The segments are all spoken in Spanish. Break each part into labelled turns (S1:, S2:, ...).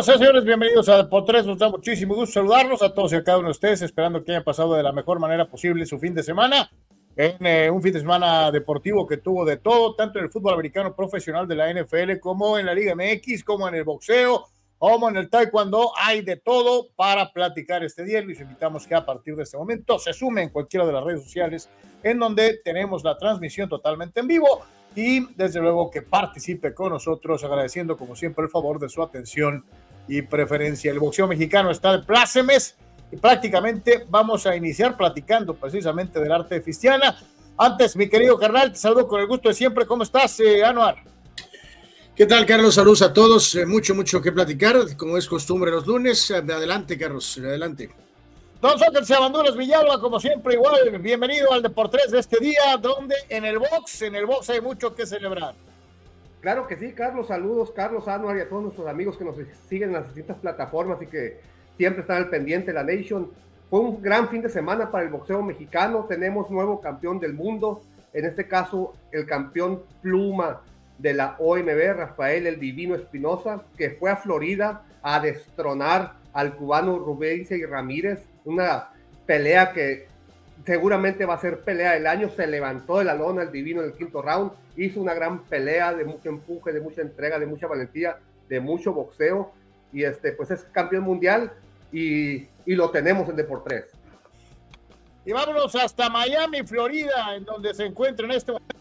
S1: señores, bienvenidos a Deportes. Nos da muchísimo gusto saludarlos a todos y a cada uno de ustedes, esperando que hayan pasado de la mejor manera posible su fin de semana. En eh, un fin de semana deportivo que tuvo de todo, tanto en el fútbol americano profesional de la NFL, como en la Liga MX, como en el boxeo, como en el taekwondo. Hay de todo para platicar este día. Les invitamos que a partir de este momento se sumen en cualquiera de las redes sociales en donde tenemos la transmisión totalmente en vivo y desde luego que participe con nosotros, agradeciendo como siempre el favor de su atención y preferencia. El boxeo mexicano está de plácemes y prácticamente vamos a iniciar platicando precisamente del arte de Fistiana. Antes, mi querido carnal, te saludo con el gusto de siempre. ¿Cómo estás, eh, Anuar?
S2: ¿Qué tal, Carlos? Saludos a todos. Eh, mucho, mucho que platicar, como es costumbre los lunes. Adelante, Carlos, adelante.
S1: Don Sócrates Abanduras Villalba, como siempre, igual, bienvenido al Deportes de este día, donde en el box, en el box hay mucho que celebrar.
S3: Claro que sí, Carlos, saludos, Carlos Anuar y a todos nuestros amigos que nos siguen en las distintas plataformas y que siempre están al pendiente la Nation. Fue un gran fin de semana para el boxeo mexicano, tenemos nuevo campeón del mundo, en este caso el campeón pluma de la OMB, Rafael el Divino Espinosa, que fue a Florida a destronar al cubano Rubén y Ramírez, una pelea que seguramente va a ser pelea del año, se levantó de la lona el Divino en el quinto round, hizo una gran pelea de mucho empuje, de mucha entrega, de mucha valentía, de mucho boxeo. Y este pues es campeón mundial y, y lo tenemos en Deportes.
S1: Y vámonos hasta Miami, Florida, en donde se encuentra en este momento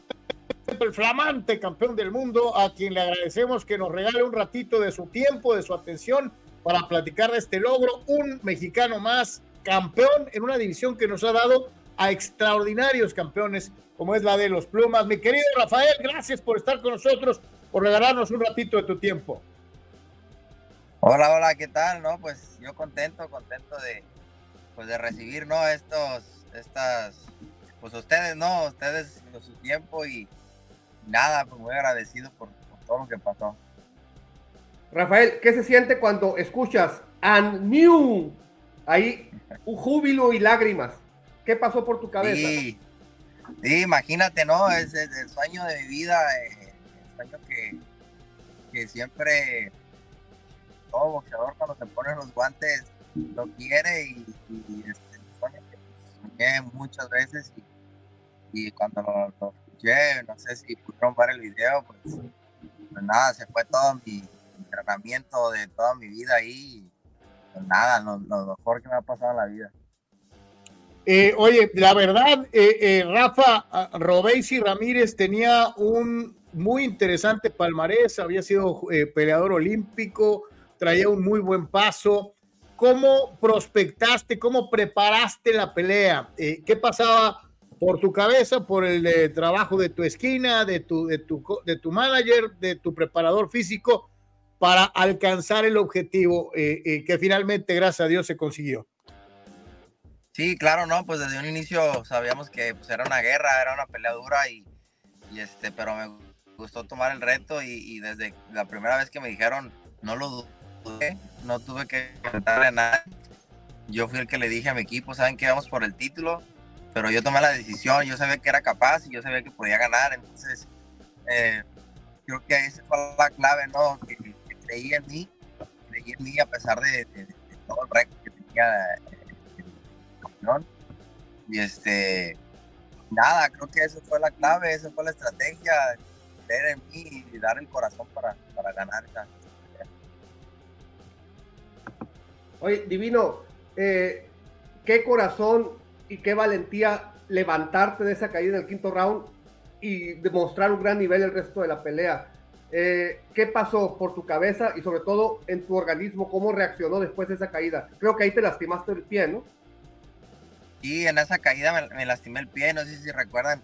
S1: el flamante campeón del mundo, a quien le agradecemos que nos regale un ratito de su tiempo, de su atención para platicar de este logro, un mexicano más campeón en una división que nos ha dado a extraordinarios campeones como es la de los plumas. Mi querido Rafael, gracias por estar con nosotros, por regalarnos un ratito de tu tiempo.
S4: Hola, hola, ¿qué tal? No, pues yo contento, contento de, pues de recibir, ¿no? Estos, estas, pues ustedes, ¿no? Ustedes su tiempo y nada, pues muy agradecido por, todo lo que pasó.
S3: Rafael, ¿qué se siente cuando escuchas and new? Ahí un júbilo y lágrimas. ¿Qué pasó por tu cabeza?
S4: Sí, imagínate, ¿no? Es, el sueño de mi vida, eh, el sueño que, que siempre todo boxeador cuando se pone los guantes lo quiere y, este, el sueño que soñé muchas veces y, cuando lo, escuché, no sé si pudieron ver el video, pues, pues nada, se fue todo mi entrenamiento de toda mi vida ahí. Pues nada, lo, lo mejor que me ha pasado en la vida.
S1: Eh, oye, la verdad, eh, eh, Rafa Robéis y Ramírez tenía un muy interesante palmarés, había sido peleador olímpico, traía un muy buen paso. ¿cómo prospectaste, cómo preparaste la pelea? Eh, ¿Qué pasaba por tu cabeza, por el eh, trabajo de tu esquina, de tu, de, tu, de tu manager, de tu preparador físico, para alcanzar el objetivo eh, que finalmente, gracias a Dios, se consiguió?
S4: Sí, claro, no, pues desde un inicio sabíamos que pues, era una guerra, era una pelea dura y, y este, pero me gustó tomar el reto y, y, desde la primera vez que me dijeron no lo dudé, no tuve que a nada. Yo fui el que le dije a mi equipo, saben que vamos por el título, pero yo tomé la decisión, yo sabía que era capaz y yo sabía que podía ganar, entonces eh, creo que esa fue la clave, ¿no? Creí en mí, creí en mí a pesar de, todo el récord que tenía y este, nada, creo que eso fue la clave, esa fue la estrategia, creer en mí y dar el corazón para, para ganar.
S3: Oye, Divino, eh, qué corazón y qué valentía levantarte de esa caída en el quinto round y demostrar un gran nivel el resto de la pelea. Eh, ¿Qué pasó por tu cabeza y sobre todo en tu organismo? ¿Cómo reaccionó después de esa caída? Creo que ahí te lastimaste el pie, ¿no?
S4: Y en esa caída me, lastimé el pie, no sé si recuerdan,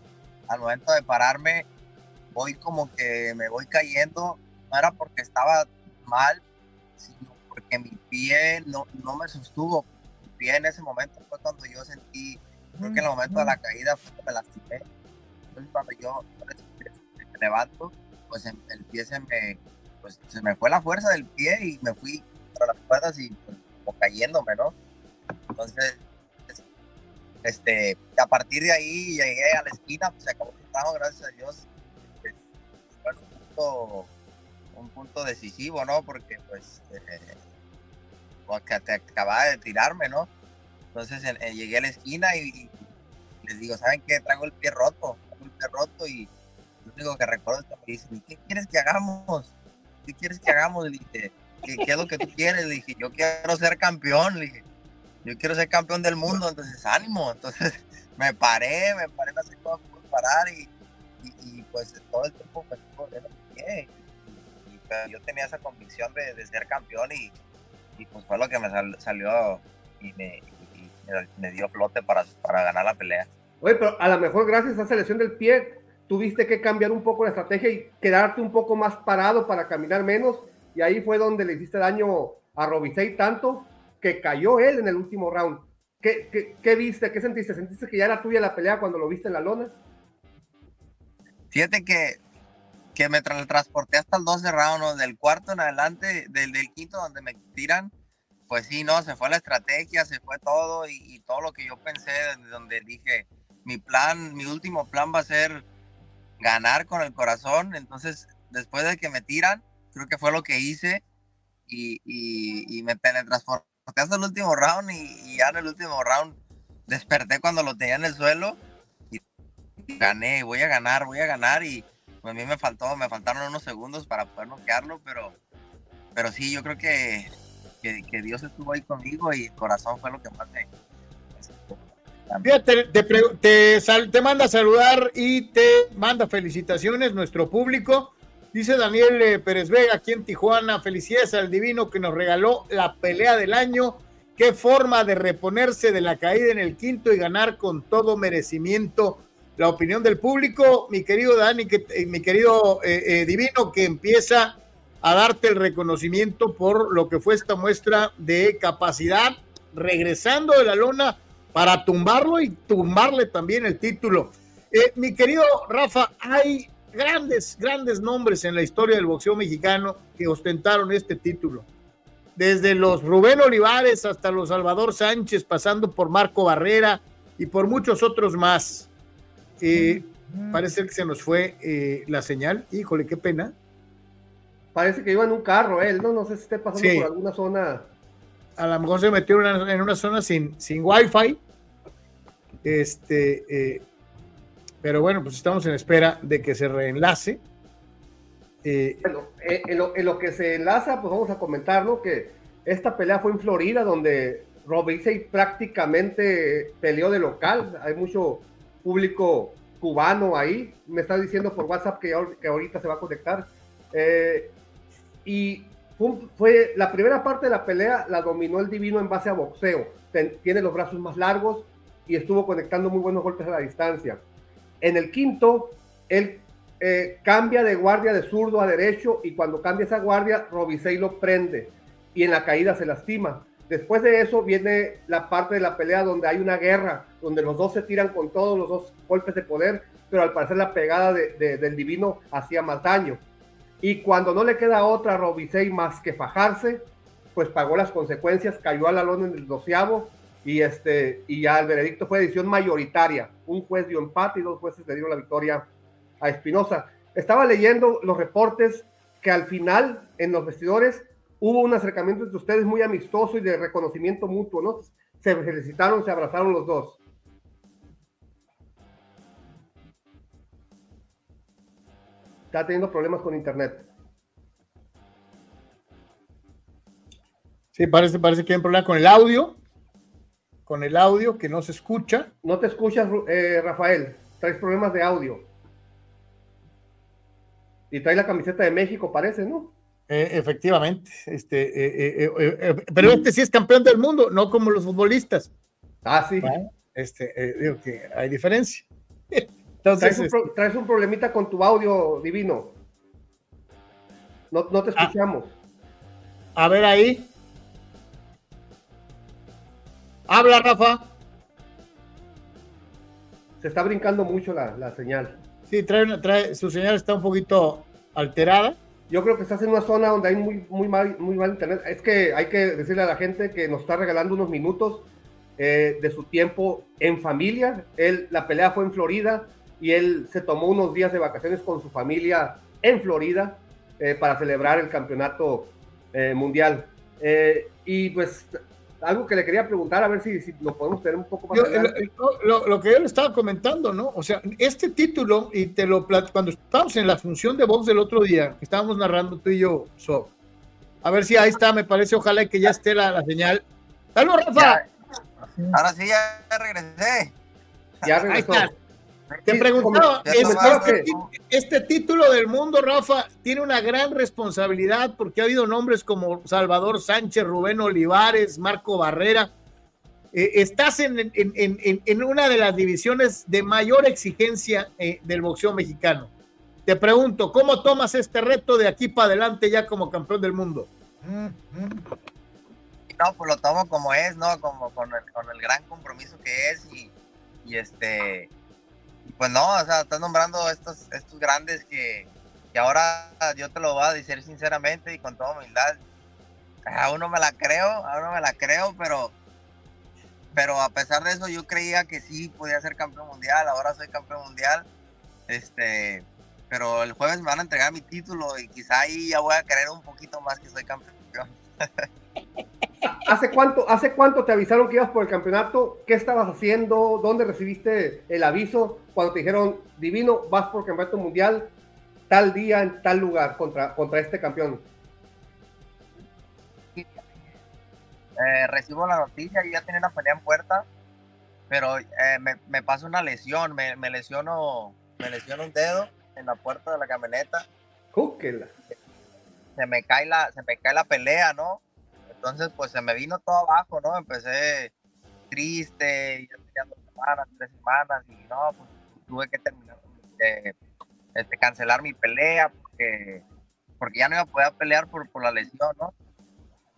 S4: al momento de pararme, voy como que me voy cayendo, no era porque estaba mal, sino porque mi pie no, no me sostuvo. Pie en ese momento fue cuando yo sentí, creo que en el momento de la caída fue me lastimé. Entonces cuando yo me levanto, pues el pie se me, pues se me fue la fuerza del pie y me fui para las cuerdas y pues, como cayéndome, ¿no? Entonces este, a partir de ahí llegué a la esquina, pues se acabó el trabajo, gracias a Dios. Pues, fue un punto, un punto decisivo, ¿no? Porque pues, eh, porque te acababa de tirarme, ¿no? Entonces llegué a la esquina y, les digo, ¿saben qué? Traigo el pie roto, el pie roto y lo único que recuerdo es que me dicen, ¿qué quieres que hagamos? ¿Qué quieres que hagamos? Le dije, ¿qué, ¿qué, es lo que tú quieres? Dije, yo quiero ser campeón. Le dije, yo quiero ser campeón del mundo, entonces ánimo. Entonces me paré, me paré no sé cómo parar y, pues todo el tiempo me yo tenía esa convicción de ser campeón y, y, pues fue lo que me salió y me, me, dio flote para, para ganar la pelea.
S3: Oye, pero a lo mejor gracias a esa lesión del pie tuviste que cambiar un poco la estrategia y quedarte un poco más parado para caminar menos y ahí fue donde le hiciste daño a Robisei tanto que cayó él en el último round. ¿Qué, qué, viste? ¿Qué sentiste? ¿Sentiste que ya era tuya la pelea cuando lo viste en la lona?
S4: Fíjate que, que me transporté hasta el 12 round, del cuarto en adelante, del, del quinto donde me tiran, pues sí, no, se fue la estrategia, se fue todo y, todo lo que yo pensé, donde dije, mi plan, mi último plan va a ser ganar con el corazón. Entonces, después de que me tiran, creo que fue lo que hice y, y, y me teletransporté hasta el último round y, ya en el último round desperté cuando lo tenía en el suelo y gané, voy a ganar, voy a ganar y a mí me faltó, me faltaron unos segundos para poder noquearlo, pero, pero sí, yo creo que, que, Dios estuvo ahí conmigo y el corazón fue lo que más me...
S1: Te, te, manda a saludar y te manda felicitaciones nuestro público. Dice Daniel eh, Pérez Vega aquí en Tijuana, felicidades al divino que nos regaló la pelea del año. Qué forma de reponerse de la caída en el quinto y ganar con todo merecimiento. La opinión del público, mi querido Dani, que, eh, mi querido eh, divino, que empieza a darte el reconocimiento por lo que fue esta muestra de capacidad, regresando de la lona para tumbarlo y tumbarle también el título. mi querido Rafa, hay grandes, grandes nombres en la historia del boxeo mexicano que ostentaron este título. Desde los Rubén Olivares hasta los Salvador Sánchez, pasando por Marco Barrera y por muchos otros más. Eh, parece que se nos fue eh, la señal. Híjole, qué pena.
S3: Parece que iba en un carro él, ¿no? No sé si esté pasando por alguna zona.
S1: A lo mejor se metió en una, zona sin, sin wifi. Este, eh, pero bueno, pues estamos en espera de que se reenlace.
S3: Bueno, eh, en, lo, que se enlaza, pues vamos a comentar, ¿no? Que esta pelea fue en Florida, donde Robinson prácticamente peleó de local. Hay mucho público cubano ahí. Me está diciendo por WhatsApp que, que ahorita se va a conectar. Eh, y fue, la primera parte de la pelea la dominó el divino en base a boxeo. tiene los brazos más largos y estuvo conectando muy buenos golpes a la distancia. En el quinto, él eh, cambia de guardia de zurdo a derecho y cuando cambia esa guardia, Robisei lo prende y en la caída se lastima. Después de eso viene la parte de la pelea donde hay una guerra, donde los dos se tiran con todos los dos golpes de poder, pero al parecer la pegada del divino hacía más daño. Y cuando no le queda otra a Robisei más que fajarse, pues pagó las consecuencias, cayó al alón en el doceavo y, este, y ya el veredicto fue decisión mayoritaria. Un juez dio empate y dos jueces le dieron la victoria a Espinosa. Estaba leyendo los reportes que al final en los vestidores hubo un acercamiento entre ustedes muy amistoso y de reconocimiento mutuo, ¿no? Se felicitaron, se abrazaron los dos. Está teniendo problemas con internet.
S1: Sí, parece, parece que hay un problema con el audio. Con el audio que no se escucha.
S3: No te escuchas, eh, Rafael. Traes problemas de audio. Y trae la camiseta de México, parece, ¿no?
S1: Eh, efectivamente, este, eh, eh, pero este sí es campeón del mundo, no como los futbolistas.
S3: Ah, sí.
S1: Este, digo que hay diferencia.
S3: Entonces, este traes un, problemita con tu audio divino. No, te ah. escuchamos.
S1: a ver ahí. Habla, Rafa.
S3: Se está brincando mucho la, señal.
S1: Sí, trae, trae, su señal está un poquito alterada.
S3: Yo creo que estás en una zona donde hay muy, muy, mal, muy mal internet. Es que hay que decirle a la gente que nos está regalando unos minutos eh, de su tiempo en familia. Él, la pelea fue en Florida y él se tomó unos días de vacaciones con su familia en Florida eh, para celebrar el campeonato eh, mundial. y pues algo que le quería preguntar, a ver si, si lo podemos tener un poco más.
S1: lo, que yo le estaba comentando, ¿no? O sea, este título, y te lo cuando estábamos en la función de box del otro día, que estábamos narrando tú y yo, so, a ver si ahí está, me parece, ojalá que ya esté la, señal. ¡Saludos, Rafa!
S4: ahora sí, ya regresé.
S3: Ya regresó.
S1: Te preguntaba, este, título del mundo, Rafa, tiene una gran responsabilidad porque ha habido nombres como Salvador Sánchez, Rubén Olivares, Marco Barrera. Eh, estás en, en, una de las divisiones de mayor exigencia eh, del boxeo mexicano. Te pregunto, ¿cómo tomas este reto de aquí para adelante ya como campeón del mundo?
S4: No, pues lo tomo como es, ¿no? Como con el, con el gran compromiso que es y, y este pues no, o sea, estás nombrando estos, estos grandes que, que ahora yo te lo voy a decir sinceramente y con toda humildad. Aún no me la creo, aún no me la creo, pero, pero a pesar de eso yo creía que sí podía ser campeón mundial, ahora soy campeón mundial. Este, pero el jueves me van a entregar mi título y quizá ahí ya voy a creer un poquito más que soy campeón.
S3: ¿Hace cuánto, ¿Hace cuánto te avisaron que ibas por el campeonato? ¿Qué estabas haciendo? ¿Dónde recibiste el aviso? Cuando te dijeron, Divino, vas por el campeonato mundial, tal día, en tal lugar, contra, contra este campeón.
S4: Eh, recibo la noticia y ya tenía una pelea en puerta, pero eh, me, me pasa una lesión, me, me, lesiono, me lesiono un dedo en la puerta de la camioneta.
S3: Cúquela.
S4: Se me cae la, se me cae la pelea, ¿no? Entonces, pues se me vino todo abajo, ¿no? Empecé triste, ya tenía dos semanas, tres semanas, y no, pues tuve que terminar, de este, cancelar mi pelea, porque, porque ya no iba a poder pelear por, por la lesión, ¿no?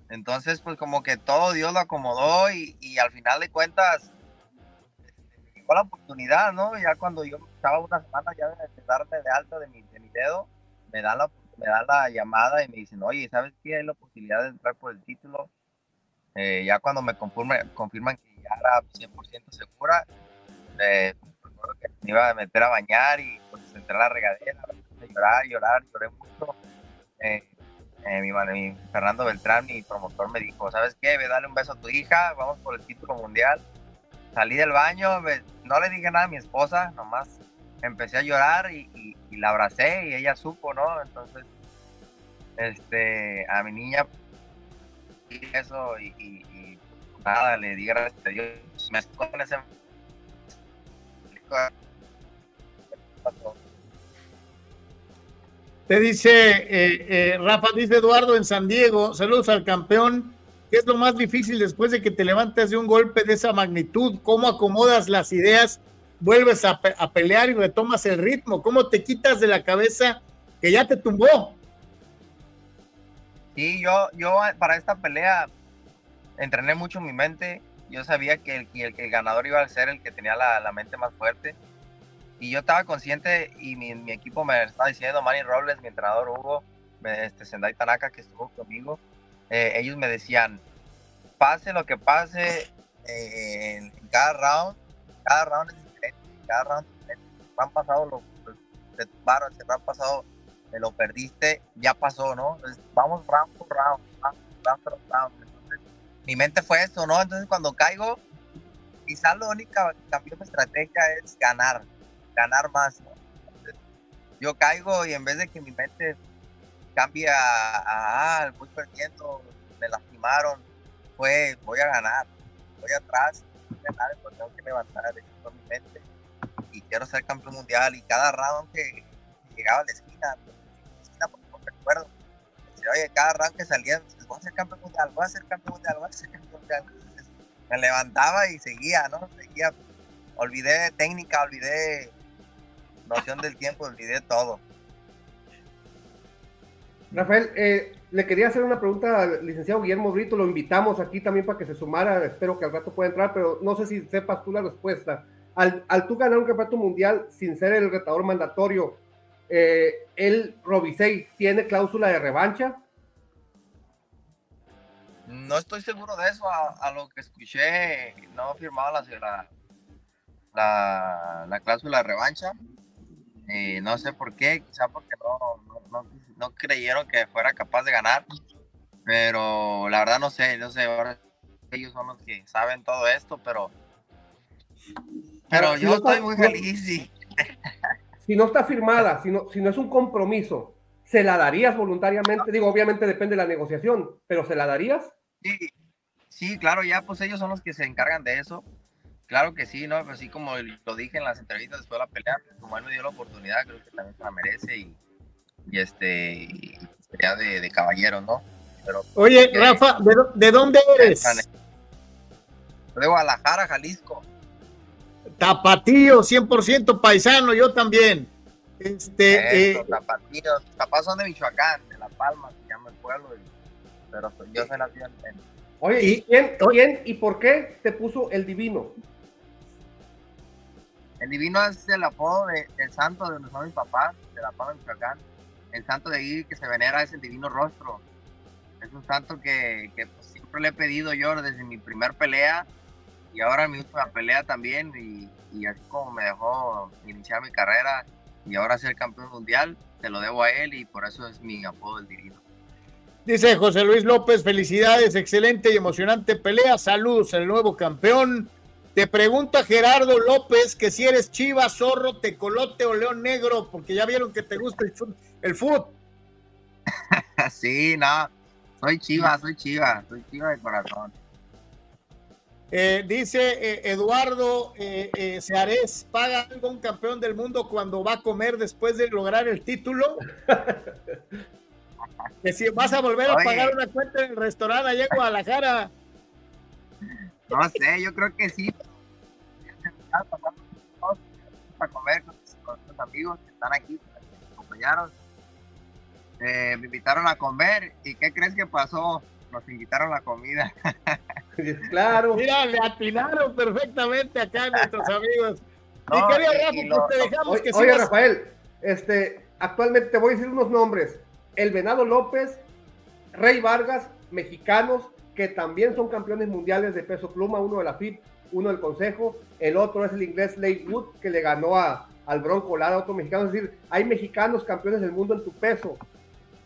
S4: Entonces, pues como que todo Dios lo acomodó y, y al final de cuentas, este, me llegó la oportunidad, ¿no? Ya cuando yo estaba una semana ya de, darme de alta de mi, de mi dedo, me da la me da la llamada y me dicen, oye, ¿sabes qué? Hay la posibilidad de entrar por el título. Eh, ya cuando me confirman, confirman que ya era 100% segura, eh, me iba a meter a bañar y pues entré a la regadera, a llorar, llorar, lloré mucho. Eh, mi, mi, Fernando Beltrán, mi promotor, me dijo, ¿sabes qué? Ve, dale un beso a tu hija, vamos por el título mundial. Salí del baño, no le dije nada a mi esposa, nomás empecé a llorar y, la abracé y ella supo, ¿no? Entonces, este, a mi niña y eso y, nada, le di gracias a Dios. Me con ese
S1: Te dice, eh, eh, Rafa, dice Eduardo en San Diego, saludos al campeón. ¿Qué es lo más difícil después de que te levantes de un golpe de esa magnitud? ¿Cómo acomodas las ideas? ¿Vuelves a, pelear y retomas el ritmo? ¿Cómo te quitas de la cabeza que ya te tumbó?
S4: Sí, yo, yo para esta pelea entrené mucho mi mente. Yo sabía que el, el, ganador iba a ser el que tenía la, mente más fuerte. Y yo estaba consciente y mi, equipo me estaba diciendo, Manny Robles, mi entrenador Hugo, este, Sendai Tanaka, que estuvo conmigo, eh, ellos me decían, pase lo que pase eh, en, cada round, cada round es cada round. Se han pasado los, los se han pasado, me lo perdiste, ya pasó, ¿no? Entonces, vamos round por round, round, round, round, round mi mente fue eso, ¿no? Entonces cuando caigo, quizás lo único que cambió mi estrategia es ganar, ganar más. Entonces, yo caigo y en vez de que mi mente cambie a, ah, voy perdiendo, me lastimaron, fue, voy a ganar, voy atrás, voy a ganar, pues tengo que levantar eso mi mente quiero ser campeón mundial y cada round que llegaba a la esquina, pues, recuerdo, decía, cada round que salía, voy a ser campeón mundial, voy a ser campeón mundial, voy a ser campeón mundial. Me levantaba y seguía, ¿no? Seguía. Olvidé técnica, olvidé noción del tiempo, olvidé todo.
S3: Rafael, eh, le quería hacer una pregunta al licenciado Guillermo Brito, lo invitamos aquí también para que se sumara, espero que al rato pueda entrar, pero no sé si sepas tú la respuesta. Al, al tú ganar un campeonato mundial sin ser el retador mandatorio, eh, ¿el Robisei tiene cláusula de revancha?
S4: No estoy seguro de eso, a, a lo que escuché, no firmaba la, la, la cláusula de revancha. Eh, no sé por qué, quizá porque no, no, no, no, creyeron que fuera capaz de ganar, pero la verdad no sé, no sé, ahora ellos son los que saben todo esto, pero, pero yo estoy muy feliz. Y...
S3: Si no está firmada, si no, si no es un compromiso, ¿se la darías voluntariamente? Digo, obviamente depende de la negociación, pero ¿se la darías?
S4: Sí, sí, claro, ya pues ellos son los que se encargan de eso. Claro que sí, ¿no? Así como lo dije en las entrevistas después de la pelea, como él me dio la oportunidad, creo que también se la merece y, y este, y sería de, de caballero, ¿no?
S1: Pero, Oye, que, Rafa, ¿de, ¿de, dónde eres?
S4: De Guadalajara, Jalisco.
S1: Tapatío, 100% paisano, yo también. Este,
S4: Eso, eh, tapatío, papás son de Michoacán, de La Palma, se llama el pueblo. Y, pero yo soy nacido en,
S3: Oye, ¿y quién, quién, y por qué te puso el divino?
S4: El divino es el apodo de, del santo de donde son mis papás, de la Palma de Michoacán. El santo de ahí que se venera es el divino rostro. Es un santo que, que pues, siempre le he pedido yo desde mi primer pelea y ahora mi última pelea también. Y, y así como me dejó iniciar mi carrera y ahora ser campeón mundial, te lo debo a él y por eso es mi apodo el divino.
S1: Dice José Luis López, felicidades, excelente y emocionante pelea. Saludos al nuevo campeón. Te pregunta Gerardo López que si eres chiva, zorro, tecolote o león negro, porque ya vieron que te gusta el fútbol. El food.
S4: sí, no, soy chiva, soy chiva, soy chiva de corazón.
S1: Eh, dice eh, Eduardo eh, eh, Seares, ¿paga algo un campeón del mundo cuando va a comer después de lograr el título? que si vas a volver Oye. a pagar una cuenta en el restaurante allá en Guadalajara.
S4: No sé, yo creo que sí. Para comer con nuestros amigos que están aquí, que nos acompañaron. Eh, me invitaron a comer y ¿qué crees que pasó? Nos invitaron a la comida.
S3: claro.
S1: Mira, le atinaron perfectamente acá nuestros amigos. No, y quería Rafa, pues lo, te dejamos
S3: oye,
S1: que
S3: Oye, sigas... Rafael, este, actualmente te voy a decir unos nombres. El Venado López, Rey Vargas, mexicanos, que también son campeones mundiales de peso pluma, uno de la FIP, uno del Consejo, el otro es el inglés Lake Wood, que le ganó a, al Bronco Lara, otro mexicano, es decir, hay mexicanos campeones del mundo en tu peso.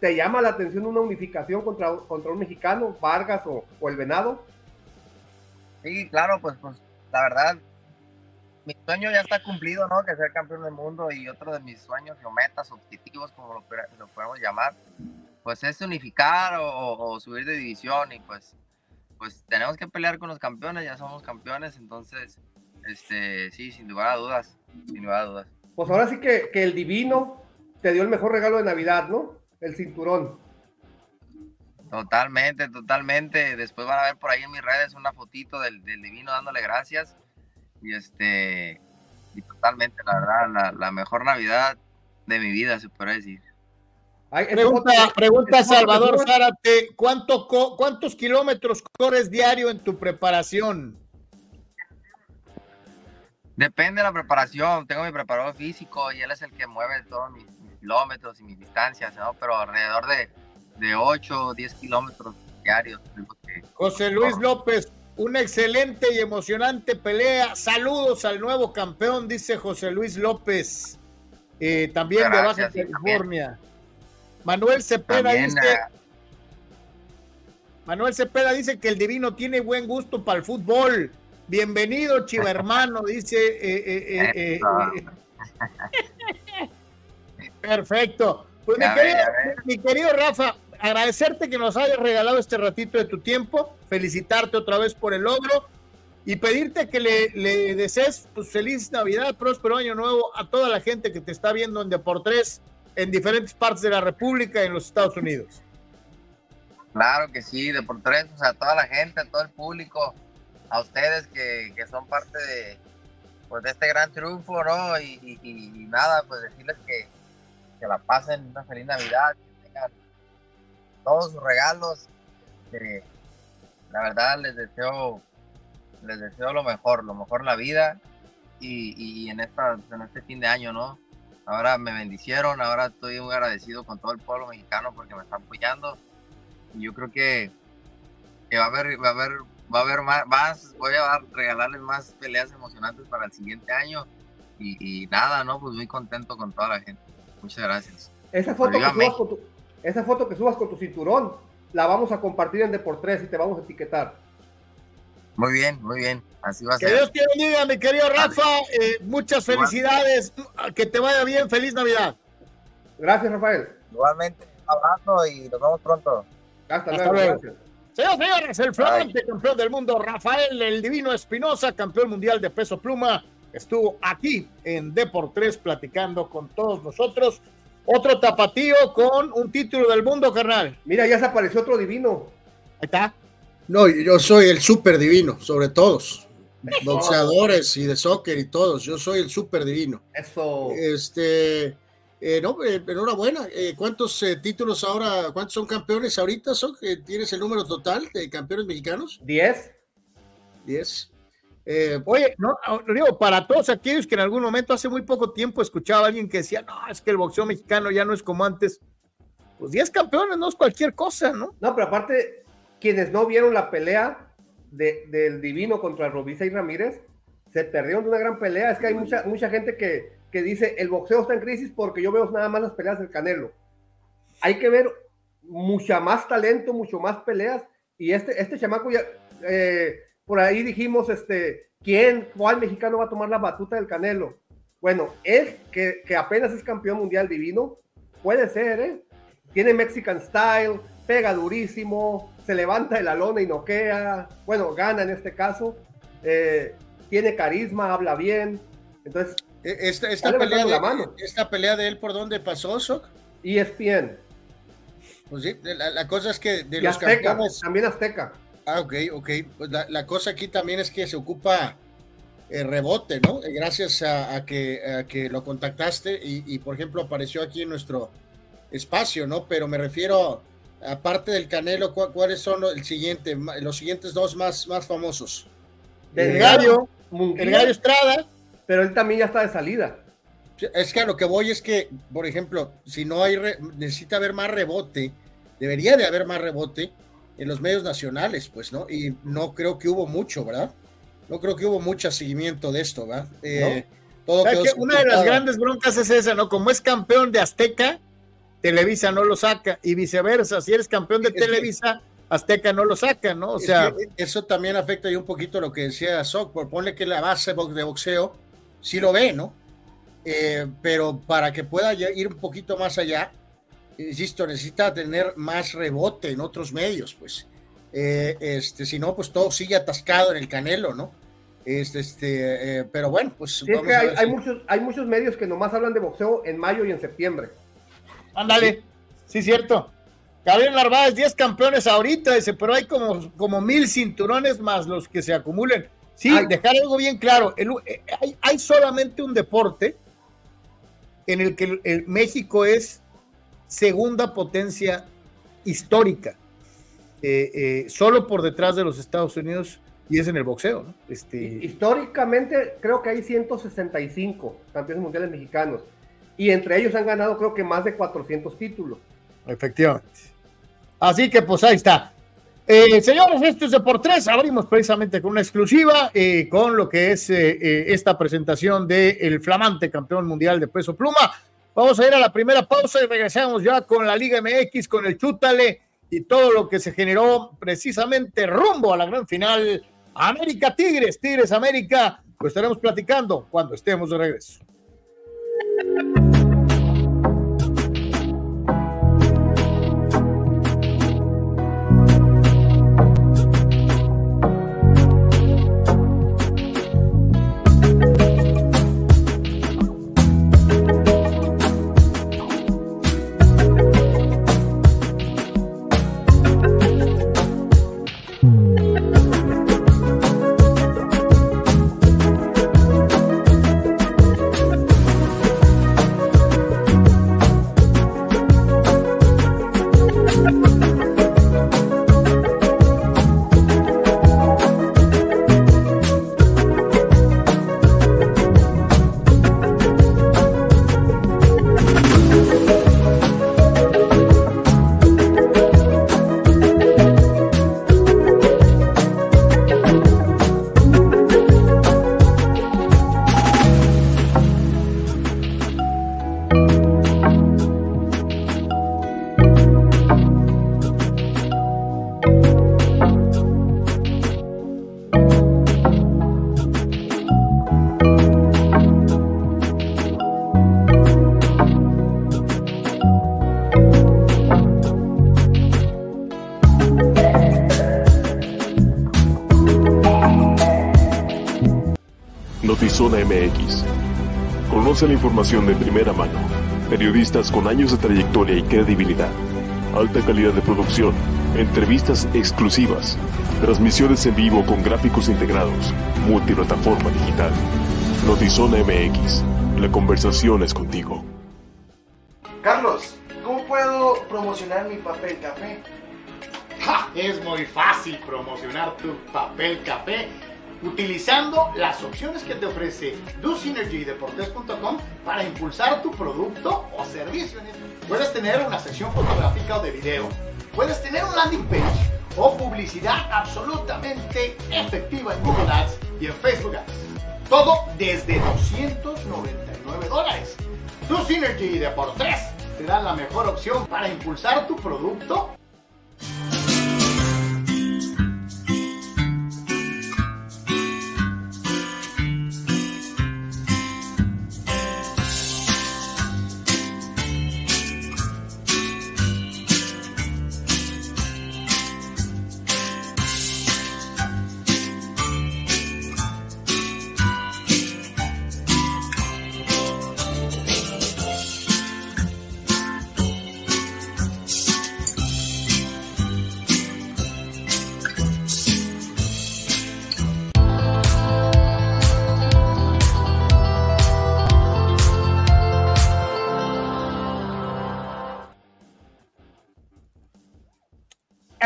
S3: ¿Te llama la atención una unificación contra, contra un mexicano, Vargas o, o el Venado?
S4: Sí, claro, pues, pues la verdad, mi sueño ya está cumplido, ¿no? Que ser campeón del mundo y otro de mis sueños o metas, objetivos, como lo, lo podemos llamar, pues es unificar o, o, subir de división y pues, pues tenemos que pelear con los campeones, ya somos campeones, entonces, este, sí, sin lugar a dudas, sin lugar a dudas.
S3: Pues ahora sí que, que el divino te dio el mejor regalo de Navidad, ¿no? El cinturón.
S4: Totalmente, totalmente. Después van a ver por ahí en mis redes una fotito del, del divino dándole gracias. Y este, y totalmente, la verdad, la, mejor Navidad de mi vida, se puede decir.
S1: pregunta, pregunta Salvador Zárate, ¿cuánto, ¿cuántos kilómetros corres diario en tu preparación?
S4: Depende de la preparación. Tengo mi preparador físico y él es el que mueve todos mis, kilómetros y mis distancias, ¿no? Pero alrededor de, de 8 o 10 kilómetros diarios.
S1: José Luis López, una excelente y emocionante pelea. Saludos al nuevo campeón, dice José Luis López. Eh, también de Baja California. Manuel Cepeda dice. Eh, Manuel Cepeda dice que el divino tiene buen gusto para el fútbol. Bienvenido, chiva hermano, dice. Eh, Perfecto. Pues mi querido Rafa, agradecerte que nos hayas regalado este ratito de tu tiempo, felicitarte otra vez por el logro y pedirte que le, desees pues, feliz Navidad, próspero año nuevo a toda la gente que te está viendo en Deportes en diferentes partes de la República y en los Estados Unidos.
S4: Claro que sí, Deportes, o sea, a toda la gente, a todo el público, a ustedes que, son parte de, pues, de este gran triunfo, ¿no? Y, nada, pues decirles que, que la pasen una feliz Navidad, todos sus regalos. la verdad les deseo, les deseo lo mejor, lo mejor en la vida y, en, este fin de año, ¿no? Ahora me bendicieron, ahora estoy muy agradecido con todo el pueblo mexicano porque me están apoyando. Y yo creo que, va a haber, va a haber, va a haber más, voy a regalarles más peleas emocionantes para el siguiente año. Y, nada, ¿no? Pues muy contento con toda la gente. Muchas gracias.
S3: Esa foto, que esa foto que subas con tu cinturón, la vamos a compartir en Deportes y te vamos a etiquetar.
S4: Muy bien, muy bien. Así va a
S1: ser. Que Dios te bendiga, mi querido Rafa. Eh, muchas felicidades. Que te vaya bien. Feliz Navidad.
S3: Gracias, Rafael.
S4: Igualmente, un abrazo y nos vemos pronto.
S3: Hasta, luego. Gracias.
S1: Señores, señores, el flamante campeón del mundo, Rafael el Divino Espinosa, campeón mundial de peso pluma, estuvo aquí en Deportes platicando con todos nosotros. Otro tapatío con un título del mundo, carnal.
S3: Mira, ya se apareció otro divino.
S1: Ahí está.
S5: No, yo soy el super divino, sobre todos. Boxeadores y de soccer y todos. Yo soy el super divino.
S3: Eso.
S5: Este, eh, no, eh, enhorabuena. Eh, ¿Cuántos títulos ahora, cuántos son campeones ahorita? Son? ¿Tienes el número total de campeones mexicanos?
S3: Diez.
S5: Diez.
S1: Eh, Oye, no, digo, para todos aquellos que en algún momento hace muy poco tiempo escuchaba a alguien que decía, no, es que el boxeo mexicano ya no es como antes, pues 10 campeones no es cualquier cosa, ¿no?
S3: No, pero aparte, quienes no vieron la pelea de, del Divino contra Robisa y Ramírez, se perdieron de una gran pelea. Es que hay mucha, mucha gente que, que dice, el boxeo está en crisis porque yo veo nada más las peleas del Canelo. Hay que ver mucha más talento, mucho más peleas, y este, este chamaco ya... Eh, por ahí dijimos, este, ¿quién, cuál mexicano va a tomar la batuta del Canelo? Bueno, él, que, que apenas es campeón mundial divino, puede ser, ¿eh? Tiene Mexican Style, pega durísimo, se levanta de la lona y noquea, bueno, gana en este caso, eh, tiene carisma, habla bien, entonces...
S5: E, esta, esta pelea, de, la mano. ¿Esta pelea de él por dónde pasó, Sok?
S3: ESPN.
S5: Pues sí, la, cosa es que de
S3: los campeones... También Azteca.
S5: Ah, ok, ok. Pues la, cosa aquí también es que se ocupa el eh, rebote, ¿no? Eh, gracias a, que, que, lo contactaste y, por ejemplo, apareció aquí en nuestro espacio, ¿no? Pero me refiero, aparte del Canelo, ¿cuáles son el siguiente, los siguientes dos más, más famosos?
S1: El Gallo, el Gallo Estrada.
S3: Pero él también ya está de salida.
S5: Es que a lo que voy es que, por ejemplo, si no hay, necesita haber más rebote, debería de haber más rebote en los medios nacionales, pues, ¿no? Y no creo que hubo mucho, ¿verdad? No creo que hubo mucho seguimiento de esto, ¿verdad? Eh,
S1: todo una de las grandes broncas es esa, ¿no? Como es campeón de Azteca, Televisa no lo saca, y viceversa, si eres campeón de Televisa, Azteca no lo saca, ¿no? O sea.
S5: eso también afecta y un poquito lo que decía Soc, por ponle que la base de boxeo sí lo ve, ¿no? Eh, pero para que pueda ir un poquito más allá, insisto, necesita tener más rebote en otros medios, pues. Eh, este, si no, pues todo sigue atascado en el canelo, ¿no? Este, este, eh, pero bueno, pues.
S3: hay, muchos, hay muchos medios que nomás hablan de boxeo en mayo y en septiembre.
S1: Ándale, sí, cierto. Gabriel Narváez, 10 campeones ahorita, dice, pero hay como, como mil cinturones más los que se acumulen. Sí, dejar algo bien claro, eh, hay, solamente un deporte en el que el, México es segunda potencia histórica, eh, eh, solo por detrás de los Estados Unidos y es en el boxeo. ¿no?
S3: Este... Históricamente creo que hay 165 campeones mundiales mexicanos y entre ellos han ganado creo que más de 400 títulos.
S1: Efectivamente. Así que pues ahí está. Eh, señores, esto es de por tres. Abrimos precisamente con una exclusiva eh, con lo que es eh, esta presentación del flamante campeón mundial de peso pluma. Vamos a ir a la primera pausa y regresamos ya con la Liga MX, con el Chútale y todo lo que se generó precisamente rumbo a la gran final. América Tigres, Tigres América. Lo estaremos platicando cuando estemos de regreso.
S6: La información de primera mano. Periodistas con años de trayectoria y credibilidad. Alta calidad de producción. Entrevistas exclusivas. Transmisiones en vivo con gráficos integrados. Multiplataforma digital. Notizona MX. La conversación es contigo.
S7: Carlos, ¿cómo puedo promocionar mi papel café?
S8: Es muy fácil promocionar tu papel café utilizando las opciones que te ofrece DoSynergyDeportes.com para impulsar tu producto o servicio. Puedes tener una sección fotográfica o de video, puedes tener un landing page o publicidad absolutamente efectiva en Google Ads y en Facebook Ads. Todo desde 299 dólares. DoSynergy te da la mejor opción para impulsar tu producto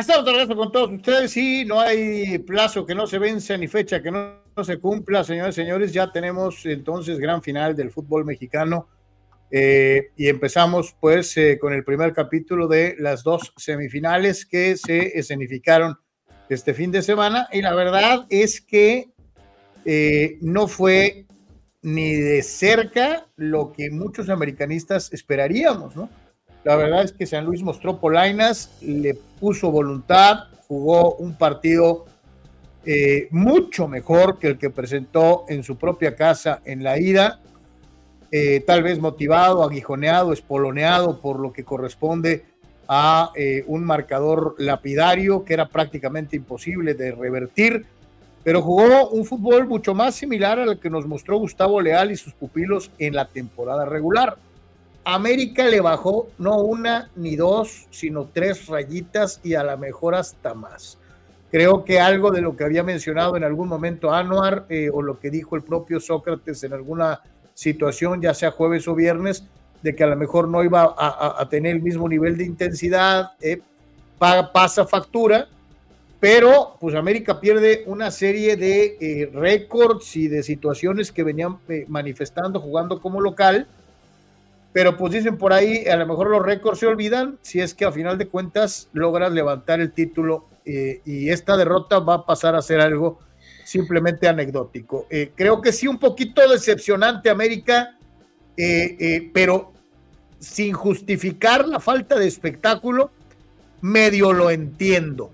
S1: Estamos de regreso con todos ustedes y no hay plazo que no se vence ni fecha que no, se cumpla, señores y señores. Ya tenemos entonces gran final del fútbol mexicano eh, y empezamos pues eh, con el primer capítulo de las dos semifinales que se escenificaron este fin de semana y la verdad es que eh, no fue ni de cerca lo que muchos americanistas esperaríamos, ¿no? La verdad es que San Luis mostró polainas, le puso voluntad, jugó un partido eh, mucho mejor que el que presentó en su propia casa en la ida, eh, tal vez motivado, aguijoneado, espoloneado por lo que corresponde a eh, un marcador lapidario que era prácticamente imposible de revertir, pero jugó un fútbol mucho más similar al que nos mostró Gustavo Leal y sus pupilos en la temporada regular América le bajó no una ni dos, sino tres rayitas y a lo mejor hasta más. Creo que algo de lo que había mencionado en algún momento Anuar eh, o lo que dijo el propio Sócrates en alguna situación, ya sea jueves o viernes, de que a lo mejor no iba a, tener el mismo nivel de intensidad, eh, pasa factura, pero pues América pierde una serie de eh, récords y de situaciones que venían eh, manifestando jugando como local, pero pues dicen por ahí, a lo mejor los récords se olvidan si es que a final de cuentas logras levantar el título y esta derrota va a pasar a ser algo simplemente anecdótico. creo que sí un poquito decepcionante América eh, eh, pero sin justificar la falta de espectáculo, medio lo entiendo.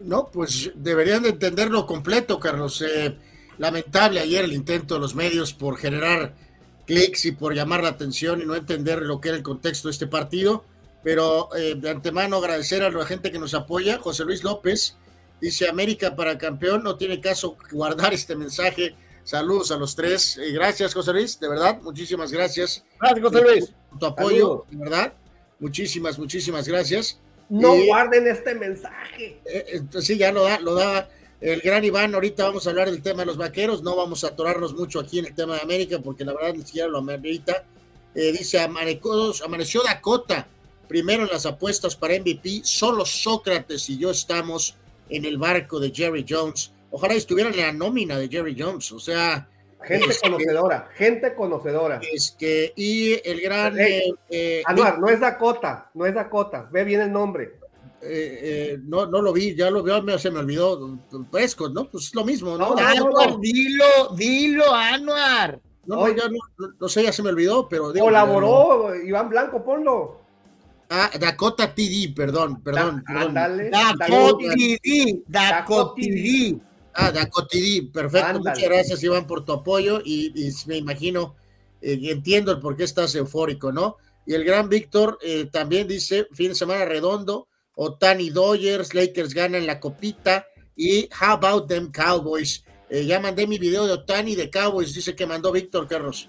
S5: No, pues deberían de entenderlo completo, Carlos. Eh, lamentable ayer el intento de los medios por generar clics y por llamar la atención y no entender lo que era el contexto de este partido. Pero de antemano agradecer a la gente que nos apoya. José Luis López dice América para campeón, no tiene caso guardar este mensaje Saludos a los tres. Eh, gracias, José Luis, de verdad, muchísimas gracias.
S1: Gracias, José Luis.
S5: Por tu apoyo, de verdad. Muchísimas, muchísimas gracias.
S3: No guarden este mensaje.
S5: Eh, eh, sí, ya lo da, lo da el gran Iván. Ahorita vamos a hablar del tema de los vaqueros. No vamos a atorarnos mucho aquí en el tema de América, porque la verdad ni siquiera lo amerita. dice: Amaneció Dakota. Primero en las apuestas para MVP. Solo Sócrates y yo estamos en el barco de Jerry Jones ojalá estuvieran en la nómina de Jerry Jones, o sea.
S3: Gente conocedora, gente conocedora.
S5: Es que, y el gran.
S3: Eh, eh, Anuar, no es Dakota, no es Dakota, ve bien el nombre.
S5: Eh, no, no lo vi, ya lo veo, se me olvidó. Prescott, ¿no? Pues es lo mismo, ¿no?
S1: Anuar, dilo, dilo, Anuar.
S5: No, ya no, no, sé, ya se me olvidó, pero.
S3: Colaboró, Iván Blanco, ponlo.
S5: Ah, Dakota TD, perdón, perdón. perdón.
S1: Dakota TD, Dakota TD.
S5: Ah, perfecto. Muchas gracias, Iván, por tu apoyo y, me imagino, eh, entiendo el por qué estás eufórico, ¿no? Y el gran Víctor eh, también dice, fin de semana redondo, Otani Dodgers, Lakers ganan la copita y How About Them Cowboys. Eh, ya mandé mi video de Otani de Cowboys, dice que mandó Víctor Carlos.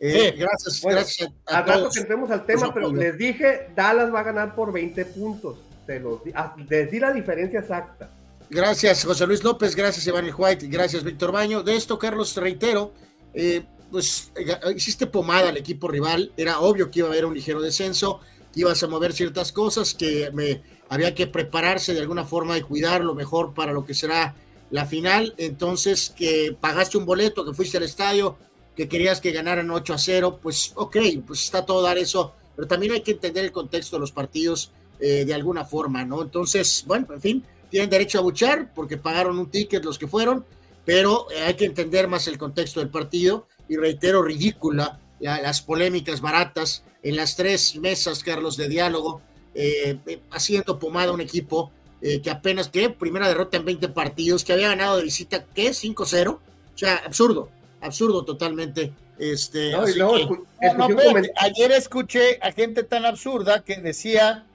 S3: Gracias, gracias a, a todos. que entremos al tema, pero les dije, Dallas va a ganar por 20 puntos. Te los, les di la diferencia exacta.
S5: Gracias, José Luis López, gracias, Iván White, gracias, Víctor Baño. De esto, Carlos, reitero, eh, pues eh, hiciste pomada al equipo rival, era obvio que iba a haber un ligero descenso, ibas a mover ciertas cosas, que me había que prepararse de alguna forma y cuidarlo mejor para lo que será la final. Entonces, que pagaste un boleto, que fuiste al estadio, que querías que ganaran 8 a 0, pues ok, pues está todo dar eso, pero también hay que entender el contexto de los partidos eh, de alguna forma, ¿no? Entonces, bueno, en fin tienen derecho a buchar porque pagaron un ticket los que fueron, pero eh, hay que entender más el contexto del partido y reitero, ridícula las polémicas baratas en las tres mesas, Carlos, de diálogo, eh, eh, haciendo pomada a un equipo que apenas, que primera derrota en 20 partidos, que había ganado de visita, ¿qué? 5-0. O sea, absurdo, absurdo totalmente. Este,
S1: ayer escuché a gente tan absurda que decía,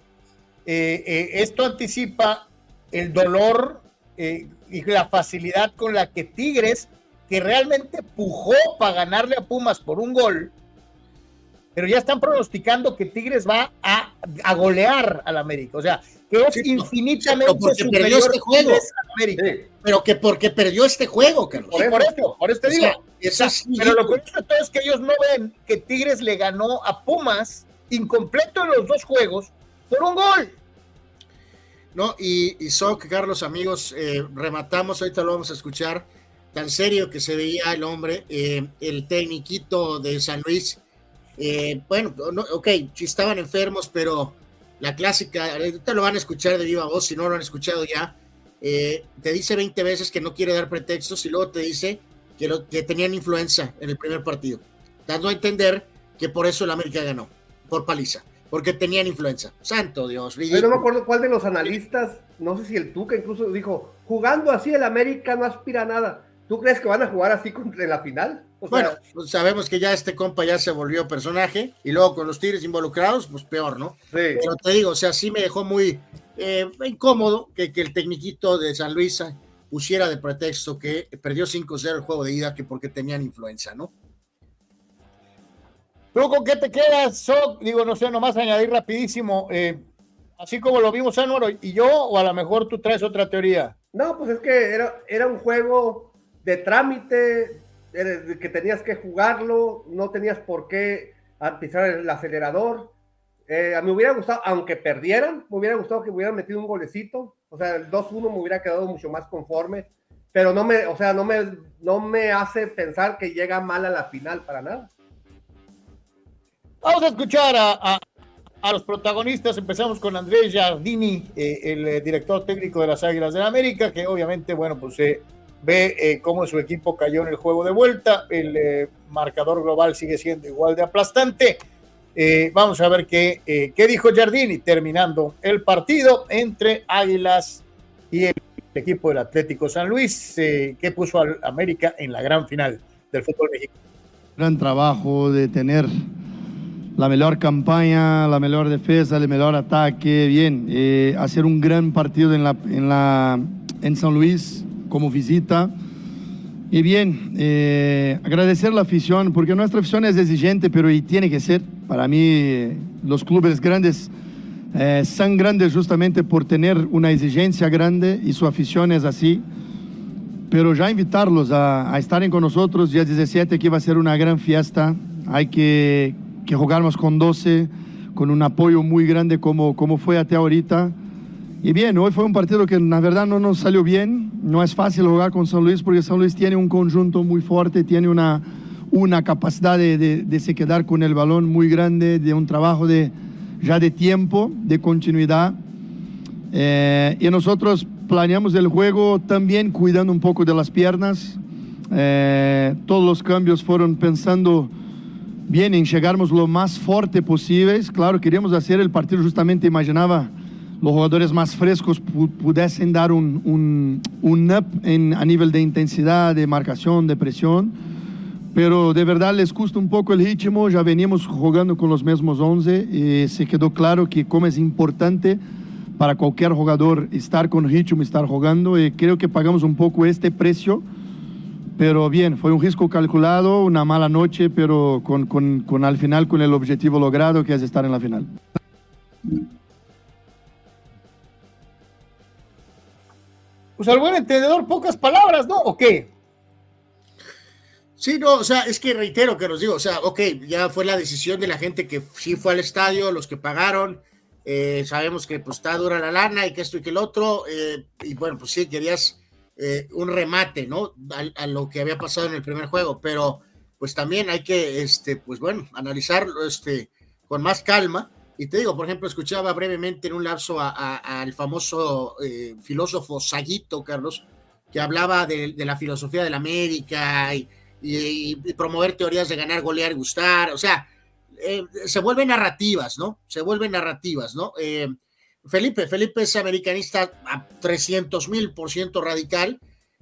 S1: esto anticipa el dolor eh, y la facilidad con la que Tigres, que realmente pujó para ganarle a Pumas por un gol, pero ya están pronosticando que Tigres va a, a golear al América. O sea, que es infinitamente
S5: superior este juego. América. Pero que porque perdió este juego, Carlos.
S1: Por, eso, por eso te digo. pero lo que de todo es que ellos no ven que Tigres le ganó a Pumas incompleto en los dos juegos por un gol.
S5: ¿no? Y, y Soc, Carlos, amigos, eh, rematamos, ahorita lo vamos a escuchar, tan serio que se veía el hombre, eh, el tecniquito de San Luis. Eh, bueno, no, ok, si estaban enfermos, pero la clásica, ahorita lo van a escuchar de viva voz, si no lo han escuchado ya, te dice 20 veces que no quiere dar pretextos y luego te dice que, lo, que tenían influenza en el primer partido, dando a entender que por eso el América ganó, por paliza porque tenían influenza. Santo Dios.
S3: Yo no me acuerdo cuál de los analistas, no sé si el Tuca incluso dijo, jugando así el América no aspira a nada. ¿Tú crees que van a jugar así contra la final?
S5: bueno, pues sabemos que ya este compa ya se volvió personaje y luego con los Tigres involucrados, pues peor, ¿no? Sí. Pero te digo, o sea, sí me dejó muy eh, incómodo que, que el tecniquito de San Luis pusiera de pretexto que perdió 5-0 el juego de ida que porque tenían influenza, ¿no?
S1: ¿Tú con qué te quedas, Soc? Digo, no sé, nomás añadir rapidísimo, eh, así como lo vimos Anuaro y yo, o a lo mejor tú traes otra teoría.
S3: No, pues es que era, era un juego de trámite, que tenías que jugarlo, no tenías por qué pisar el acelerador. Eh, a mí me hubiera gustado, aunque perdieran, me hubiera gustado que hubieran metido un golecito. O sea, el 2-1 me hubiera quedado mucho más conforme. Pero no me, o sea, no me, no me hace pensar que llega mal a la final para nada.
S1: Vamos a escuchar a, los protagonistas. Empezamos con Andrés Giardini, eh, el eh, director técnico de las Águilas de la América, que obviamente, bueno, pues se ve cómo su equipo cayó en el juego de vuelta. El marcador global sigue siendo igual de aplastante. Eh, vamos a ver qué, eh, qué dijo Jardini terminando el partido entre Águilas y el equipo del Atlético San Luis, eh, que puso al América en la gran final del fútbol mexicano.
S9: Gran trabajo de tener la mejor campaña, la mejor defensa, el mejor ataque, bien, hacer un gran partido en, la, en, la, en San Luis como visita y bien, eh, agradecer la afición, porque nuestra afición es exigente, pero y tiene que ser. Para mí, los clubes grandes eh, son grandes justamente por tener una exigencia grande y su afición es así. Pero ya invitarlos a, a estar con nosotros, día 17, que va a ser una gran fiesta. Hay que, que jugarnos con 12, con un apoyo muy grande como, como fue hasta ahorita. Y bien, hoy fue un partido que la verdad no nos salió bien. No es fácil jugar con San Luis porque San Luis tiene un conjunto muy fuerte, tiene una, una capacidad de, de, se quedar con el balón muy grande, de un trabajo de, ya de tiempo, de continuidad. Eh, y nosotros planeamos el juego también cuidando un poco de las piernas. Eh, todos los cambios fueron pensando bien en llegarmos lo más fuerte posible. Claro, queríamos hacer el partido justamente, imaginaba los jugadores más frescos pudiesen dar un, un, un up en, a nivel de intensidad, de marcación, de presión. Pero de verdad les gusta un poco el ritmo, ya veníamos jugando con los mismos 11 y se quedó claro que como es importante para cualquier jugador estar con ritmo, estar jugando y creo que pagamos un poco este precio. Pero bien, fue un riesgo calculado, una mala noche, pero con, con, con al final con el objetivo logrado que es estar en la final.
S1: Pues al buen entendedor, pocas palabras, ¿no? ¿O qué?
S5: Sí, no, o sea, es que reitero que nos digo, o sea, ok, ya fue la decisión de la gente que sí fue al estadio, los que pagaron, eh, sabemos que pues está dura la lana y que esto y que el otro, eh, y bueno, pues sí, querías eh, un remate, ¿no? A, a, lo que había pasado en el primer juego, pero pues también hay que, este, pues bueno, analizarlo, este, con más calma y te digo, por ejemplo, escuchaba brevemente en un lapso al famoso eh, filósofo Saguito, Carlos, que hablaba de, la filosofía de la América y, promover teorías de ganar, golear y gustar. O sea, eh, se vuelven narrativas, ¿no? Se vuelven narrativas, ¿no? Eh, Felipe, Felipe es americanista a 300 mil por ciento radical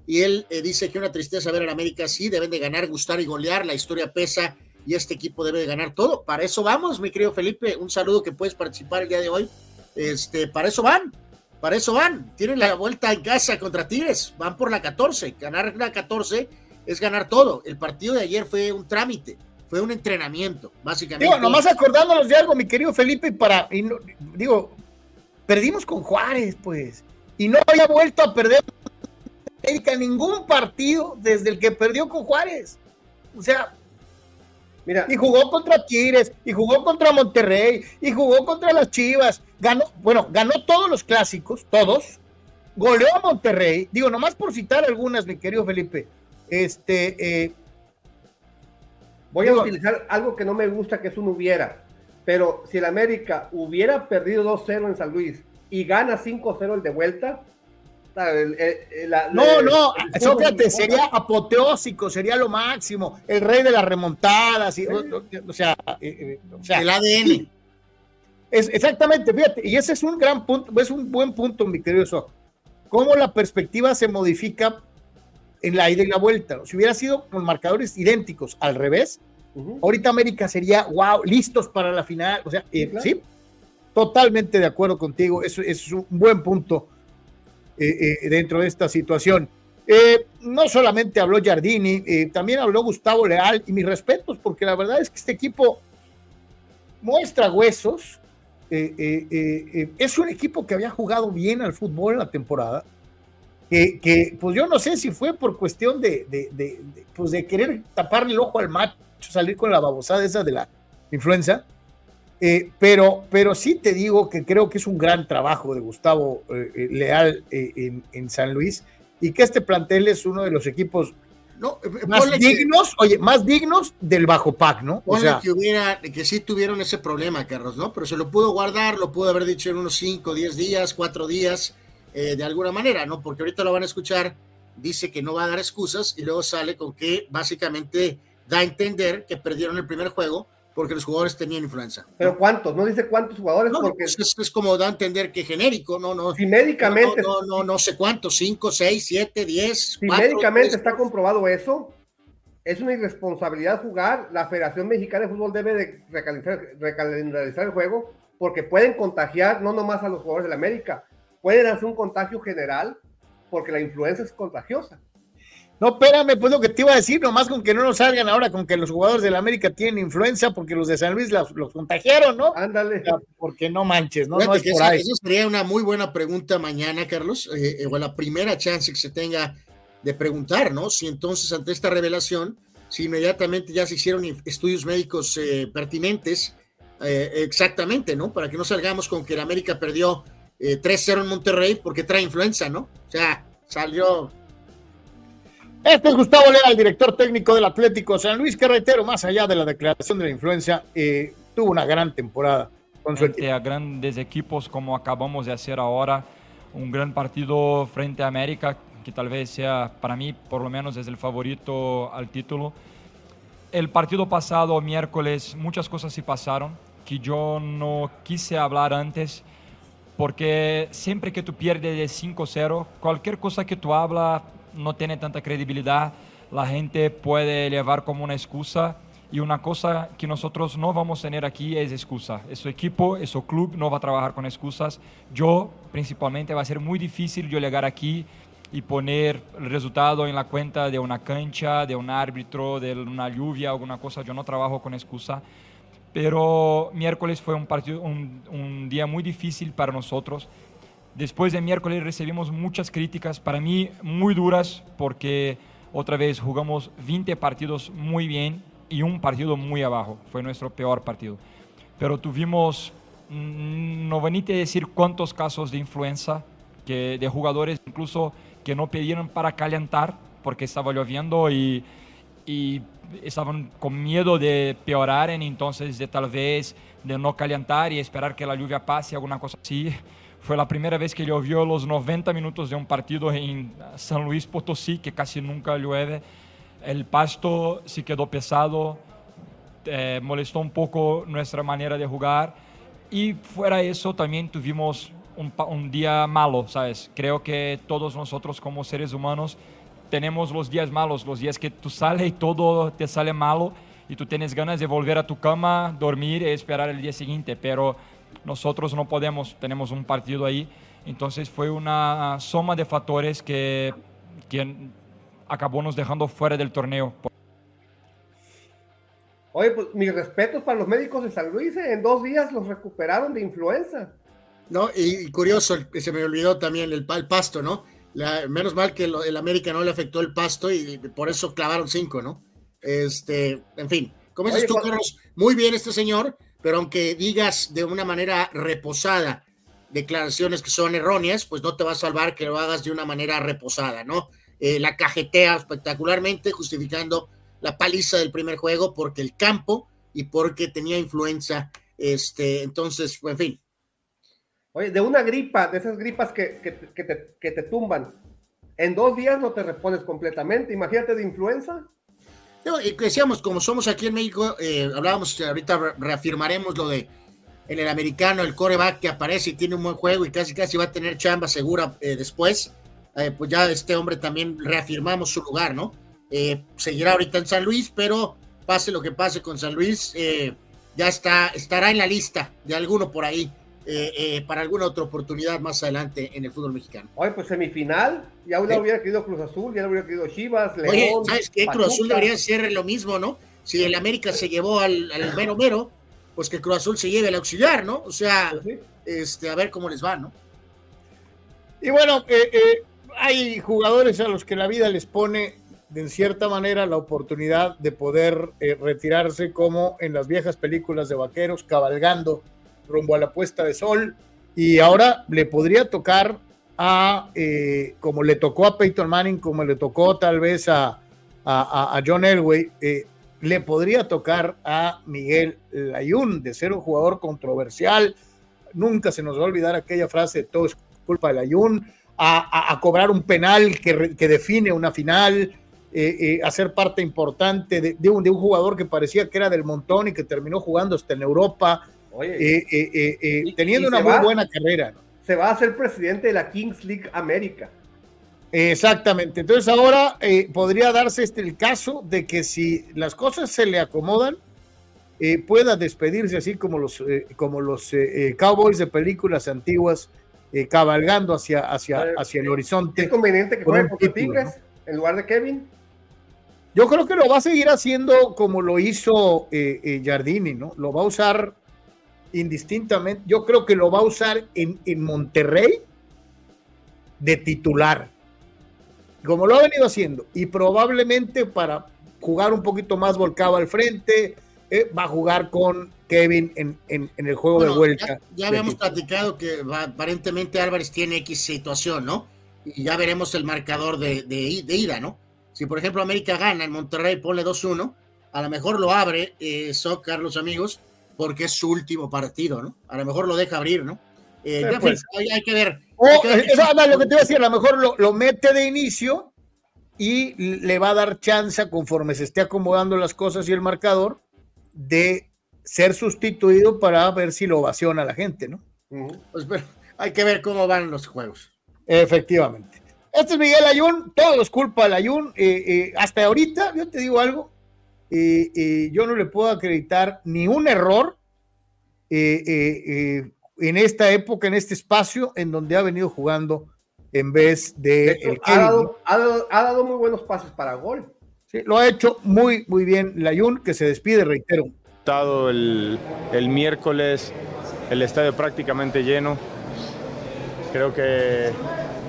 S5: y él dice que una tristeza ver a la América sí, deben de ganar, gustar y golear, la historia pesa y este equipo debe de ganar todo. Para eso vamos, mi querido Felipe. Un saludo que puedes participar el día de hoy. Este, para eso van, para eso van. Tienen la vuelta en casa contra Tigres, van por la 14. Ganar la 14 es ganar todo. El partido de ayer fue un trámite, fue un entrenamiento, básicamente.
S1: Digo, nomás acordándonos de algo, mi querido Felipe, para, digo, perdimos con Juárez, pues, y no había vuelto a perder ningún partido desde el que perdió con Juárez. O sea, Mira, y jugó contra Tigres, y jugó contra Monterrey, y jugó contra las Chivas. Ganó, bueno, ganó todos los clásicos, todos. Goleó a Monterrey. Digo, nomás por citar algunas, mi querido Felipe. Este. Eh,
S3: Voy a utilizar algo que no me gusta, que es un hubiera. Pero si el América hubiera perdido 2-0 en San Luis y gana 5-0 el de vuelta,
S1: no, no, Sócrates sería apoteósico, sería lo máximo, el rey de las remontadas, o, sea, eh, eh, o, sea,
S5: el ADN.
S1: Es, exactamente, fíjate, y ese es un gran punto, es un buen punto, mi querido. Cómo la perspectiva se modifica en la ida y la vuelta. Si hubiera sido con marcadores idénticos al revés, ahorita América sería, wow, listos para la final. O sea, eh, sí, totalmente de acuerdo contigo, eso es un buen punto eh, eh, dentro de esta situación. Eh, no solamente habló Giardini, también habló Gustavo Leal y mis respetos, porque la verdad es que este equipo muestra huesos. Eh, eh, eh, es un equipo que había jugado bien al fútbol en la temporada. Que, pues yo no sé si fue por cuestión de, pues de querer taparle el ojo al macho, salir con la babosada esa de la influenza. Pero, pero sí te digo que creo que es un gran trabajo de Gustavo Leal en, en San Luis y que este plantel es uno de los equipos no, eh, más dignos, que, oye, más dignos del bajo pack, ¿no?
S5: O sea, que hubiera, que sí tuvieron ese problema, Carlos, ¿no? Pero se lo pudo guardar, lo pudo haber dicho en unos 5, 10 días, 4 días, eh, de alguna manera, ¿no? Porque ahorita lo van a escuchar, dice que no va a dar excusas y luego sale con que básicamente da a entender que perdieron el primer juego porque los jugadores tenían influenza.
S3: ¿Pero cuántos? No dice cuántos jugadores.
S5: No, porque pues es, es, como da a entender que genérico, no, no.
S3: Si médicamente.
S5: No, no, no, no sé cuántos, cinco, seis, siete, diez.
S3: Si médicamente está comprobado eso, es una irresponsabilidad jugar. La Federación Mexicana de Fútbol debe de recalendarizar el juego porque pueden contagiar no nomás a los jugadores de la América, pueden hacer un contagio general porque la influenza es contagiosa.
S1: No, espérame, pues lo que te iba a decir, nomás con que no nos salgan ahora con que los jugadores de la América tienen influenza porque los de San Luis los, los contagiaron, ¿no?
S3: Ándale.
S1: porque no manches, ¿no? no es por
S5: ahí. Eso sería una muy buena pregunta mañana, Carlos, eh, eh, o la primera chance que se tenga de preguntar, ¿no? Si entonces ante esta revelación, si inmediatamente ya se hicieron estudios médicos eh, pertinentes, exactamente, ¿no? Para que no salgamos con que la América perdió 3-0 en Monterrey porque trae influenza, ¿no? O sea, salió
S1: este es Gustavo Lea, el director técnico del Atlético San Luis, que reitero, más allá de la declaración de la influencia, eh, tuvo una gran temporada con
S10: su frente a grandes equipos como acabamos de hacer ahora, un gran partido frente a América, que tal vez sea para mí, por lo menos, es el favorito al título. El partido pasado, miércoles, muchas cosas sí pasaron que yo no quise hablar antes, porque siempre que tú pierdes de 5-0, cualquier cosa que tú hablas no tiene tanta credibilidad, la gente puede llevar como una excusa y una cosa que nosotros no vamos a tener aquí es excusa. Ese equipo, ese club no va a trabajar con excusas. Yo principalmente va a ser muy difícil yo llegar aquí y poner el resultado en la cuenta de una cancha, de un árbitro, de una lluvia, alguna cosa. Yo no trabajo con excusa. Pero miércoles fue un, partido, un día muy difícil para nosotros. Después de miércoles recibimos muchas críticas, para mí muy duras, porque otra vez jugamos 20 partidos muy bien y un partido muy abajo. Fue nuestro peor partido. Pero tuvimos, mm, no venite a decir cuántos casos de influenza, que, de jugadores incluso que no pidieron para calentar porque estaba lloviendo y, estaban con miedo de peorar, entonces de tal vez de no calentar y esperar que la lluvia pase, alguna cosa así. Fue la primera vez que llovió los 90 minutos de un partido en San Luis Potosí, que casi nunca llueve. El pasto sí quedó pesado, eh, molestó un poco nuestra manera de jugar. Y fuera eso, también tuvimos un, un, día malo, ¿sabes? Creo que todos nosotros como seres humanos tenemos los días malos, los días que tú sales y todo te sale malo y tú tienes ganas de volver a tu cama, dormir y esperar el día siguiente. Pero nosotros no podemos, tenemos un partido ahí. Entonces fue una suma de factores que, que acabó nos dejando fuera del torneo.
S3: Oye, pues mis respetos para los médicos de San Luis, ¿eh? en dos días los recuperaron de influenza.
S5: No, y, curioso, se me olvidó también el, el pasto, ¿no? La, menos mal que el, el, América no le afectó el pasto y por eso clavaron cinco, ¿no? Este, en fin, como dices tú, Carlos, muy bien este señor, pero aunque digas de una manera reposada declaraciones que son erróneas, pues no te va a salvar que lo hagas de una manera reposada, ¿no? Eh, la cajetea espectacularmente, justificando la paliza del primer juego porque el campo y porque tenía influenza. Este, entonces, en fin.
S3: Oye, de una gripa, de esas gripas que, que, te, que te tumban, en dos días no te respondes completamente. Imagínate de influenza.
S5: Y decíamos, como somos aquí en México, eh, hablábamos, ahorita reafirmaremos lo de en el americano, el coreback que aparece y tiene un buen juego y casi casi va a tener chamba segura eh, después. Eh, pues ya este hombre también reafirmamos su lugar, ¿no? seguirá ahorita en San Luis, pero pase lo que pase con San Luis, ya está, estará en la lista de alguno por ahí. Eh, eh, para alguna otra oportunidad más adelante en el fútbol mexicano.
S3: Oye, pues semifinal, ya hubiera querido Cruz Azul, ya hubiera querido Chivas, León. Oye,
S5: ¿sabes qué? Cruz Azul debería ser lo mismo, ¿no? Si el América se llevó al, al mero mero,
S2: pues que Cruz Azul se lleve el auxiliar, ¿no? O sea, este, a ver cómo les va, ¿no?
S1: Y bueno, eh, eh, hay jugadores a los que la vida les pone de en cierta manera la oportunidad de poder eh, retirarse como en las viejas películas de vaqueros, cabalgando rumbo a la puesta de sol. Y ahora le podría tocar a, eh, como le tocó a Peyton Manning, como le tocó tal vez a, a, John Elway, eh, le podría tocar a Miguel Layún de ser un jugador controversial. Nunca se nos va a olvidar aquella frase, todo es culpa de Layún, a, a, cobrar un penal que, que define una final, eh, eh, hacer parte importante de, un, de, un, jugador que parecía que era del montón y que terminó jugando hasta en Europa, eh, teniendo una muy buena carrera.
S3: Se va a ser presidente de la Kings League América.
S1: Exactamente. Entonces ahora podría darse este el caso de que si las cosas se le acomodan, pueda despedirse así como los, como los Cowboys de películas antiguas, cabalgando hacia, hacia, hacia el horizonte.
S3: ¿Es conveniente que juegue por Tigres en lugar de Kevin?
S1: Yo creo que lo va a seguir haciendo como lo hizo eh, eh, Jardini, ¿no? Lo va a usar indistintamente. Yo creo que lo va a usar en, Monterrey de titular, como lo ha venido haciendo, y probablemente para jugar un poquito más volcado al frente, eh, va a jugar con Kevin en, el juego de vuelta.
S2: Ya, habíamos platicado que aparentemente Álvarez tiene X situación, ¿no? Y ya veremos el marcador de, de, de ida, ¿no? Si por ejemplo América gana en Monterrey, ponle 2-1, a lo mejor lo abre eh, Carlos amigos, porque es su último partido, ¿no? A lo mejor lo deja abrir, ¿no? Eh, pues. hay, que ver.
S1: lo que te iba a decir, a lo mejor lo, mete de inicio y le va a dar chance conforme se esté acomodando las cosas y el marcador de ser sustituido para ver si lo ovaciona la gente, ¿no?
S2: Pues hay que ver cómo van los juegos.
S1: Efectivamente. Este es Miguel Ayun, todo es culpa del Ayun. Eh, eh, hasta ahorita, yo te digo algo, eh, yo no le puedo acreditar ni un error en esta época, en este espacio, en donde ha venido jugando en vez de, el
S3: ha, dado, ha, dado, muy buenos pases para gol.
S1: Sí, lo ha hecho muy, muy bien Layun, que se despide, reitero.
S11: El, el miércoles, el estadio prácticamente lleno. Creo que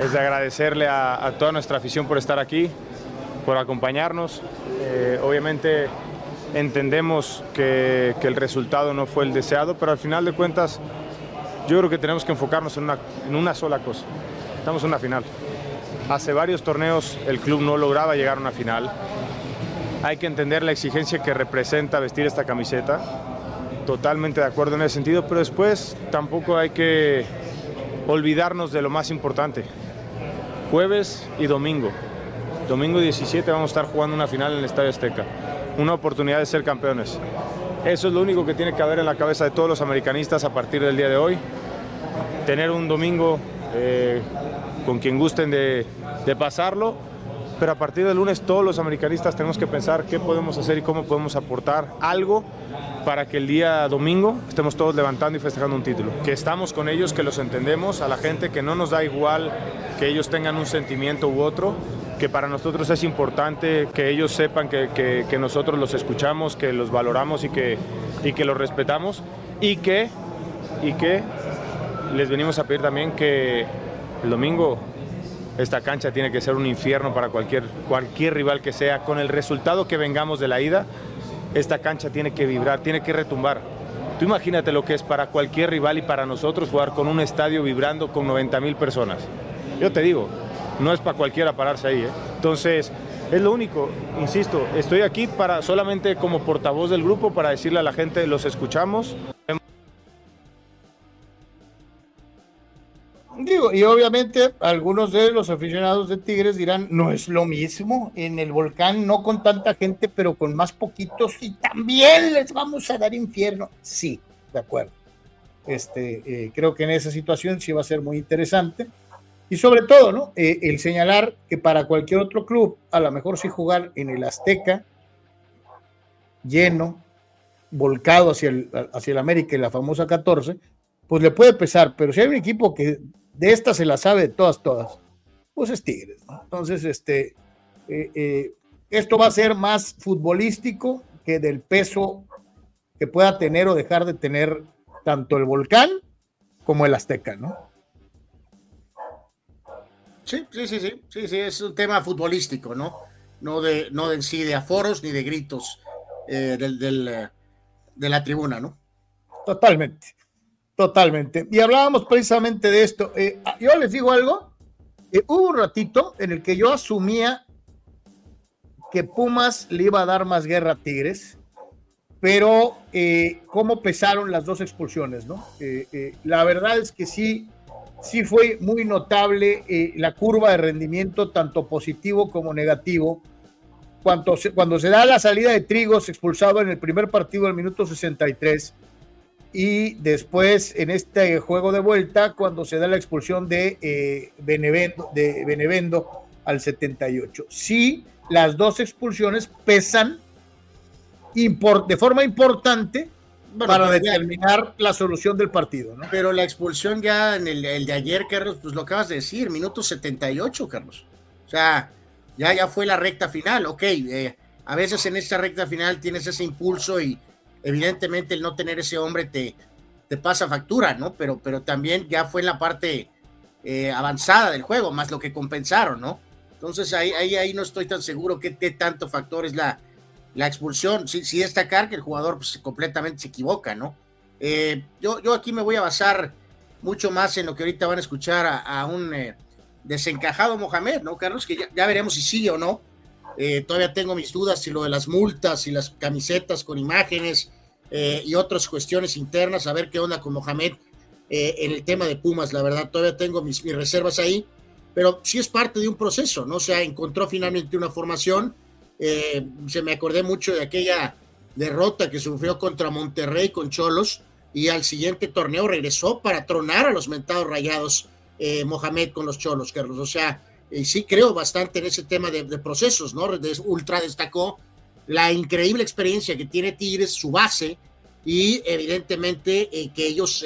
S11: es de agradecerle a, toda nuestra afición por estar aquí, por acompañarnos. Eh, obviamente entendemos que, el resultado no fue el deseado, pero al final de cuentas yo creo que tenemos que enfocarnos en una, en una sola cosa. Estamos en una final. Hace varios torneos el club no lograba llegar a una final. Hay que entender la exigencia que representa vestir esta camiseta. Totalmente de acuerdo en ese sentido, pero después tampoco hay que olvidarnos de lo más importante, jueves y domingo. Domingo 17 vamos a estar jugando una final en el Estadio Azteca. Una oportunidad de ser campeones. Eso es lo único que tiene que haber en la cabeza de todos los americanistas a partir del día de hoy. Tener un domingo eh, con quien gusten de, de pasarlo, pero a partir del lunes todos los americanistas tenemos que pensar qué podemos hacer y cómo podemos aportar algo para que el día domingo estemos todos levantando y festejando un título. Que estamos con ellos, que los entendemos, a la gente que no nos da igual que ellos tengan un sentimiento u otro, que para nosotros es importante que ellos sepan que, nosotros los escuchamos, que los valoramos y que, y que los respetamos y que, y que les venimos a pedir también que el domingo esta cancha tiene que ser un infierno para cualquier, cualquier rival que sea, con el resultado que vengamos de la ida, esta cancha tiene que vibrar, tiene que retumbar. Tú imagínate lo que es para cualquier rival y para nosotros jugar con un estadio vibrando con 90 mil personas. Yo te digo, no es para cualquiera pararse ahí. ¿eh? Entonces, es lo único, insisto, estoy aquí para solamente como portavoz del grupo para decirle a la gente, los escuchamos,
S1: Digo, y obviamente algunos de los aficionados de Tigres dirán, no es lo mismo en el volcán, no con tanta gente, pero con más poquitos y también les vamos a dar infierno. Sí, de acuerdo. Este, eh, creo que en esa situación sí va a ser muy interesante. Y sobre todo, ¿no? Eh, el señalar que para cualquier otro club, a lo mejor sí jugar en el Azteca, lleno, volcado hacia el, hacia el América y la famosa 14, pues le puede pesar, pero si hay un equipo que de esta se la sabe de todas, todas. Pues es Tigres, Entonces, este, eh, eh, esto va a ser más futbolístico que del peso, que pueda tener o dejar de tener tanto el volcán como el Azteca, ¿no?
S5: Sí, sí, sí, sí, sí, sí, es un tema futbolístico, ¿no? No de, no de sí de aforos ni de gritos eh, del, eh, de la tribuna, ¿no?
S1: Totalmente, totalmente. Y hablábamos precisamente de esto. Eh, yo les digo algo, hubo un ratito en el que yo asumía que Pumas le iba a dar más guerra a Tigres, pero cómo pesaron las dos expulsiones, ¿no? la verdad es que sí, sí fue muy notable eh, la curva de rendimiento, tanto positivo como negativo. Cuando se, cuando se da la salida de Trigos, expulsado en el primer partido al minuto 63, y después en este juego de vuelta, cuando se da la expulsión de, eh, Benevendo, de Benevendo al 78. Sí, las dos expulsiones pesan de forma importante para determinar la solución del partido, ¿no?
S5: Pero la expulsión ya en el, de ayer, Carlos, pues lo acabas de decir, minuto 78, Carlos. O sea, ya, ya fue la recta final, ok. Eh, a veces en esta recta final tienes ese impulso y evidentemente el no tener ese hombre te, te pasa factura, ¿no? Pero, pero también ya fue en la parte eh, avanzada del juego, más lo que compensaron, ¿no? Entonces ahí, ahí, ahí no estoy tan seguro qué tanto factor es la, la expulsión, sí, sí destacar que el jugador pues, completamente se equivoca, ¿no? Eh, yo, yo aquí me voy a basar mucho más en lo que ahorita van a escuchar a, un eh, desencajado Mohamed, ¿no, Carlos? Que ya, veremos si sigue o no. Eh, todavía tengo mis dudas si lo de las multas y las camisetas con imágenes y otras cuestiones internas, a ver qué onda con Mohamed en el tema de Pumas, la verdad, todavía tengo mis, mis reservas ahí, pero sí es parte de un proceso, ¿no? O sea, encontró finalmente una formación eh, se me acordé mucho de aquella derrota que sufrió contra Monterrey con Cholos y al siguiente torneo regresó para tronar a los mentados rayados eh, Mohamed con los Cholos, Carlos. O sea, sí creo bastante en ese tema de, procesos, ¿no? ultra destacó la increíble experiencia que tiene Tigres, su base, y evidentemente eh, que ellos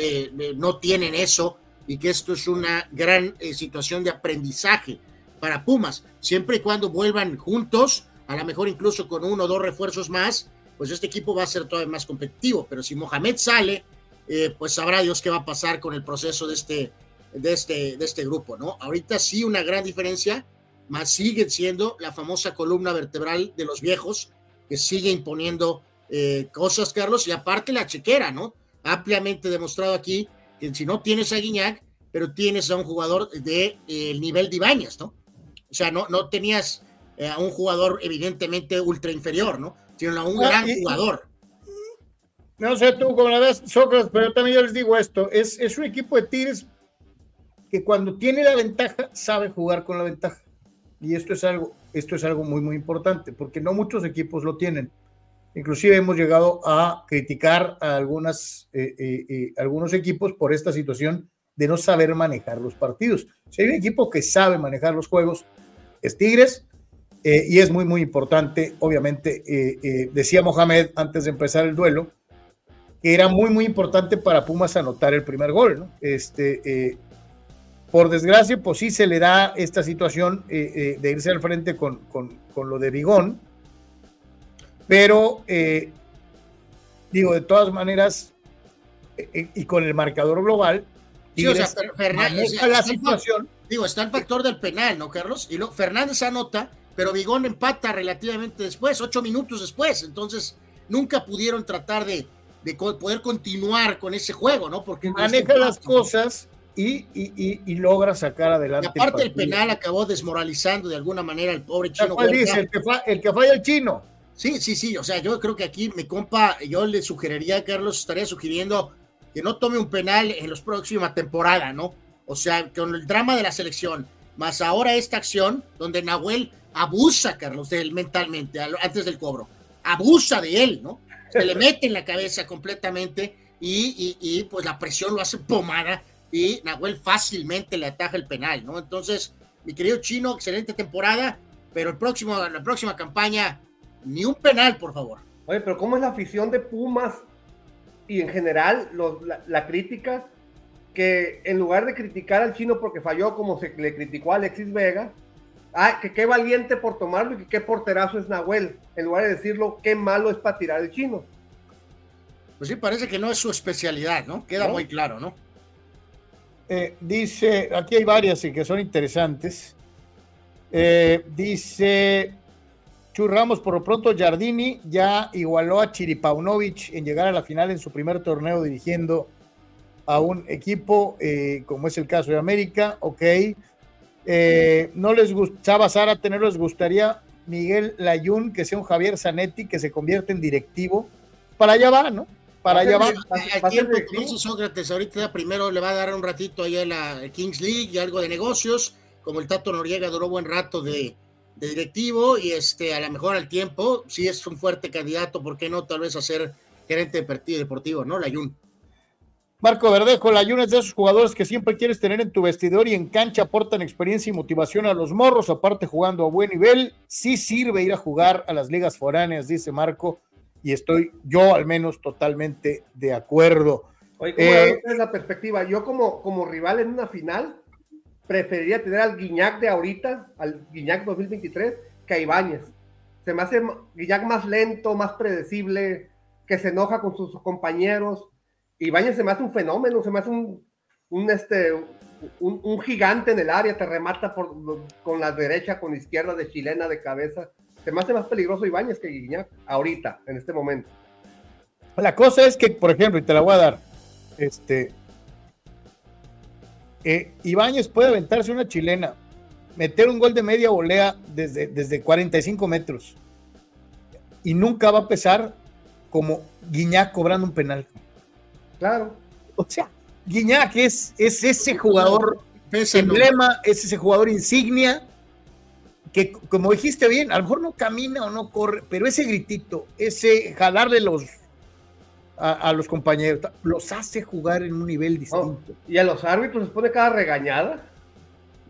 S5: no tienen eso y que esto es una gran situación de aprendizaje para Pumas, siempre y cuando vuelvan juntos a lo mejor incluso con uno o dos refuerzos más, pues este equipo va a ser todavía más competitivo. Pero si Mohamed sale, eh, pues sabrá Dios qué va a pasar con el proceso de este, de, este, de este grupo, ¿no? Ahorita sí una gran diferencia, más siguen siendo la famosa columna vertebral de los viejos, que sigue imponiendo eh, cosas, Carlos, y aparte la chequera, ¿no? Ampliamente demostrado aquí que si no tienes a Guiñac, pero tienes a un jugador de eh, nivel de ¿no? O sea, no, no tenías eh, a un jugador evidentemente ultra inferior, ¿no? Sino a un ah, gran jugador.
S1: No sé tú cómo la ves, Sócrates, pero también yo les digo esto, es, es un equipo de Tigres que cuando tiene la ventaja sabe jugar con la ventaja. Y esto es algo, esto es algo muy, muy importante, porque no muchos equipos lo tienen. Inclusive hemos llegado a criticar a algunas, eh, eh, algunos equipos por esta situación de no saber manejar los partidos. Si hay un equipo que sabe manejar los juegos, es Tigres, eh, y es muy, muy importante, obviamente, eh, eh, decía Mohamed antes de empezar el duelo, que era muy, muy importante para Pumas anotar el primer gol. ¿no? Este, por desgracia, pues sí se le da esta situación de irse al frente con, con, con lo de Bigón, pero digo, de todas maneras, y con el marcador global,
S5: sí, o sea, Fernández, la situación. Digo, está el factor del penal, ¿no, Carlos? Y lo, Fernández anota pero Bigón empata relativamente después, ocho minutos después. Entonces, nunca pudieron tratar de, poder continuar con ese juego, ¿no?
S1: Porque maneja las cosas y, y, logra sacar adelante.
S5: Y aparte, el, penal acabó desmoralizando de alguna manera al pobre chino.
S1: ¿Cuál dice? El que, el que falla el chino.
S5: Sí, sí, sí. O sea, yo creo que aquí mi compa, yo le sugeriría, Carlos, estaría sugiriendo que no tome un penal en la próxima temporada, ¿no? O sea, con el drama de la selección, más ahora esta acción donde Nahuel abusa, Carlos, de él mentalmente, antes del cobro. Abusa de él, ¿no? Se le mete en la cabeza completamente y, pues la presión lo hace pomada y Nahuel fácilmente le ataja el penal, ¿no? Entonces, mi querido Chino, excelente temporada, pero el próximo, la próxima campaña, ni un penal, por favor.
S3: Oye, pero ¿cómo es la afición de Pumas y en general la, la, crítica? Que en lugar de criticar al chino porque falló como se le criticó a Alexis Vega, Ah, que qué valiente por tomarlo y que qué porterazo es Nahuel, en lugar de decirlo, qué malo es para tirar el chino.
S5: Pues sí, parece que no es su especialidad, ¿no? Queda
S1: ¿No?
S5: muy claro, ¿no?
S1: Eh, dice, aquí hay varias y que son interesantes. Eh, dice Churramos, por lo pronto Jardini ya igualó a Chiripaunovic en llegar a la final en su primer torneo dirigiendo a un equipo, eh, como es el caso de América, ok. Eh, no les gustaba Zárate, no les gustaría Miguel Layún, que sea un Javier Zanetti, que se convierte en directivo. Para allá va, ¿no? Para allá va.
S5: Al tiempo que dice Sócrates, ahorita primero le va a dar un ratito ahí a la Kings League y algo de negocios, como el Tato Noriega duró buen rato de, de directivo y este a lo mejor al tiempo, si es un fuerte candidato, ¿por qué no tal vez a ser gerente de partido deportivo, ¿no? Layún.
S1: Marco Verdejo, la es de esos jugadores que siempre quieres tener en tu vestidor y en cancha aportan experiencia y motivación a los morros, aparte jugando a buen nivel. Sí sirve ir a jugar a las ligas foráneas, dice Marco, y estoy yo al menos totalmente de acuerdo.
S3: Oye, ¿cómo
S1: Eh,
S3: ustedes la perspectiva? Yo como, como rival en una final preferiría tener al Guiñac de ahorita, al Guiñac 2023, que a Ibáñez. Se me hace Guiñac más lento, más predecible, que se enoja con sus compañeros. Ibáñez se me hace un fenómeno, se me hace un, un, este, un, gigante en el área, te remata con la derecha, con la izquierda, de chilena, de cabeza. Se me hace más peligroso Ibáñez que Guiñac ahorita, en este momento.
S1: La cosa es que, por ejemplo, y te la voy a dar, este, eh, Ibáñez puede aventarse una chilena, meter un gol de media volea desde, desde 45 metros y nunca va a pesar como Guiñac cobrando un penal.
S3: Claro.
S1: O sea, Guiñac es, es ese jugador emblema, es ese jugador insignia que, como dijiste bien, a lo mejor no camina o no corre, pero ese gritito, ese jalarle los a, a los compañeros, los hace jugar en un nivel distinto.
S3: Y a los árbitros les pone cada regañada.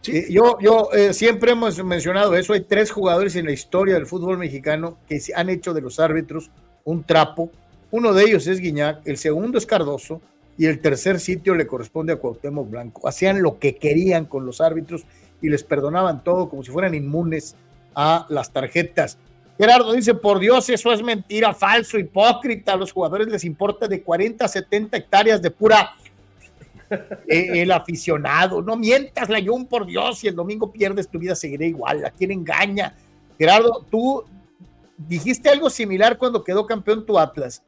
S1: Eh, yo yo eh, siempre hemos mencionado eso. Hay tres jugadores en la historia del fútbol mexicano que se han hecho de los árbitros un trapo. Uno de ellos es Guiñac, el segundo es Cardoso y el tercer sitio le corresponde a Cuauhtémoc Blanco. Hacían lo que querían con los árbitros y les perdonaban todo como si fueran inmunes a las tarjetas. Gerardo dice, por Dios, eso es mentira, falso, hipócrita. A los jugadores les importa de 40 a 70 hectáreas de pura eh, el aficionado. No mientas, Layún, por Dios, si el domingo pierdes, tu vida seguirá igual. ¿A quién engaña? Gerardo, tú dijiste algo similar cuando quedó campeón tu Atlas,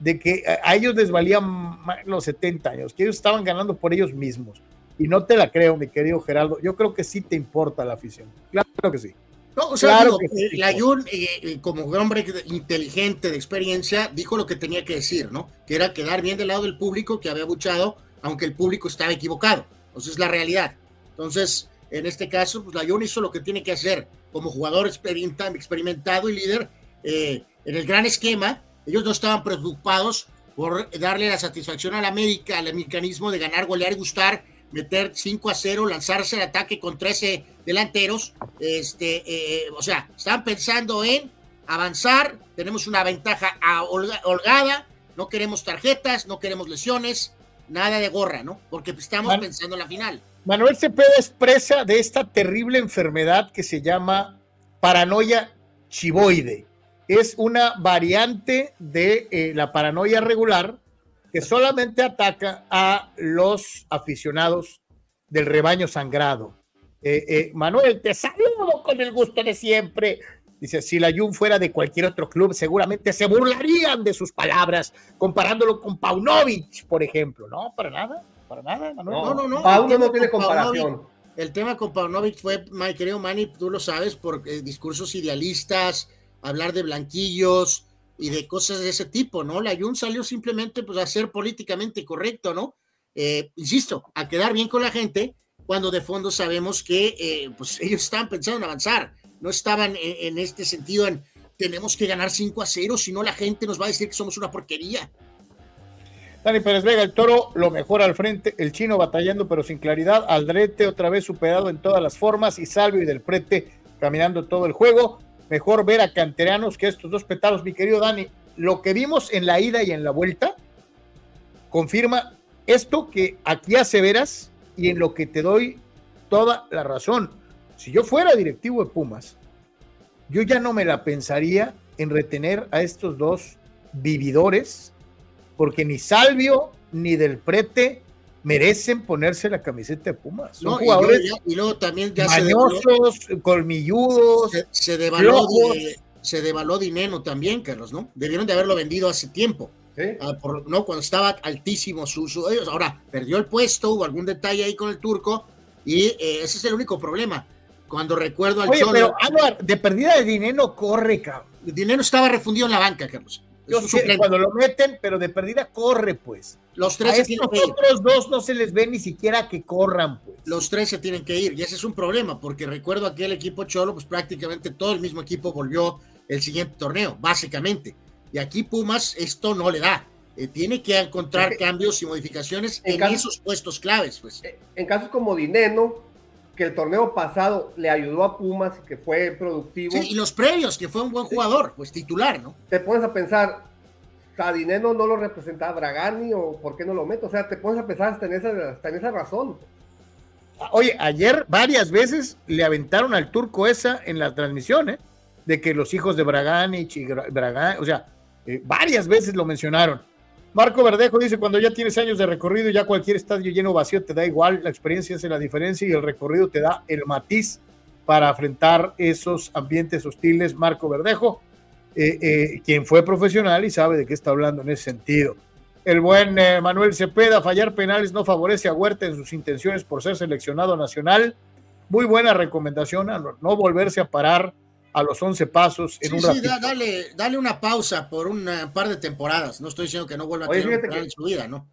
S1: de que a ellos les valían los 70 años, que ellos estaban ganando por ellos mismos. Y no te la creo, mi querido Gerardo. Yo creo que sí te importa la afición. Claro que sí.
S5: No, o sea,
S1: Claro
S5: digo,
S1: que sí.
S5: eh, Layún, eh, eh, como hombre inteligente, de experiencia, dijo lo que tenía que decir, ¿no? Que era quedar bien del lado del público que había buchado, aunque el público estaba equivocado. Entonces, es la realidad. Entonces, en este caso, pues Layún hizo lo que tiene que hacer como jugador experimenta- experimentado y líder eh, en el gran esquema. Ellos no estaban preocupados por darle la satisfacción al América, al mecanismo de ganar, golear y gustar, meter 5 a 0, lanzarse al ataque con 13 delanteros. Este, eh, o sea, estaban pensando en avanzar, tenemos una ventaja holgada, no queremos tarjetas, no queremos lesiones, nada de gorra, ¿no? Porque estamos
S1: Man-
S5: pensando en la final.
S1: Manuel Cepeda expresa de esta terrible enfermedad que se llama paranoia chivoide. Es una variante de eh, la paranoia regular que solamente ataca a los aficionados del rebaño sangrado. Eh, eh, Manuel, te saludo con el gusto de siempre. Dice, si la Jun fuera de cualquier otro club, seguramente se burlarían de sus palabras, comparándolo con Paunovic, por ejemplo. No, para nada, para nada, Manuel.
S5: No, no, no.
S3: Pauno
S5: el tema
S3: no tiene
S5: con
S3: comparación.
S5: Paunovic- el tema con Paunovic fue, mi querido Manny, tú lo sabes, por eh, discursos idealistas, hablar de blanquillos y de cosas de ese tipo, ¿no? La Jun salió simplemente pues, a ser políticamente correcto, ¿no? Eh, insisto, a quedar bien con la gente, cuando de fondo sabemos que eh, pues, ellos estaban pensando en avanzar, no estaban en, este sentido en tenemos que ganar 5 a 0, si no la gente nos va a decir que somos una porquería.
S1: Dani Pérez Vega, el toro lo mejor al frente, el chino batallando pero sin claridad, Aldrete otra vez superado en todas las formas y Salvio y del Prete caminando todo el juego. Mejor ver a canteranos que estos dos petados, mi querido Dani. Lo que vimos en la ida y en la vuelta confirma esto que aquí aseveras y en lo que te doy toda la razón. Si yo fuera directivo de Pumas, yo ya no me la pensaría en retener a estos dos vividores porque ni Salvio ni Del Prete merecen ponerse la camiseta de Pumas. Son
S5: No, y
S1: jugadores
S5: luego ya- y luego también ya se
S1: mañosos, colmilludos.
S5: se, se devaluó,
S1: flojos.
S5: di- se devaluó dinero también, Carlos, ¿no? Debieron de haberlo vendido hace tiempo. Ah, por- no, cuando estaba altísimo su, su- ellos. Ahora, perdió el puesto, hubo algún detalle ahí con el turco, y eh, ese es el único problema. Cuando recuerdo al
S1: Oye,
S5: Cholo,
S1: pero Anuar, de perdida de dinero corre, cabrón.
S5: el dinero estaba refundido en la banca, Carlos.
S1: Yo cuando lo meten, pero de perdida corre, pues.
S5: Los
S1: A
S5: tres se
S1: estos
S5: tienen que ir.
S1: otros dos no se les ve ni siquiera que corran, pues.
S5: Los tres se tienen que ir, y ese es un problema, porque recuerdo aquel equipo Cholo, pues prácticamente todo el mismo equipo volvió el siguiente torneo, básicamente. Y aquí Pumas esto no le da. Eh, tiene que encontrar cambios y modificaciones
S3: en
S5: en,
S3: caso-
S5: esos puestos claves, pues.
S3: En casos como Dineno, que el torneo pasado le ayudó a Pumas y que fue productivo.
S5: Sí, y los previos, que fue un buen jugador, pues titular, ¿no?
S3: Te pones a pensar, a Dineno no lo representaba Bragani o por qué no lo meto. O sea, te pones a pensar hasta en esa, hasta en esa razón.
S1: Oye, ayer varias veces le aventaron al turco esa en la transmisión, ¿eh? De que los hijos de Braganich y Gra- Bragan, o sea, eh, varias veces lo mencionaron. Marco Verdejo dice, cuando ya tienes años de recorrido, ya cualquier estadio lleno vacío te da igual, la experiencia hace la diferencia y el recorrido te da el matiz para enfrentar esos ambientes hostiles. Marco Verdejo, eh, eh, quien fue profesional y sabe de qué está hablando en ese sentido. El buen eh, Manuel Cepeda, fallar penales no favorece a Huerta en sus intenciones por ser seleccionado nacional. Muy buena recomendación a no volverse a parar a los 11 pasos en
S5: Sí,
S1: un
S5: sí,
S1: ratito.
S5: da- dale, dale una pausa por un eh, par de temporadas. No estoy diciendo que no vuelva a tener un
S3: que-
S5: en su vida, ¿no?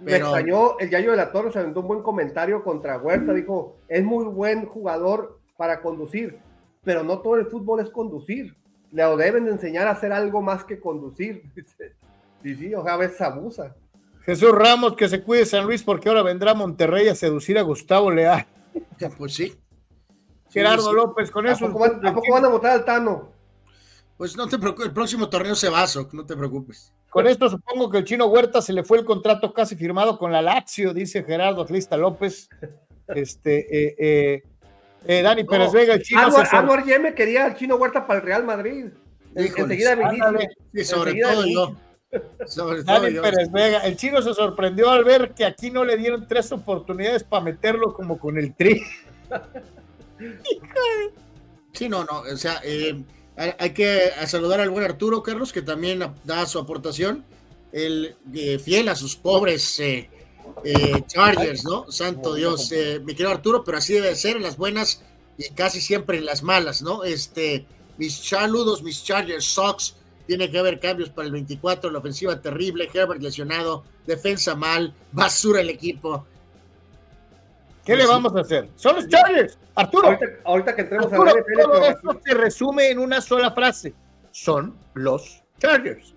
S3: Me
S5: Pero-
S3: extrañó, el Yayo de la Torre se aventó un buen comentario contra Huerta, dijo, es muy buen jugador para conducir, pero no todo el fútbol es conducir, le deben de enseñar a hacer algo más que conducir. Y sí, o sea, a veces abusa.
S1: Jesús Ramos, que se cuide San Luis porque ahora vendrá a Monterrey a seducir a Gustavo Leal.
S5: Pues sí.
S1: Gerardo
S5: Sí, sí.
S1: López, con
S3: ¿A
S1: eso.
S3: poco, van, a poco van a votar al Tano?
S5: Pues no te preocupes, el próximo torneo se va, Soc, no te preocupes.
S1: Con esto supongo que el chino Huerta se le fue el contrato casi firmado con la Lazio, dice Gerardo Atlista López. Este, eh, eh, eh, Dani Pérez Vega, el chino
S3: Anuar Yeme quería al Chino Huerta para el Real Madrid.
S5: Híjoles,
S3: enseguida.
S5: Sí, sobre
S3: Enseguida
S5: todo yo. Sobre todo
S1: Dani
S5: yo.
S1: Pérez Vega, el chino se sorprendió al ver que aquí no le dieron tres oportunidades para meterlo como con el tri.
S5: Sí, no, no, o sea, eh, hay, que saludar al buen Arturo Carlos, que también da su aportación, el eh, fiel a sus pobres eh, eh, Chargers, ¿no? Santo Dios, mi querido Arturo, pero así debe ser las buenas y casi siempre las malas, ¿no? Este, mis saludos, mis Chargers Sox, tiene que haber cambios para el 24, la ofensiva terrible, Herbert lesionado, defensa mal, basura el equipo.
S1: ¿Qué le vamos a hacer? Son los Chargers, Arturo.
S3: Ahorita, ahorita que entremos
S1: Arturo,
S3: a la NFL,
S1: todo esto se resume en una sola frase. Son los Chargers.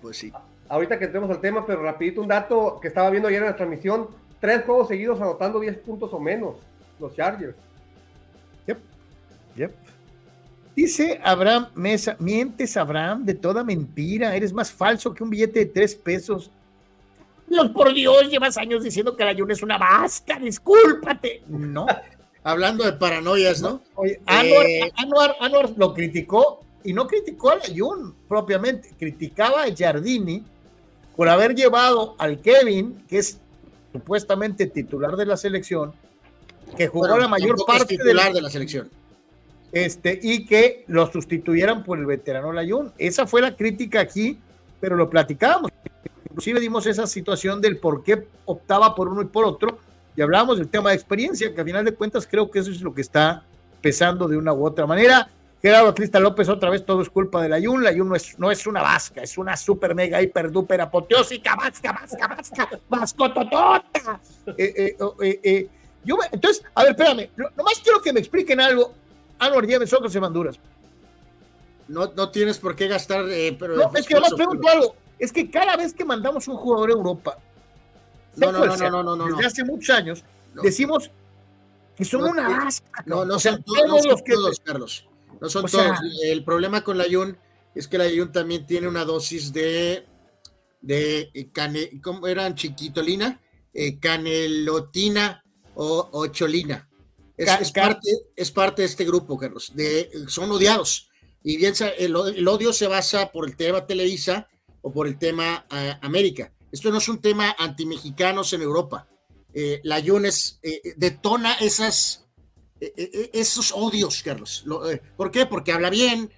S5: Pues sí.
S3: ahorita que entremos al tema, pero rapidito un dato que estaba viendo ayer en la transmisión, tres juegos seguidos anotando 10 puntos o menos, los Chargers.
S1: Yep. Dice Abraham Mesa, mientes Abraham de toda mentira, eres más falso que un billete de tres pesos. Dios por Dios, llevas años diciendo que la Jun es una vasca, discúlpate. No.
S5: Hablando de paranoias, ¿no?
S1: Oye, Anuar,
S5: Eh,
S1: Anuar- Anuar lo criticó y no criticó a la Jun propiamente, criticaba a Giardini por haber llevado al Kevin, que es supuestamente titular de la selección, que jugó
S5: bueno,
S1: la mayor parte
S5: titular
S1: del-
S5: de la selección.
S1: este, y que lo sustituyeran por el veterano Layún. Esa fue la crítica aquí, pero lo platicábamos. Inclusive dimos esa situación del por qué optaba por uno y por otro, y hablábamos del tema de experiencia, que a final de cuentas creo que eso es lo que está pesando de una u otra manera. Gerardo Atlista López, otra vez todo es culpa de Layún. Layún no es, no es una vasca, es una super mega hiper duper apoteósica vasca, vasca, vasca, vascototota. Eh, eh, eh, eh, yo me- entonces, a ver, espérame, nomás quiero que me expliquen algo. Anuar Díaz, Socas y Honduras.
S5: No, no tienes por qué gastar. eh, pero
S1: No, es que además pregunto algo. Es que cada vez que mandamos un jugador a Europa,
S5: No, no, no, no, no, no,
S1: desde hace muchos años, decimos que son una vasca.
S5: No, no son, todos,
S1: los
S5: Carlos. No son todos. El problema con la Jun es que la Jun también tiene una dosis de. de eh, cane, ¿Cómo eran? Chiquitolina, eh, canelotina o, o cholina. Es, parte, es parte de este grupo, Carlos. De, son odiados. Y bien, el odio se basa por el tema Televisa o por el tema ah, América.
S2: Esto no es un tema anti-mexicanos en Europa. Eh, la Yunes eh, detona esas, esos odios, Carlos. ¿Por qué? Porque habla bien,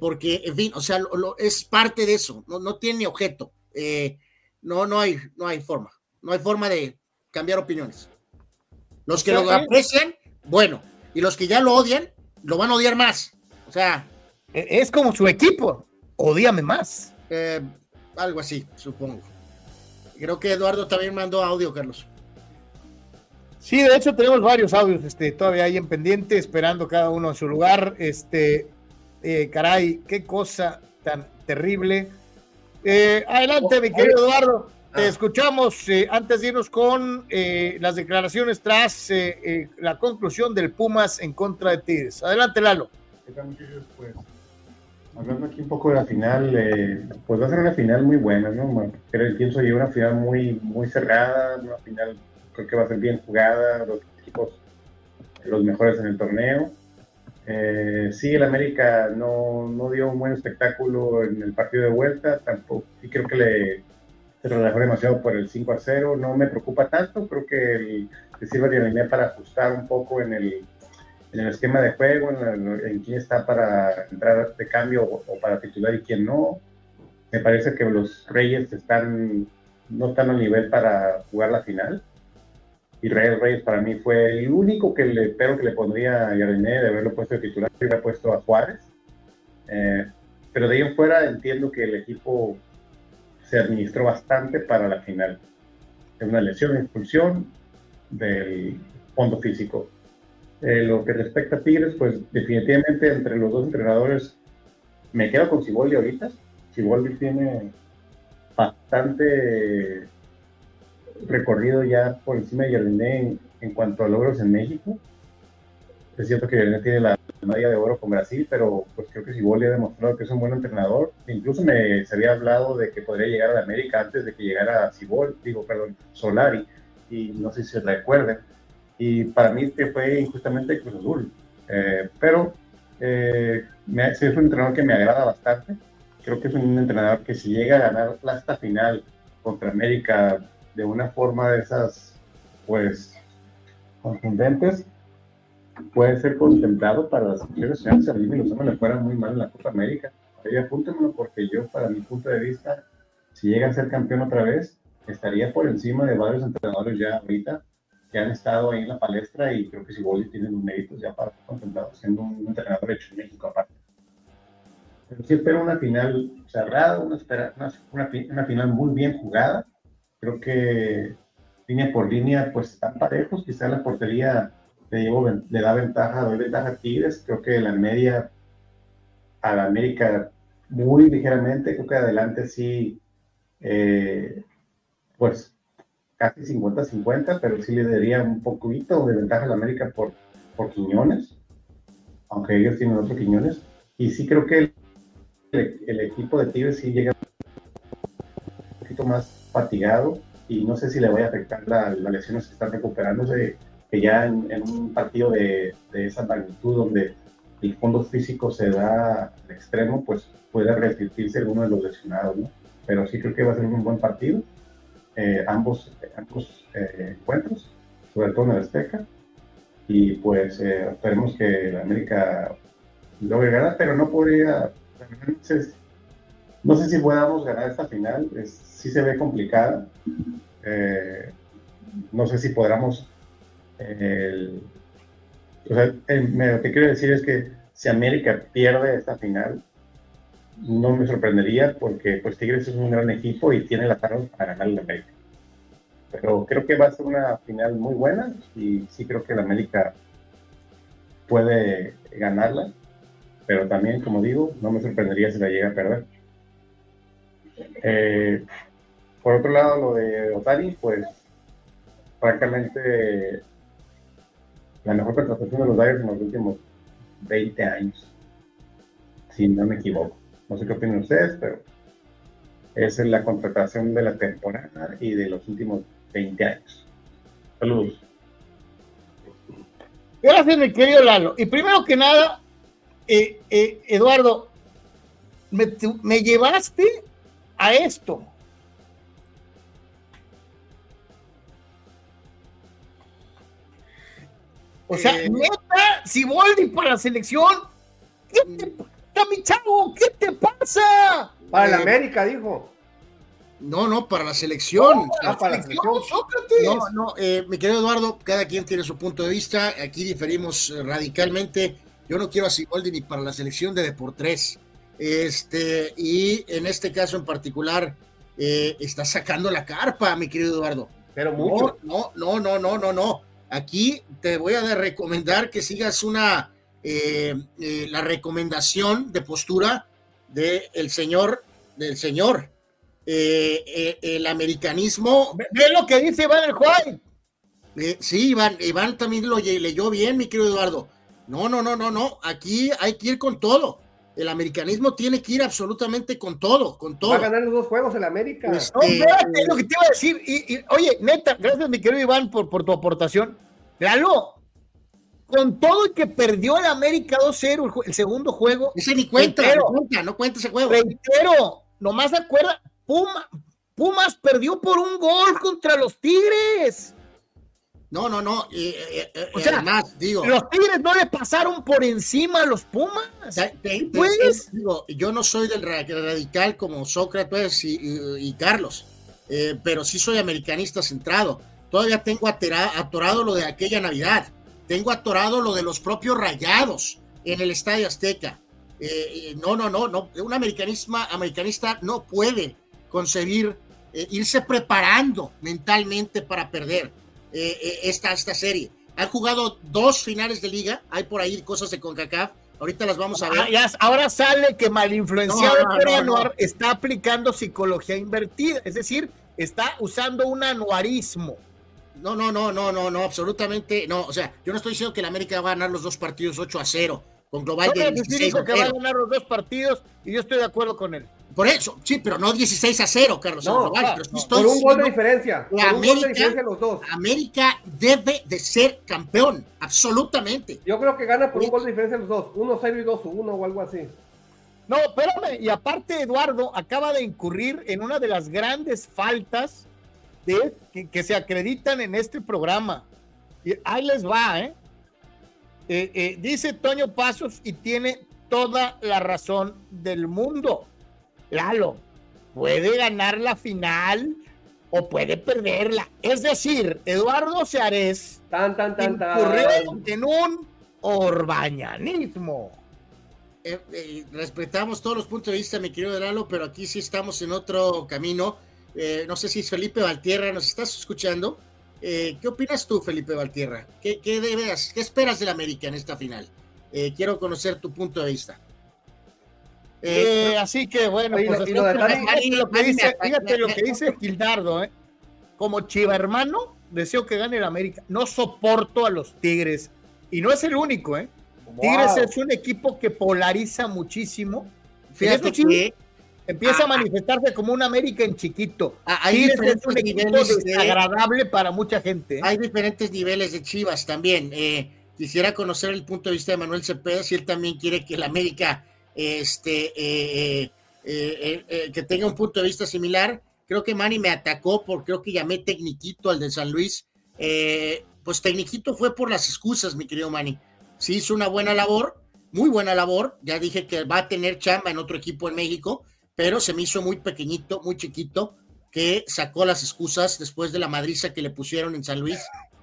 S2: porque, en fin, o sea, es parte de eso, no, no tiene objeto. no, no, hay, no hay forma, no hay forma de cambiar opiniones. Los que lo aprecian, bueno, y los que ya lo odian, lo van a odiar más. O sea.
S1: E, es como su equipo, odiame más.
S2: Eh, algo así, supongo. Creo que Eduardo también mandó audio, Carlos.
S1: Sí, de hecho tenemos varios audios este, todavía ahí en pendiente, esperando cada uno en su lugar. Este, eh, caray, qué cosa tan terrible. Eh, adelante, mi querido Eduardo. Te ah. escuchamos antes de irnos con las declaraciones tras la conclusión del Pumas en contra de Tigres. Adelante, Lalo.
S12: Pues, hablando aquí un poco de la final, eh, pues va a ser una final muy buena, ¿no? Pero pienso yo una final muy, muy cerrada, una final creo que va a ser bien jugada, los equipos los mejores en el torneo. Eh, sí, el América no, no, dio un buen espectáculo en el partido de vuelta, tampoco, y creo que le se relajó demasiado por el 5 a 0, no me preocupa tanto, creo que el, le sirve de para ajustar un poco en el, en el esquema de juego, en, quién está para entrar de cambio o, para titular y quién no. Me parece que los Reyes están no están al nivel para jugar la final. Y Reyes Reyes para mí fue el único que le pero que le pondría a Yardiné de haberlo puesto de titular y hubiera puesto a Juárez. Eh, pero de ahí en fuera entiendo que el equipo se administró bastante para la final. Es una lesión, expulsión del fondo físico eh, lo que respecta a Tigres, pues definitivamente entre los dos entrenadores me quedo con Siboldi ahorita. Siboldi tiene bastante recorrido ya por encima de Yardiné en, cuanto a logros en México. Es cierto que Yardiné tiene la medalla de oro con Brasil, pero pues creo que Siboldi ha demostrado que es un buen entrenador. Incluso me se había hablado de que podría llegar a la América antes de que llegara Siboldi, digo, perdón, Solari, y no sé si se recuerden y para mí que fue injustamente Cruz Azul. Eh, pero eh, es un entrenador que me agrada bastante. Creo que es un entrenador que si llega a ganar hasta final contra América de una forma de esas, pues, contundentes, puede ser contemplado para las selecciones nacionales. A mí me le fuera muy mal en la Copa América. Ahí apúntenmelo porque yo, para mi punto de vista, si llega a ser campeón otra vez, estaría por encima de varios entrenadores ya ahorita que han estado ahí en la palestra y creo que si Siboldi tiene los méritos ya para contemplado siendo un entrenador hecho en México aparte. Pero sí espero una final cerrada, una, una, una, final muy bien jugada. Creo que línea por línea pues están parejos, quizá la portería le, llevo, le da ventaja, doy ventaja a Tigres, creo que la media a la América muy ligeramente, creo que adelante sí, eh, pues casi 50-50, pero sí le daría un poquito de ventaja a la América por, por Quiñones, aunque ellos tienen otros Quiñones. Y sí creo que el, equipo de Tigres sí llega un poquito más fatigado y no sé si le vaya a afectar las lesiones que están recuperándose, que ya en, un partido de, esa magnitud donde el fondo físico se da al extremo, pues puede resistirse alguno de los lesionados, ¿no? Pero sí creo que va a ser un buen partido eh, ambos, ambos eh, encuentros, sobre todo en el Azteca. Y pues eh, esperemos que la América logre ganar, pero no podría. No sé si podamos ganar esta final, es, sí se ve complicada. no sé si podamos. o sea, lo que quiero decir es que si América pierde esta final, no me sorprendería porque pues Tigres es un gran equipo y tiene las armas para ganar la América. Pero creo que va a ser una final muy buena y sí creo que la América puede ganarla, pero también, como digo, no me sorprendería si la llega a perder. Eh, por otro lado, lo de Otani, pues francamente la mejor contratación de los Dyers en los últimos 20 años, si no me equivoco. No sé qué opinan ustedes, pero es la contratación de la temporada y de los últimos 20 años. Saludos.
S1: Gracias, mi querido Lalo. Y primero que nada, eh, eh, Eduardo, me, llevaste a esto. O sea,
S5: eh,
S1: neta, Siboldi para la selección. Mm pasa, mi chavo? ¿Qué te pasa?
S3: Para el
S5: Eh,
S3: América, dijo.
S5: No, no, para la selección.
S3: Ah, para la selección.
S1: Sócrates.
S5: No, no, eh, mi querido Eduardo, cada quien tiene su punto de vista. Aquí diferimos eh, radicalmente. Yo no quiero a Siboldi ni para la selección de Deportes. Este, y en este caso en particular, eh, está sacando la carpa, mi querido Eduardo.
S3: Pero mucho.
S5: No, no, no, no, no, no. Aquí te voy a recomendar que sigas una eh, eh, la recomendación de postura del el señor, del señor. Eh, el americanismo.
S1: Ve lo que dice Iván el Juan.
S5: Sí, Iván, Iván también lo leyó bien, mi querido Eduardo. No, no, no, no, no. Aquí hay que ir con todo. El americanismo tiene que ir absolutamente con todo, con todo.
S3: Va a ganar los dos juegos el América.
S5: Pues,
S1: No, espérate, es lo que te iba a decir. Y, y, oye, neta, gracias, mi querido Iván, por, por tu aportación. Lalo, con todo y que perdió el América 2-0 el, segundo juego.
S5: Ese ni cuenta,
S1: reitero,
S5: no cuenta, no cuenta ese juego.
S1: Reitero, nomás acuerda, Puma, Pumas perdió por un gol contra los Tigres.
S5: No, no, no. eh, eh, eh,
S1: O sea,
S5: además, digo,
S1: Los Tigres no le pasaron por encima a los Pumas.
S5: te- te- te- digo, yo no soy del ra- radical como Sócrates y, y- y Carlos, pero sí soy americanista centrado. Todavía tengo atorado lo de aquella Navidad. Tengo atorado lo de los propios rayados en el Estadio Azteca. Eh, no, no, no, no. Un americanismo, americanista no puede concebir eh, irse preparando mentalmente para perder eh, esta, esta serie. Han jugado dos finales de liga, hay por ahí cosas de CONCACAF, ahorita las vamos a ver.
S1: Ah, ya- ahora sale que malinfluenciado
S5: No, no,
S1: por
S5: no,
S1: Anuar
S5: no.
S1: está aplicando psicología invertida, es decir, está usando un anuarismo.
S5: No, no, no, no, no, no, absolutamente no. O sea, yo no estoy diciendo que la América va a ganar los dos partidos 8 a 0, con global de
S1: Sócrates sí
S5: 16
S1: dijo
S5: a
S1: que va a
S5: 0.
S1: ganar los dos partidos y yo estoy de acuerdo con él.
S5: Por eso, sí, pero no 16 a 0, Carlos.
S3: No,
S5: global,
S3: ah,
S5: pero sí
S3: no,
S5: estoy
S3: por un gol de diferencia.
S5: La
S3: Por un gol de
S5: América-
S3: diferencia los dos.
S5: América debe de ser campeón, absolutamente.
S3: Yo creo que gana por un gol de diferencia los dos. 1-0 y 2-1 o algo así.
S1: No, espérame, y aparte Eduardo acaba de incurrir en una de las grandes faltas de, que, que se acreditan en este programa. Y ahí les va, ¿eh? Eh, eh, Dice Toño Pasos y tiene toda la razón del mundo. Lalo, puede ganar la final o puede perderla. Es decir, Eduardo Seares
S3: Tan, tan, tan, tan.
S1: incurrió en un orbañanismo.
S5: Eh, eh, respetamos todos los puntos de vista, mi querido Lalo, pero aquí sí estamos en otro camino. Eh, no sé si es Felipe Valtierra, ¿nos estás escuchando? Eh, ¿Qué opinas tú, Felipe Valtierra? ¿Qué, qué, debes- qué esperas del América en esta final? Eh, quiero conocer tu punto de vista.
S1: Eh, así que bueno, pues
S3: lo-
S1: fíjate lo que dice, fíjate lo que Gildardo, ¿eh? Como chiva hermano, deseo que gane el América. No soporto a los Tigres. Y no es el único, ¿eh? Tigres es un equipo que polariza muchísimo.
S5: Fíjate que
S1: Empieza a
S5: Ah,
S1: manifestarse como un América en chiquito.
S5: Ah, hay
S1: es
S5: diferentes
S1: un equipo
S5: niveles de-
S1: desagradable para mucha gente. ¿eh?
S5: hay diferentes niveles de Chivas también. Eh, quisiera conocer el punto de vista de Manuel Cepeda, si él también quiere que el América este, eh, eh, que tenga un punto de vista similar. Creo que Manny me atacó por creo que llamé tecniquito al de San Luis. Pues tecniquito fue por las excusas, mi querido Manny. Sí hizo una buena labor, muy buena labor. Ya dije que va a tener chamba en otro equipo en México, pero se me hizo muy pequeñito, muy chiquito, que sacó las excusas después de la madriza que le pusieron en San Luis.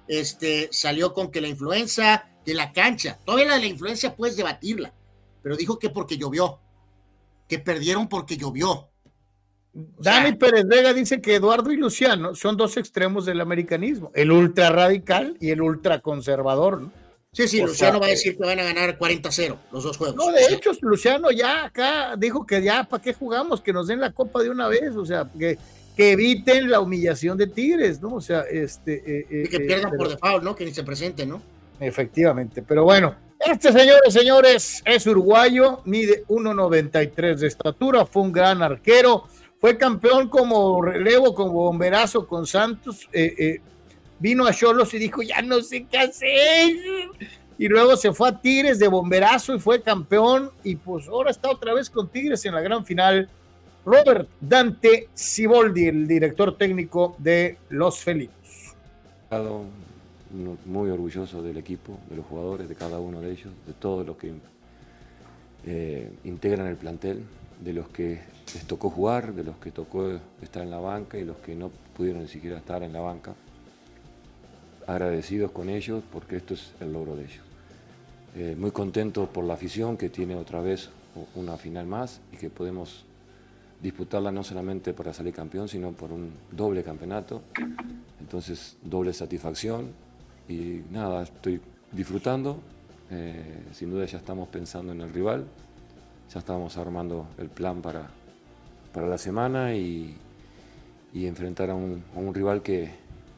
S5: Este salió con que la influencia de la cancha, todavía la influencia puedes debatirla, pero dijo que porque llovió, que perdieron porque llovió.
S1: Dani Pérez Vega dice que Eduardo y Luciano son dos extremos del americanismo, el ultra radical y el ultra conservador. ¿no?
S5: Sí, sí,
S1: O
S5: Luciano
S1: sea,
S5: va a decir que van a ganar 40-0 los dos juegos.
S1: No, de hecho, Luciano ya acá dijo que ya, ¿para qué jugamos? Que nos den la copa de una vez, o sea, que, que eviten la humillación de Tigres, ¿no? O sea, este... eh, eh,
S5: y que
S1: eh,
S5: pierdan
S1: pero-
S5: por default, ¿no? Que ni se presenten, ¿no?
S1: Efectivamente, pero bueno, este señores, señores, es uruguayo, mide 1.93 de estatura, fue un gran arquero, fue campeón como relevo, como bomberazo con Santos, eh, eh, vino a Cholos y dijo, ya no sé qué hacer, y luego se fue a Tigres de bomberazo y fue campeón, y pues ahora está otra vez con Tigres en la gran final. Robert Dante Siboldi, el director técnico de Los Felinos.
S13: muy orgulloso del equipo, de los jugadores, de cada uno de ellos, de todos los que eh, integran el plantel, de los que les tocó jugar, de los que tocó estar en la banca y los que no pudieron ni siquiera estar en la banca. Agradecidos con ellos porque esto es el logro de ellos. Eh, muy contentos por la afición que tiene otra vez una final más y que podemos disputarla no solamente para salir campeón, sino por un doble campeonato. Entonces, doble satisfacción y nada, estoy disfrutando. Eh, sin duda ya estamos pensando en el rival, ya estamos armando el plan para, para la semana y, y enfrentar a un, rival que,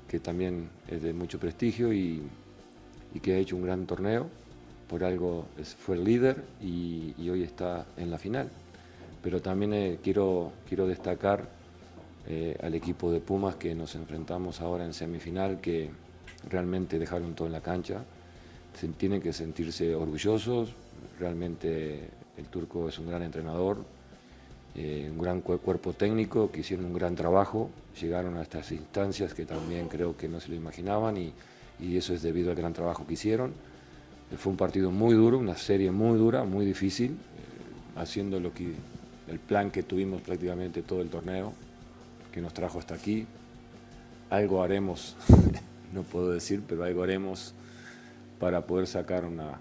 S13: que, también es de mucho prestigio y, que ha hecho un gran torneo. Por algo fue el líder y, y hoy está en la final. Pero también eh, quiero, quiero destacar eh, al equipo de Pumas que nos enfrentamos ahora en semifinal, que realmente dejaron todo en la cancha, Se, tienen que sentirse orgullosos, realmente el turco es un gran entrenador, eh, un gran cuerpo técnico, que hicieron un gran trabajo, llegaron a estas instancias que también creo que no se lo imaginaban y, eso es debido al gran trabajo que hicieron. Fue un partido muy duro, una serie muy dura, muy difícil, haciendo lo que el plan que tuvimos prácticamente todo el torneo, que nos trajo hasta aquí. Algo haremos, no puedo decir, pero algo haremos para poder sacar una,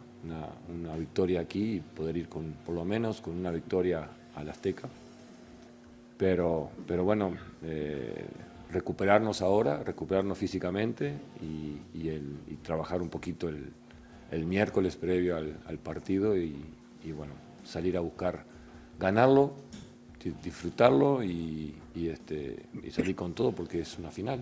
S13: victoria aquí y poder ir con, por lo menos con una victoria al Azteca. Pero, pero bueno, eh, recuperarnos ahora, recuperarnos físicamente y, trabajar un poquito el, miércoles previo al, partido y, y bueno, salir a buscar ganarlo, disfrutarlo y, este, y salir con todo porque es una final.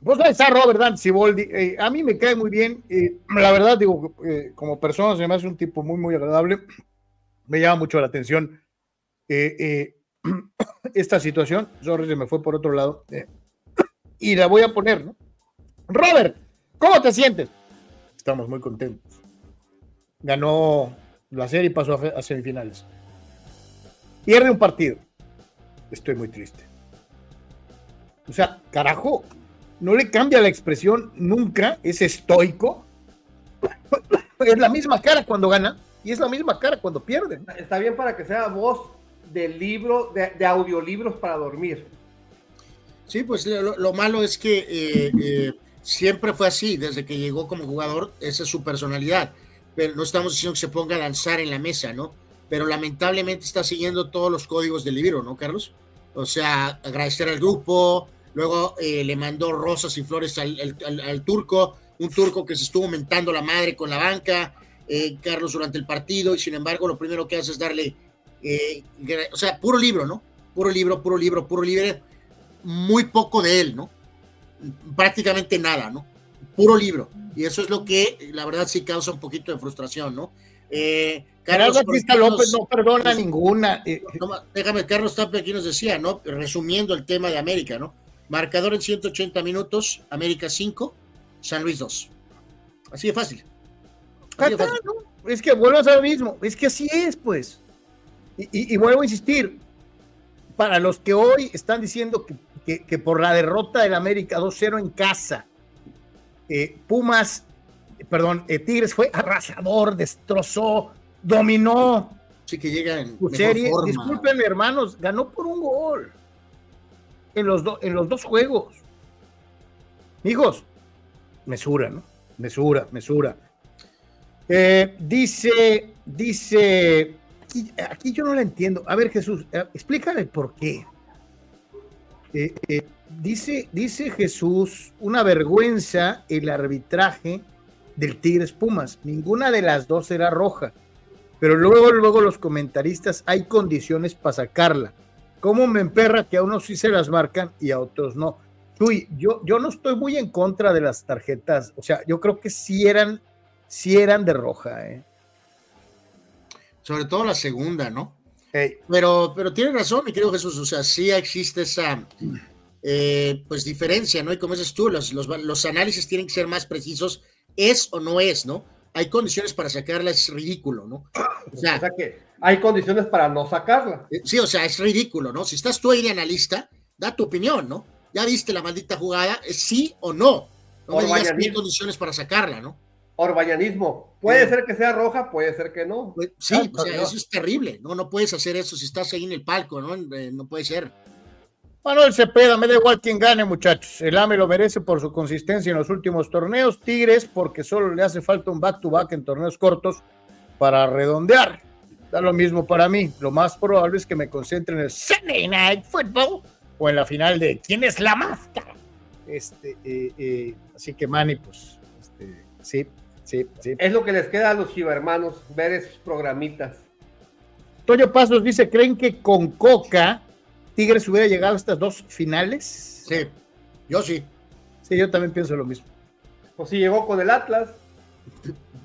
S1: Vos sabés a Robert Dante Siboldi, eh, a mí me cae muy bien, eh, la verdad digo, eh, como persona se me hace un tipo muy, muy agradable, me llama mucho la atención esta situación, sorry, se me fue por otro lado, y la voy a poner, ¿no? Robert, ¿cómo te sientes? Estamos muy contentos ganó la serie y pasó a, semifinales. Pierde un partido. Estoy muy triste. O sea, carajo, no le cambia la expresión nunca, es estoico. es la misma cara cuando gana y es la misma cara cuando pierde.
S3: Está bien para que sea voz del libro, de, audiolibros para dormir.
S5: Sí, pues lo, malo es que eh, eh, siempre fue así, desde que llegó como jugador, esa es su personalidad pero no estamos diciendo que se ponga a lanzar en la mesa, ¿no? Pero lamentablemente está siguiendo todos los códigos del libro, ¿no, Carlos? O sea, agradecer al grupo, luego eh, le mandó rosas y flores al, turco, un turco que se estuvo mentando la madre con la banca, eh, Carlos, durante el partido, y sin embargo lo primero que hace es darle, eh, o sea, puro libro, ¿no? Puro libro, puro libro, puro libro, muy poco de él, ¿no? Prácticamente nada, ¿no? Puro libro. Y eso es lo que, la verdad, sí causa un poquito de frustración, ¿no?
S1: Eh, Carlos López no perdona ninguna. Eh,
S5: déjame, Carlos Tapia aquí nos decía, ¿no? Resumiendo el tema de América, ¿no? Marcador en 180 minutos, América 5, San Luis 2. Así de fácil.
S1: Es que vuelvo a ser lo mismo, es que así es, pues. Y, vuelvo a insistir, para los que hoy están diciendo que, que por la derrota del América 2-0 en casa, eh, Pumas, perdón, eh, Tigres fue arrasador, destrozó, dominó.
S5: Sí, que llega en
S1: su serie. Disculpen, hermanos, ganó por un gol en los, en los dos juegos. Hijos, mesura, ¿no? Mesura, mesura. Eh, dice, dice, aquí, yo no la entiendo. A ver, Jesús, explícame por qué. Eh, Dice, dice Jesús, una vergüenza el arbitraje del Tigres Pumas. Ninguna de las dos era roja. Pero luego, luego los comentaristas hay condiciones para sacarla. ¿Cómo me emperra que a unos sí se las marcan y a otros no? Uy, yo, yo no estoy muy en contra de las tarjetas. O sea, yo creo que sí eran, sí eran de roja, ¿eh?
S5: Sobre todo la segunda, ¿no? Pero, pero tiene razón, mi querido Jesús. O sea, sí existe esa eh, pues diferencia, ¿no? Y como dices tú, los, los, análisis tienen que ser más precisos, es o no es, ¿no? Hay condiciones para sacarla, es ridículo, ¿no?
S3: O sea, que hay condiciones para no sacarla.
S5: Eh, sí, o sea, es ridículo, ¿no? Si estás tú ahí de analista, da tu opinión, ¿no? ya viste la maldita jugada, es sí o no. No me digas que hay condiciones para sacarla, ¿no?
S3: Orbañanismo. Puede ser que sea roja, puede ser que no.
S5: Pues, Sí,
S3: Ah,
S5: o sea,
S3: no.
S5: eso es terrible. No, no puedes hacer eso si estás ahí en el palco, ¿no? Eh, No puede ser.
S1: Manuel Cepeda, me da igual quién gane, muchachos. El AME lo merece por su consistencia en los últimos torneos. Tigres, porque solo le hace falta un back-to-back en torneos cortos para redondear. Da lo mismo para mí. Lo más probable es que me concentre en el Sunday Night Football o en la final de ¿Quién es la máscara? Este, eh, eh, así que, Manny, pues, este, sí, sí, sí.
S3: Es lo que les queda a los chivermanos, ver esos programitas.
S1: Toño Pasos dice, ¿creen que con Coca Tigres hubiera llegado a estas dos finales?
S5: Sí, yo sí.
S1: Sí, yo también pienso lo mismo.
S3: O si llegó con el Atlas.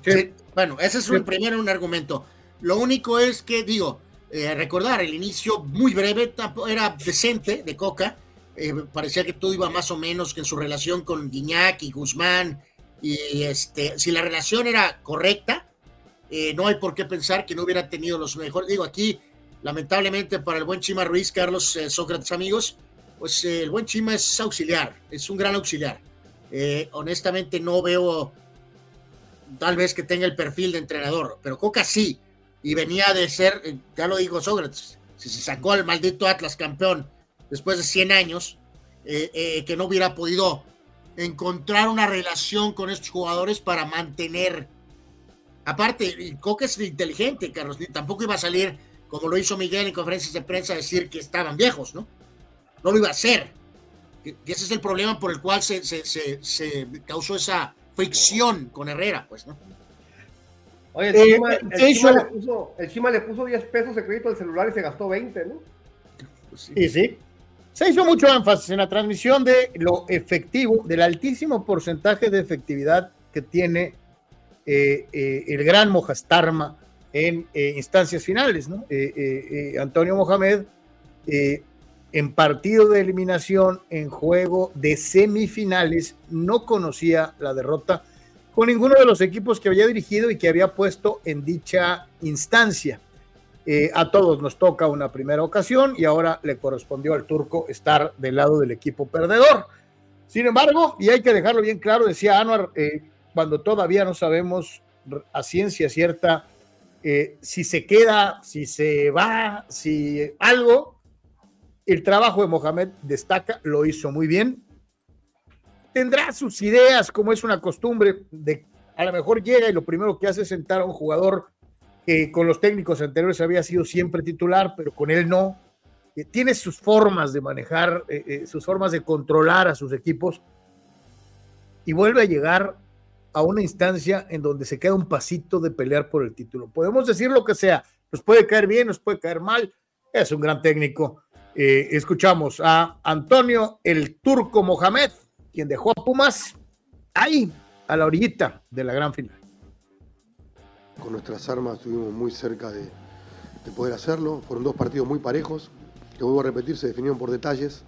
S5: Sí, Bueno, ese es un primero un argumento. Lo único es que, digo, eh, recordar, el inicio muy breve era decente de Coca. Eh, parecía que todo iba más o menos que en su relación con Guiñac y Guzmán. Y este, si la relación era correcta, eh, no hay por qué pensar que no hubiera tenido los mejores. Digo, aquí, lamentablemente para el buen Chima Ruiz, Carlos eh, Sócrates, amigos, pues eh, el buen Chima es auxiliar, es un gran auxiliar. Honestamente no veo tal vez que tenga el perfil de entrenador, pero Coca sí, y venía de ser, ya lo dijo Sócrates, si se sacó al maldito Atlas campeón después de 100 años, que no hubiera podido encontrar una relación con estos jugadores para mantener. Aparte, y Coca es inteligente, Carlos, ni tampoco iba a salir como lo hizo Miguel en conferencias de prensa a decir que estaban viejos, ¿no? No lo iba a hacer. Ese es el problema por el cual se, se- se- se causó esa fricción con Herrera, pues, ¿no?
S3: Oye, el,
S1: Eh,
S3: Chima, el
S1: de
S3: Chima
S1: hecho-
S3: le puso, el Chima le puso 10 pesos de crédito al celular y se gastó 20, ¿no?
S1: Sí, sí. Se hizo mucho énfasis en la transmisión de lo efectivo, del altísimo porcentaje de efectividad que tiene eh, eh, el gran Mojastarma en eh, instancias finales, ¿no? Eh, Antonio Mohamed, en partido de eliminación, en juego de semifinales, no conocía la derrota con ninguno de los equipos que había dirigido y que había puesto en dicha instancia. Eh, a todos nos toca una primera ocasión y ahora le correspondió al turco estar del lado del equipo perdedor. Sin embargo, y hay que dejarlo bien claro, decía Anuar, eh, cuando todavía no sabemos a ciencia cierta eh, si se queda, si se va, si algo, el trabajo de Mohamed destaca, lo hizo muy bien. Tendrá sus ideas, como es una costumbre, de a lo mejor llega y lo primero que hace es sentar a un jugador con los técnicos anteriores había sido siempre titular, pero con él no. Eh, tiene sus formas de manejar, eh, eh, sus formas de controlar a sus equipos y vuelve a llegar a una instancia en donde se queda un pasito de pelear por el título. Podemos decir lo que sea, nos puede caer bien, nos puede caer mal, es un gran técnico. Escuchamos a Antonio el Turco Mohamed, quien dejó a Pumas ahí, a la orillita de la gran final.
S14: Con nuestras armas estuvimos muy cerca de, de poder hacerlo. Fueron dos partidos muy parejos, que vuelvo a repetir, se definieron por detalles.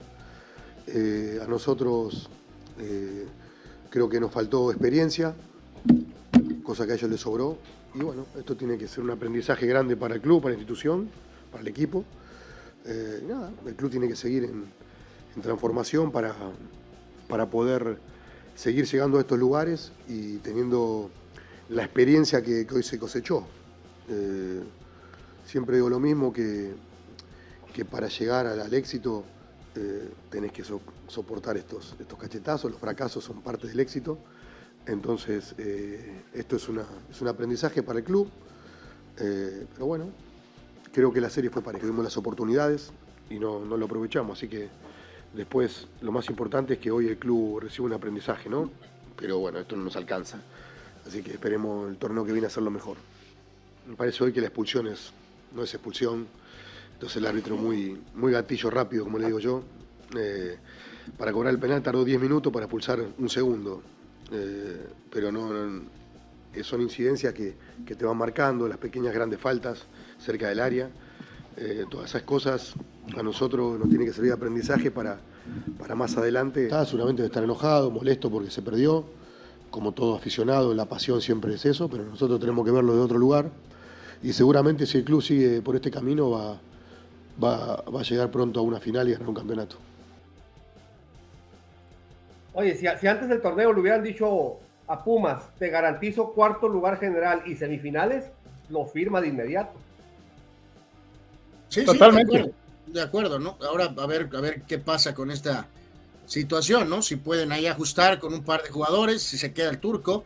S14: Eh, a nosotros eh, creo que nos faltó experiencia, cosa que a ellos les sobró. Y bueno, esto tiene que ser un aprendizaje grande para el club, para la institución, para el equipo. Eh, el club tiene que seguir en, en transformación para, para poder seguir llegando a estos lugares y teniendo la experiencia que, hoy se cosechó. Eh, siempre digo lo mismo, que, que para llegar al, éxito eh, tenés que so- soportar estos, estos cachetazos, los fracasos son parte del éxito. Entonces, eh, esto es, una, es un aprendizaje para el club, pero bueno, creo que la serie fue pareja, tuvimos las oportunidades y no, no lo aprovechamos, así que después lo más importante es que hoy el club recibe un aprendizaje, ¿no? Pero bueno, esto no nos alcanza. Así que esperemos el torneo que viene a hacerlo mejor. Me parece hoy que la expulsión es, no es expulsión. Entonces el árbitro muy, muy gatillo rápido, como le digo yo. Eh, para cobrar el penal tardó 10 minutos para expulsar un segundo. Eh, pero no, no- eh, son incidencias que, que te van marcando, las pequeñas grandes faltas cerca del área. Todas esas cosas a nosotros nos tiene que servir de aprendizaje para, para más adelante. Está seguramente de estar enojado, molesto porque se perdió como todo aficionado, la pasión siempre es eso, pero nosotros tenemos que verlo de otro lugar. Y seguramente si el club sigue por este camino va, va, va a llegar pronto a una final y a ganar un campeonato.
S3: Oye, si, si antes del torneo le hubieran dicho a Pumas, te garantizo cuarto lugar general y semifinales, lo firma de inmediato.
S5: Sí, Totalmente. Sí, de, acuerdo, de, acuerdo, ¿no? Ahora a ver, a ver qué pasa con esta situación, ¿no? Si pueden ahí ajustar con un par de jugadores, si se queda el turco.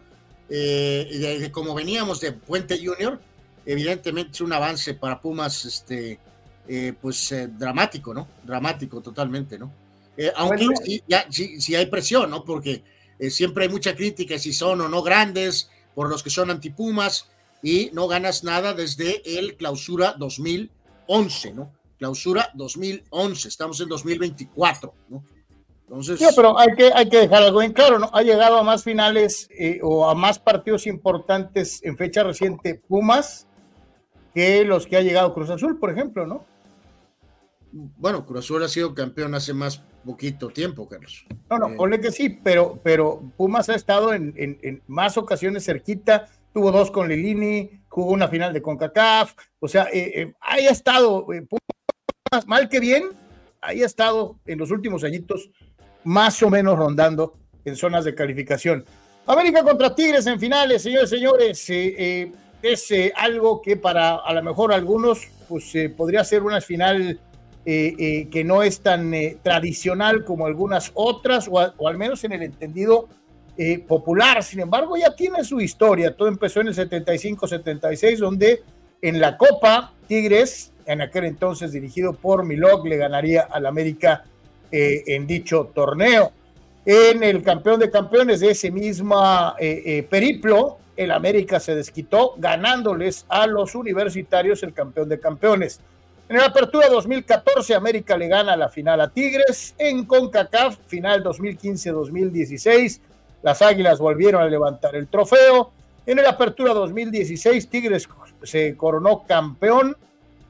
S5: Eh, y de, de, como veníamos de Puente Junior, evidentemente es un avance para Pumas, este, eh, pues eh, dramático, ¿no? Dramático totalmente, ¿no? Eh, aunque bueno, sí, ya, sí, sí, hay presión, ¿no? Porque siempre hay mucha crítica si son o no grandes, por los que son antipumas, y no ganas nada desde el clausura 2011, ¿no? Clausura 2011, estamos en 2024, ¿no? Entonces...
S1: Sí, pero hay que, hay que dejar algo en claro, ¿no? Ha llegado a más finales eh, o a más partidos importantes en fecha reciente Pumas que los que ha llegado Cruz Azul, por ejemplo, ¿no?
S5: Bueno, Cruz Azul ha sido campeón hace más poquito tiempo, Carlos.
S1: No, no, eh, ponle que sí, pero, pero Pumas ha estado en, en, en, más ocasiones cerquita, tuvo dos con Lilini, jugó una final de CONCACAF, o sea, eh, eh, ahí ha estado, Pumas, mal que bien, ahí ha estado en los últimos añitos, más o menos rondando en zonas de calificación. América contra Tigres en finales, señores, señores, es algo que para a lo mejor algunos, pues podría ser una final eh, eh, que no es tan eh, tradicional como algunas otras, o, al menos en el entendido eh, popular. Sin embargo, ya tiene su historia. Todo empezó en el 75-76, donde en la Copa Tigres, en aquel entonces dirigido por Milog, le ganaría al América eh, en dicho torneo. En el campeón de campeones de ese mismo periplo, el América se desquitó ganándoles a los universitarios el campeón de campeones. En la apertura 2014, América le gana la final a Tigres. En CONCACAF, final 2015-2016, las Águilas volvieron a levantar el trofeo. En la apertura 2016, Tigres se coronó campeón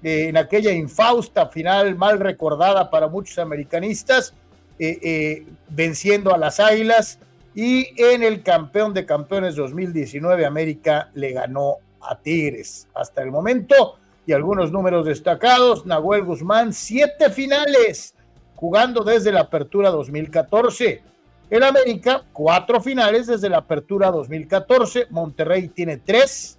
S1: eh, en aquella infausta final mal recordada para muchos americanistas, eh, eh, venciendo a las Águilas. Y en el campeón de campeones 2019, América le ganó a Tigres. Hasta el momento, y algunos números destacados. Nahuel Guzmán, siete finales, jugando desde la apertura 2014. El América, cuatro finales desde la apertura 2014. Monterrey tiene tres.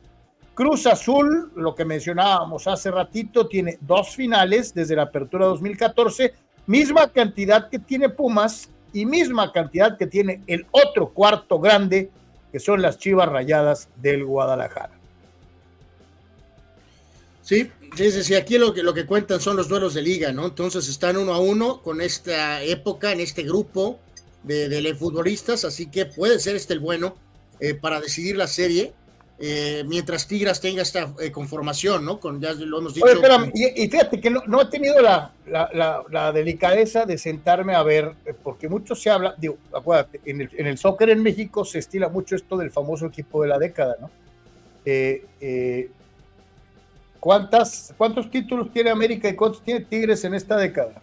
S1: Cruz Azul, lo que mencionábamos hace ratito, tiene dos finales desde la apertura 2014. Misma cantidad que tiene Pumas y misma cantidad que tiene el otro cuarto grande, que son las Chivas Rayadas del Guadalajara.
S5: Sí, sí, sí, aquí lo que, cuentan son los duelos de liga, ¿no? Entonces están uno a uno con esta época, en este grupo de, de futbolistas, así que puede ser este el bueno eh, para decidir la serie. Eh, mientras Tigras tenga esta eh, conformación, ¿no? Con, ya lo hemos dicho.
S1: Oye, espérame, y, y, fíjate que no, no he tenido la, la, la, la, delicadeza de sentarme a ver, eh, porque mucho se habla, digo, acuérdate, en el, en el soccer en México se estila mucho esto del famoso equipo de la década, ¿no? Eh, ¿Cuántas, ¿Cuántos títulos tiene América y cuántos tiene Tigres en esta década?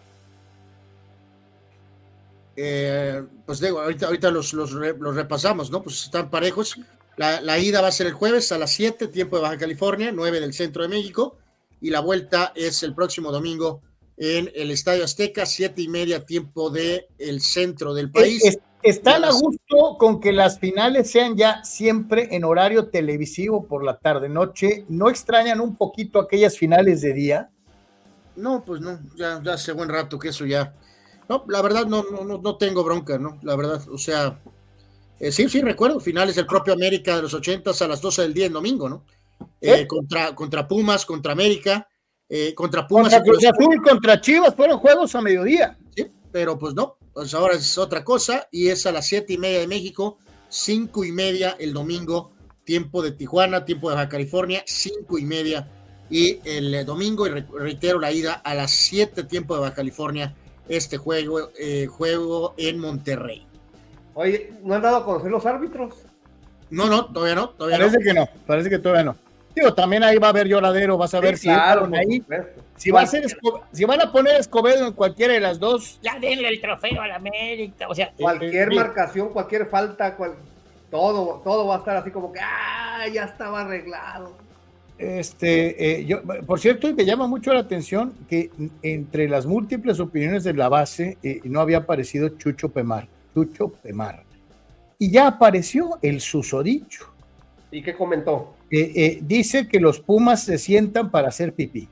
S5: Pues digo, ahorita, ahorita los, los, los, repasamos, ¿no? Pues están parejos. La, la, ida va a ser el jueves a las 7, tiempo de Baja California, 9 del centro de México, y la vuelta es el próximo domingo en el Estadio Azteca, 7 y media, tiempo del el centro del país.
S1: Es, ¿Están a gusto con que las finales sean ya siempre en horario televisivo por la tarde-noche? ¿No extrañan un poquito aquellas finales de día?
S5: No, pues no, ya, ya hace buen rato que eso ya. No, la verdad no, no, no tengo bronca, ¿no? La verdad, o sea, eh, sí, sí, recuerdo, finales del propio América de los ochentas a las 12 del día en domingo, ¿no? Eh, ¿Eh? Contra, contra Pumas, contra América, contra Pumas.
S1: Contra Cruz Azul, contra Chivas, fueron juegos a mediodía.
S5: Sí, pero pues no, pues ahora es otra cosa y es a las siete y media de México, cinco y media el domingo, tiempo de Tijuana, tiempo de Baja California, cinco y media y el domingo, y reitero la ida a las siete tiempo de Baja California, este juego, eh, juego en Monterrey.
S3: Oye, ¿no han dado a conocer los árbitros?
S5: No, no, todavía no. Todavía
S1: parece
S5: no.
S1: que no, parece que todavía no. Digo, también ahí va a haber lloradero, vas a ver
S3: sí, si claro,
S1: ahí. Si, va a ser si van a poner Escobedo en cualquiera de las dos,
S15: ya denle el trofeo a la América. O sea,
S3: cualquier eh, marcación, cualquier falta, cual, todo, todo va a estar así como que ah, ya estaba arreglado.
S1: Este, eh, yo, por cierto, me llama mucho la atención que entre las múltiples opiniones de la base eh, no había aparecido Chucho Pemar. Chucho Pemar. Y ya apareció el susodicho.
S3: ¿Y qué comentó?
S1: Eh, eh, dice que los Pumas se sientan para hacer pipí.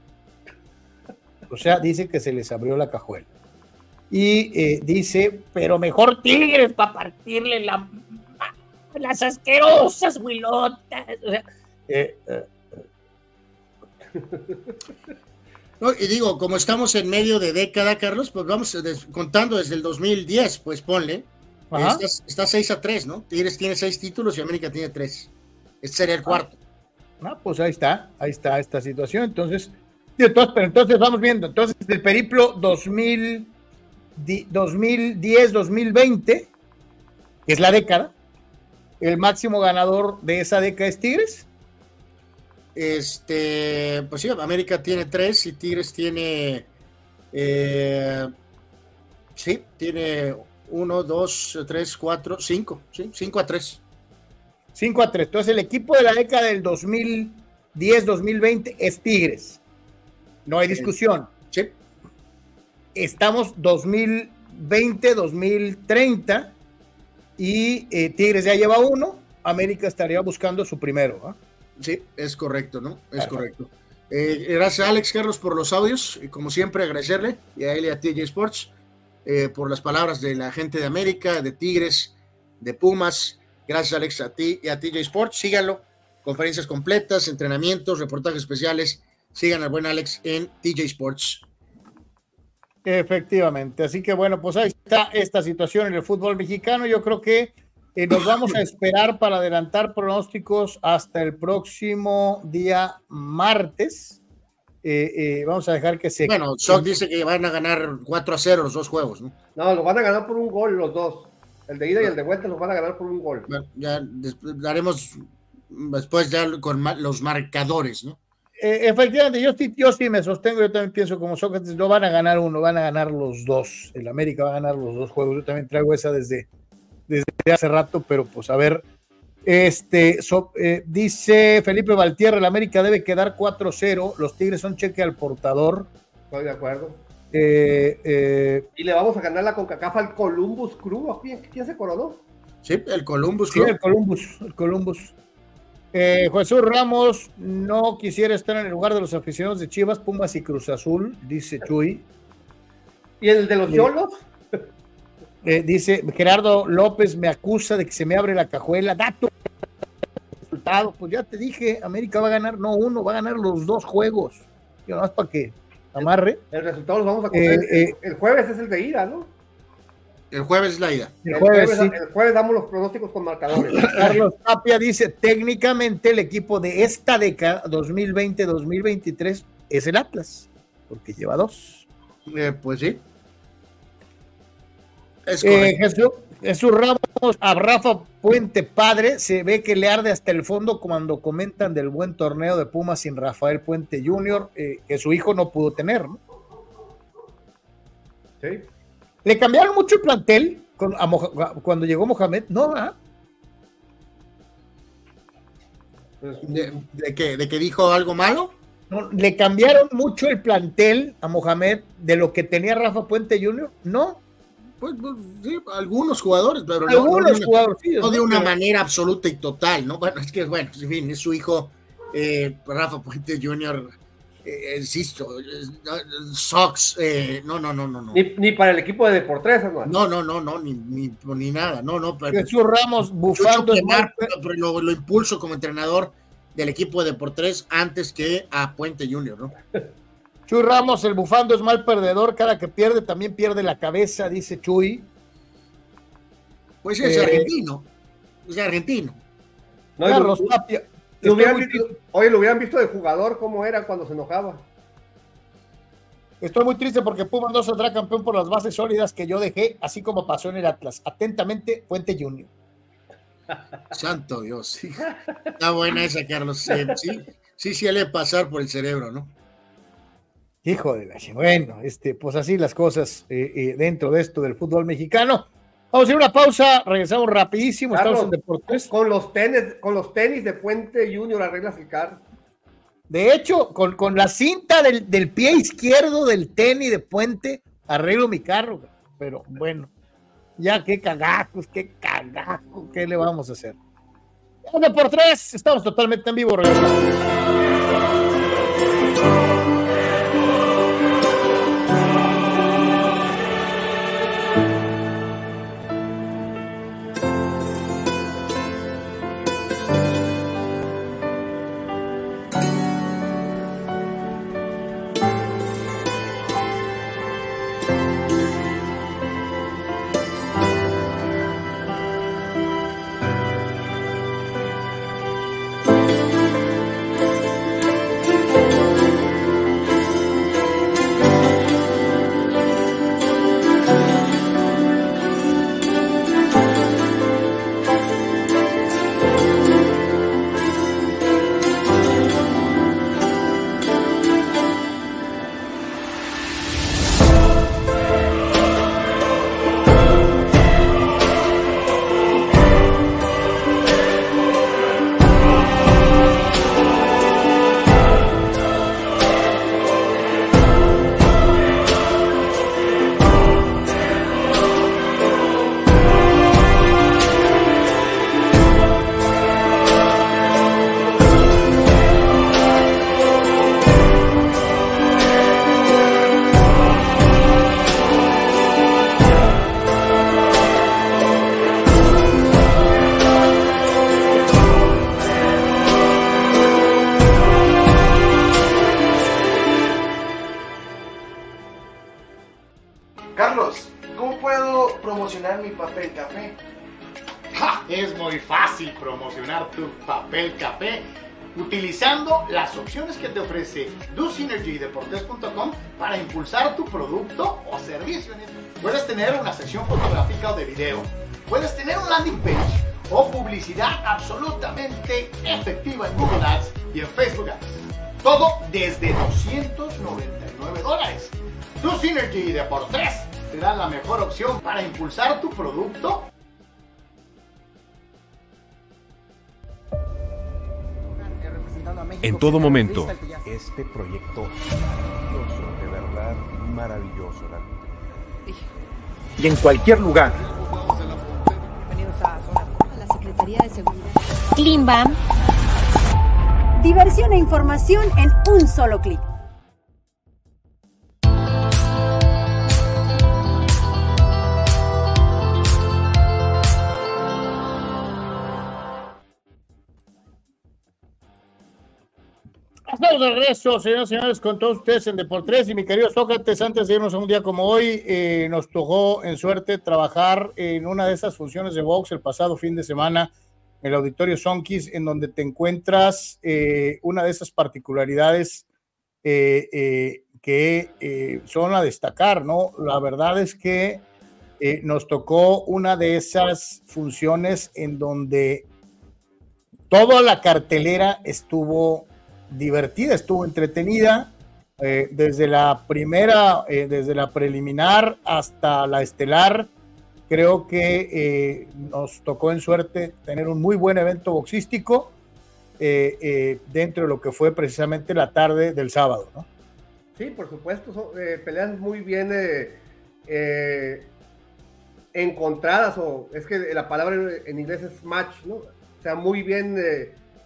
S1: O sea, dice que se les abrió la cajuela. Y eh, dice, pero mejor Tigres para partirle la, las asquerosas huilotas. O sea, eh, eh,
S5: No, y digo, como estamos en medio de década, Carlos, pues vamos des- contando desde el 2010, pues ponle.
S1: Ajá.
S5: Está, está 6 a 3, ¿no? Tigres tiene 6 títulos y América tiene 3. Este sería el cuarto.
S1: Ah, pues ahí está, ahí está esta situación. Entonces, pero entonces vamos viendo. Entonces, del periplo 2000, di- 2010-2020, que es la década, el máximo ganador de esa década es Tigres.
S5: Este, pues sí, América tiene 3 y Tigres tiene. eh, sí, tiene 1, 2, 3, 4, 5. Sí, 5 a 3.
S1: 5 a 3. Entonces, el equipo de la década del 2010-2020 es Tigres. No hay discusión.
S5: Sí.
S1: Estamos 2020-2030 y eh, Tigres ya lleva uno. América estaría buscando su primero. ¿ah?
S5: Sí, es correcto, ¿no? Es correcto. Eh, gracias a Alex Carlos por los audios y como siempre agradecerle y a él y a TJ Sports eh, por las palabras de la gente de América, de Tigres, de Pumas. Gracias Alex a ti y a TJ Sports. Síganlo. Conferencias completas, entrenamientos, reportajes especiales. Sigan al buen Alex en TJ Sports.
S1: Efectivamente. Así que bueno, pues ahí está esta situación en el fútbol mexicano. Yo creo que eh, nos vamos a esperar para adelantar pronósticos hasta el próximo día martes. Eh, eh, vamos a dejar que se.
S5: Bueno, Sock dice que van a ganar 4 a 0 los dos juegos, ¿no?
S3: No, los van a ganar por un gol los dos. El de ida y el de vuelta los van a ganar por un gol.
S5: Bueno, ya daremos después ya con los marcadores, ¿no?
S1: Eh, efectivamente, yo sí, yo sí me sostengo, yo también pienso como Sócrates, no van a ganar uno, van a ganar los dos. El América va a ganar los dos juegos. Yo también traigo esa desde, desde hace rato, pero pues a ver. Este so- eh, dice Felipe Valtierra, el América debe quedar 4-0. Los Tigres son cheque al portador.
S3: Estoy de acuerdo.
S1: Eh, eh,
S3: Y le vamos a ganar la CONCACAF al Columbus Crew. ¿A ¿Quién, quién se coronó?
S5: Sí, el Columbus
S1: Sí,
S5: Club.
S1: el Columbus, el Columbus. Eh, Jesús Ramos no quisiera estar en el lugar de los aficionados de Chivas, Pumas y Cruz Azul, dice Chuy.
S3: ¿Y el de los
S1: Sí. Eh, dice Gerardo López me acusa de que se me abre la cajuela. Dato resultado, pues ya te dije, América va a ganar, no uno, va a ganar los dos juegos. Yo nada más para que amarre.
S3: El resultado los vamos a conocer.
S1: Eh, eh.
S3: el jueves es el de ida, ¿no?
S5: El jueves es la ida.
S1: El jueves, sí.
S3: el jueves damos los pronósticos con marcadores.
S1: Carlos Tapia dice, técnicamente el equipo de esta década, 2020-2023, es el Atlas, porque lleva dos.
S5: Eh, pues sí. Es
S1: Eh. Jesús, Jesús Ramos, a Rafa Puente Padre, se ve que le arde hasta el fondo cuando comentan del buen torneo de Pumas sin Rafael Puente Jr., eh, que su hijo no pudo tener. ¿no?
S3: Sí.
S1: ¿Le cambiaron mucho el plantel con- a Moja- cuando llegó Mohamed? No, ¿ah?
S5: ¿De, de que, ¿De que dijo algo malo?
S1: No, ¿Le cambiaron mucho el plantel a Mohamed de lo que tenía Rafa Puente Jr.? No.
S5: Pues, pues, sí, algunos jugadores, pero no- de una-
S1: jugadores, sí,
S5: no de
S1: ¿no?
S5: una
S1: Pero-
S5: manera absoluta y total, ¿no? Bueno, es que, bueno, en fin, es su hijo, eh, Rafa Puente Jr., eh, insisto, Sox, eh, no, no, no, no, no.
S3: Ni, ni para el equipo de Deportes, ¿no?
S5: No, no, no, no, ni, ni, ni nada, no, no. Pero,
S1: Jesús Ramos bufando.
S5: Quemar, pero lo, lo impulso como entrenador del equipo de Deportes antes que a Puente Jr., ¿no?
S1: Chuy Ramos, el bufando es mal perdedor, cada que pierde también pierde la cabeza, dice Chuy.
S5: Pues es
S1: Eh,
S5: argentino, es argentino.
S3: No,
S1: Carlos
S3: lo-
S1: Tapia.
S3: lo hubieran
S1: muy
S3: oye, lo hubieran visto de jugador cómo era cuando se enojaba.
S1: Estoy muy triste porque Pumas no saldrá campeón por las bases sólidas que yo dejé, así como pasó en el Atlas. Atentamente, Puente Junior.
S5: Santo Dios, sí. Está buena esa, Carlos. Eh, sí, sí, sí, le pasar por el cerebro, ¿no?
S1: Hijo de la Bueno, este, pues así las cosas eh, eh, dentro de esto del fútbol mexicano. Vamos a hacer una pausa, regresamos rapidísimo.
S3: Carlos,
S1: Estamos en Deportes.
S3: Con los tenis, con los tenis de Puente Junior arreglas el carro.
S1: De hecho, con, con la cinta del, del pie izquierdo del tenis de Puente, arreglo mi carro. Pero bueno, ya qué cagajos, qué cagajo, ¿qué le vamos a hacer? Uno por tres, estamos totalmente en vivo, regresamos.
S8: Para impulsar tu producto o servicio. Puedes tener una sección fotográfica o de video, puedes tener un landing page o publicidad absolutamente efectiva en Google Ads y en Facebook Ads. Todo desde 299 dólares. DoSynergy y Deportes te dan la mejor opción para impulsar tu producto
S5: En todo momento.
S16: Este proyecto maravilloso, de verdad maravilloso.
S17: Y en cualquier lugar.
S18: la Secretaría de Seguridad. Klimbam. Diversión e información en un solo clic.
S1: Estamos de regreso, señoras y señores, con todos ustedes en Deportes y mi querido Sócrates, antes de irnos a un día como hoy, eh, nos tocó en suerte trabajar en una de esas funciones de box el pasado fin de semana, el auditorio Sonkis, en donde te encuentras eh, una de esas particularidades eh, que son a destacar, ¿no? La verdad es que nos tocó una de esas funciones en donde toda la cartelera estuvo divertida, estuvo entretenida, eh, desde la primera, eh, desde la preliminar hasta la estelar. Creo que eh, nos tocó en suerte tener un muy buen evento boxístico dentro de lo que fue precisamente la tarde del sábado.
S3: Sí, por supuesto, peleas muy bien encontradas, o es que la palabra en- inglés es match, ¿no? O sea, muy bien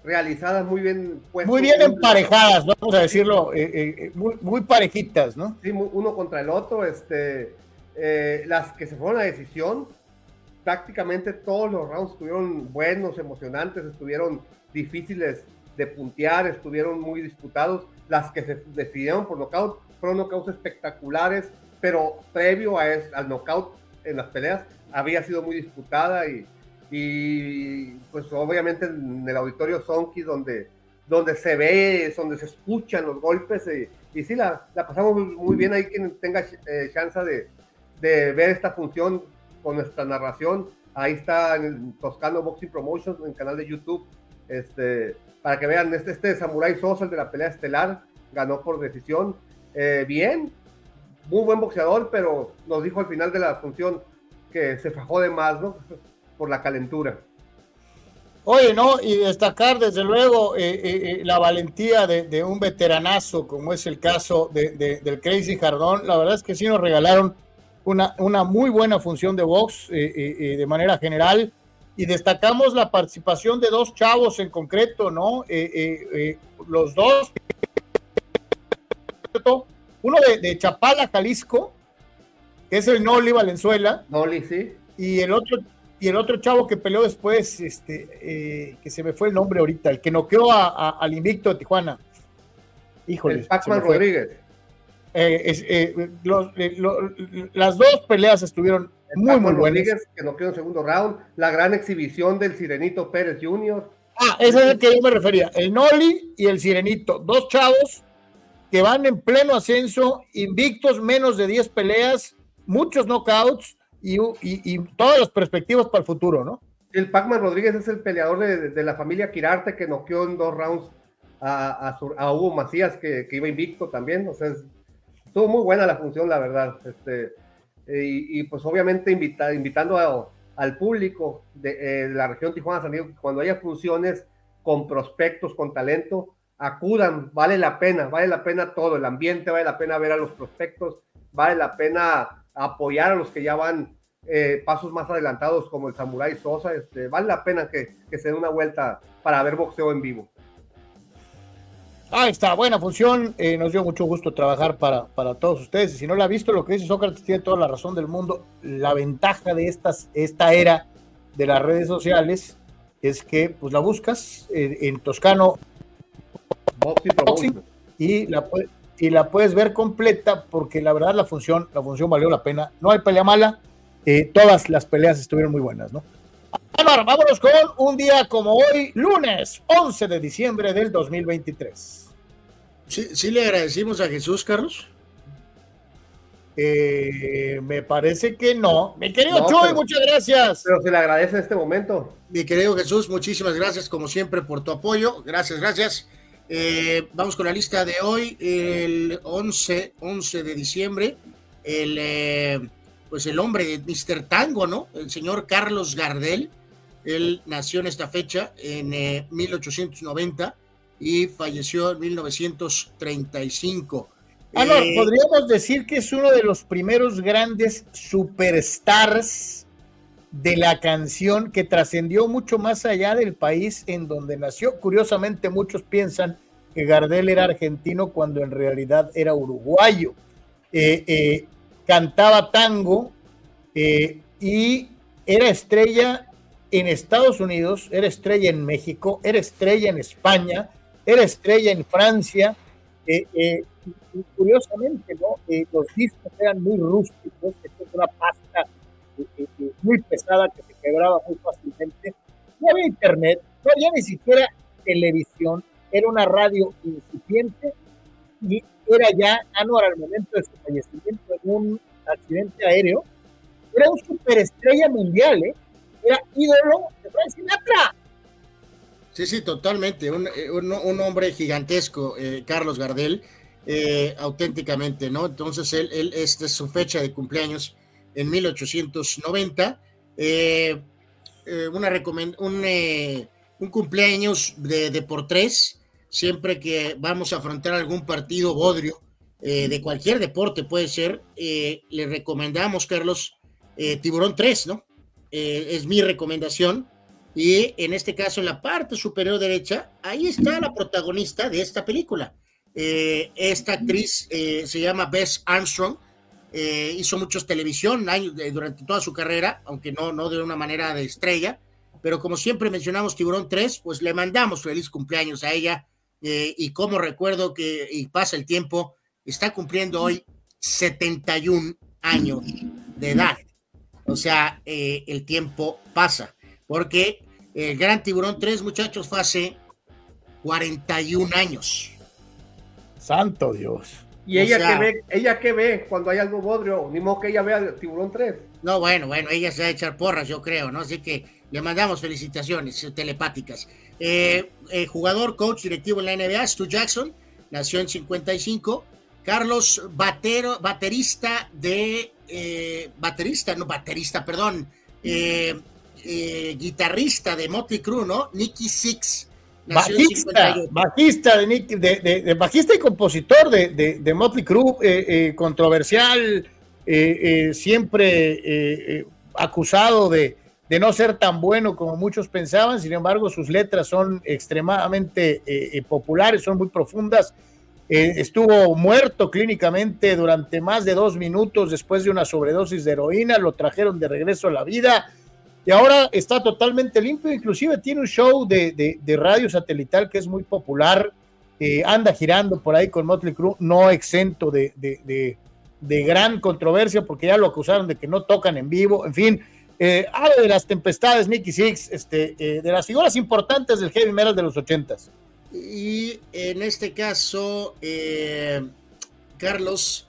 S3: realizadas, muy bien puestas.
S1: Muy bien emparejadas, vamos a decirlo, eh, eh, muy, muy parejitas, ¿no?
S3: Sí, uno contra el otro, este, eh, las que se fueron a decisión, prácticamente todos los rounds estuvieron buenos, emocionantes, estuvieron difíciles de puntear, estuvieron muy disputados. Las que se decidieron por nocaut fueron knockouts espectaculares, pero previo a es- al knockout en las peleas había sido muy disputada y, y pues obviamente en el auditorio Sonky donde, donde se ve, donde se escuchan los golpes y, y sí, la, pasamos muy, bien ahí quien tenga eh, chance de, de ver esta función con nuestra narración. Ahí está en el Toscano Boxing Promotions, en el canal de YouTube, este, para que vean, este, este Samurai Sosa, el de la pelea estelar, ganó por decisión. Eh, bien, muy buen boxeador, pero nos dijo al final de la función que se fajó de más, ¿no? Por la calentura.
S1: Oye, ¿no? Y destacar desde luego eh, eh, eh, la valentía de, de un veteranazo, como es el caso de, de- del Crazy Jardón. La verdad es que sí nos regalaron una, una muy buena función de box eh, eh, de manera general. Y destacamos la participación de dos chavos en concreto, ¿no? Los dos. Uno de, de Chapala, Jalisco, que es el Noli Valenzuela.
S3: Noli, sí.
S1: Y el otro, y el otro chavo que peleó después, este, eh, que se me fue el nombre ahorita, el que noqueó a- a- al invicto de Tijuana. Híjole.
S3: El Pac-Man. Rodríguez.
S1: Eh, es- eh, los- lo- las dos peleas estuvieron muy, muy buenas.
S3: Rodríguez, que no quedó en segundo round. La gran exhibición del Sirenito Pérez Jr.
S1: Ah, ese es el que yo me refería. El Noli y el Sirenito. Dos chavos que van en pleno ascenso, invictos, menos de 10 peleas, muchos knockouts y, y- y todas las perspectivas para el futuro, ¿no?
S3: El Pac-Man Rodríguez es el peleador de, de la familia Quirarte que noqueó en dos rounds a, a, a Hugo Macías, que, que iba invicto también. O sea, es- estuvo muy buena la función, la verdad. Este, y, y, pues obviamente invita- invitando a- al público de, eh, de la región Tijuana, San Diego, cuando haya funciones con prospectos, con talento, acudan, vale la pena, vale la pena todo, el ambiente, vale la pena ver a los prospectos, vale la pena apoyar a los que ya van eh, pasos más adelantados como el Samurai Sosa, este, vale la pena que, que se dé una vuelta para ver boxeo en vivo.
S1: Ahí está, buena función. eh, nos dio mucho gusto trabajar para, para todos ustedes. Y si no la ha visto, lo que dice Sócrates tiene toda la razón del mundo. La ventaja de estas, esta era de las redes sociales es que pues la buscas eh, en Toscano Boxing y la, y la puedes ver completa porque la verdad la función, la función valió la pena. No hay pelea mala. Eh, todas las peleas estuvieron muy buenas, ¿no? Ahora, vámonos con un día como hoy, lunes 11 de diciembre del 2023.
S5: ¿Sí, sí le agradecimos a Jesús, Carlos?
S1: Eh, me parece que no. Mi querido
S3: No,
S1: Chuy,
S3: pero-
S1: muchas gracias.
S3: Pero se le agradece en este momento.
S5: Mi querido Jesús, muchísimas gracias como siempre por tu apoyo. Gracias, gracias. Eh, vamos con la lista de hoy, el 11, 11 de diciembre. El, eh, pues el hombre de Mr. Tango, ¿no? El señor Carlos Gardel. Él nació en esta fecha, en eh, 1890, y falleció en 1935.
S1: Ah, no,
S5: Eh,
S1: podríamos decir que es uno de los primeros grandes superstars de la canción que trascendió mucho más allá del país en donde nació. Curiosamente, muchos piensan que Gardel era argentino cuando en realidad era uruguayo. Eh, eh, cantaba tango eh, y era estrella en Estados Unidos, era estrella en México, era estrella en España, era estrella en Francia. eh, eh, curiosamente, ¿no? Los discos eran muy rústicos, es una pasta muy pesada que se quebraba muy fácilmente. No había internet, no había ni siquiera televisión, era una radio incipiente era ya Anuar al momento de su fallecimiento en un accidente aéreo. Era un superestrella mundial, ¿eh? Era ídolo de Frank Sinatra.
S5: Sí, sí, totalmente. Un, eh, un- hombre gigantesco, eh, Carlos Gardel, eh, auténticamente, ¿no? Entonces, él, esta es su fecha de cumpleaños en 1890. Eh, eh, una un, un cumpleaños de por tres, siempre que vamos a afrontar algún partido bodrio eh, de cualquier deporte, puede ser, eh, le recomendamos, Carlos, eh, Tiburón 3, ¿no? Eh, es mi recomendación. Y en este caso, en la parte superior derecha, ahí está la protagonista de esta película. Esta actriz se llama Bess Armstrong. hizo muchos televisión durante toda su carrera, aunque no, no de una manera de estrella. Pero como siempre mencionamos Tiburón 3, pues le mandamos feliz cumpleaños a ella. Eh, y como recuerdo que, y pasa el tiempo, está cumpliendo hoy 71 años de edad. O sea, eh, el tiempo pasa. Porque el Gran Tiburón 3, muchachos, fue hace 41 años.
S1: Santo Dios.
S3: Y
S5: O
S3: ella
S5: sea-
S3: que ve, ella que ve cuando hay algo bodrio, ni modo que ella vea el tiburón 3.
S5: No, bueno, bueno, ella se va a echar porras, yo creo, ¿no? Así que le mandamos felicitaciones telepáticas. Eh, eh, jugador, coach, directivo en la NBA, Stu Jackson, nació en 55. Carlos Batero, baterista de. eh, baterista, no, baterista, perdón. eh, guitarrista de Motley Crue, ¿no? Nicky Six. nació
S1: Bajista,
S5: 58.
S1: bajista, de, Nick- de- de- de bajista y compositor de, de, de Motley Crue, controversial, siempre acusado de, de no ser tan bueno como muchos pensaban, sin embargo sus letras son extremadamente eh, eh, populares, son muy profundas. Eh, estuvo muerto clínicamente durante más de dos minutos después de una sobredosis de heroína, lo trajeron de regreso a la vida y ahora está totalmente limpio, inclusive tiene un show de, de- radio satelital que es muy popular, anda girando por ahí con Motley Crue, no exento de- de gran controversia porque ya lo acusaron de que no tocan en vivo, en fin, eh, habla de las tempestades, Nicky Six, este, eh, de las figuras importantes del heavy metal de los ochentas.
S5: Y en este caso, eh, Carlos,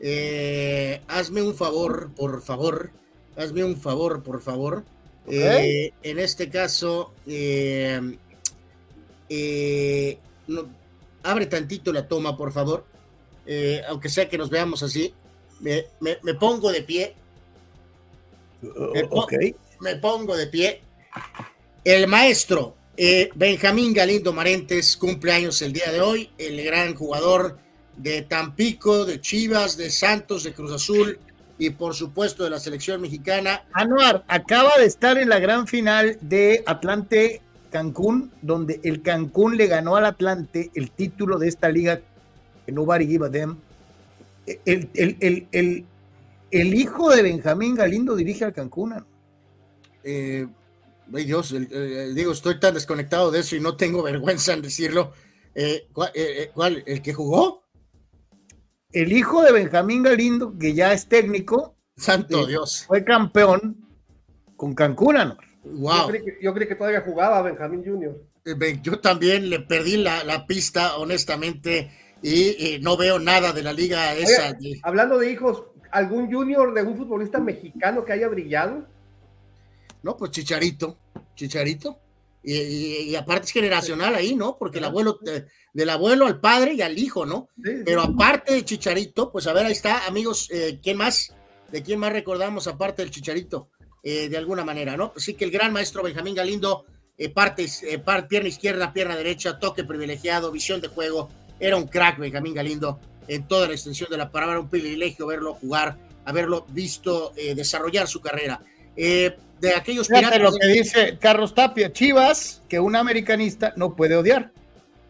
S5: eh, hazme un favor, por favor. Hazme un favor, por favor. Eh, en este caso, no- abre tantito la toma, por favor. Aunque sea que nos veamos así. Me, me- me pongo de pie. Me, po- me pongo de pie. El maestro eh, Benjamín Galindo Marentes cumple años el día de hoy, el gran jugador de Tampico, de Chivas, de Santos, de Cruz Azul y por supuesto de la selección mexicana.
S1: Anuar acaba de estar en la gran final de Atlante Cancún, donde el Cancún le ganó al Atlante el título de esta liga que nobody give a damn. El, el- el- el- hijo de Benjamín Galindo dirige al Cancún.
S5: Eh, ay Dios, el- digo, estoy tan desconectado de eso y no tengo vergüenza en decirlo. Eh, ¿cuál, eh, cuál? ¿El que jugó?
S1: El hijo de Benjamín Galindo, que ya es técnico,
S5: Santo
S1: eh,
S5: Dios.
S1: fue campeón con Cancún. Anuar.
S3: Yo, creí que, yo creí que todavía jugaba Benjamín Jr.
S5: Eh, ve- Yo también le perdí la, la pista, honestamente, y eh, no veo nada de la liga esa.
S3: Hablando de hijos, ¿algún junior de un futbolista mexicano que haya brillado?
S5: No, pues Chicharito, Chicharito. Y, y- y aparte es generacional ahí, ¿no? Porque el abuelo, eh, del abuelo al padre y al hijo, ¿no? Pero aparte de Chicharito, pues a ver, ahí está, amigos, eh, ¿quién más? ¿De quién más recordamos aparte del Chicharito? Eh, de alguna manera, ¿no? Así que el gran maestro Benjamín Galindo, eh, partes, eh, par- pierna izquierda, pierna derecha, toque privilegiado, visión de juego, era un crack Benjamín Galindo en toda la extensión de la palabra, un privilegio verlo jugar, haberlo visto eh, desarrollar su carrera. Eh, de aquellos
S1: Fíjate
S5: piratas
S1: lo que dice Carlos Tapia, Chivas, que un americanista no puede odiar,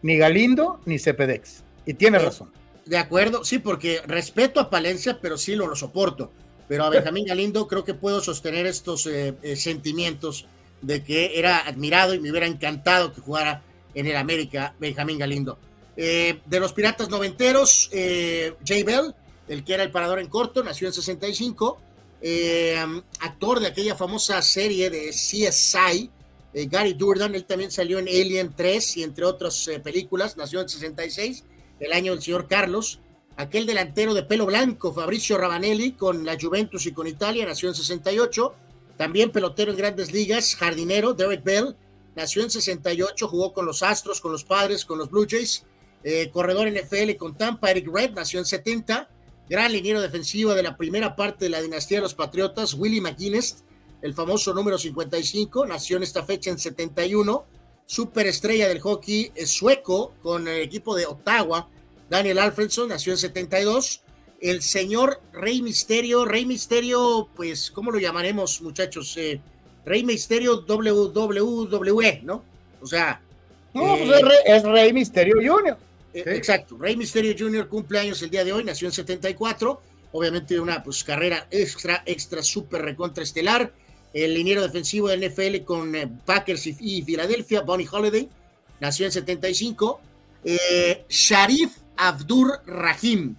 S1: ni Galindo ni Cepedex. Y tiene razón.
S5: De acuerdo, sí, porque respeto a Palencia, pero sí lo, lo soporto. Pero a Benjamín Galindo creo que puedo sostener estos eh, eh, sentimientos de que era admirado y me hubiera encantado que jugara en el América Benjamín Galindo. Eh, de los Piratas Noventeros, eh, Jay Bell, el que era el parador en corto, nació en 65, eh, actor de aquella famosa serie de CSI, Gary Durdan, él también salió en Alien 3 y entre otras películas, nació en 66, el año del señor Carlos, aquel delantero de pelo blanco, Fabricio Ravanelli, con la Juventus y con Italia, nació en 68, también pelotero en grandes ligas, jardinero, Derek Bell, nació en 68, jugó con los Astros, con los Padres, con los Blue Jays, eh, corredor NFL con Tampa, Eric Red, nació en 70, gran liniero defensivo de la primera parte de la dinastía de los Patriotas, Willie McGuinness, el famoso número 55, nació en esta fecha en 71, superestrella del hockey eh, sueco con el equipo de Ottawa, Daniel Alfredson, nació en 72, el señor Rey Misterio, Rey Misterio, pues, ¿cómo lo llamaremos, muchachos? Eh, Rey Misterio WWE, ¿no? O sea...
S1: No,
S5: eh,
S1: pues es, Rey, es Rey Misterio Jr.
S5: eh, Exacto, Rey Misterio Jr. cumple años el día de hoy, nació en 74, obviamente una pues, carrera extra, extra, súper recontra estelar. El liniero defensivo del NFL con eh, Packers y, y Filadelfia, Bonnie Holiday, nació en 75. Eh, Sharif Abdur Rahim,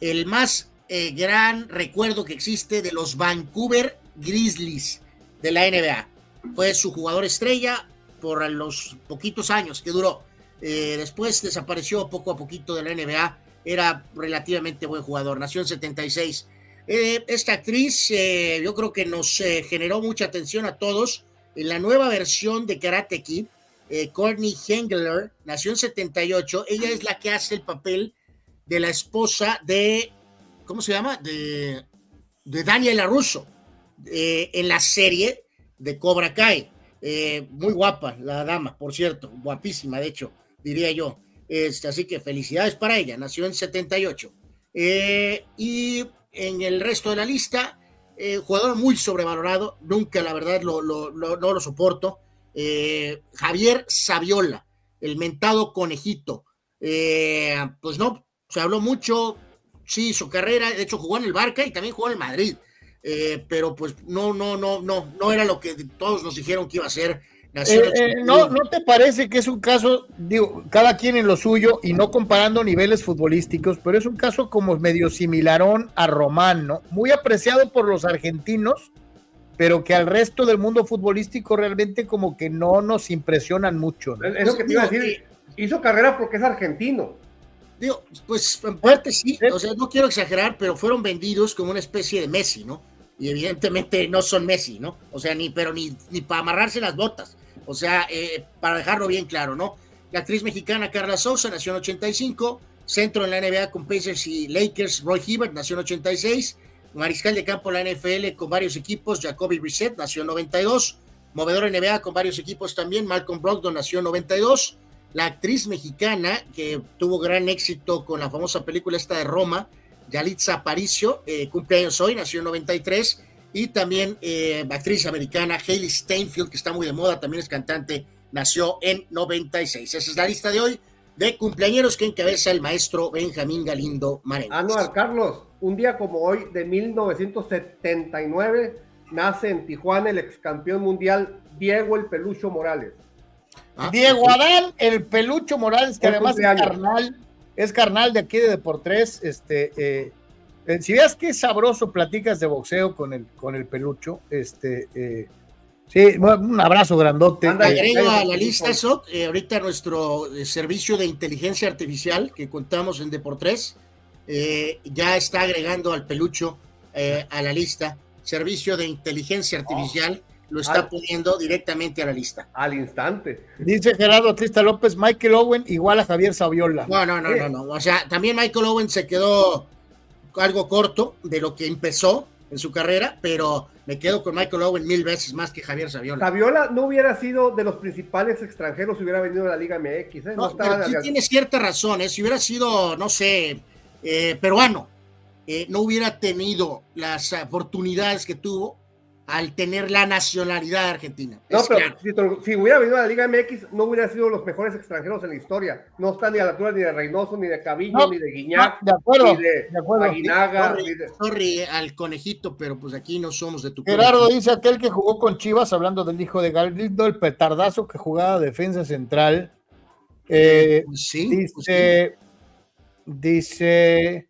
S5: el más eh, gran recuerdo que existe de los Vancouver Grizzlies de la NBA. Fue su jugador estrella por los poquitos años que duró. Eh, después desapareció poco a poquito de la NBA. Era relativamente buen jugador. Nació en 76. Eh, esta actriz eh, yo creo que nos generó mucha atención a todos. En la nueva versión de Karate Kid, Courtney Hengler nació en 78. Ella es la que hace el papel de la esposa de, ¿cómo se llama? De, de Daniela Russo eh, en la serie de Cobra Kai. Muy guapa la dama, por cierto, guapísima, de hecho, diría yo. Este, así que felicidades para ella, nació en 78. Eh, y en el resto de la lista, eh, jugador muy sobrevalorado, nunca la verdad lo, lo- no lo soporto. Eh, Javier Saviola, el mentado conejito. Pues no, se habló mucho, sí, su carrera, de hecho jugó en el Barca y también jugó en el Madrid. Pero pues no, no, no, no, no era lo que todos nos dijeron que iba a ser.
S1: Eh, eh, ¿no, ¿No te parece que es un caso, digo, cada quien en lo suyo y no comparando niveles futbolísticos, pero es un caso como medio similarón a Román, ¿no? Muy apreciado por los argentinos, pero que al resto del mundo futbolístico realmente como que no nos impresionan mucho. ¿no?
S3: Es es lo que te iba a decir. Hizo carrera porque es argentino.
S5: Digo, pues en parte sí, o sea, no quiero exagerar, pero fueron vendidos como una especie de Messi, ¿no? Y evidentemente no son Messi, ¿no? O sea, ni, pero ni, ni para amarrarse las botas. O sea, eh, para dejarlo bien claro, ¿no? La actriz mexicana Carla Souza nació en 85, centro en la NBA con Pacers y Lakers, Roy Hibbert nació en 86, mariscal de campo en la NFL con varios equipos, Jacoby Brissett nació en 92, movedor NBA con varios equipos también, Malcolm Brogdon nació en 92, la actriz mexicana que tuvo gran éxito con la famosa película esta de Roma, Yalitza Aparicio, eh, cumpleaños hoy, nació en 93, y también eh, actriz americana Hailey Steinfeld, que está muy de moda, también es cantante, nació en 96. Esa es la lista de hoy de cumpleañeros que encabeza el maestro Benjamín Galindo Marengo.
S3: Anual, Carlos, un día como hoy de 1979 nace en Tijuana el ex campeón mundial Diego el Pelucho Morales.
S1: Diego Adán, el pelucho Morales, que además es carnal, es carnal de aquí de Deportes. Este, eh, eh, si veas qué sabroso platicas de boxeo con el, con el pelucho, este, eh, sí, un abrazo grandote. Eh,
S5: Agrego a la lista eso, ahorita nuestro servicio de inteligencia artificial que contamos en Deportes ya está agregando al pelucho a la lista. Servicio de inteligencia artificial lo está
S3: Al-
S5: poniendo directamente a la lista.
S3: Al instante.
S1: Dice Gerardo Trista López, Michael Owen igual a Javier Saviola.
S5: No, no, no, no, no. O sea, también Michael Owen se quedó algo corto de lo que empezó en su carrera, pero me quedo con Michael Owen mil veces más que Javier Saviola.
S3: Saviola no hubiera sido de los principales extranjeros si hubiera venido a la Liga MX. ¿eh? No,
S5: No, pero sí tiene cierta razón, ¿eh? si hubiera sido, no sé, eh, peruano, eh, no hubiera tenido las oportunidades que tuvo al tener la nacionalidad argentina.
S3: No,
S5: Es
S3: pero
S5: claro.
S3: si, hubiera venido a la Liga MX, no hubiera sido los mejores extranjeros en la historia. No está ni a la altura ni de Reynoso, ni de Cabillo,
S1: No,
S3: ni de Guiñac,
S1: no, de acuerdo,
S3: ni de,
S1: de acuerdo.
S3: Aguinaga.
S5: Sorry,
S3: ni de-
S5: sorry al conejito, pero pues aquí no somos de tu
S1: Gerardo dice aquel que jugó con Chivas, hablando del hijo de Galindo, el petardazo que jugaba defensa central. Eh,
S5: sí,
S1: dice, dice,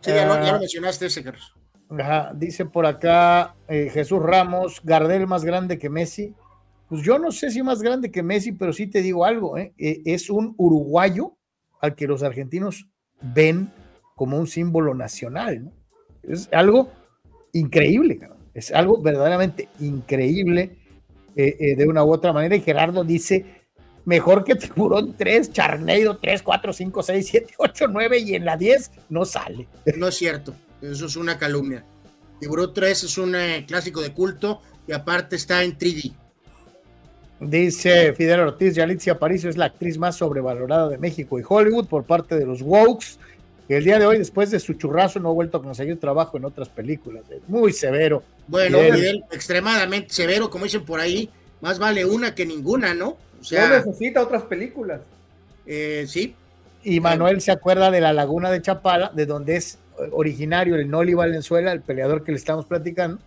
S5: Sí, ya, lo, ya lo mencionaste ese, Carlos.
S1: Ajá, dice por acá eh, Jesús Ramos, Gardel más grande que Messi. Pues yo no sé si más grande que Messi, pero sí te digo algo, ¿eh? Eh, es un uruguayo al que los argentinos ven como un símbolo nacional, ¿no? Es algo increíble, es algo verdaderamente increíble eh, eh, de una u otra manera. Y Gerardo dice, mejor que Tiburón 3, Charneiro 3, 4, 5, 6, 7, 8, 9 y en la 10 no sale.
S5: No es cierto, eso es una calumnia. Tiburón 3 es un eh, clásico de culto y aparte está en 3D.
S1: Dice Fidel Ortiz, Yalitza Aparicio es la actriz más sobrevalorada de México y Hollywood por parte de los Wokes, que el día de hoy, después de su churrazo, no ha vuelto a conseguir trabajo en otras películas. Es Muy severo.
S5: Bueno,
S1: Fidel.
S5: Fidel, extremadamente severo, como dicen por ahí, más vale una que ninguna, ¿no? O
S3: no necesita otras películas.
S5: eh, sí,
S1: Y Manuel se acuerda de la laguna de Chapala, de donde es originario el Noli Valenzuela, el peleador que le estamos platicando,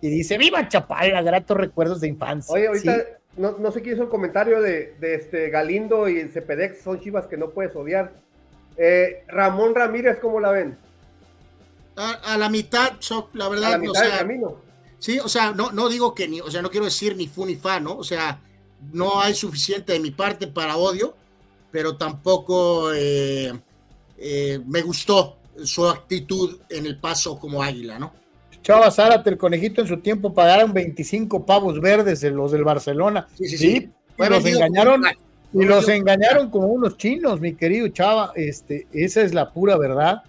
S1: y dice, ¡Viva Chapala! Gratos recuerdos de infancia.
S3: Oye, ahorita
S1: Sí.
S3: no, no sé quién hizo el comentario de, de este Galindo y el Cepedex, son chivas que no puedes odiar. Eh, Ramón Ramírez, ¿cómo la ven?
S5: a, a la mitad, so- la verdad,
S3: A la
S5: o
S3: mitad
S5: sea,
S3: del camino.
S5: Sí, o sea, no, no digo que ni, o sea, no quiero decir ni fu ni fa, ¿no? O sea, no hay suficiente de mi parte para odio, pero tampoco eh, eh, me gustó su actitud en el paso como águila, ¿no?
S1: Chava Zárate, el conejito en su tiempo pagaron 25 pavos verdes de los del Barcelona.
S5: Sí, sí,
S1: y los engañaron, y los engañaron como unos chinos, mi querido Chava. Este, esa es la pura verdad.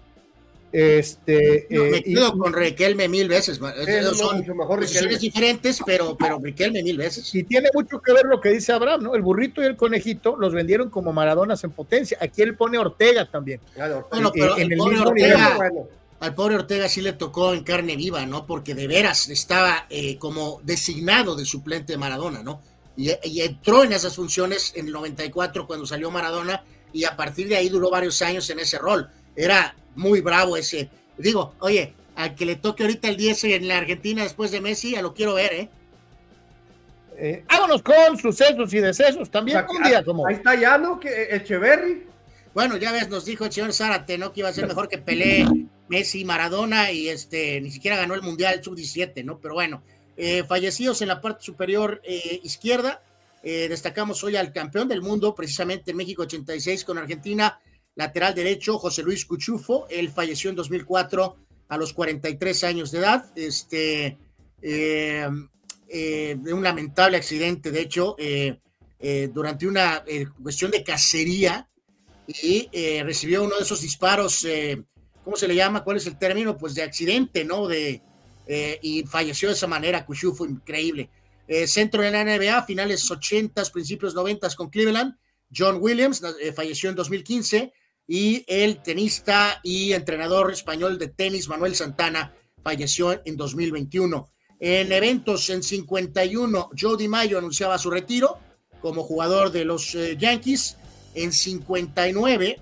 S1: Este,
S5: me
S1: eh,
S5: quedo
S1: y-
S5: con Riquelme mil veces.
S1: no,
S5: son
S1: mucho mejor Riquelme.
S5: diferentes, pero, pero Riquelme mil veces.
S1: Y tiene mucho que ver lo que dice Abraham, ¿no? El burrito y el conejito los vendieron como Maradonas en potencia. Aquí él pone Ortega también.
S5: Bueno, pero
S1: en
S5: al
S1: el
S5: pobre
S1: mismo
S5: Ortega,
S1: nivel.
S5: al pobre Ortega sí le tocó en carne viva, ¿no? Porque de veras estaba eh, como designado de suplente de Maradona, ¿no? Y, y entró en esas funciones en el 94 cuando salió Maradona y a partir de ahí duró varios años en ese rol. Era muy bravo ese. Digo, oye, al que le toque ahorita el 10 en la Argentina después de Messi, ya lo quiero ver, ¿eh?
S1: Eh, vámonos con sucesos y decesos también. un día como.
S3: Ahí está ya, ¿no? Que Echeverry.
S5: Bueno, ya ves, nos dijo el señor Zárate, ¿no? Que iba a ser mejor que Pelé, Messi, Maradona y este, ni siquiera ganó el Mundial Sub-17, ¿no? Pero bueno, eh, fallecidos en la parte superior eh, izquierda, eh, destacamos hoy al campeón del mundo, precisamente en México 86 con Argentina, lateral derecho, José Luis Cuchufo, él falleció en 2004 a los 43 años de edad, este, eh, eh, de un lamentable accidente, de hecho, eh, eh, durante una eh, cuestión de cacería, y eh, recibió uno de esos disparos, eh, ¿cómo se le llama? ¿Cuál es el término? Pues de accidente, ¿no? De, eh, y falleció de esa manera, Cuchufo, increíble. Eh, centro de la NBA, finales 80s, principios 90s con Cleveland, John Williams eh, falleció en 2015 y el tenista y entrenador español de tenis Manuel Santana falleció en 2021. En eventos en 51, Joe DiMaggio anunciaba su retiro como jugador de los eh, Yankees. En 59,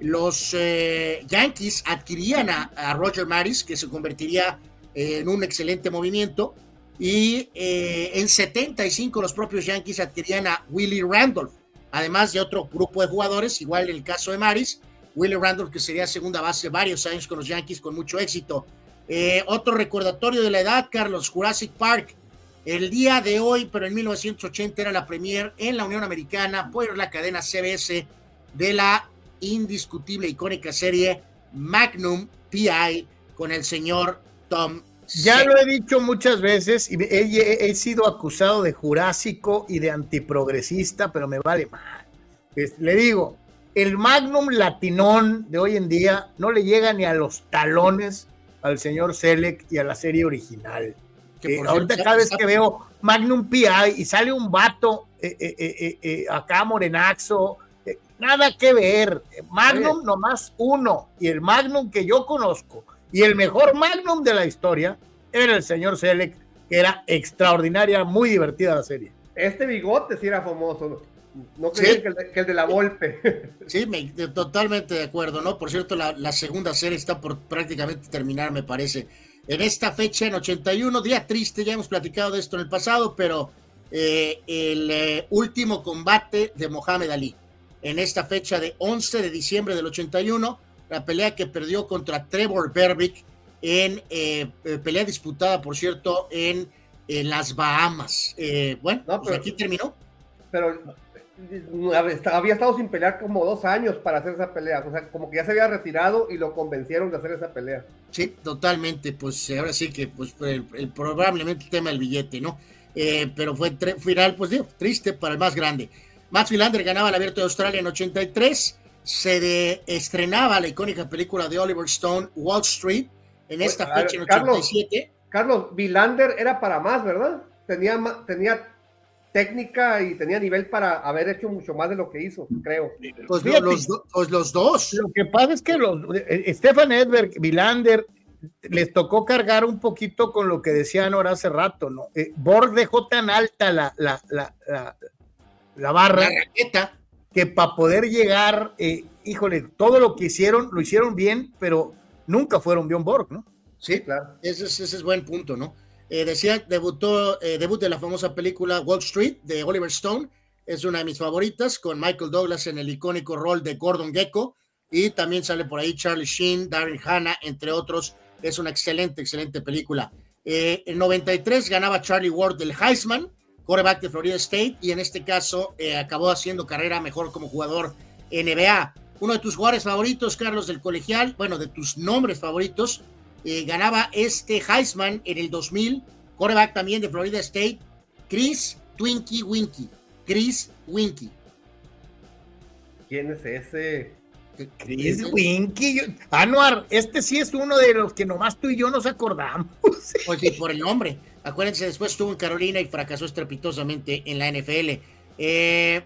S5: los eh, Yankees adquirían a, Roger Maris, que se convertiría eh, en un excelente movimiento. Y en 75 los propios Yankees adquirían a Willie Randolph, además de otro grupo de jugadores, igual el caso de Maris, Willie Randolph que sería segunda base varios años con los Yankees con mucho éxito. Eh, otro recordatorio de la edad, Carlos, Jurassic Park. El día de hoy, pero en 1980 era la premier en la Unión Americana por la cadena CBS de la indiscutible icónica serie Magnum PI con el señor Tom
S1: Ya
S5: Selleck.
S1: lo he dicho muchas veces y he, he- sido acusado de jurásico y de antiprogresista, pero me vale mal. Es- le digo, el Magnum Latinón de hoy en día no le llega ni a los talones al señor Selec y a la serie original.
S5: Que
S1: Eh, ahorita cada vez que veo Magnum PI y sale un vato eh, eh, eh, eh, eh, acá morenaxo, nada que ver. Magnum nomás uno y el Magnum que yo conozco y el mejor Magnum de la historia era el señor Selec, que era extraordinaria, muy divertida la serie.
S3: Este bigote sí era famoso. No,
S5: Sí.
S3: creía que, el de, que el de la Volpe.
S5: Sí, me- de- totalmente de acuerdo, ¿no? Por cierto, la, la segunda serie está por prácticamente terminar, me parece. En esta fecha, en 81, día triste, ya hemos platicado de esto en el pasado, pero eh, el eh, último combate de Mohamed Ali. En esta fecha de 11 de diciembre del 81, la pelea que perdió contra Trevor Berbick en eh, eh, pelea disputada, por cierto, en, las Bahamas. Eh, bueno, pues
S3: pero-
S5: aquí terminó.
S3: Pero no, había estado sin pelear como dos años para hacer esa pelea. O sea, como que ya se había retirado y lo convencieron de hacer esa pelea.
S5: Sí, totalmente. Pues ahora sí que pues fue el, el- probablemente el tema del billete, ¿no? Eh, pero fue final, pues digo, triste para el más grande. Max Philander ganaba el Abierto de Australia en 83. Se de- estrenaba la icónica película de Oliver Stone, Wall Street, en esta
S3: A ver,
S5: fecha en
S3: Carlos,
S5: 87.
S3: Carlos, Vilander era para más, ¿verdad? Tenía, técnica y tenía nivel para haber hecho mucho más de lo que hizo, creo.
S5: Pues,
S1: Fíjate.
S5: los, do- pues los dos.
S1: Lo que pasa es que los eh, Stefan Edberg, Vilander, les tocó cargar un poquito con lo que decía Nora hace rato, ¿no? Eh, Borg dejó tan alta la, la, la, la, la barra
S5: La raqueta.
S1: Que para poder llegar, eh, híjole, todo lo que hicieron, lo hicieron bien, pero nunca fueron Bjorn Borg, ¿no?
S5: Sí,
S3: claro.
S5: Ese es, ese es buen punto, ¿no? Eh, decía, debutó, eh, debut de la famosa película Wall Street de Oliver Stone. Es una de mis favoritas, con Michael Douglas en el icónico rol de Gordon Gecko. Y también sale por ahí Charlie Sheen, Darren Hanna, entre otros. Es una excelente, excelente película. Eh, en 93 ganaba Charlie Ward del Heisman, quarterback de Florida State, y en este caso eh, acabó haciendo carrera mejor como jugador NBA. Uno de tus jugadores favoritos, Carlos, del colegial, bueno, de tus nombres favoritos, eh, ganaba este Heisman en el 2000, quarterback también de Florida State, Chris Twinkie Winky. Chris Winky.
S3: ¿Quién es ese?
S1: Chris Winky. yo- Anuar, este sí es uno de los que nomás tú y yo nos acordamos.
S5: Pues sí, por el nombre. Acuérdense, después estuvo en Carolina y fracasó estrepitosamente en la NFL. Eh,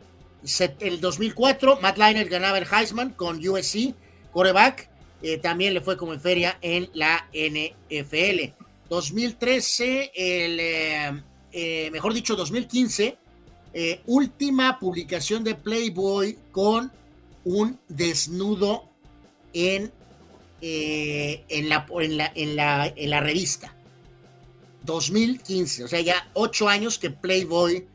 S5: el 2004, Matt Leinart ganaba el Heisman con USC, quarterback. Eh, también le fue como en feria en la NFL. 2013, el, eh, eh, mejor dicho, 2015, eh, última publicación de Playboy con un desnudo en, en, la, en, la, en, la, en la revista. 2015, o sea, ya ocho años que Playboy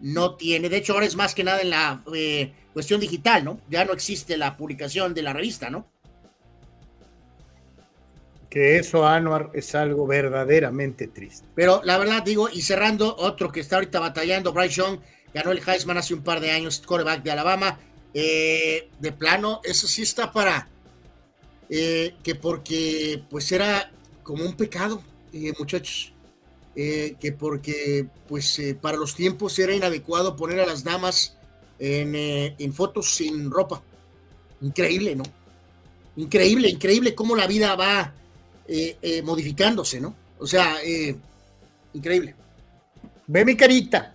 S5: no tiene. De hecho, ahora es más que nada en la eh, cuestión digital, ¿no? Ya no existe la publicación de la revista, ¿no?
S1: Que eso, Anuar, es algo verdaderamente triste.
S5: Pero la verdad, digo, y cerrando, otro que está ahorita batallando, Bryce Young, ganó el Heisman hace un par de años, quarterback de Alabama. Eh, de plano, eso sí está para eh, que porque pues era como un pecado, muchachos. Eh, que porque pues eh, para los tiempos era inadecuado poner a las damas en, eh, en fotos sin ropa. Increíble, ¿no? Increíble, increíble cómo la vida va eh, modificándose, ¿no? O sea, increíble.
S1: Ve mi carita.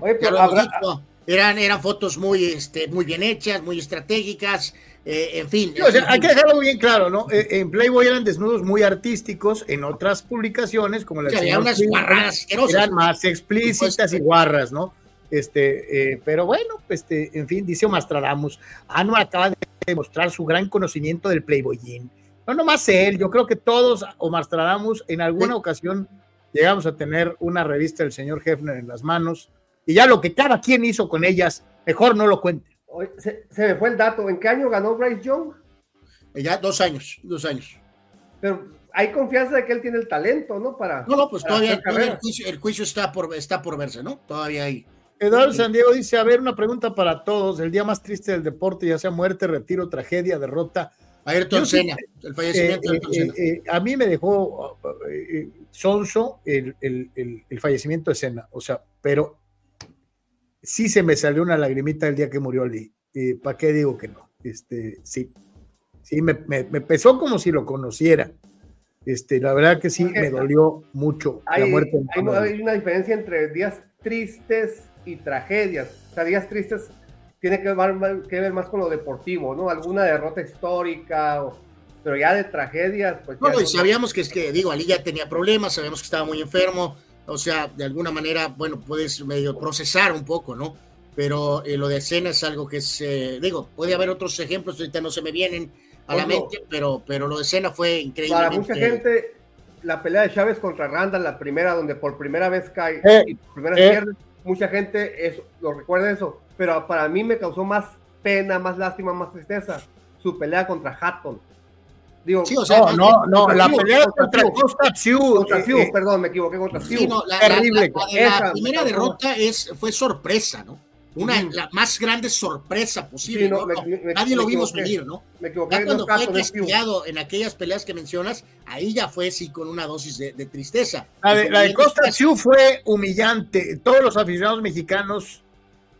S3: Oye, pero habrá-
S5: dicho, eran, eran fotos muy, este, muy bien hechas, muy estratégicas, eh, en fin.
S1: Sí, o sea, hay que dejarlo bien claro, ¿no? Eh, En Playboy eran desnudos muy artísticos, en otras publicaciones, como la
S5: Sí,
S1: del
S5: había unas guarradas
S1: eran más explícitas y guarras, ¿no? Este, eh, pero bueno, este, en fin, dice Omastradamus, Anu acaba de demostrar su gran conocimiento del Playboyín. No nomás él, yo creo que todos, Omastradamus, en alguna ocasión llegamos a tener una revista del señor Hefner en las manos, y ya lo que cada quien hizo con ellas, mejor no lo cuente.
S3: Se, se me fue el dato. ¿En qué año ganó Bryce Young?
S5: Ya dos años, dos años.
S3: Pero hay confianza de que él tiene el talento, ¿no? Para,
S5: No, no, pues
S3: para
S5: todavía, el, juicio, el juicio está por, está por verse, ¿no? Todavía hay.
S1: Eduardo San Diego dice, a ver, una pregunta para todos. El día más triste del deporte, ya sea muerte, retiro, tragedia, derrota.
S5: Ayrton
S1: Yo sí-
S5: Senna, el fallecimiento de
S1: Eh,
S5: Ayrton
S1: eh,
S5: Senna.
S1: eh, a mí me dejó eh, eh, sonso el, el- el- el fallecimiento de Senna, o sea, pero sí se me salió una lagrimita el día que murió Lee. ¿Para qué digo que no? Este, sí, sí, me, me- me pesó como si lo conociera. Este, la verdad que sí, me dolió mucho la
S3: Hay,
S1: muerte. de
S3: hay- hay una diferencia entre días tristes y tragedias. O sea, días tristes tiene que ver, que ver más con lo deportivo, ¿no? Alguna derrota histórica, o- pero ya de tragedias, pues.
S5: No,
S3: ya
S5: no, y sabíamos que es que, digo, Ali ya tenía problemas, sabíamos que estaba muy enfermo, o sea, de alguna manera, bueno, puedes medio procesar un poco, ¿no? Pero eh, lo de escena es algo que es, eh, digo, puede haber otros ejemplos, ahorita no se me vienen a la
S3: Ojo.
S5: mente, pero, pero lo de escena fue increíble.
S3: Para mucha gente, la pelea de Chávez contra Randall, la primera donde por primera vez cae
S1: Eh,
S3: y por primera vez
S1: eh.
S3: pierde, mucha gente eso, lo recuerda eso, pero para mí me causó más pena, más lástima, más tristeza su pelea contra Hatton. Digo,
S5: Sí, o sea,
S1: no, no, no, la pelea
S3: contra.
S1: Costa Sioux,
S3: Contra
S1: eh, eh,
S3: perdón, me equivoqué contra
S5: Sí, no, la,
S1: Terrible.
S5: la- primera derrota es, fue sorpresa, ¿no? Una,
S3: Ujú.
S5: la más grande sorpresa posible.
S3: Sí, no,
S5: ¿no?
S3: me-
S5: No,
S3: me-
S5: nadie lo vimos
S3: equivoqué.
S5: venir, ¿no?
S3: Me equivoqué,
S5: Ya cuando fue castigado en aquellas peleas que mencionas, ahí ya fue sí con una dosis de, de tristeza.
S1: La de, Costa Sioux fue humillante. Todos los aficionados mexicanos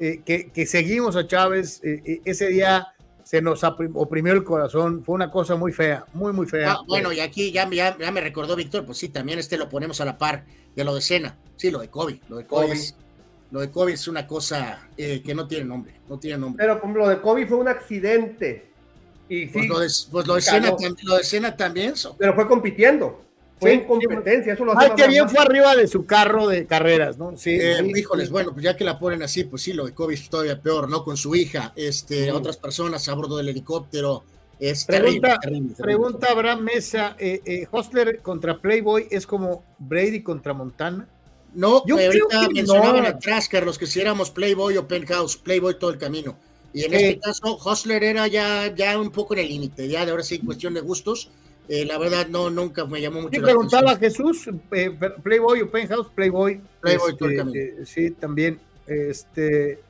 S1: eh, que, que seguimos a Chávez, eh, ese día se nos oprimió el corazón. Fue una cosa muy fea, muy, muy fea.
S5: ah, bueno, y aquí ya, ya, ya me recordó Víctor, pues sí, también este lo ponemos a la par de lo de Cena. Sí, lo de Kobe. Lo de Kobe,
S3: Kobe.
S5: Es, lo de Kobe es una cosa eh, que no tiene nombre. No tiene nombre.
S3: Pero como lo de Kobe fue un accidente. Y sí,
S5: Pues lo de, pues lo de. Cena, tam- lo de Cena también. so-
S3: pero fue compitiendo. Fue
S1: Sí,
S3: en competencia, eso lo hace
S1: Ay, que bien fue arriba de su carro de carreras, ¿no? Sí,
S5: Eh,
S1: sí,
S5: híjoles,
S1: sí.
S5: bueno, pues ya que la ponen así, pues sí, lo de Kobe es todavía peor, ¿no? Con su hija, este, otras personas a bordo del helicóptero. Es
S1: Pregunta,
S5: terrible, terrible, terrible.
S1: pregunta Abraham Mesa, eh, eh, Hostler contra Playboy es como Brady contra Montana.
S5: No,
S1: Yo creo
S5: ahorita
S1: que
S5: mencionaban
S1: no.
S5: atrás, Carlos, que si éramos Playboy o Penthouse, Playboy todo el camino. Y en
S1: Eh.
S5: este caso, Hostler era ya, ya un poco en el límite, ya de ahora sí, cuestión de gustos. Eh, la verdad, no, nunca me llamó mucho
S1: Sí,
S5: la
S1: preguntaba a. Jesús, eh, Playboy o Penthouse, Playboy.
S5: Playboy
S1: Este, eh, sí, también. Este,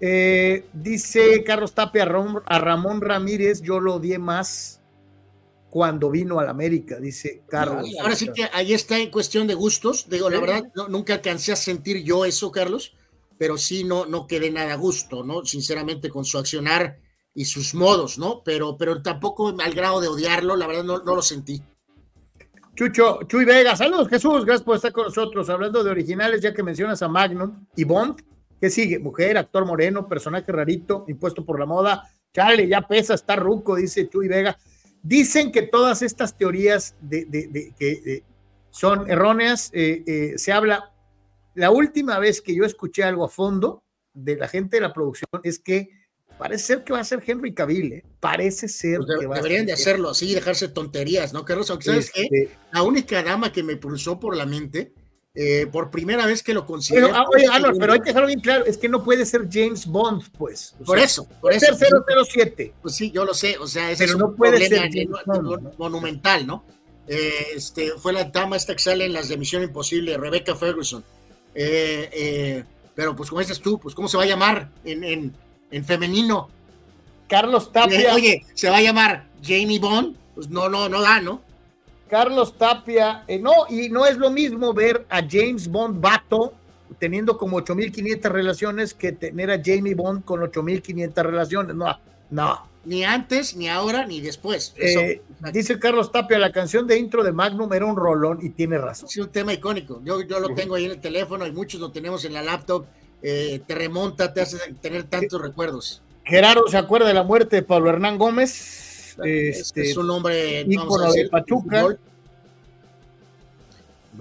S1: eh, dice Carlos Tapia a Ram- a Ramón Ramírez, yo lo odié más cuando vino a la América, dice Carlos.
S5: Ahora sí que ahí está en cuestión de gustos. Digo, la verdad, no- nunca alcancé a sentir yo eso, Carlos. pero sí no, no quedé nada a gusto, ¿no? Sinceramente, con su accionar y sus modos, ¿no? Pero, pero tampoco al grado de odiarlo, la verdad no, no lo sentí.
S1: Chucho, Chuy Vega, saludos Jesús, gracias por estar con nosotros. Hablando de originales, ya que mencionas a Magnum y Bond, ¿qué sigue? Mujer, actor moreno, personaje rarito, impuesto por la moda. Chale, ya pesa, está ruco, dice Chuy Vega. Dicen que todas estas teorías de, que son erróneas. eh, eh, se habla, la última vez que yo escuché algo a fondo de la gente de la producción es que parece ser que va a ser Henry Cavill, ¿eh? parece ser
S5: Pues de-
S1: que va a
S5: deberían de
S1: ser-
S5: hacerlo así, dejarse tonterías, ¿no, Carlos? Aunque sabes
S1: Este-
S5: qué? la única dama que me pulsó por la mente, eh, por primera vez que lo consideré.
S1: Pero, ah, oye, pero hay que dejarlo bien claro, es que no puede ser James Bond, pues. O
S5: Por
S1: sea,
S5: eso, por eso.
S1: ser 007.
S5: Pues sí, yo lo sé, o sea, ese
S1: Pero
S5: es
S1: no
S5: un
S1: puede ser Bond,
S5: monumental, ¿no? Eh, este, fue la dama esta que sale en las de Misión Imposible, Rebecca Ferguson. Eh, eh, pero pues como dices tú, pues ¿cómo se va a llamar en, en, en femenino?
S1: Carlos Tapia.
S5: Oye, ¿se va a llamar Jamie Bond? Pues no, no, no da, ¿no?
S1: Carlos Tapia, eh, no, y no es lo mismo ver a James Bond vato teniendo como 8500 relaciones que tener a Jamie Bond con 8500 relaciones. No, no.
S5: Ni antes, ni ahora, ni después. Eso,
S1: Eh, dice Carlos Tapia, la canción de intro de Magnum era un rolón y tiene razón.
S5: es un tema icónico. Yo, yo lo tengo ahí en el teléfono y muchos lo tenemos en la laptop. Eh, te remonta, te hace tener tantos recuerdos.
S1: Gerardo se acuerda de la muerte de Pablo Hernán Gómez. Este,
S5: es un hombre,
S1: ícono de
S5: decir,
S1: Pachuca.
S5: fútbol.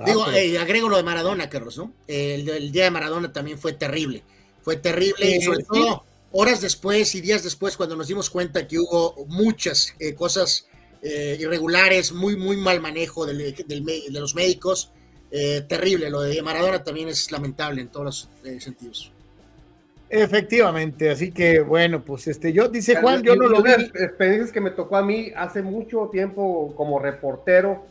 S5: Digo,
S1: pero-
S5: eh, agrego lo de Maradona, Carlos, ¿no? El, el día de Maradona también fue terrible. Fue terrible y
S1: Eh,
S5: sobre
S1: sí.
S5: todo horas después y días después, cuando nos dimos cuenta que hubo muchas eh, cosas irregulares, muy, muy mal manejo del- del me- de los médicos. Eh, terrible. Lo de Maradona también es lamentable en todos los eh, sentidos.
S1: Efectivamente, así que bueno, pues este, yo, dice Juan, yo no lo vi.
S3: Experiencias que me tocó a mí hace mucho tiempo como reportero.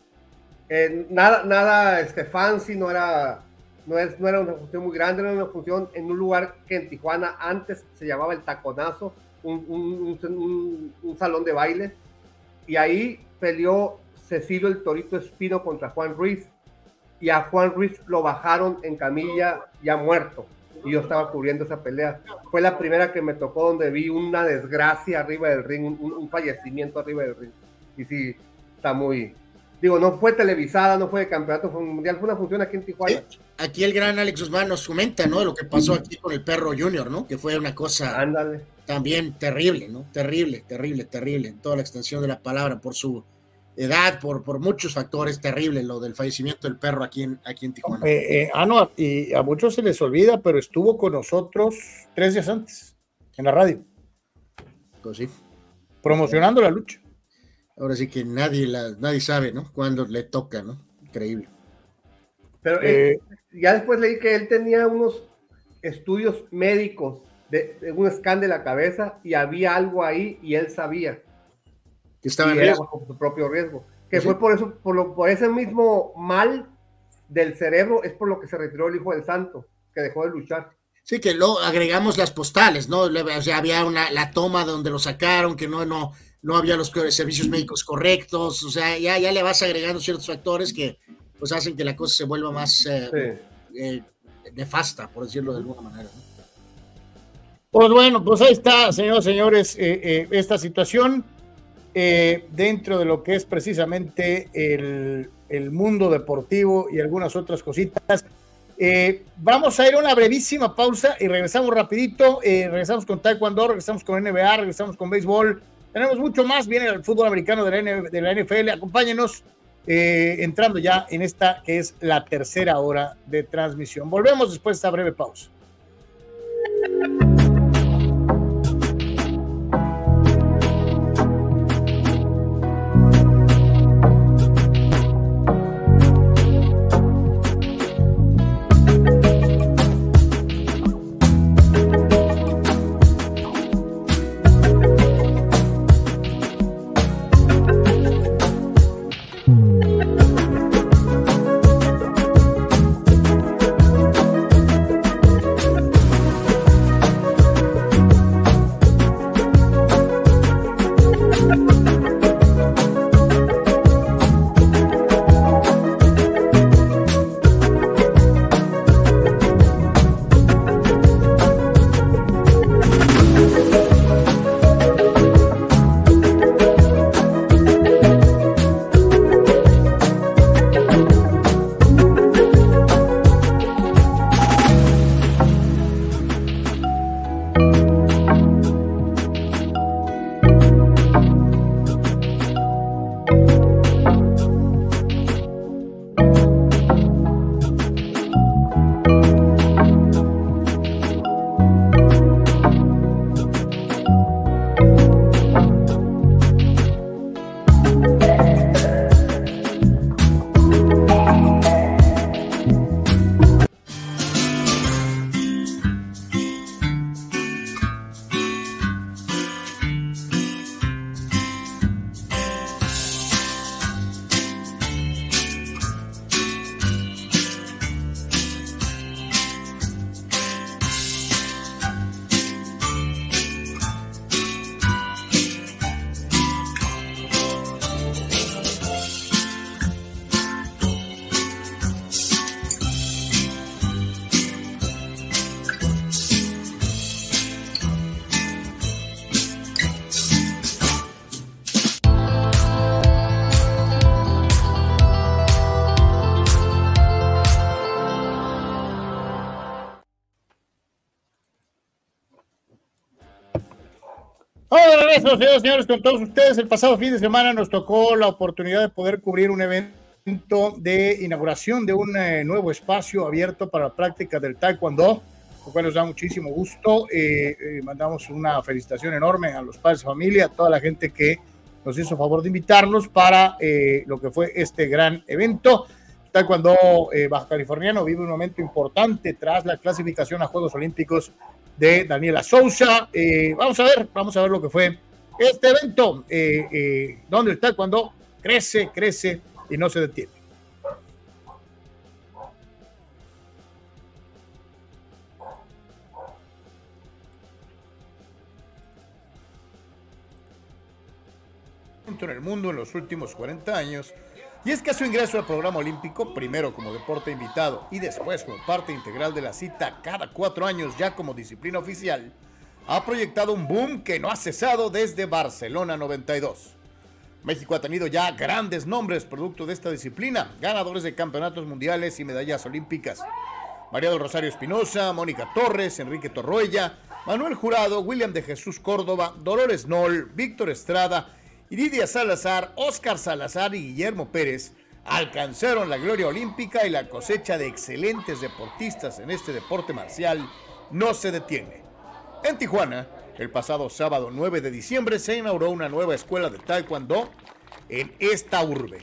S3: eh, nada, nada este, fancy, no era, no, es, no era una función muy grande, era una función en un lugar que en Tijuana antes se llamaba el Taconazo, un, un- un- un- un salón de baile. Y ahí peleó Cecilio el Torito Espino contra Juan Ruiz. Y a Juan Ruiz lo bajaron en camilla ya muerto. Y yo estaba cubriendo esa pelea. Fue la primera que me tocó donde vi una desgracia arriba del ring, un, un fallecimiento arriba del ring. Y sí, está muy... Digo, no fue televisada, no fue de campeonato, fue un mundial, fue una función aquí en Tijuana.
S5: Aquí el gran Alex Guzmán nos comenta, ¿no? De lo que pasó aquí con el perro Junior, ¿no? Que fue una cosa también terrible, ¿no? Terrible, terrible, terrible, en toda la extensión de la palabra, por su edad, por, por muchos factores, terrible lo del fallecimiento del perro aquí en, aquí en Tijuana.
S1: Eh, eh, ah, no, y a muchos se les olvida, pero estuvo con nosotros tres días antes, en la radio,
S5: Pues sí.
S1: promocionando la lucha.
S5: Ahora sí que nadie, la, nadie sabe, ¿no? Cuándo le toca, ¿no? Increíble.
S3: Pero
S1: Eh,
S3: ya después leí que él tenía unos estudios médicos de, de un scan de la cabeza y había algo ahí y él sabía.
S5: Que estaba en riesgo.
S3: bajo su propio riesgo. Que
S5: Sí.
S3: fue por eso, por, lo, por ese mismo mal del cerebro, es por lo que se retiró el hijo del santo, que dejó de luchar.
S5: Sí, que luego agregamos las postales, ¿no? Le- O sea, había una, la toma donde lo sacaron, que no, no, no había los servicios médicos correctos, o sea, ya, ya le vas agregando ciertos factores que pues hacen que la cosa se vuelva más eh, eh, nefasta, por decirlo de alguna manera. ¿no?
S1: Pues bueno, pues ahí está, señores, señores, eh, eh, esta situación eh, dentro de lo que es precisamente el, el mundo deportivo y algunas otras cositas. Eh, vamos a ir a una brevísima pausa y regresamos rapidito. eh, regresamos con Taekwondo, regresamos con NBA, regresamos con béisbol. Tenemos mucho más. Viene el fútbol americano de la, de la NFL. Acompáñenos entrando ya en esta que es la tercera hora de transmisión. Volvemos después de esta breve pausa. Regreso, señores, con todos ustedes. El pasado fin de semana nos tocó la oportunidad de poder cubrir un evento de inauguración de un eh, nuevo espacio abierto para práctica del Taekwondo, lo cual nos da muchísimo gusto. Eh, eh, mandamos una felicitación enorme a los padres de familia, a toda la gente que nos hizo favor de invitarnos para lo que fue este gran evento. Taekwondo Baja Californiano vive un momento importante tras la clasificación a Juegos Olímpicos de Daniela Sousa. Vamos a ver, vamos a ver lo que fue este evento, eh, eh, donde está cuando crece, crece y no se detiene. en el mundo en los últimos 40 años y es que su ingreso al programa olímpico, primero como deporte invitado y después como parte integral de la cita cada cuatro años ya como disciplina oficial, ha proyectado un boom que no ha cesado desde Barcelona 92. México ha tenido ya grandes nombres producto de esta disciplina, ganadores de campeonatos mundiales y medallas olímpicas. María del Rosario Espinosa, Mónica Torres, Enrique Torroella, Manuel Jurado, William de Jesús Córdoba, Dolores Noll, Víctor Estrada Iridia Salazar, Óscar Salazar y Guillermo Pérez alcanzaron la gloria olímpica y la cosecha de excelentes deportistas en este deporte marcial no se detiene. En Tijuana, el pasado sábado 9 de diciembre se inauguró una nueva escuela de Taekwondo en esta urbe.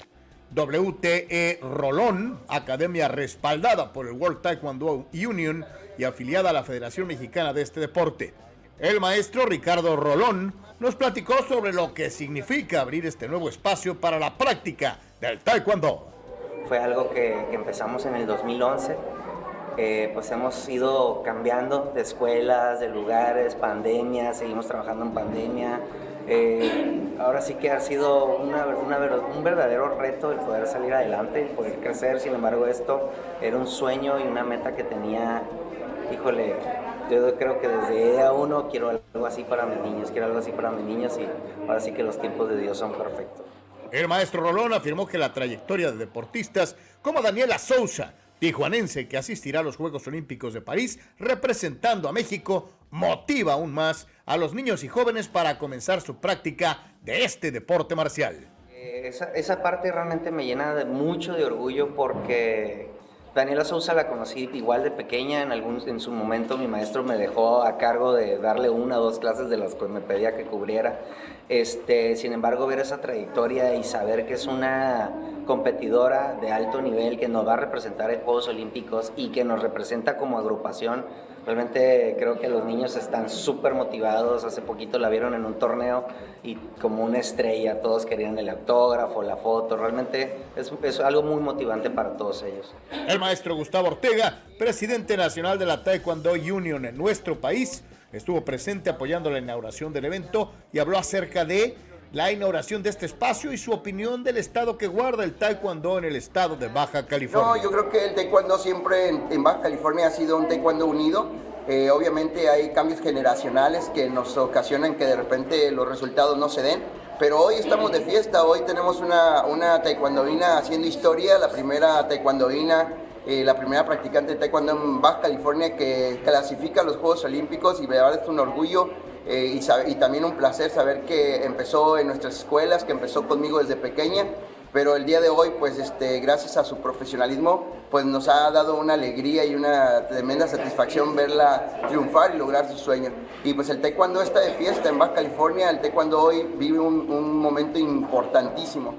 S1: WTE Rolón, academia respaldada por el World Taekwondo Union y afiliada a la Federación Mexicana de este deporte. El maestro Ricardo Rolón nos platicó sobre lo que significa abrir este nuevo espacio para la práctica del taekwondo.
S19: Fue algo que, empezamos en el 2011. Eh, pues hemos ido cambiando de escuelas, de lugares, pandemia, seguimos trabajando en pandemia. Eh, ahora sí que ha sido un verdadero reto el poder salir adelante, el poder crecer. Sin embargo, esto era un sueño y una meta que tenía, híjole, yo creo que desde día uno quiero algo así para mis niños, quiero algo así para mis niños y ahora sí que los tiempos de Dios son perfectos.
S1: El maestro Rolón afirmó que la trayectoria de deportistas como Daniela Sousa, tijuanense que asistirá a los Juegos Olímpicos de París representando a México, motiva aún más a los niños y jóvenes para comenzar su práctica de este deporte marcial.
S19: Eh, esa, esa parte realmente me llena de mucho de orgullo porque Daniela Sousa la conocí igual de pequeña, en, algún, en su momento mi maestro me dejó a cargo de darle una o dos clases de las que me pedía que cubriera. Este, sin embargo, ver esa trayectoria y saber que es una competidora de alto nivel que nos va a representar en Juegos Olímpicos y que nos representa como agrupación, Realmente creo que los niños están súper motivados. Hace poquito la vieron en un torneo y como una estrella, todos querían el autógrafo, la foto. Realmente es, es algo muy motivante para todos ellos.
S1: El maestro Gustavo Ortega, presidente nacional de la Taekwondo Union en nuestro país, estuvo presente apoyando la inauguración del evento y habló acerca de la inauguración de este espacio y su opinión del estado que guarda el taekwondo en el estado de Baja California.
S20: No, yo creo que el taekwondo siempre en, Baja California ha sido un taekwondo unido. Eh, obviamente hay cambios generacionales que nos ocasionan que de repente los resultados no se den, pero hoy estamos de fiesta, hoy tenemos una, una taekwondoína haciendo historia, la primera taekwondoína eh, la primera practicante de taekwondo en Baja California que clasifica a los Juegos Olímpicos y de verdad es un orgullo eh, y, también un placer saber que empezó en nuestras escuelas, que empezó conmigo desde pequeña, pero el día de hoy, pues este, gracias a su profesionalismo, pues nos ha dado una alegría y una tremenda satisfacción verla triunfar y lograr su sueño. Y pues el taekwondo está de fiesta en Baja California, el taekwondo hoy vive un, un momento importantísimo.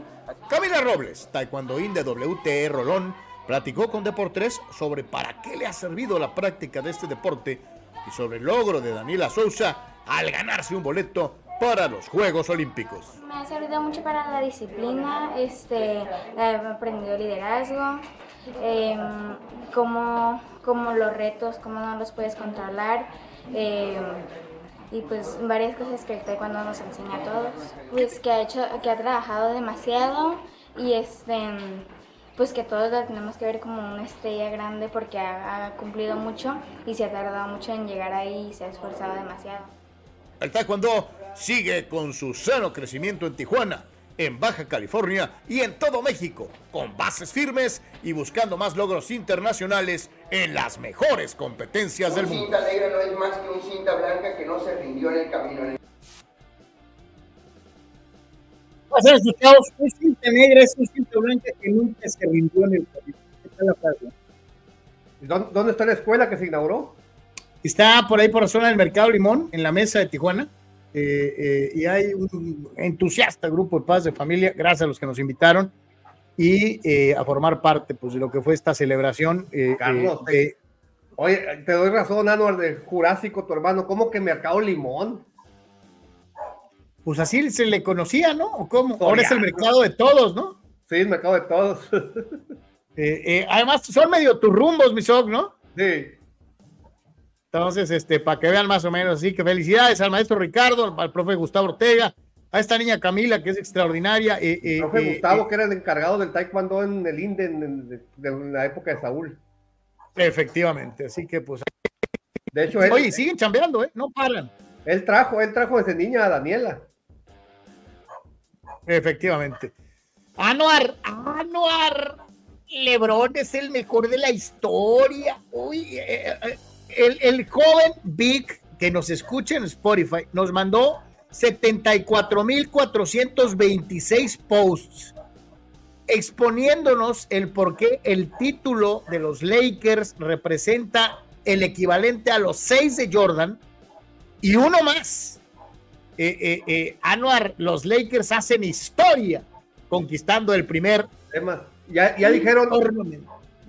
S1: Camila Robles, taekwondoín de WTE Rolón, platicó con Deportes sobre para qué le ha servido la práctica de este deporte y sobre el logro de Daniela Sousa al ganarse un boleto para los Juegos Olímpicos.
S21: Me ha servido mucho para la disciplina, este, he aprendido liderazgo, eh, cómo, los retos, cómo no los puedes controlar. Em, y pues varias cosas que el taekwondo nos enseña a todos. Pues que ha hecho, que ha trabajado demasiado y este pues que todos la tenemos que ver como una estrella grande porque ha, ha cumplido mucho y se ha tardado mucho en llegar ahí y se ha esforzado demasiado.
S1: El taekwondo sigue con su sano crecimiento en Tijuana, en Baja California y en todo México, con bases firmes y buscando más logros internacionales en las mejores competencias del mundo.
S20: cinta negra no es más que un cinta blanca que no se rindió en el camino.
S1: Pasar a sus chavos? Un cinta negra es un cinta blanca que nunca se rindió en el país. ¿Qué tal la frase?
S3: ¿Dónde está la escuela que se inauguró?
S1: Está por ahí por la zona del Mercado Limón, en la mesa de Tijuana. eh, eh, y hay un entusiasta grupo de paz de familia, gracias a los que nos invitaron y eh, a formar parte pues, de lo que fue esta celebración. eh,
S3: Carlos,
S1: eh, de-
S3: Oye, te doy razón, Anuar, de Jurásico, tu hermano. ¿Cómo que Mercado Limón?
S1: Pues así se le conocía, ¿no? ¿O cómo? Ahora es el mercado de todos, ¿no?
S3: Sí, el mercado de todos.
S1: Eh, eh, además, son medio tus rumbos, mi Soc, ¿no?
S3: Sí.
S1: Entonces, este, para que vean más o menos, así que felicidades al maestro Ricardo, al profe Gustavo Ortega, a esta niña Camila, que es extraordinaria. eh, eh,
S3: Profe Gustavo, que era el encargado del taekwondo en el INDE en, la época de Saúl.
S1: efectivamente, así que pues.
S3: De hecho, él,
S1: Oye, siguen chambeando, ¿eh? No paran.
S3: él trajo, él trajo desde niña a Daniela.
S1: Efectivamente. Anuar, Anuar, Lebron es el mejor de la historia. Uy, eh, eh, el, el joven Vic que nos escucha en Spotify nos mandó 74.426 posts exponiéndonos el por qué el título de los Lakers representa el equivalente a los seis de Jordan y uno más. Eh, eh, eh, Anuar, los Lakers hacen historia conquistando el primer.
S3: Además, ya, ya dijeron,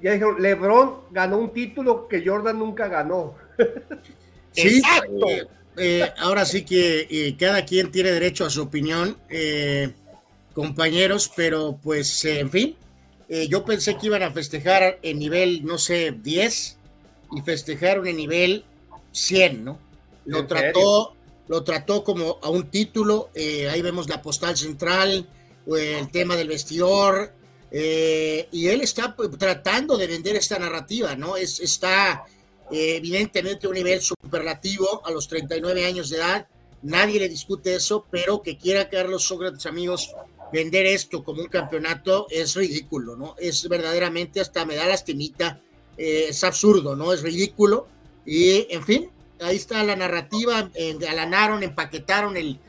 S3: ya dijeron, LeBron ganó un título que Jordan nunca ganó.
S5: Sí,
S1: Exacto.
S5: eh, eh, ahora sí que eh, cada quien tiene derecho a su opinión, eh, compañeros, pero pues, eh, en fin, eh, yo pensé que iban a festejar en nivel, no sé, 10 y festejaron en nivel 100, ¿no? Lo
S3: ¿En
S5: trató, lo trató como a un título, eh, ahí vemos la postal central, el tema del vestidor, eh, y él está pues, tratando de vender esta narrativa, ¿no? Es, está eh, evidentemente a un nivel superlativo a los 39 años de edad, nadie le discute eso, pero que quiera Carlos Sócrates, amigos, vender esto como un campeonato es ridículo, ¿no? Es verdaderamente, hasta me da lastimita, eh, es absurdo, ¿no? Es ridículo. Y, en fin, ahí está la narrativa, engalanaron, empaquetaron el,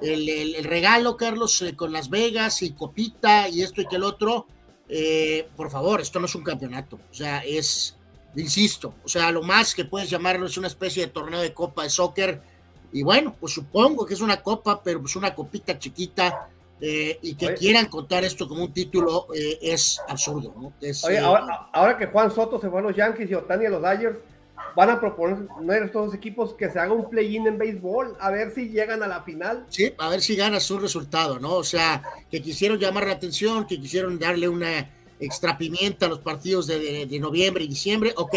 S5: el, el- el regalo, Carlos, eh, con Las Vegas y Copita y esto y que el otro. Eh, por favor, esto no es un campeonato, o sea, es, insisto, o sea, lo más que puedes llamarlo es una especie de torneo de copa de soccer. Y bueno, pues supongo que es una copa, pero pues una copita chiquita. eh, y que
S3: Oye.
S5: quieran contar esto como un título eh, es absurdo, ¿no? Es,
S3: Oye,
S5: eh,
S3: ahora, ahora que Juan Soto se fue a los Yankees y Otani a los Dodgers, van a proponer estos dos equipos que se haga un play-in en béisbol, a ver si llegan a la final.
S5: Sí, a ver si ganas un resultado, ¿no? O sea, que quisieron llamar la atención, que quisieron darle una extra pimienta a los partidos de, de- de noviembre y diciembre, ok,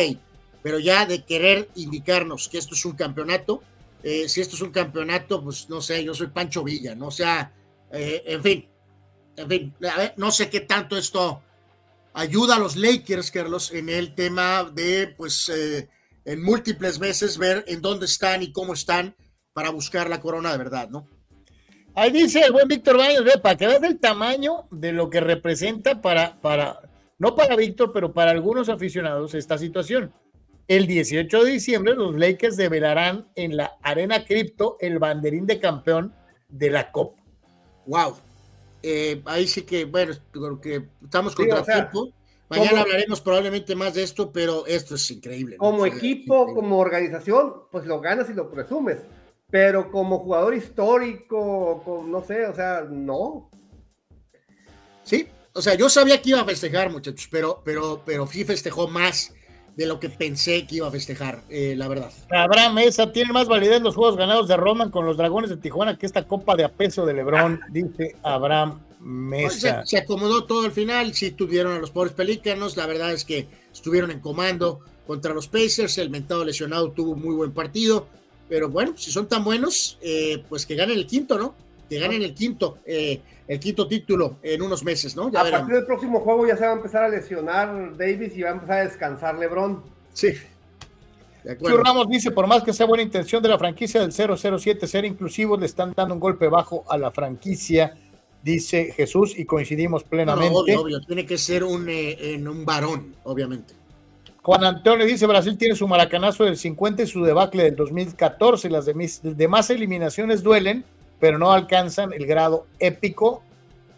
S5: pero ya de querer indicarnos que esto es un campeonato, eh, si esto es un campeonato, pues no sé, yo soy Pancho Villa, ¿no? O sea, eh, en fin, en fin, no sé qué tanto esto ayuda a los Lakers, Carlos, en el tema de, pues, eh, en múltiples veces ver en dónde están y cómo están para buscar la corona de verdad, ¿no?
S1: Ahí dice el buen Víctor Baños, ve, para que veas el tamaño de lo que representa para, para, no para Víctor, pero para algunos aficionados esta situación. El 18 de diciembre los Lakers develarán en la Arena Cripto el banderín de campeón de la Copa.
S5: Wow. Eh, ahí sí que, bueno, que estamos
S3: Sí,
S5: contra
S3: o sea,
S5: tiempo. Mañana
S3: como-
S5: hablaremos probablemente más de esto, pero esto es increíble. ¿no?
S3: Como
S5: O sea,
S3: equipo, como organización, pues lo ganas y lo presumes. Pero como jugador histórico, no sé, o sea, no.
S5: Sí, o sea, yo sabía que iba a festejar, muchachos, pero, pero, pero sí festejó más de lo que pensé que iba a festejar, eh, la verdad.
S1: Abraham Mesa tiene más validez los juegos ganados de Roman con los Dragones de Tijuana que esta Copa de apeso de Lebrón, dice Abraham Mesa.
S5: se acomodó todo al final, sí tuvieron a los pobres pelícanos, la verdad es que estuvieron en comando contra los Pacers, el mentado lesionado tuvo un muy buen partido, pero bueno, si son tan buenos, eh, pues que ganen el quinto, ¿no? Que ganen el quinto, eh, el quinto título en unos meses, ¿no? Ya
S3: a
S5: verán.
S3: partir del próximo juego ya se va a empezar a lesionar Davis y va a empezar a descansar LeBron.
S5: Sí.
S1: Chu Ramos dice, por más que sea buena intención de la franquicia del 007 ser inclusivos, le están dando un golpe bajo a la franquicia, dice Jesús, y coincidimos
S5: No, no,
S1: plenamente.
S5: obvio, obvio, tiene que ser un, eh, en un varón, obviamente.
S1: Juan Antonio dice, Brasil tiene su maracanazo del 50 y su debacle del 2014. Las demás eliminaciones duelen, pero no alcanzan el grado épico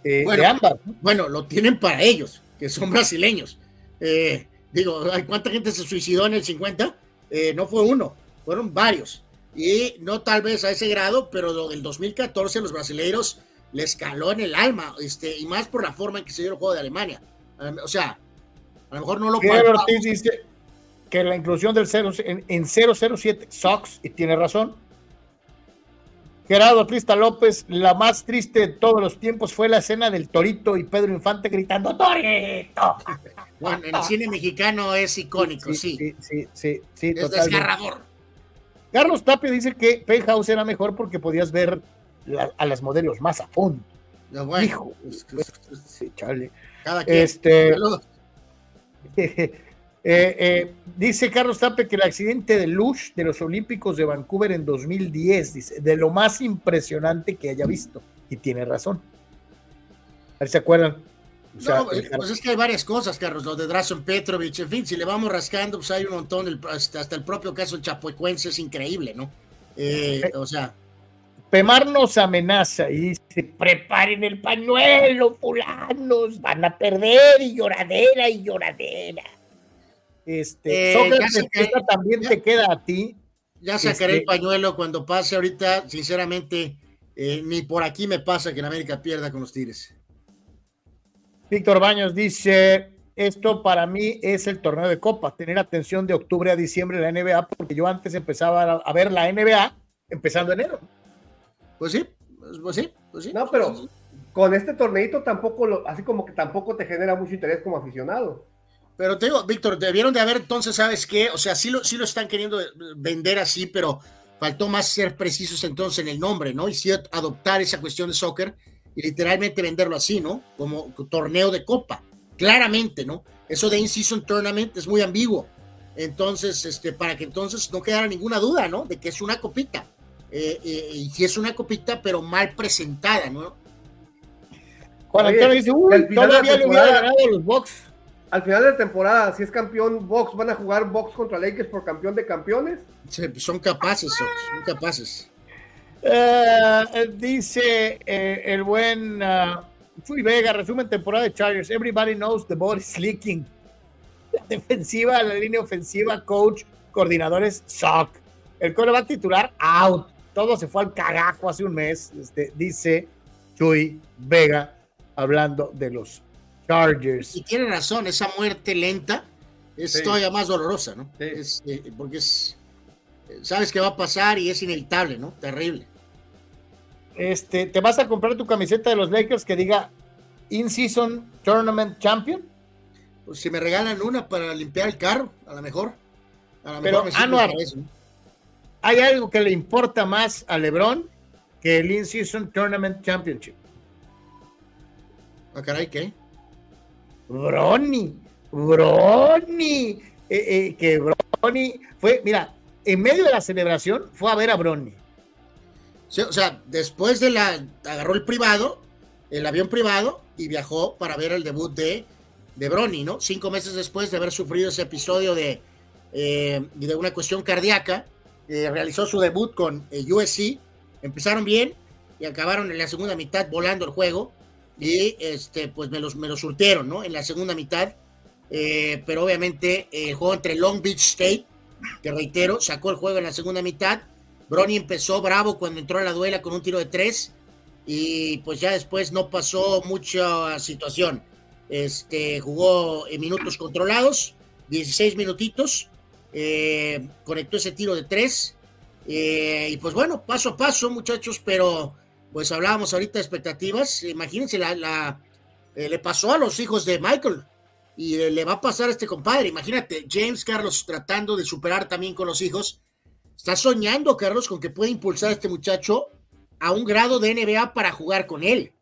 S1: eh,
S5: bueno,
S1: de ámbar.
S5: Bueno, lo tienen para ellos, que son brasileños. Eh, digo, ¿hay ¿cuánta gente se suicidó en el 50? Eh, no fue uno, fueron varios. Y no tal vez a ese grado, pero el 2014 los brasileiros les caló en el alma, este, y más por la forma en que se dio el juego de Alemania. Um, O sea, a lo mejor no lo.
S1: Ortiz dice que la inclusión del 0 en, en 007 Sox, y tiene razón. Gerardo Trista López, la más triste de todos los tiempos fue la escena del Torito y Pedro Infante gritando ¡Torito!
S5: Bueno, en el cine mexicano es icónico, sí.
S1: Sí, sí, sí, sí,
S5: es desgarrador.
S1: Carlos Tapia dice que Penthouse era mejor porque podías ver la- a las modelos más a fondo.
S5: No, bueno,
S1: Hijo, sí, chale.
S5: Cada quien.
S1: Este. Eh, eh, dice Carlos Tape que el accidente de Lush de los Olímpicos de Vancouver en 2010, dice, de lo más impresionante que haya visto. Y tiene razón. A ver si se acuerdan. O sea,
S5: No,
S1: el-
S5: pues es que hay varias cosas, Carlos, lo de Drazen Petrovic, en fin, si le vamos rascando, pues hay un montón, el- hasta, hasta el propio caso Chapoecuense es increíble, ¿no? Eh, o sea,
S1: Pemar nos amenaza y dice, preparen el pañuelo, fulanos, van a perder y lloradera y lloradera. Este,
S5: Eh,
S1: Sócrates,
S5: que-
S1: esta también te queda a ti.
S5: ya sacaré
S1: Este-
S5: el pañuelo cuando pase ahorita, sinceramente, eh, ni por aquí me pasa que en América pierda con los Tigres.
S1: Víctor Baños dice, esto para mí es el torneo de copa, tener atención de octubre a diciembre en la NBA, porque yo antes empezaba a ver la NBA empezando enero.
S5: Pues sí, pues sí, pues sí.
S3: No, pero con este torneito tampoco, lo, así como que tampoco te genera mucho interés como aficionado.
S5: Pero te digo, Víctor, debieron de haber entonces, ¿sabes qué? O sea, sí lo, sí lo están queriendo eh, vender así, pero faltó más ser precisos entonces en el nombre, ¿no? Y sí adoptar esa cuestión de soccer y literalmente venderlo así, ¿no? Como torneo de copa, claramente, ¿no? Eso de in-season tournament es muy ambiguo. Entonces, este, para que entonces no quedara ninguna duda, ¿no? De que es una copita. Eh, eh, y si es una copita, pero mal presentada, ¿no?
S1: Juan Antonio dice, uy, todavía le hubiera ganado a los Bucks.
S3: Al final de la temporada, si es campeón Box, ¿van a jugar Box contra Lakers por campeón de campeones?
S5: Sí, son capaces, son, son capaces.
S1: Eh, dice eh, el buen Chuy Vega, resumen temporada de Chargers. Everybody knows the ball is leaking. La defensiva, la línea ofensiva, coach, coordinadores, suck. El coreback titular, out. Todo se fue al cagajo hace un mes, este, dice Chuy Vega, hablando de los Chargers.
S5: Y tiene razón, esa muerte lenta es
S1: Sí.
S5: todavía más dolorosa, ¿no? Es, eh, porque es, eh, sabes que va a pasar y es inevitable, ¿no? Terrible.
S1: Este, ¿Te vas a comprar tu camiseta de los Lakers que diga In-Season Tournament Champion?
S5: Pues si me regalan una para limpiar el carro, a lo mejor. A lo
S1: Pero,
S5: mejor me sirve
S1: Anuar,
S5: para eso, ¿no?
S1: Hay algo que le importa más a LeBron que el In-Season Tournament Championship.
S5: Ah, caray, ¿qué?
S1: Bronny, Bronny, eh, eh, que Bronny fue, mira, en medio de la celebración fue a ver a Bronny.
S5: Sí, o sea, después de la. agarró el privado, el avión privado, y viajó para ver el debut de, de Bronny, ¿no? Cinco meses después de haber sufrido ese episodio de, eh, de una cuestión cardíaca, eh, realizó su debut con eh, USC. Empezaron bien y acabaron en la segunda mitad volando el juego. Y este, pues me los, me los surtieron, ¿no? En la segunda mitad. Eh, pero obviamente eh, el juego entre Long Beach State, que reitero, sacó el juego en la segunda mitad. Brony empezó bravo cuando entró a la duela con un tiro de tres y pues ya después no pasó mucha situación. Este jugó en minutos controlados, 16 minutitos, eh, conectó ese tiro de tres. Eh, y pues bueno, paso a paso muchachos, pero pues hablábamos ahorita de expectativas, imagínense, la, la eh, le pasó a los hijos de Michael y eh, le va a pasar a este compadre, imagínate, James Carlos tratando de superar también con los hijos, está soñando Carlos con que puede impulsar a este muchacho a un grado de NBA para jugar con él.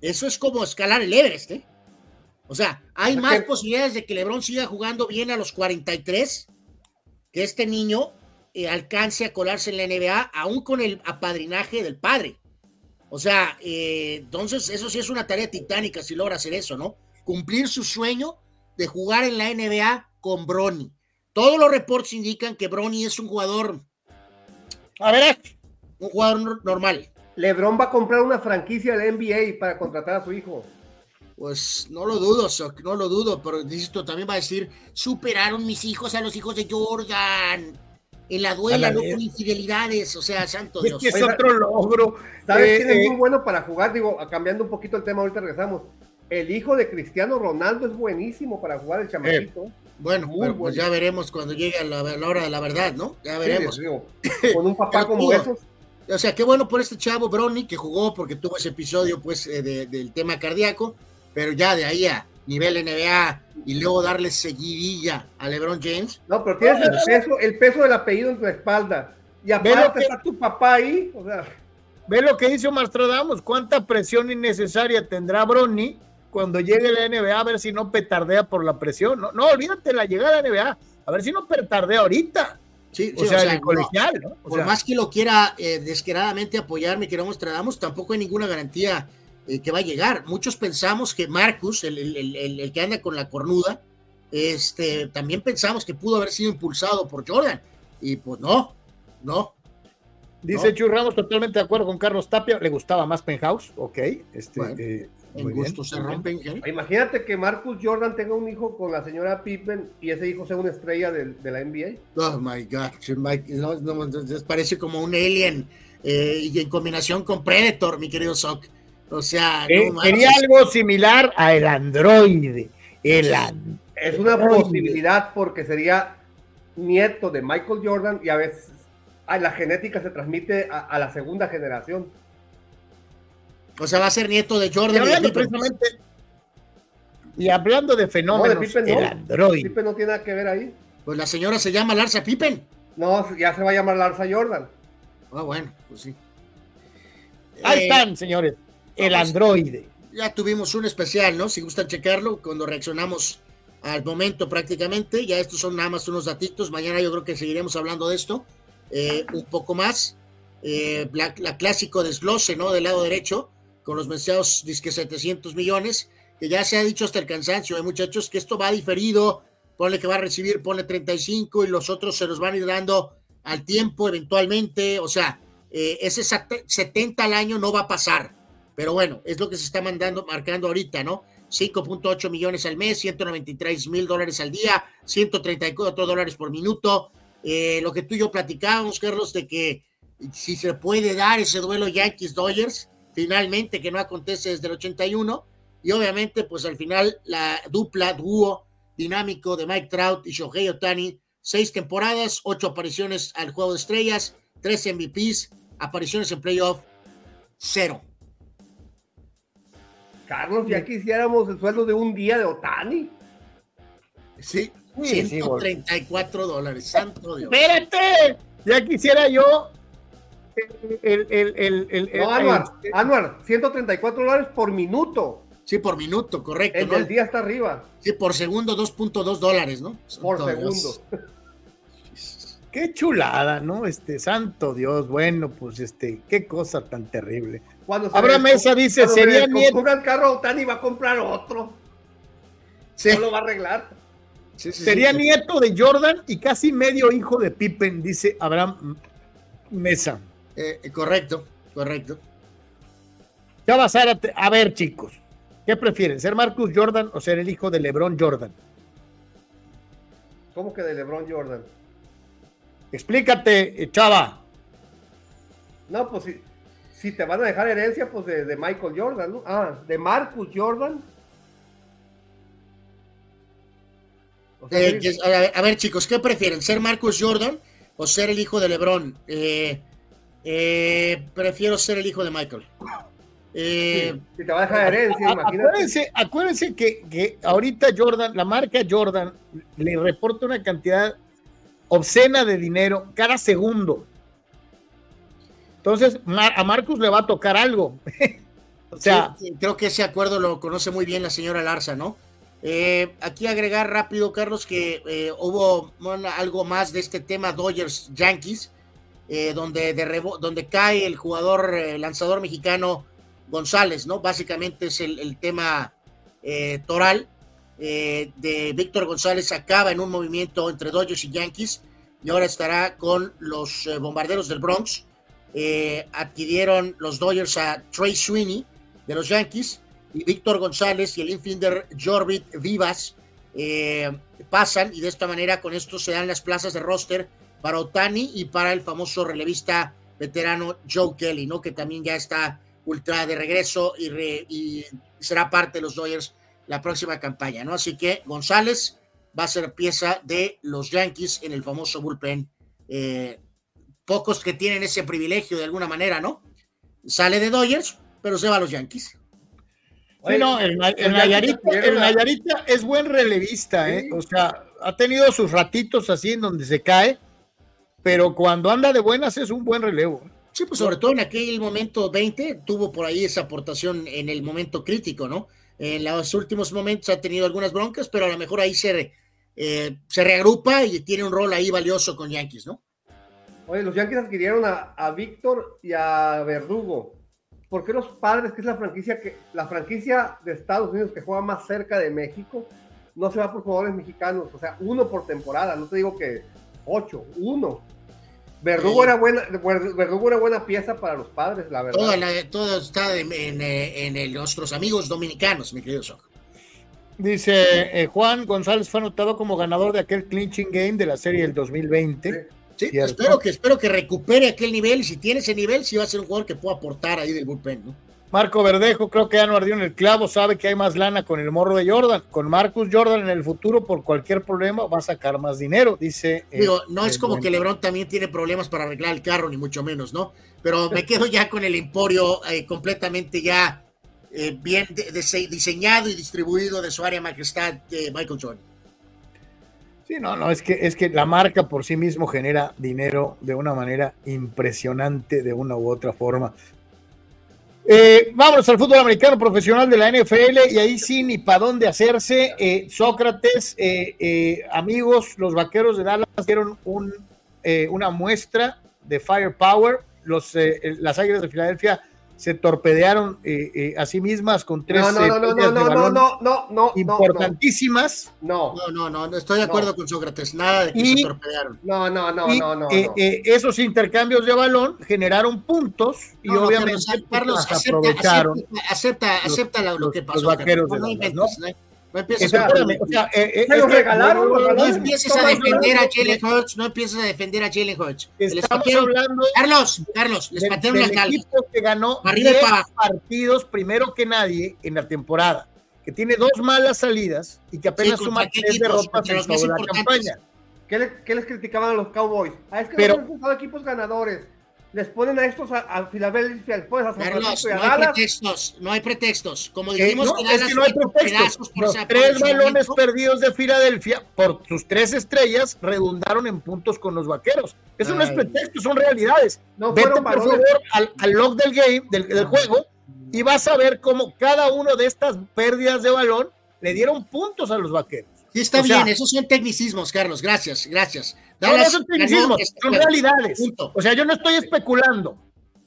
S5: Eso es como escalar el Everest, ¿eh? O sea, hay más posibilidades de que LeBron siga jugando bien a los 43 que este niño eh, alcance a colarse en la NBA, aún con el apadrinaje del padre. O sea, eh, entonces eso sí es una tarea titánica si logra hacer eso, ¿no? Cumplir su sueño de jugar en la NBA con Bronny. Todos los reportes indican que Bronny es un jugador.
S1: A ver,
S5: un jugador nor- normal.
S3: LeBron va a comprar una franquicia de la NBA para contratar a su hijo.
S5: Pues no lo dudo, Soc, no lo dudo, pero esto también va a decir, superaron mis hijos a los hijos de Jordan. En la duela, no con infidelidades, o sea, santo
S3: Es
S5: Dios.
S3: que es otro logro. ¿Sabes
S5: Eh,
S3: quién es
S5: eh.
S3: muy bueno para jugar? Digo, cambiando un poquito el tema, ahorita regresamos. El hijo de Cristiano Ronaldo es buenísimo para jugar el chamaquito.
S5: Bueno,
S3: Muy
S5: pero pues
S3: bueno.
S5: ya veremos cuando llegue la, la hora de la verdad, ¿no? Ya
S3: Sí,
S5: veremos.
S3: digo, con un papá como esos.
S5: O sea, qué bueno por este chavo Brony que jugó porque tuvo ese episodio pues eh, de- del tema cardíaco, pero ya de ahí a nivel NBA y luego darle seguidilla a LeBron James.
S3: No, pero tienes el peso, el peso del apellido en tu espalda. Y aparte
S1: que-
S3: está tu papá ahí. O sea,
S1: Ve lo que dice Omar Stradamus, cuánta presión innecesaria tendrá Bronny cuando llegue la NBA a ver si no petardea por la presión. No, no olvídate la llegada a la NBA, a ver si no petardea ahorita.
S5: Sí,
S1: o
S5: sí,
S1: sea,
S5: o sea,
S1: en el
S5: no.
S1: colegial, ¿no? O
S5: Por
S1: sea,
S5: más que lo quiera eh, descaradamente apoyar, mi querido Nostradamus, tampoco hay ninguna garantía eh, que va a llegar. Muchos pensamos que Marcus, el, el- el- que anda con la cornuda, este, también pensamos que pudo haber sido impulsado por Jordan. Y pues no, no.
S1: Dice
S5: ¿no?
S1: Chu Ramos, totalmente de acuerdo con Carlos Tapia, le gustaba más Penthouse, ok. Este,
S3: Bueno,
S1: eh,
S5: en
S1: bien,
S5: gusto se rompen.
S3: Imagínate que Marcus Jordan tenga un hijo con la señora Pippen y ese hijo sea una estrella del- de, la NBA.
S5: Oh my God, Mike, no, parece como un alien eh, y en combinación con Predator, mi querido Sock. O sea,
S1: Eh,
S5: no
S1: quería algo similar a el androide. El
S3: Es una
S1: androide.
S3: posibilidad porque sería nieto de Michael Jordan y a veces a la genética se transmite a, a la segunda generación.
S5: O sea, va a ser nieto de
S1: Y
S5: Jordan. y de
S1: hablando
S5: Pippen.
S1: precisamente, y hablando de
S3: No, de
S1: fenómenos,
S3: Pippen
S1: el
S3: no.
S1: androide.
S3: Pippen no tiene nada que ver ahí.
S5: Pues la señora se llama Larsa Pippen.
S3: No, ya se va a llamar Larsa Jordan.
S5: Ah, bueno, pues sí.
S1: Ahí
S5: Eh,
S1: están, señores. El androide.
S5: Ya tuvimos un especial, ¿no? Si gustan checarlo, cuando reaccionamos al momento prácticamente. Ya estos son nada más unos datitos. Mañana yo creo que seguiremos hablando de esto eh, un poco más. Eh, la, la clásico desglose, ¿no? Del lado derecho, con los mencionados disque 700 millones, que ya se ha dicho hasta el cansancio, ¿eh, muchachos? Que esto va diferido. Ponle que va a recibir, ponle 35 y los otros se los van a ir dando al tiempo eventualmente. O sea, eh, ese sat- 70 al año no va a pasar. Pero bueno, es lo que se está mandando, marcando ahorita, ¿no? 5.8 millones al mes, 193 mil dólares al día, 134 dólares por minuto. Eh, lo que tú y yo platicábamos, Carlos, de que si se puede dar ese duelo Yankees-Dodgers, finalmente que no acontece desde el 81, y obviamente, pues al final la dupla, dúo dinámico de Mike Trout y Shohei Otani, seis temporadas, ocho apariciones al juego de estrellas, tres MVPs, apariciones en playoff, cero.
S3: Carlos, ya quisiéramos el sueldo de un día de Otani.
S5: Sí,
S1: Sí, sí,
S5: 134 dólares, santo Dios.
S1: Espérate, ya quisiera yo el, el, el, el, el-
S3: No, Anuar,
S1: el-
S3: Anuar, 134 dólares por minuto.
S5: Sí, por minuto, correcto.
S3: El
S5: ¿no?
S3: del día está arriba.
S5: Sí, por segundo 2.2 dólares, ¿no?
S3: Por
S5: Dios.
S1: Qué chulada, ¿no? Este, santo Dios, bueno, pues este, qué cosa tan terrible.
S3: Cuando
S1: Abraham Mesa dice,
S3: cuando
S1: sería nieto.
S3: el carro a Otani va a comprar otro.
S5: Sí.
S3: No lo va a arreglar.
S5: Sí, sí,
S1: Sería
S5: sí.
S1: nieto de Jordan y casi medio hijo de Pippen, dice Abraham Mesa.
S5: Eh, eh, correcto, correcto.
S1: Chava Zárate, a ver, chicos, ¿qué prefieren? ¿Ser Marcus Jordan o ser el hijo de LeBron Jordan?
S3: ¿Cómo que de LeBron Jordan?
S1: Explícate, eh, Chava.
S3: No, pues si, si te van a dejar herencia, pues de, de Michael Jordan, ¿no? Ah, de Marcus Jordan. O sea,
S5: Eh,
S3: sí,
S5: a, ver, a ver, chicos, ¿qué prefieren? ¿Ser Marcus Jordan o ser el hijo de LeBron? Eh, eh, prefiero ser el hijo de Michael.
S3: Si te va a dejar herencia, imagínate.
S1: Acuérdense, acuérdense que, que ahorita Jordan, la marca Jordan, le reporta una cantidad obscena de dinero cada segundo. Entonces, a Marcus le va a tocar algo. o sea,
S5: creo que ese acuerdo lo conoce muy bien la señora Larza, ¿no? Eh, aquí agregar rápido, Carlos, que eh, hubo algo más de este tema Dodgers-Yankees, eh, donde, de donde cae el jugador lanzador mexicano González, ¿no? Básicamente es el, el tema toral eh, de Víctor González, acaba en un movimiento entre Dodgers y Yankees y ahora estará con los eh, bombarderos del Bronx. eh, adquirieron los Dodgers a Trey Sweeney de los Yankees y Víctor González y el infielder Jorbit Vivas eh, pasan y de esta manera con esto se dan las plazas de roster para Otani y para el famoso relevista veterano Joe Kelly, ¿no? Que también ya está ultra de regreso y, y será parte de los Dodgers la próxima campaña, ¿no? Así que González va a ser pieza de los Yankees en el famoso bullpen. Eh, pocos que tienen ese privilegio de alguna manera, ¿no? Sale de Dodgers, pero se va a los Yankees.
S1: Sí, no, el, Nayarita, es buen relevista, ¿eh? O sea, ha tenido sus ratitos así en donde se cae, pero cuando anda de buenas es un buen relevo.
S5: Sí, pues sobre todo en aquel momento 20 tuvo por ahí esa aportación en el momento crítico, ¿no? En los últimos momentos ha tenido algunas broncas, pero a lo mejor ahí se, eh, se reagrupa y tiene un rol ahí valioso con Yankees, ¿no?
S3: Oye, los Yankees adquirieron a, a Víctor y a Verdugo. ¿Por qué los padres, que es la franquicia que la franquicia de Estados Unidos que juega más cerca de México, no se va por jugadores mexicanos? O sea, uno por temporada, no te digo que ocho, uno. Verdugo, era buena, Verdugo era buena pieza para los padres, la verdad.
S5: todo está en, en, nuestros amigos dominicanos, mi querido Sok.
S1: Dice eh, Juan González fue anotado como ganador de aquel clinching game de la serie del 2020.
S5: Sí, espero que, espero que recupere aquel nivel y si tiene ese nivel, sí va a ser un jugador que pueda aportar ahí del bullpen, ¿no?
S1: Marco Verdejo, creo que ya no ardió en el clavo, sabe que hay más lana con el morro de Jordan. Con Marcus Jordan en el futuro, por cualquier problema, va a sacar más dinero, dice.
S5: Eh, Digo, no es como que LeBron también tiene problemas para arreglar el carro, ni mucho menos, ¿no? Pero me quedo ya con el emporio eh, completamente ya eh, bien diseñado y distribuido de su área majestad de Michael Jordan.
S1: Sí, no, no, es que, es que la marca por sí mismo genera dinero de una manera impresionante, de una u otra forma. Eh, vámonos al fútbol americano profesional de la NFL y ahí sí ni para dónde hacerse. Eh, Sócrates, eh, eh, amigos, los vaqueros de Dallas dieron un, una muestra de firepower. Los, las Águilas de Filadelfia se torpedearon eh, eh, a sí mismas con tres
S3: no, no, no, no, no, no, no, no, no,
S1: importantísimas.
S5: No, no, no, no, estoy de acuerdo con Sócrates, nada de que se torpedearon.
S3: No, no, no, no, no,
S1: eh, esos intercambios de balón generaron puntos y obviamente
S5: Carlos, pues, aprovecharon. Acepta, acepta, lo que pasó.
S1: Los vaqueros de Dallas, ¿no?
S5: No empieces a, No empieces a defender a Jalen Hurts, no empieces a defender a Jalen Hurts.
S1: Estamos hablando.
S5: Carlos, Carlos, les patearon las nalgas.
S1: equipo que ganó Arriba 10 partidos primero que nadie en la temporada, que tiene dos malas salidas y que apenas suma tres derrotas en toda la campaña.
S3: ¿Qué, le, ¿Qué, les criticaban a los Cowboys? Ah, es que Pero, no han equipos ganadores les ponen a estos a, a Filadelfia, después a San Francisco y a
S5: no
S3: Dallas.
S5: Hay pretextos, no hay pretextos. Como dijimos,
S1: eh, no, es que no hay pretextos. Los tres balones perdidos de Filadelfia por sus tres estrellas redundaron en puntos con los vaqueros. Eso Ay. no es pretexto, son realidades.
S3: No
S1: Vete por balones. favor al, al, log del game, del, del juego, y vas a ver cómo cada uno de estas pérdidas de balón le dieron puntos a los vaqueros.
S5: Sí, está o bien, sea, esos son tecnicismos, Carlos. Gracias, gracias.
S1: No, no son tecnicismos, son realidades. Punto. O sea, yo no estoy especulando.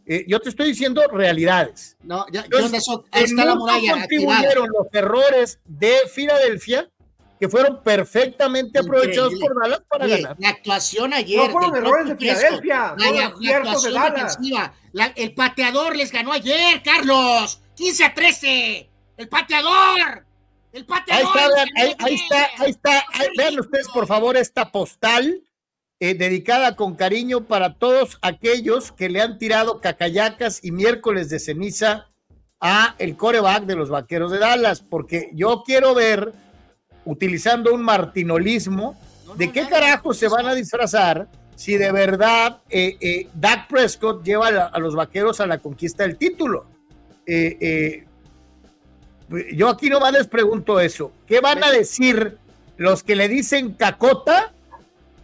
S1: Eh, yo te estoy diciendo realidades.
S5: No, ya, Entonces, eso, ahí está la muralla.
S1: contribuyeron los errores de Filadelfia que fueron perfectamente aprovechados por Dallas para
S5: Oye,
S1: ganar.
S5: La actuación ayer.
S3: No fueron errores de Filadelfia.
S5: La, la, la actuación de defensiva. La, el pateador les ganó ayer, Carlos. 15 a 13. El pateador. El pateador.
S1: Ahí está, ahí, ahí está, ahí está. Ahí, vean ustedes, por favor, esta postal eh, dedicada con cariño para todos aquellos que le han tirado cacayacas y miércoles de ceniza a el coreback de los vaqueros de Dallas, porque yo quiero ver, utilizando un martinolismo, de qué carajo se van a disfrazar si de verdad eh, eh, Dak Prescott lleva a, a, los vaqueros a la conquista del título. Eh, yo aquí nomás les pregunto eso. ¿Qué van a decir los que le dicen cacota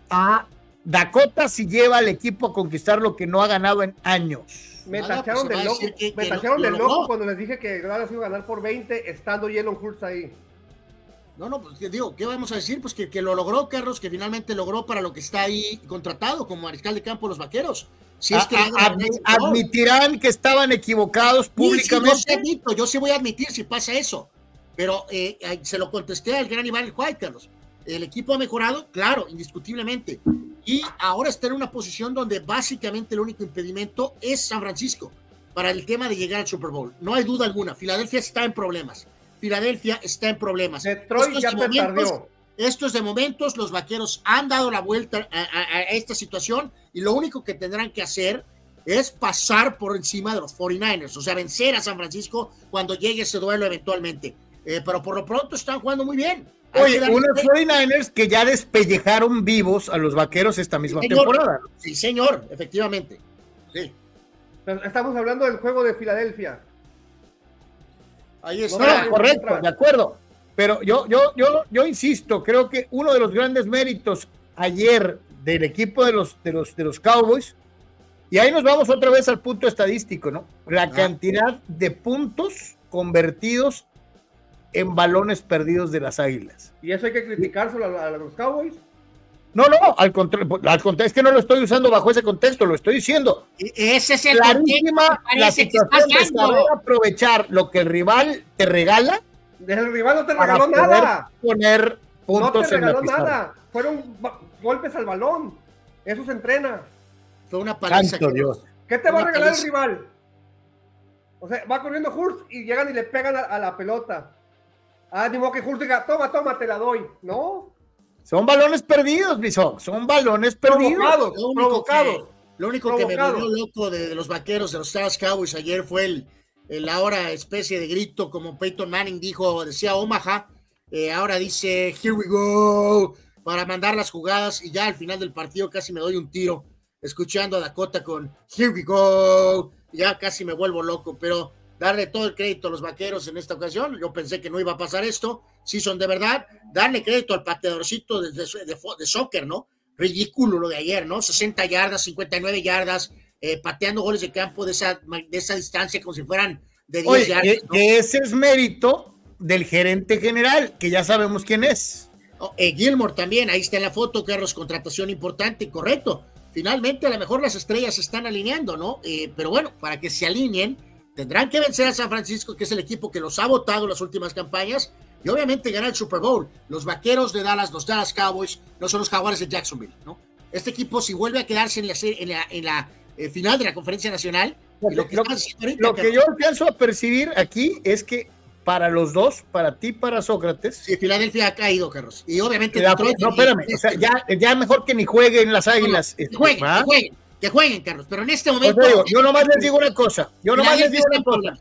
S1: a Dakota si lleva al equipo a conquistar lo que no ha ganado en años?
S3: Me tacharon pues de loco, que, me tacharon de loco cuando les dije que Dallas iba a ganar por 20 estando Jalen Hurts ahí.
S5: No, no, pues digo, ¿qué vamos a decir? Pues que, que, lo logró, Carlos, que finalmente logró para lo que está ahí contratado como mariscal de campo los vaqueros.
S1: Si es que a, a, admitirán que estaban equivocados públicamente.
S5: Sí, sí, yo, admito, yo sí voy a admitir si pasa eso. Pero eh, se lo contesté al gran Iván White, Carlos. el equipo ha mejorado, claro, indiscutiblemente. Y ahora está en una posición donde básicamente el único impedimento es San Francisco para el tema de llegar al Super Bowl. No hay duda alguna. Filadelfia está en problemas. Filadelfia está en problemas.
S3: Detroit
S5: Estos
S3: ya te perdió.
S5: Estos de momentos, los vaqueros han dado la vuelta a, a- a esta situación y lo único que tendrán que hacer es pasar por encima de los 49ers, o sea, vencer a San Francisco cuando llegue ese duelo eventualmente. Eh, pero por lo pronto están jugando muy bien. Hay
S1: Oye, unos
S5: crédito.
S1: 49ers que ya despellejaron vivos a los vaqueros esta misma temporada.
S5: Sí, señor, efectivamente. Sí.
S3: Estamos hablando del juego de Filadelfia.
S5: Ahí
S3: está.
S1: no, correcto, de acuerdo. Pero yo, yo, yo, yo insisto, creo que uno de los grandes méritos ayer del equipo de los, de los, de los Cowboys, y ahí nos vamos otra vez al punto estadístico, ¿no? La cantidad de puntos convertidos en balones perdidos de las Águilas.
S3: Y eso hay que criticárselo a, a los Cowboys.
S1: No, no, al contrario, al contrario, es que no lo estoy usando bajo ese contexto, lo estoy diciendo.
S5: Ese es el
S1: Clarísima la
S5: parece que
S1: situación de saber aprovechar lo que el rival te regala
S3: El rival no te
S1: para
S3: regaló
S1: poder
S3: nada.
S1: poner
S3: No
S1: puntos
S3: te
S1: en la
S3: regaló nada. Fueron golpes al balón. Eso se entrena.
S5: Fue una
S1: Santo Dios.
S3: ¿Qué te va a regalar el
S5: paliza.
S3: rival? O sea, va corriendo Hurst y llegan y le pegan a, a la pelota. Ah, ni modo que Hurst diga, toma, toma, te la doy. No.
S1: Son balones perdidos, Bison. Son balones perdidos.
S3: Provocados,
S5: Lo único
S3: provocados.
S5: que, lo único que me volvió loco de, de los vaqueros de los Dallas Cowboys ayer fue el, el ahora especie de grito, como Peyton Manning dijo, decía Omaha, eh, ahora dice here we go, para mandar las jugadas y ya al final del partido casi me doy un tiro escuchando a Dakota con here we go, ya casi me vuelvo loco, pero darle todo el crédito a los vaqueros en esta ocasión, yo pensé que no iba a pasar esto, si son de verdad, darle crédito al pateadorcito de, de, de, de soccer, ¿no? ridículo lo de ayer, ¿no? 60 yardas, 59 yardas, eh, pateando goles de campo de esa, de esa distancia como si fueran de 10
S1: Oye, ese es mérito del gerente general, que ya sabemos quién es.
S5: Oh, eh, Gilmore también, ahí está en la foto, Carlos, contratación importante, correcto. Finalmente, a lo mejor las estrellas se están alineando, ¿no? Eh, pero bueno, para que se alineen, tendrán que vencer a San Francisco, que es el equipo que los ha votado en las últimas campañas, y obviamente ganar el Super Bowl. Los vaqueros de Dallas, los Dallas Cowboys, no son los jaguares de Jacksonville, ¿no? Este equipo, si vuelve a quedarse en la, en la, en la, eh, final de la conferencia nacional, lo que,
S1: Lo, lo que yo alcanzo a percibir aquí es que para los dos, para ti, para Sócrates.
S5: Sí, Filadelfia ha caído, Carlos. Y obviamente
S1: la-
S5: Detroit-
S1: no, espérame, o sea, ya, ya mejor que ni jueguen las águilas.
S5: que
S1: este,
S5: jueguen, que jueguen, que jueguen, Carlos. Pero en este
S1: Pues
S5: momento.
S1: te digo, yo nomás les digo una cosa. Yo nomás les digo una cosa.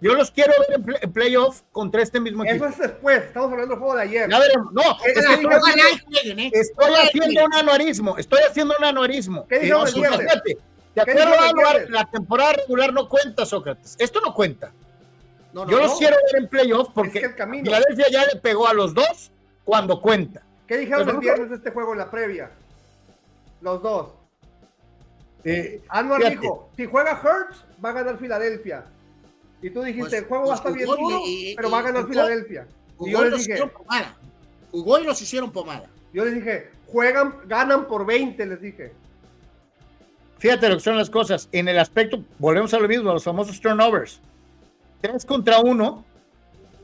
S1: Yo los quiero ver en, play- en playoff contra este mismo equipo.
S3: Eso es después. Estamos hablando del juego de ayer.
S1: Ya veremos. No,
S3: ¿Qué
S1: es que estoy haciendo,
S3: viernes? Jueguen, ¿eh?
S1: estoy haciendo un anuarismo. Estoy haciendo un anuarismo.
S3: ¿Qué dijeron
S1: Eh, De
S3: ¿Qué
S1: acuerdo a
S3: viernes?
S1: la temporada regular no cuenta, Sócrates. Esto no cuenta.
S5: No, no,
S1: Yo los
S5: no.
S1: quiero ver en playoff porque
S3: Es que.
S1: Filadelfia ya le pegó a los dos cuando cuenta.
S3: ¿Qué dijeron
S1: Pero
S3: el viernes de este juego en la previa? Los dos.
S1: Eh,
S3: Anuar
S1: fíjate.
S3: dijo, si juega Hurts, va a ganar Filadelfia. Y tú dijiste,
S5: Pues-
S3: el juego va a
S5: pues
S3: estar bien duro,
S5: y-
S3: pero
S5: y-
S3: va a ganar
S5: jugó-
S3: Filadelfia. Y
S5: Jugó
S3: yo
S5: y
S3: les
S5: los
S3: dije,
S5: hicieron pomada. Jugó y los hicieron pomada.
S3: yo les dije, juegan, ganan por 20, les dije.
S1: Fíjate lo que son las cosas. En el aspecto, volvemos a lo mismo, a los famosos turnovers. Tres contra uno.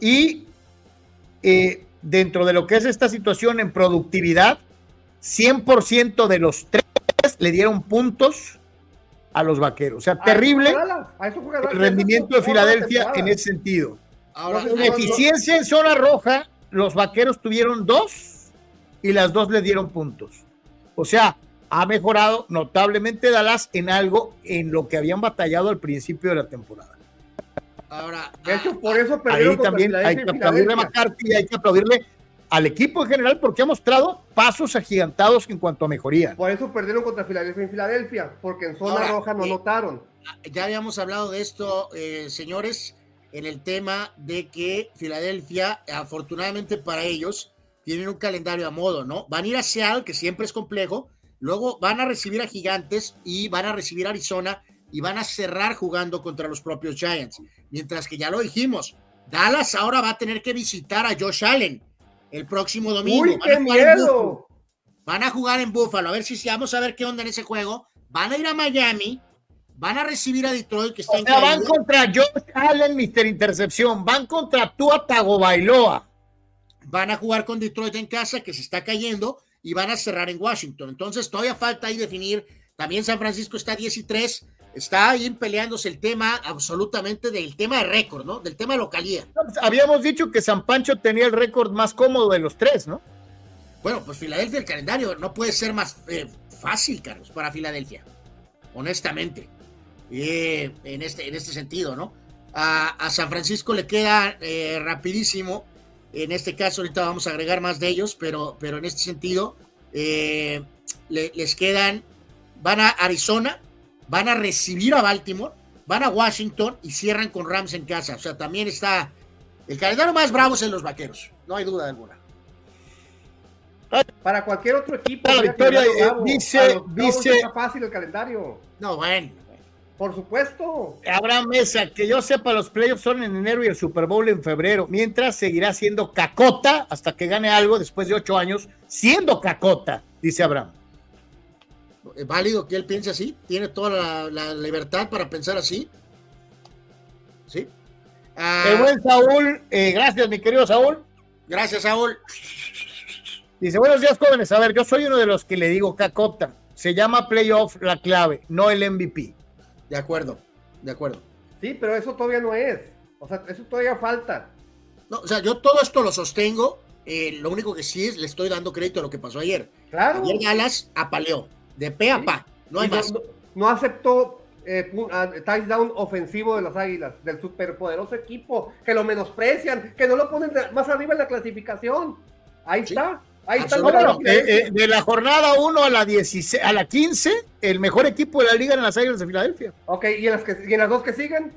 S1: Y eh, dentro de lo que es esta situación en productividad, 100% de los tres le dieron puntos a los vaqueros. O sea,
S3: A
S1: terrible
S3: Dallas, a
S1: el rendimiento de Filadelfia en ese sentido.
S5: Ahora,
S1: En eficiencia en zona roja, los vaqueros tuvieron dos y las dos le dieron puntos. O sea, ha mejorado notablemente Dallas en algo en lo que habían batallado al principio de la temporada.
S5: Ahora,
S3: De hecho, por eso perdieron
S1: Ahí también hay que aplaudirle a. McCarthy y hay que aplaudirle al equipo en general porque ha mostrado pasos agigantados en cuanto a mejoría.
S3: Por eso perdieron contra Filadelfia y Filadelfia, porque en zona
S5: Ahora,
S3: roja no
S5: eh,
S3: notaron.
S5: ya habíamos hablado de esto, eh, señores, en el tema de que Filadelfia, afortunadamente para ellos, tienen un calendario a modo, ¿no? Van a ir a Seattle, que siempre es complejo, luego van a recibir a Gigantes y van a recibir a Arizona y van a cerrar jugando contra los propios Giants. Mientras que ya lo dijimos, Dallas ahora va a tener que visitar a Josh Allen el próximo domingo.
S3: ¡Uy,
S5: Van
S3: qué
S5: a jugar en
S3: miedo!
S5: Buffalo. Van a jugar en Buffalo, a ver si si vamos a ver qué onda en ese juego. Van a ir a Miami, van a recibir a Detroit, que está
S1: O
S5: en
S1: sea, van contra Josh Allen, Mr. Intercepción, van contra Tua Tagovailoa.
S5: van a jugar con Detroit en casa, que se está cayendo, y van a cerrar en Washington. Entonces, todavía falta ahí definir. También San Francisco está 10 y 3. Está ahí peleándose el tema absolutamente del tema de récord, ¿no? Del tema de localía.
S1: Pues, habíamos dicho que San Pancho tenía el récord más cómodo de los tres, ¿no?
S5: Bueno, pues Filadelfia, el calendario no puede ser más eh, fácil, Carlos, para Filadelfia. Honestamente. Eh, en, este, en este sentido, ¿no? A, a San Francisco le queda eh, rapidísimo. En este caso, ahorita vamos a agregar más de ellos, pero, pero en este sentido, eh, le- les quedan, van a Arizona, van a recibir a Baltimore, van a Washington y cierran con Rams en casa. O sea, también está el calendario más bravo es en los vaqueros, no hay duda alguna.
S3: Para cualquier otro equipo.
S1: La victoria, eh, dice- dice-
S3: fácil el calendario.
S5: No, bueno.
S3: Por supuesto.
S1: Abraham Mesa, que yo sepa, los playoffs son en enero y el Super Bowl en febrero, mientras seguirá siendo cacota hasta que gane algo después de ocho años, siendo cacota, dice Abraham.
S5: Es válido que él piense así, tiene toda la, la libertad para pensar así. Sí. Ah,
S1: El buen Saúl, eh, gracias, mi querido Saúl.
S5: Gracias, Saúl.
S1: Dice, buenos días, jóvenes. A ver, yo soy uno de los que le digo cacota. Se llama playoff la clave, no el MVP.
S5: De acuerdo, de acuerdo.
S3: Sí, pero eso todavía no es. O sea, eso todavía falta.
S5: No, o sea, yo todo esto lo sostengo. eh, lo único que sí es, le estoy dando crédito a lo que pasó ayer.
S3: Claro.
S5: Ayer Dallas apaleó, de pe a pa. No hay más.
S3: No, no aceptó eh, touchdown ofensivo de las Águilas, del superpoderoso equipo, que lo menosprecian, que no lo ponen más arriba en la clasificación. Ahí está. Ahí está. el
S1: No, bueno,
S3: verdadero
S1: eh, eh, de la jornada 1 a la 16, a la 15, el mejor equipo de la liga en las Águilas de Filadelfia.
S3: Ok, ¿y en las, que, y en las dos que siguen?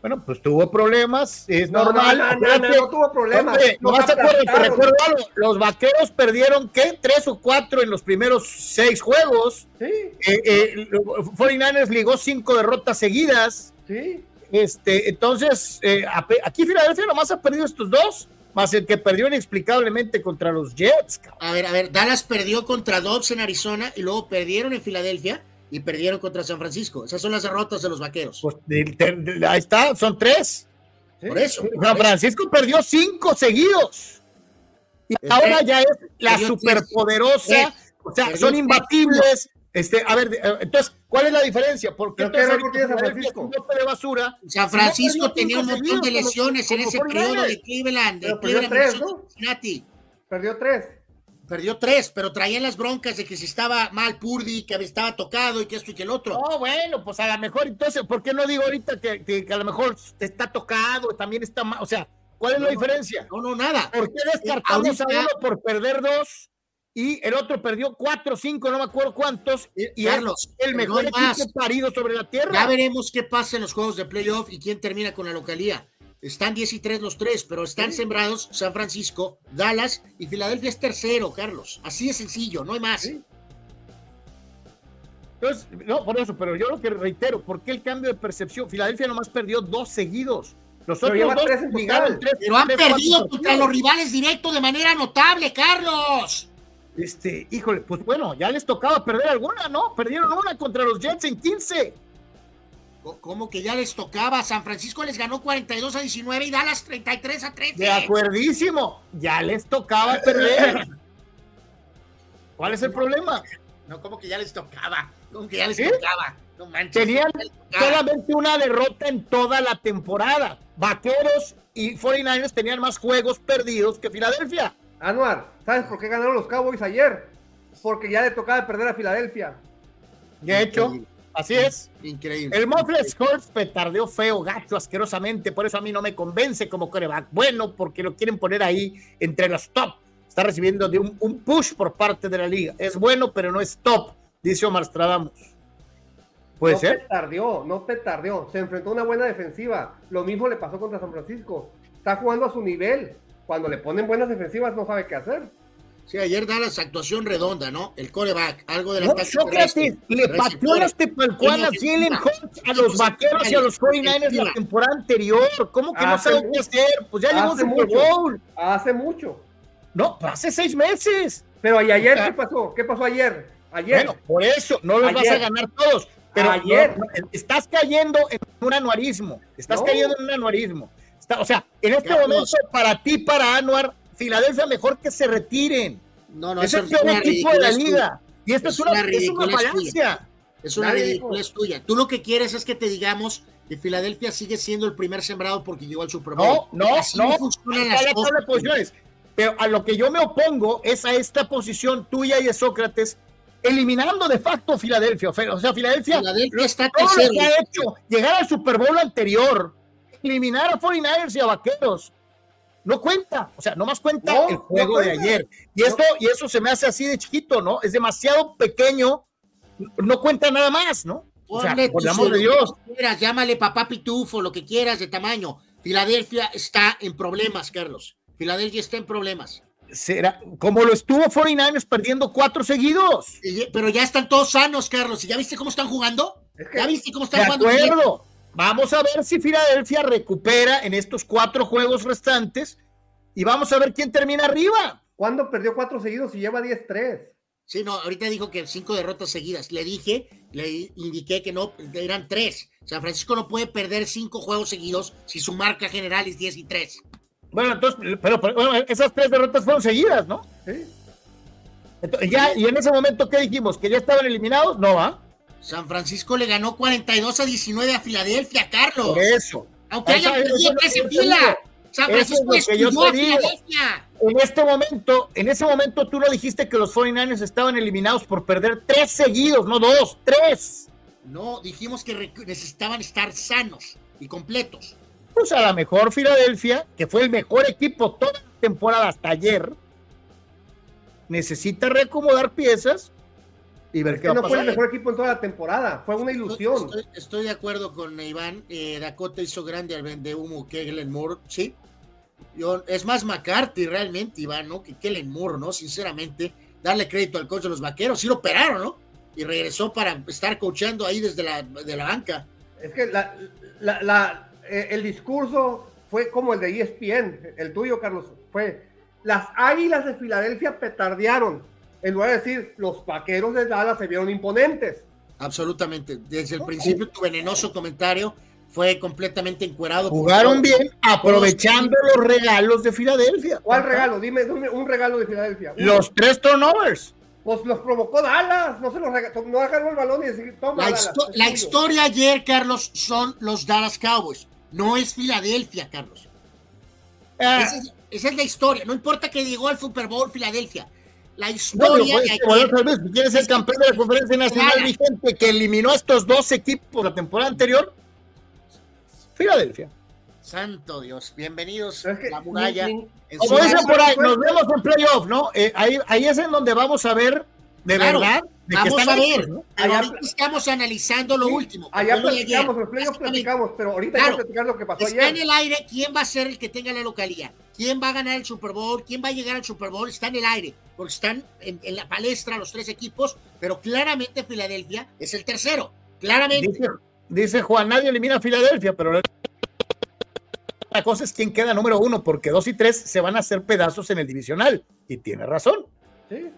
S1: Bueno, pues tuvo problemas, es
S3: No,
S1: normal.
S3: no, no, no, no tuvo problemas.
S1: hombre, nomás te acuerdas, te recuerdo algo, los vaqueros perdieron, ¿qué? Tres o cuatro en los primeros seis juegos.
S3: Sí.
S1: Eh, eh, 49ers ligó cinco derrotas seguidas.
S3: Sí.
S1: Este, entonces, eh, aquí Filadelfia nomás ha perdido estos dos, más el que perdió inexplicablemente contra los Jets. cabrón.
S5: A ver, a ver, Dallas perdió contra Dobbs en Arizona y luego perdieron en Filadelfia y perdieron contra San Francisco. Esas son las derrotas de los vaqueros.
S1: Pues, de- de- de- ahí está, son tres.
S5: Por eso.
S1: San Francisco perdió cinco seguidos. Y
S5: Es
S1: ahora ya es la superpoderosa. O sea, son imbatibles. Este, a ver, eh, entonces, ¿cuál es la diferencia? ¿Por qué
S3: ¿Pero qué
S1: entonces
S3: San Francisco?
S1: de basura?
S5: San
S1: Si no
S5: Francisco tenía un montón de lesiones en ese periodo
S1: 49ers.
S5: de Cleveland, de
S3: Pero perdió
S5: Cleveland,
S3: tres, ¿no?
S5: Cincinnati.
S3: Perdió tres.
S5: Perdió tres, pero traían las broncas de que si estaba mal Purdy, que estaba tocado y que esto y que el otro.
S1: No, bueno, pues a lo mejor, entonces, ¿por qué no digo ahorita que, que- que a lo mejor está tocado, también está mal? O sea, ¿cuál es la diferencia?
S5: No, no, nada.
S1: ¿Por qué descartamos a
S5: ahorita-
S1: uno por perder dos y el otro perdió cuatro, cinco, no me acuerdo cuántos? Y
S5: Carlos,
S1: el mejor
S5: no
S1: equipo parido sobre la tierra.
S5: Ya veremos qué pasa en los juegos de playoff y quién termina con la localía. Están 10 y 3 los tres, pero están sembrados San Francisco, Dallas y Filadelfia es tercero, Carlos. Así de sencillo, no hay más.
S1: Entonces, no, por eso, pero yo lo que reitero, ¿por qué el cambio de percepción? Filadelfia nomás perdió dos seguidos. Los
S3: Pero
S1: otros
S3: lleva
S1: dos
S3: tres en
S1: tres.
S5: Pero han
S1: tres, cuatro
S5: perdido contra los rivales directos de manera notable, Carlos.
S1: Este, híjole, pues bueno, ya les tocaba perder alguna, ¿no? Perdieron una contra los Jets en 15.
S5: Co- ¿Cómo que ya les tocaba? San Francisco les ganó 42 a 19 y Dallas 33 a 13.
S1: De acuerdísimo, ya les tocaba perder. ¿Cuál es el problema?
S5: No, como que ya les tocaba. Como que ya les
S1: ¿Sí?
S5: tocaba. No manches.
S1: Tenían
S5: ya les tocaba.
S1: solamente una derrota en toda la temporada. Vaqueros y 49ers tenían más juegos perdidos que Filadelfia.
S3: Anuar, ¿sabes por qué ganaron los Cowboys ayer? Porque ya le tocaba perder a Filadelfia.
S1: De hecho, así es.
S5: Increíble.
S1: El Mofles Hurts petardeó feo, gacho, asquerosamente. Por eso a mí no me convence como coreback. Bueno, porque lo quieren poner ahí entre los top. Está recibiendo de un, un push por parte de la liga. Es bueno, pero no es top, dice Omar Stradamus. ¿Puede
S3: no
S1: ser?
S3: petardeó, no petardeó. Se enfrentó a una buena defensiva. Lo mismo le pasó contra San Francisco. Está jugando a su nivel. Cuando le ponen buenas defensivas no sabe qué hacer.
S5: Sí, ayer Dallas actuación redonda, ¿no? El coreback, algo de la
S1: No, Sócrates
S5: terrestre,
S1: le pateó las tepalcuanas Jalen Hurts a los vaqueros y a los 49ers la temporada anterior. ¿Cómo que no sabe qué hacer? Pues ya llegó
S3: Hace
S1: Super
S3: mucho.
S1: Bowl.
S3: Hace mucho.
S1: No, pues hace seis meses.
S3: Pero ¿y ayer qué pasó? ¿Qué pasó ayer? Ayer.
S1: Bueno, por eso no los vas a ganar todos. Pero
S3: Ayer.
S1: no, estás cayendo en un anuarismo. Estás
S3: No.
S1: cayendo en un anuarismo. Está- o sea, en este
S5: Carlos.
S1: momento, para ti, para Anuar, Filadelfia mejor que se retiren.
S5: No, no,
S1: es
S5: eso
S1: el peor equipo de la
S5: ridiculez
S1: liga. Y esto es, una, es una
S5: ridiculez
S1: falacia.
S5: Es una es tuya. Tú lo que quieres es que te digamos que Filadelfia sigue siendo el primer sembrado porque llegó al Super Bowl.
S1: No, no,
S5: Así
S1: no.
S5: funcionan las cosas.
S1: posiciones. Pero a lo que yo me opongo es a esta posición tuya y de Sócrates, eliminando de facto Filadelfia. O sea, Filadelfia,
S5: Filadelfia está
S1: todo lo
S5: tercero.
S1: que ha hecho, llegar al Super Bowl anterior, eliminar a 49ers y a Vaqueros, no cuenta. O sea, nomás cuenta
S3: No,
S1: el
S3: no
S1: juego de
S3: cuenta.
S1: ayer. Y, esto, y eso se me hace así de chiquito, ¿no? Es demasiado pequeño, no cuenta nada más, ¿no? O sea, por el amor de Dios.
S5: quieras, llámale papá pitufo, lo que quieras de tamaño. Filadelfia está en problemas, Carlos. Filadelfia está en problemas.
S1: Será como lo estuvo 49ers perdiendo cuatro seguidos.
S5: Y- Pero ya están todos sanos, Carlos. ¿Y ya viste cómo están jugando? ¿Ya viste cómo están
S1: De
S5: jugando?
S1: acuerdo. Vamos a ver si Filadelfia recupera en estos cuatro juegos restantes y vamos a ver quién termina arriba.
S3: ¿Cuándo perdió cuatro seguidos y lleva 10-3?
S5: Sí, no, ahorita dijo que cinco derrotas seguidas. Le dije, le indiqué que no, eran tres. San Francisco no puede perder cinco juegos seguidos si su marca general es 10 y 3.
S1: Bueno, entonces, pero, pero, bueno, esas tres derrotas fueron seguidas, ¿no?
S3: Sí.
S1: Entonces, ya, y en ese momento, ¿qué dijimos? ¿Que ya estaban eliminados? No, ¿ah?
S5: San Francisco le ganó 42 a 19 a Filadelfia, Carlos.
S1: Por eso.
S5: Aunque
S1: eso
S5: perdido
S1: es
S5: tres en fila. San
S1: es
S5: Francisco estudió a. Filadelfia.
S1: En este momento, en ese momento tú lo dijiste que los 49ers estaban eliminados por perder tres seguidos, no dos, tres.
S5: No, dijimos que necesitaban estar sanos y completos.
S1: Pues a la mejor Filadelfia, que fue el mejor equipo toda la temporada hasta ayer, necesita reacomodar piezas
S3: no fue el mejor equipo en toda la temporada, fue una ilusión.
S5: Estoy, estoy de acuerdo con Iván. eh, Dakota hizo grande al vende humo que Kellen Moore, sí. Yo, es más McCarthy realmente, Iván, ¿no? Que Kellen Moore, ¿no? Sinceramente, darle crédito al coach de los vaqueros. Sí lo operaron, ¿no? Y regresó para estar coachando ahí desde la, de la banca.
S3: Es que la, la- la- eh, el discurso fue como el de ESPN, el tuyo, Carlos, fue las águilas de Filadelfia petardearon. En lugar de decir, los vaqueros de Dallas se vieron imponentes.
S5: Absolutamente. Desde el principio, tu venenoso comentario fue completamente encuerado.
S1: Jugaron bien aprovechando los regalos de Filadelfia.
S3: ¿Cuál regalo? Dime, dime un regalo de Filadelfia. Uno.
S1: Los tres turnovers.
S3: Pues los provocó Dallas, no se los regaló, no agarró el balón y decir, toma
S5: La,
S3: Dallas.
S5: histo-
S3: es
S5: la
S3: tuyo".
S5: historia ayer, Carlos, son los Dallas Cowboys. No es Filadelfia, Carlos.
S1: Ah.
S5: Esa, es, esa es la historia. No importa que llegó al Super Bowl Filadelfia. La
S1: No,
S5: historia
S1: pero
S5: de
S1: bueno,
S5: ayer.
S1: tal vez, si quieres ser campeón de la conferencia nacional vigente que eliminó a estos dos equipos la temporada anterior, Filadelfia.
S5: Santo Dios. Bienvenidos a la muralla.
S1: Como dicen por ahí, nos vemos en playoff, ¿no? Eh, ahí, ahí es en donde vamos a ver de
S5: Claro,
S1: verdad de que están
S5: a ver.
S1: ¿no?
S5: Pero
S3: Allá-
S5: ahorita estamos analizando lo último.
S3: Allá platicamos, en los playoffs platicamos, pero ahorita hay
S5: Claro.
S3: que platicar lo que pasó
S5: Está en el aire quién va a ser el que tenga la localía, quién va a ganar el Super Bowl, quién va a llegar al Super Bowl, está en el aire, porque están en, en la palestra los tres equipos, pero claramente Filadelfia es el tercero, claramente.
S1: Dice, dice Juan, nadie elimina a Filadelfia, pero la cosa es quién queda número uno, porque dos y tres se van a hacer pedazos en el divisional. Y tiene razón.
S3: Sí.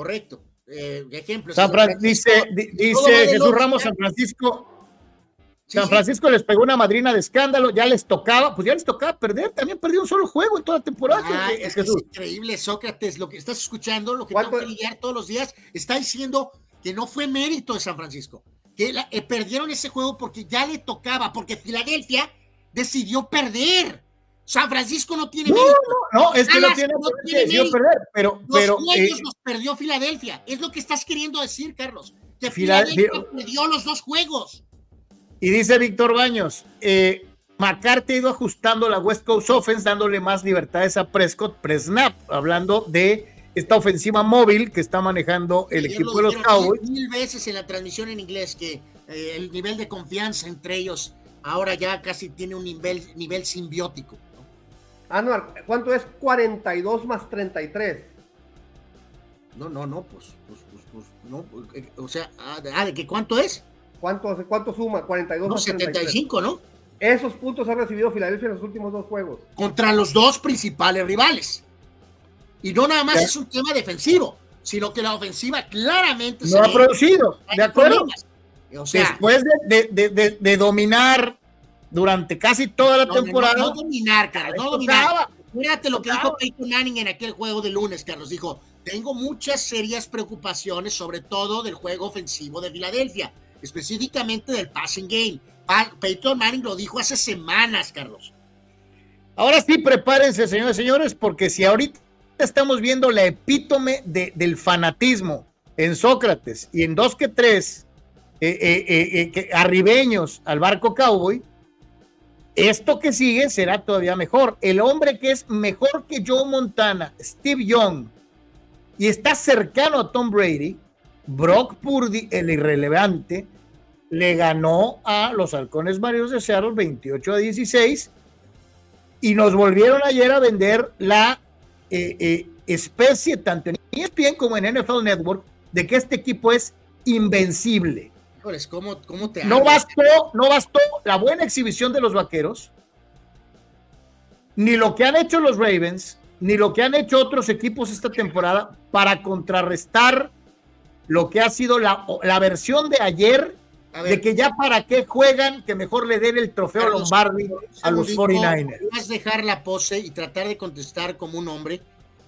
S5: Correcto. Eh, ejemplo.
S1: San Fran- dice, dice Jesús. Ramos, San Francisco.
S5: Sí,
S1: San
S5: sí.
S1: Francisco les pegó una madrina de escándalo, ya les tocaba, pues ya les tocaba perder, también perdió un solo juego en toda la temporada.
S5: Ah, es, que es increíble, Sócrates, lo que estás escuchando, lo que tengo que lidiar todos los días, está diciendo que no fue mérito de San Francisco, que la- eh, perdieron ese juego porque ya le tocaba, porque Filadelfia decidió perder. San Francisco no tiene
S1: No,
S5: mérito.
S1: no, no, es que no tiene
S5: mérito.
S1: perder, pero-
S5: los
S1: pero,
S5: juegos
S1: eh,
S5: los perdió Filadelfia. Es lo que estás queriendo decir, Carlos. Que
S1: Fila-
S5: Filadelfia perdió los dos juegos.
S1: Y dice Víctor Baños, eh, McCarthy ha ido ajustando la West Coast Offense, dándole más libertades a Prescott pre-snap, hablando de esta ofensiva móvil que está manejando el equipo
S5: lo
S1: de los Cowboys.
S5: Mil, mil veces en la transmisión en inglés que eh, el nivel de confianza entre ellos ahora ya casi tiene un nivel, nivel simbiótico.
S3: Anuar, ¿cuánto es 42 más 33?
S5: No, no, no, pues, pues, pues, pues, no, eh, o sea, ah, de, ah, ¿de que cuánto es?
S3: ¿Cuánto, cuánto suma? 42
S5: No,
S3: más 33.
S5: 75, ¿no?
S3: Esos puntos ha recibido Filadelfia en los últimos dos juegos.
S5: Contra los dos principales rivales. Y no nada más es un tema defensivo, sino que la ofensiva claramente
S1: No ha
S5: ve-
S1: producido, ¿de acuerdo?
S5: O sea,
S1: Después de, de- de- de- de dominar durante casi toda la
S5: no, no,
S1: temporada.
S5: no dominar, cara, no dominar. Fíjate lo que dijo Peyton Manning en aquel juego de lunes, Carlos. Dijo, tengo muchas serias preocupaciones, sobre todo del juego ofensivo de Filadelfia, específicamente del passing game. Peyton Manning lo dijo hace semanas, Carlos.
S1: Ahora sí, prepárense, señores y señores, porque si ahorita estamos viendo la epítome de- del fanatismo en Sócrates y en dos que tres eh, eh, eh, eh, arribeños al barco cowboy, esto que sigue será todavía mejor. El hombre que es mejor que Joe Montana, Steve Young, y está cercano a Tom Brady, Brock Purdy, el irrelevante, le ganó a los halcones marinos de Seattle 28 a 16 y nos volvieron ayer a vender la eh, eh, especie, tanto en ESPN como en NFL Network, de que este equipo es invencible.
S5: Híjoles, ¿cómo, cómo te
S1: No bastó, no bastó la buena exhibición de los vaqueros, ni lo que han hecho los Ravens, ni lo que han hecho otros equipos esta temporada para contrarrestar lo que ha sido la, la versión de ayer de que ya para qué juegan, que mejor le den el trofeo
S5: Carlos,
S1: Lombardi a los
S5: Segundito,
S1: 49ers.
S5: Vas a dejar la pose y tratar de contestar como un hombre.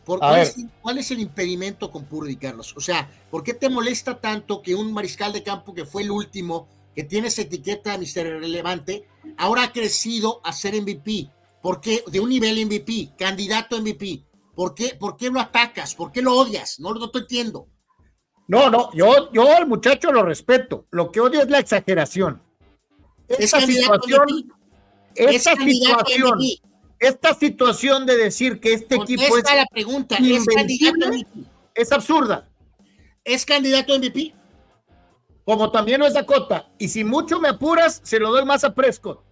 S5: ¿Por
S1: A
S5: cuál, es, cuál es el impedimento con Purdy, Carlos? O sea, ¿por qué te molesta tanto que un mariscal de campo que fue el último, que tiene esa etiqueta de Mister Relevante, ahora ha crecido a ser MVP? ¿Por qué? De un nivel MVP, candidato MVP. ¿Por qué, ¿Por qué lo atacas? ¿Por qué lo odias? No, no te entiendo.
S1: No, no, yo, yo al muchacho lo respeto. Lo que odio es la exageración.
S5: Es
S1: Esta
S5: candidato a
S1: situación,
S5: MVP. Es
S1: esta
S5: candidato a
S1: situación,
S5: MVP.
S1: Esta situación de decir que este equipo es
S5: la pregunta. ¿Es candidato MVP?
S1: es absurda.
S5: ¿Es candidato a MVP?
S1: Como también lo es Dakota. Y si mucho me apuras, se lo doy más a Prescott.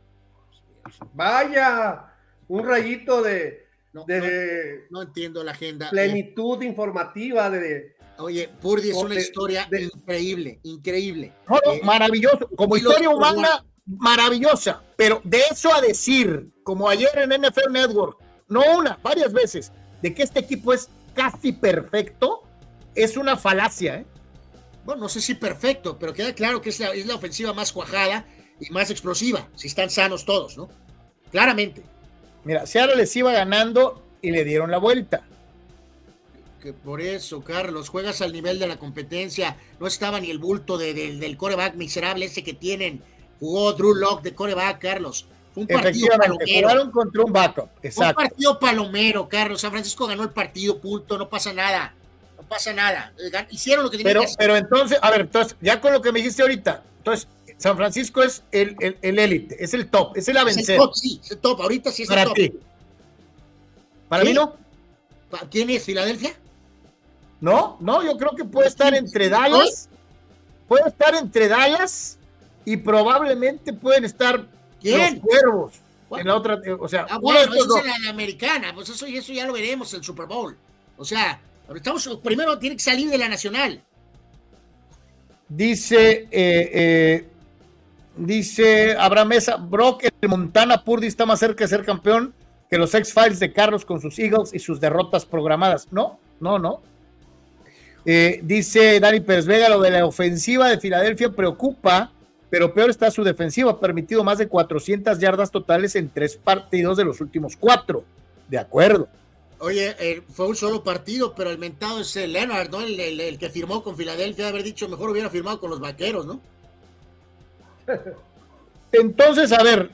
S3: Vaya, un rayito de, de
S5: No entiendo la agenda. Eh,
S3: plenitud informativa de
S5: Oye, Purdy es una
S3: de-
S5: historia
S3: de-
S5: increíble, increíble.
S1: No, no,
S5: Eh,
S1: maravilloso. Como historia humana, maravillosa. Pero de eso a decir, como ayer en NFL Network, no una, varias veces, de que este equipo es casi perfecto, es una falacia. ¿eh?
S5: Bueno, no sé si perfecto, pero queda claro que es la, es la ofensiva más cuajada y más explosiva, si están sanos todos, ¿no? Claramente.
S1: Mira, Seattle les iba ganando y le dieron la vuelta.
S5: Que por eso, Carlos, juegas al nivel de la competencia. No estaba ni el bulto de- de- del coreback miserable ese que tienen. Jugó Drew Lock de coreback, Carlos. Fue un partido
S1: Efectivamente,
S5: palomero.
S1: jugaron contra un backup.
S5: Fue un
S1: Exacto.
S5: partido palomero, Carlos. San Francisco ganó el partido, punto. No pasa nada. No pasa nada. Hicieron lo que tenían
S1: Pero,
S5: que hacer.
S1: pero entonces, a ver, entonces, ya con lo que me dijiste ahorita, entonces, San Francisco es el el- el élite, es el top, es el a
S5: Es el
S1: vencer.
S5: top, sí, es el top. Ahorita sí es
S1: Para
S5: el top.
S1: ti. Para
S5: ¿Sí?
S1: mí no.
S5: ¿Quién es Filadelfia?
S1: No, no, yo creo que puede estar entre Dallas, puede estar entre Dallas y probablemente pueden estar
S5: ¿Quién?
S1: los cuervos en la otra, eh, o sea,
S5: Ah, bueno,
S1: estos
S5: esa
S1: dos.
S5: es la, la americana. Pues eso, eso ya lo veremos en el Super Bowl. O sea, estamos, primero tiene que salir de la nacional.
S1: Dice, eh, eh, dice Abraham Mesa, Brock, el Montana Purdy está más cerca de ser campeón que los X-Files de Carlos con sus Eagles y sus derrotas programadas. No, no, no. Eh, dice Dani Pérez Vega, lo de la ofensiva de Filadelfia preocupa, pero peor está su defensiva. Ha permitido más de 400 yardas totales en tres partidos de los últimos cuatro. De acuerdo.
S5: Oye, eh, fue un solo partido, pero el mentado es el Leonard, ¿no? El, el- el que firmó con Filadelfia, de haber dicho mejor hubiera firmado con los vaqueros, ¿no?
S1: Entonces, a ver,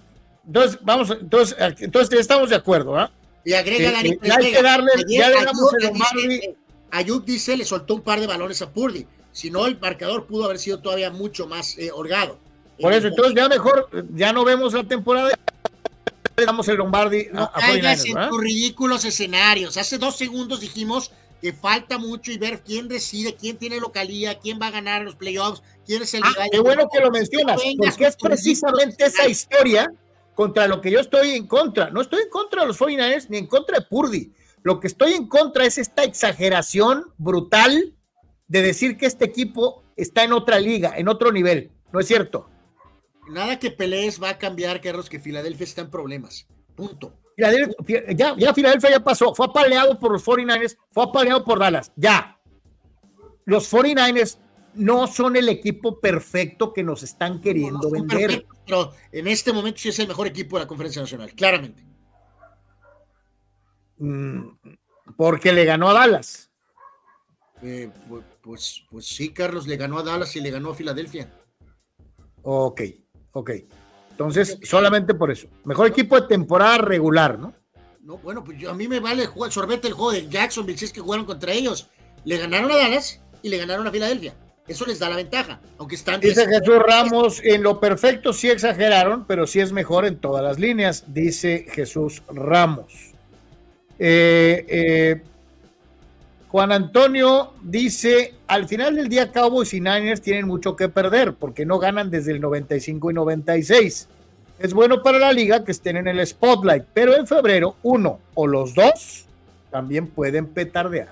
S1: entonces, vamos, entonces, entonces ya estamos de acuerdo, ¿ah?
S5: Y agrega
S1: Eh,
S5: Dani
S1: eh,
S5: Pérez
S1: hay que darle-
S5: ayer
S1: ya el
S5: dice, le soltó un par de balones a Purdy. Si no, el marcador pudo haber sido todavía mucho más eh, holgado.
S1: Por eso, entonces ya mejor, ya no vemos la temporada, le damos el Lombardi a,
S5: No
S1: a
S5: caigas
S1: 49ers,
S5: en tus ridículos escenarios. Hace dos segundos dijimos que falta mucho y ver quién decide, quién tiene localía, quién va a ganar los playoffs, quién es el
S1: Ah,
S5: rival.
S1: qué bueno que lo mencionas, porque es precisamente esa historia contra lo que yo estoy en contra. No estoy en contra de los 49ers ni en contra de Purdy. Lo que estoy en contra es esta exageración brutal de decir que este equipo está en otra liga, en otro nivel. No es cierto.
S5: Nada que pelees va a cambiar, Carlos, que Filadelfia está en problemas. Punto.
S1: Ya, ya Filadelfia ya pasó, fue apaleado por los 49ers, fue apaleado por Dallas, ya. Los 49ers no son el equipo perfecto que nos están queriendo vender.
S5: Perfecto, pero en este momento sí es el mejor equipo de la Conferencia Nacional, claramente.
S1: Mm, porque le ganó a Dallas.
S5: Eh, pues, pues, pues sí, Carlos le ganó a Dallas y le ganó a Filadelfia.
S1: Ok, ok. Entonces, solamente por eso. Mejor equipo de temporada regular, ¿no?
S5: No, bueno, pues yo, a mí me vale jugar, sorbete el juego de Jacksonville si es que jugaron contra ellos. Le ganaron a Dallas y le ganaron a Filadelfia. Eso les da la ventaja, aunque están...
S1: Dice Jesús Ramos, en lo perfecto sí exageraron, pero sí es mejor en todas las líneas, dice Jesús Ramos. Eh, eh, Juan Antonio dice, al final del día Cowboys y Niners tienen mucho que perder porque no ganan desde el 95 y 96. Es bueno para la liga que estén en el spotlight, pero en febrero uno o los dos también pueden petardear.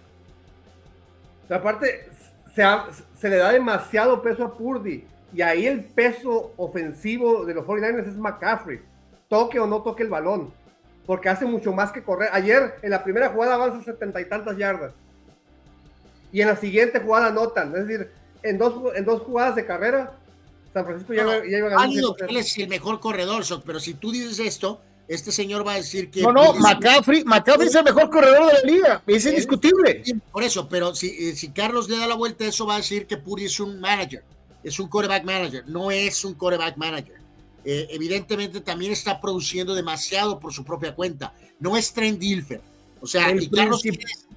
S3: Aparte, se, le da demasiado peso a Purdy y ahí el peso ofensivo de los 49ers es McCaffrey. Toque o no toque el balón, porque hace mucho más que correr. Ayer en la primera jugada avanza setenta y tantas yardas y en la siguiente jugada anotan. Es decir, en dos, en dos jugadas de carrera, San Francisco ya, ya iba
S5: ganando. Él es el mejor corredor, pero si tú dices esto, este señor va a decir que.
S1: No, no, McCaffrey, McCaffrey es el mejor corredor de la liga, es indiscutible.
S5: Por eso, pero si, eh, si Carlos le da la vuelta a eso, va a decir que Puri es un manager, es un quarterback manager, no es un quarterback manager. Eh, evidentemente también está produciendo demasiado por su propia cuenta. No es Trent Dilfer. O sea, y Carlos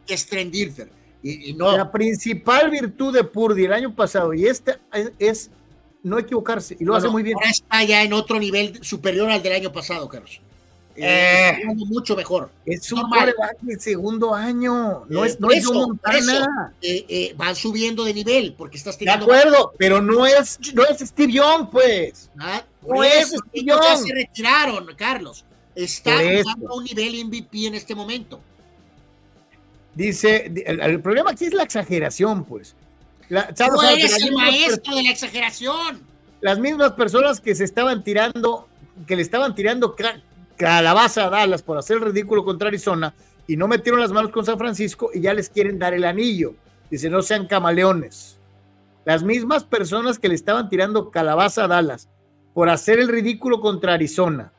S5: es Trent Dilfer.
S1: La principal virtud de Purdy el año pasado y esta es, no equivocarse y lo hace muy bien.
S5: Ahora está ya en otro nivel superior al del año pasado, Carlos. Eh, eh mucho mejor.
S1: Es un coreback segundo año. No es, no es
S5: Montana. Eh, eh, van subiendo de nivel porque estás
S1: De acuerdo, pero no es, no es Steve Young, pues.
S5: Ah, no es Steve Young. Ya se retiraron, Carlos. Está jugando a un nivel MVP en este momento.
S1: Dice, el, problema aquí es la exageración, pues.
S5: La, eres el maestro de la exageración.
S1: Las mismas personas que se estaban tirando, que le estaban tirando calabaza a Dallas por hacer el ridículo contra Arizona y no metieron las manos con San Francisco y ya les quieren dar el anillo. Dice, no sean camaleones. Las mismas personas que le estaban tirando calabaza a Dallas por hacer el ridículo contra Arizona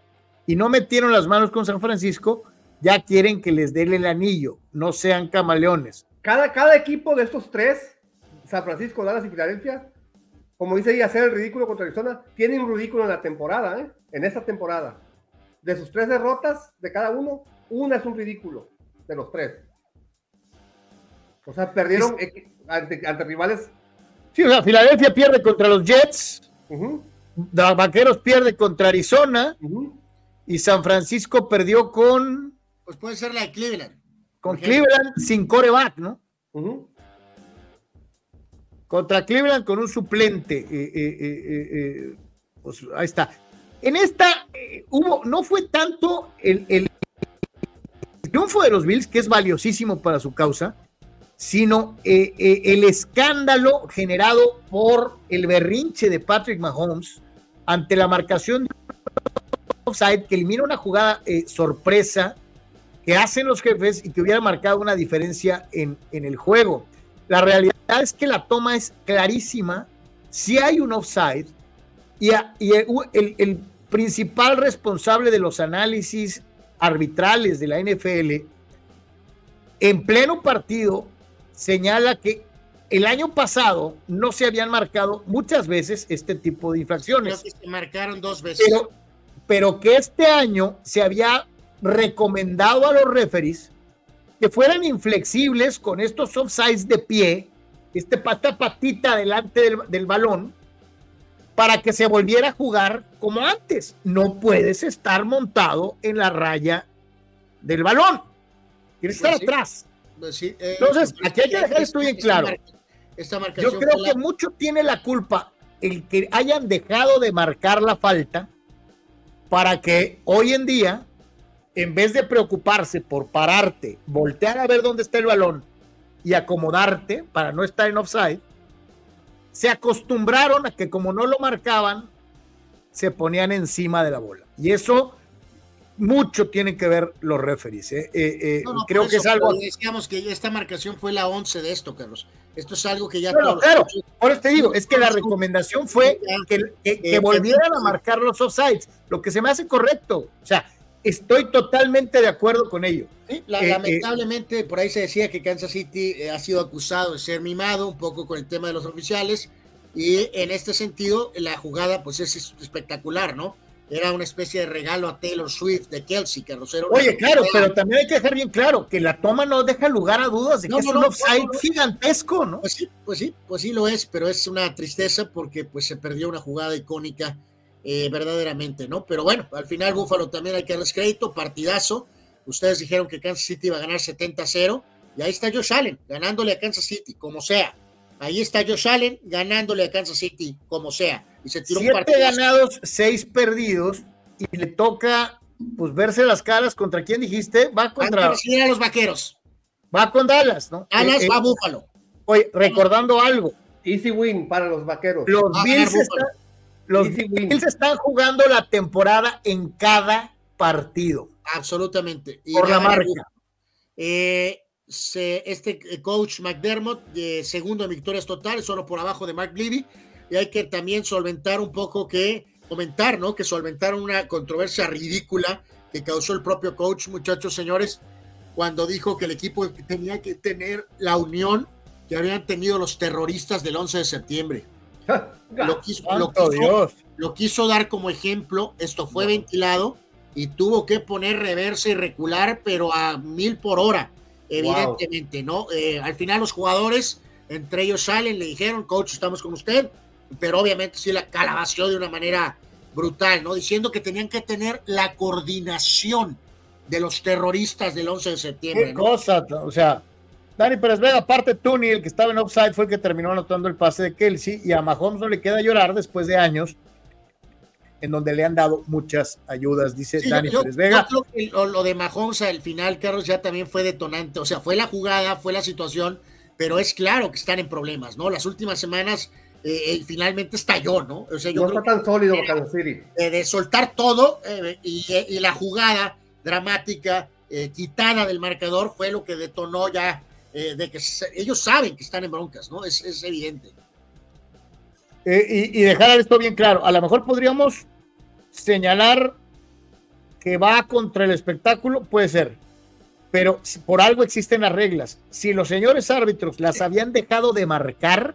S1: y no metieron las manos con San Francisco, ya quieren que les den el anillo, no sean camaleones.
S3: Cada, cada equipo de estos tres, San Francisco, Dallas y Filadelfia, como dice ahí, hacer el ridículo contra Arizona, tienen un ridículo en la temporada, ¿eh? en esta temporada. De sus tres derrotas, de cada uno, una es un ridículo, de los tres. O sea, perdieron ante, rivales.
S1: Sí, o sea, Filadelfia pierde contra los Jets, Vaqueros pierde contra Arizona, y San Francisco perdió con
S5: pues puede ser la de Cleveland.
S1: Con Cleveland sin coreback, ¿no? Contra Cleveland con un suplente. Eh, eh, eh, pues ahí está. En esta hubo, no fue tanto el, el, triunfo de los Bills, que es valiosísimo para su causa, sino el escándalo generado por el berrinche de Patrick Mahomes ante la marcación de offside que elimina una jugada sorpresa que hacen los jefes y que hubiera marcado una diferencia en, el juego. La realidad es que la toma es clarísima, si hay un offside y, el, principal responsable de los análisis arbitrales de la NFL en pleno partido señala que el año pasado no se habían marcado muchas veces este tipo de infracciones.
S5: se marcaron dos veces.
S1: Pero, pero que este año se había recomendado a los referees que fueran inflexibles con estos offsides de pie, este pata patita delante del, balón, para que se volviera a jugar como antes. No puedes estar montado en la raya del balón. Tienes que estar pues atrás.
S5: Pues eh,
S1: Entonces, aquí hay que dejar esto bien claro. Yo creo que mucho tiene la culpa el que hayan dejado de marcar la falta para que hoy en día en vez de preocuparse por pararte, voltear a ver dónde está el balón y acomodarte para no estar en offside, se acostumbraron a que como no lo marcaban, se ponían encima de la bola. Y eso mucho tienen que ver los referees. ¿eh? Eh, eh, creo que es algo.
S5: Decíamos que esta marcación fue la 11 de esto, Carlos. Esto es algo que ya.
S1: Claro, claro. Ahora te digo, es que la recomendación fue que, que volvieran a marcar los offsides, lo que se me hace correcto. O sea, estoy totalmente de acuerdo con ello.
S5: Sí, la-
S1: Eh, eh,
S5: lamentablemente, por ahí se decía que Kansas City eh, ha sido acusado de ser mimado un poco con el tema de los oficiales y en este sentido la jugada pues es espectacular, ¿no? Era una especie de regalo a Taylor Swift de Kelsey. Era una
S1: Oye, claro,
S5: jugada-
S1: pero también hay que dejar bien claro que la toma no deja lugar a dudas de que
S5: No,
S1: es
S5: no,
S1: un
S5: no,
S1: offside
S5: no, no, no.
S1: gigantesco, ¿no?
S5: Pues sí, pues sí, pues sí lo es, pero es una tristeza porque pues se perdió una jugada icónica eh, verdaderamente, ¿no? Pero bueno, al final Búfalo también hay que darles crédito, partidazo. Ustedes dijeron que Kansas City iba a ganar 70-0 y ahí está Josh Allen ganándole a Kansas City, como sea. Ahí está Josh Allen ganándole a Kansas City, como sea. Y se tiró un
S1: Siete
S5: partidazo.
S1: ganados, seis perdidos y le toca pues verse las caras contra quién dijiste, va contra
S5: recibir a los vaqueros.
S1: va con Dallas, ¿no?
S5: Dallas
S1: Eh, eh,
S5: va a Búfalo.
S1: Oye, recordando algo,
S3: Easy win para los vaqueros.
S1: los Bills están, los. Bills están jugando la temporada en cada partido.
S5: Absolutamente. Y
S1: Por la marca.
S5: Eh, se- este eh, coach McDermott, de segundo en victorias totales, solo por abajo de Mark Levy. Y hay que también solventar un poco que, comentar, ¿no? Que solventaron una controversia ridícula que causó el propio coach, muchachos, señores, cuando dijo que el equipo tenía que tener la unión que habían tenido los terroristas del 11 de septiembre. Lo quiso, lo
S1: Santo
S5: quiso-
S1: Dios.
S5: lo quiso dar como ejemplo, esto fue ventilado y tuvo que poner reversa y recular, pero a mil por hora, evidentemente, ¿no? Eh, al final los jugadores, entre ellos salen, le dijeron, coach, estamos con usted, pero obviamente sí la calabació de una manera brutal, ¿no? Diciendo que tenían que tener la coordinación de los terroristas del 11 de septiembre,
S1: Qué
S5: ¿no?
S1: cosa, o sea, Dani Pérez Vega, aparte Tuni, el que estaba en offside, fue el que terminó anotando el pase de Kelsey y a Mahomes no le queda llorar después de años en donde le han dado muchas ayudas, dice
S5: Sí,
S1: Dani
S5: yo-
S1: Pérez Vega.
S5: yo creo que lo, lo de Mahomes al final, Carlos, ya también fue detonante. O sea, fue la jugada, fue la situación, pero es claro que están en problemas, ¿no? Las últimas semanas eh, eh, finalmente estalló, ¿no? O sea, yo
S3: No
S5: creo
S3: está tan sólido Kansas City.
S5: eh, de soltar todo eh, y, y la jugada dramática eh, quitada del marcador fue lo que detonó ya eh, de que se- ellos saben que están en broncas, ¿no? Es, es evidente.
S1: Eh, y, y dejar esto bien claro, a lo mejor podríamos señalar que va contra el espectáculo, puede ser, pero por algo existen las reglas. Si los señores árbitros las habían dejado de marcar,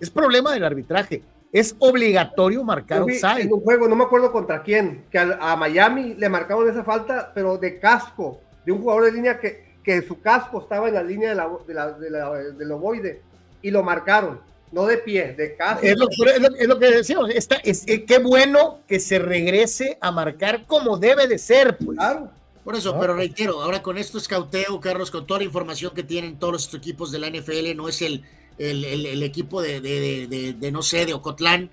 S1: es problema del arbitraje. Es obligatorio marcar offside.
S3: en un juego, no me acuerdo contra quién, que al- a, Miami le marcaron esa falta, pero de casco, de un jugador de línea que, que su casco estaba en la línea de la, de la- de la- del ovoide y lo marcaron, no de pie, de casco.
S1: Es lo, es lo- es lo que decíamos, está, es, eh, qué bueno que se regrese a marcar como debe de ser, pues.
S5: Por eso, pero
S1: pues.
S5: reitero, ahora con esto escauteo, Carlos, con toda la información que tienen todos los equipos de la NFL, no es el, el, el- el equipo de, de, de- de- de, no sé, de Ocotlán,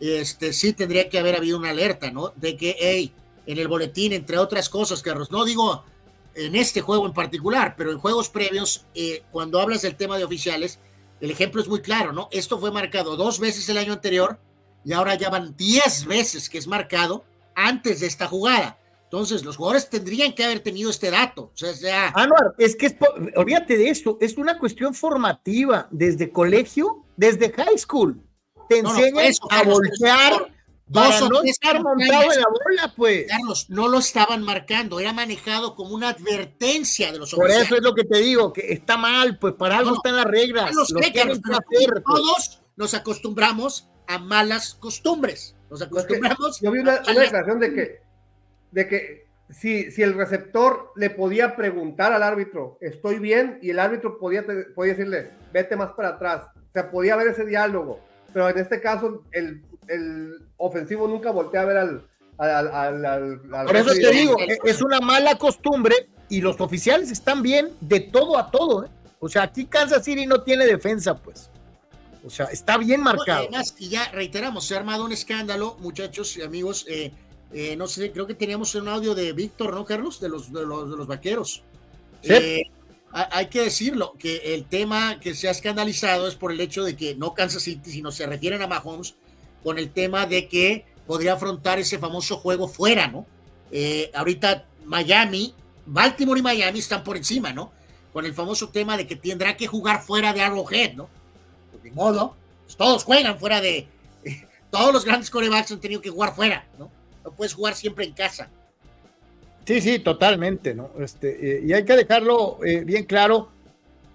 S5: este, sí tendría que haber habido una alerta, ¿no? De que, hey, en el boletín, entre otras cosas, Carlos, no digo en este juego en particular, pero en juegos previos, eh, cuando hablas del tema de oficiales, el ejemplo es muy claro, ¿no? Esto fue marcado dos veces el año anterior y ahora ya van diez veces que es marcado antes de esta jugada. Entonces, los jugadores tendrían que haber tenido este dato. O sea, sea
S1: Anuar, es que es, olvídate de esto, es una cuestión formativa desde colegio, desde high school. Te
S5: No,
S1: enseñan
S5: eso,
S1: a voltear para
S5: dos o
S1: no
S5: tres
S1: estar montado en la bola, pues.
S5: Carlos, no lo estaban marcando, era manejado como una advertencia de los
S1: Por
S5: oficiales.
S1: eso es lo que te digo, que está mal, pues para algo
S5: No,
S1: están las reglas.
S5: Ya lo sé,
S1: lo
S5: Carlos,
S1: hacer, pues.
S5: todos nos acostumbramos a malas costumbres. Nos acostumbramos.
S3: Yo vi una, una declaración de que, de que si, si el receptor le podía preguntar al árbitro, estoy bien, y el árbitro podía, podía decirle, vete más para atrás. O sea, podía haber ese diálogo. Pero en este caso, el, el ofensivo nunca voltea a ver al. al, al, al- al
S1: Por eso te digo, e- es una mala costumbre y los oficiales están bien de todo a todo. ¿eh? O sea, aquí Kansas City no tiene defensa, pues. O sea, está bien marcado.
S5: Además, y ya reiteramos, se ha armado un escándalo, muchachos y amigos. eh, eh, no sé, creo que teníamos un audio de Víctor, ¿no, Carlos? De los, de los, de los vaqueros.
S1: Sí.
S5: Eh, ha- hay que decirlo, que el tema que se ha escandalizado es por el hecho de que no Kansas City, sino se refieren a Mahomes con el tema de que podría afrontar ese famoso juego fuera, ¿no? Eh, ahorita Miami, Baltimore y Miami están por encima, ¿no? Con el famoso tema de que tendrá que jugar fuera de Arrowhead, ¿no? Pues, de modo, pues, todos juegan fuera de. todos los grandes corebacks han tenido que jugar fuera, ¿no? No puedes jugar siempre en casa.
S1: Sí, sí, totalmente, ¿no? Este, eh, y hay que dejarlo eh, bien claro.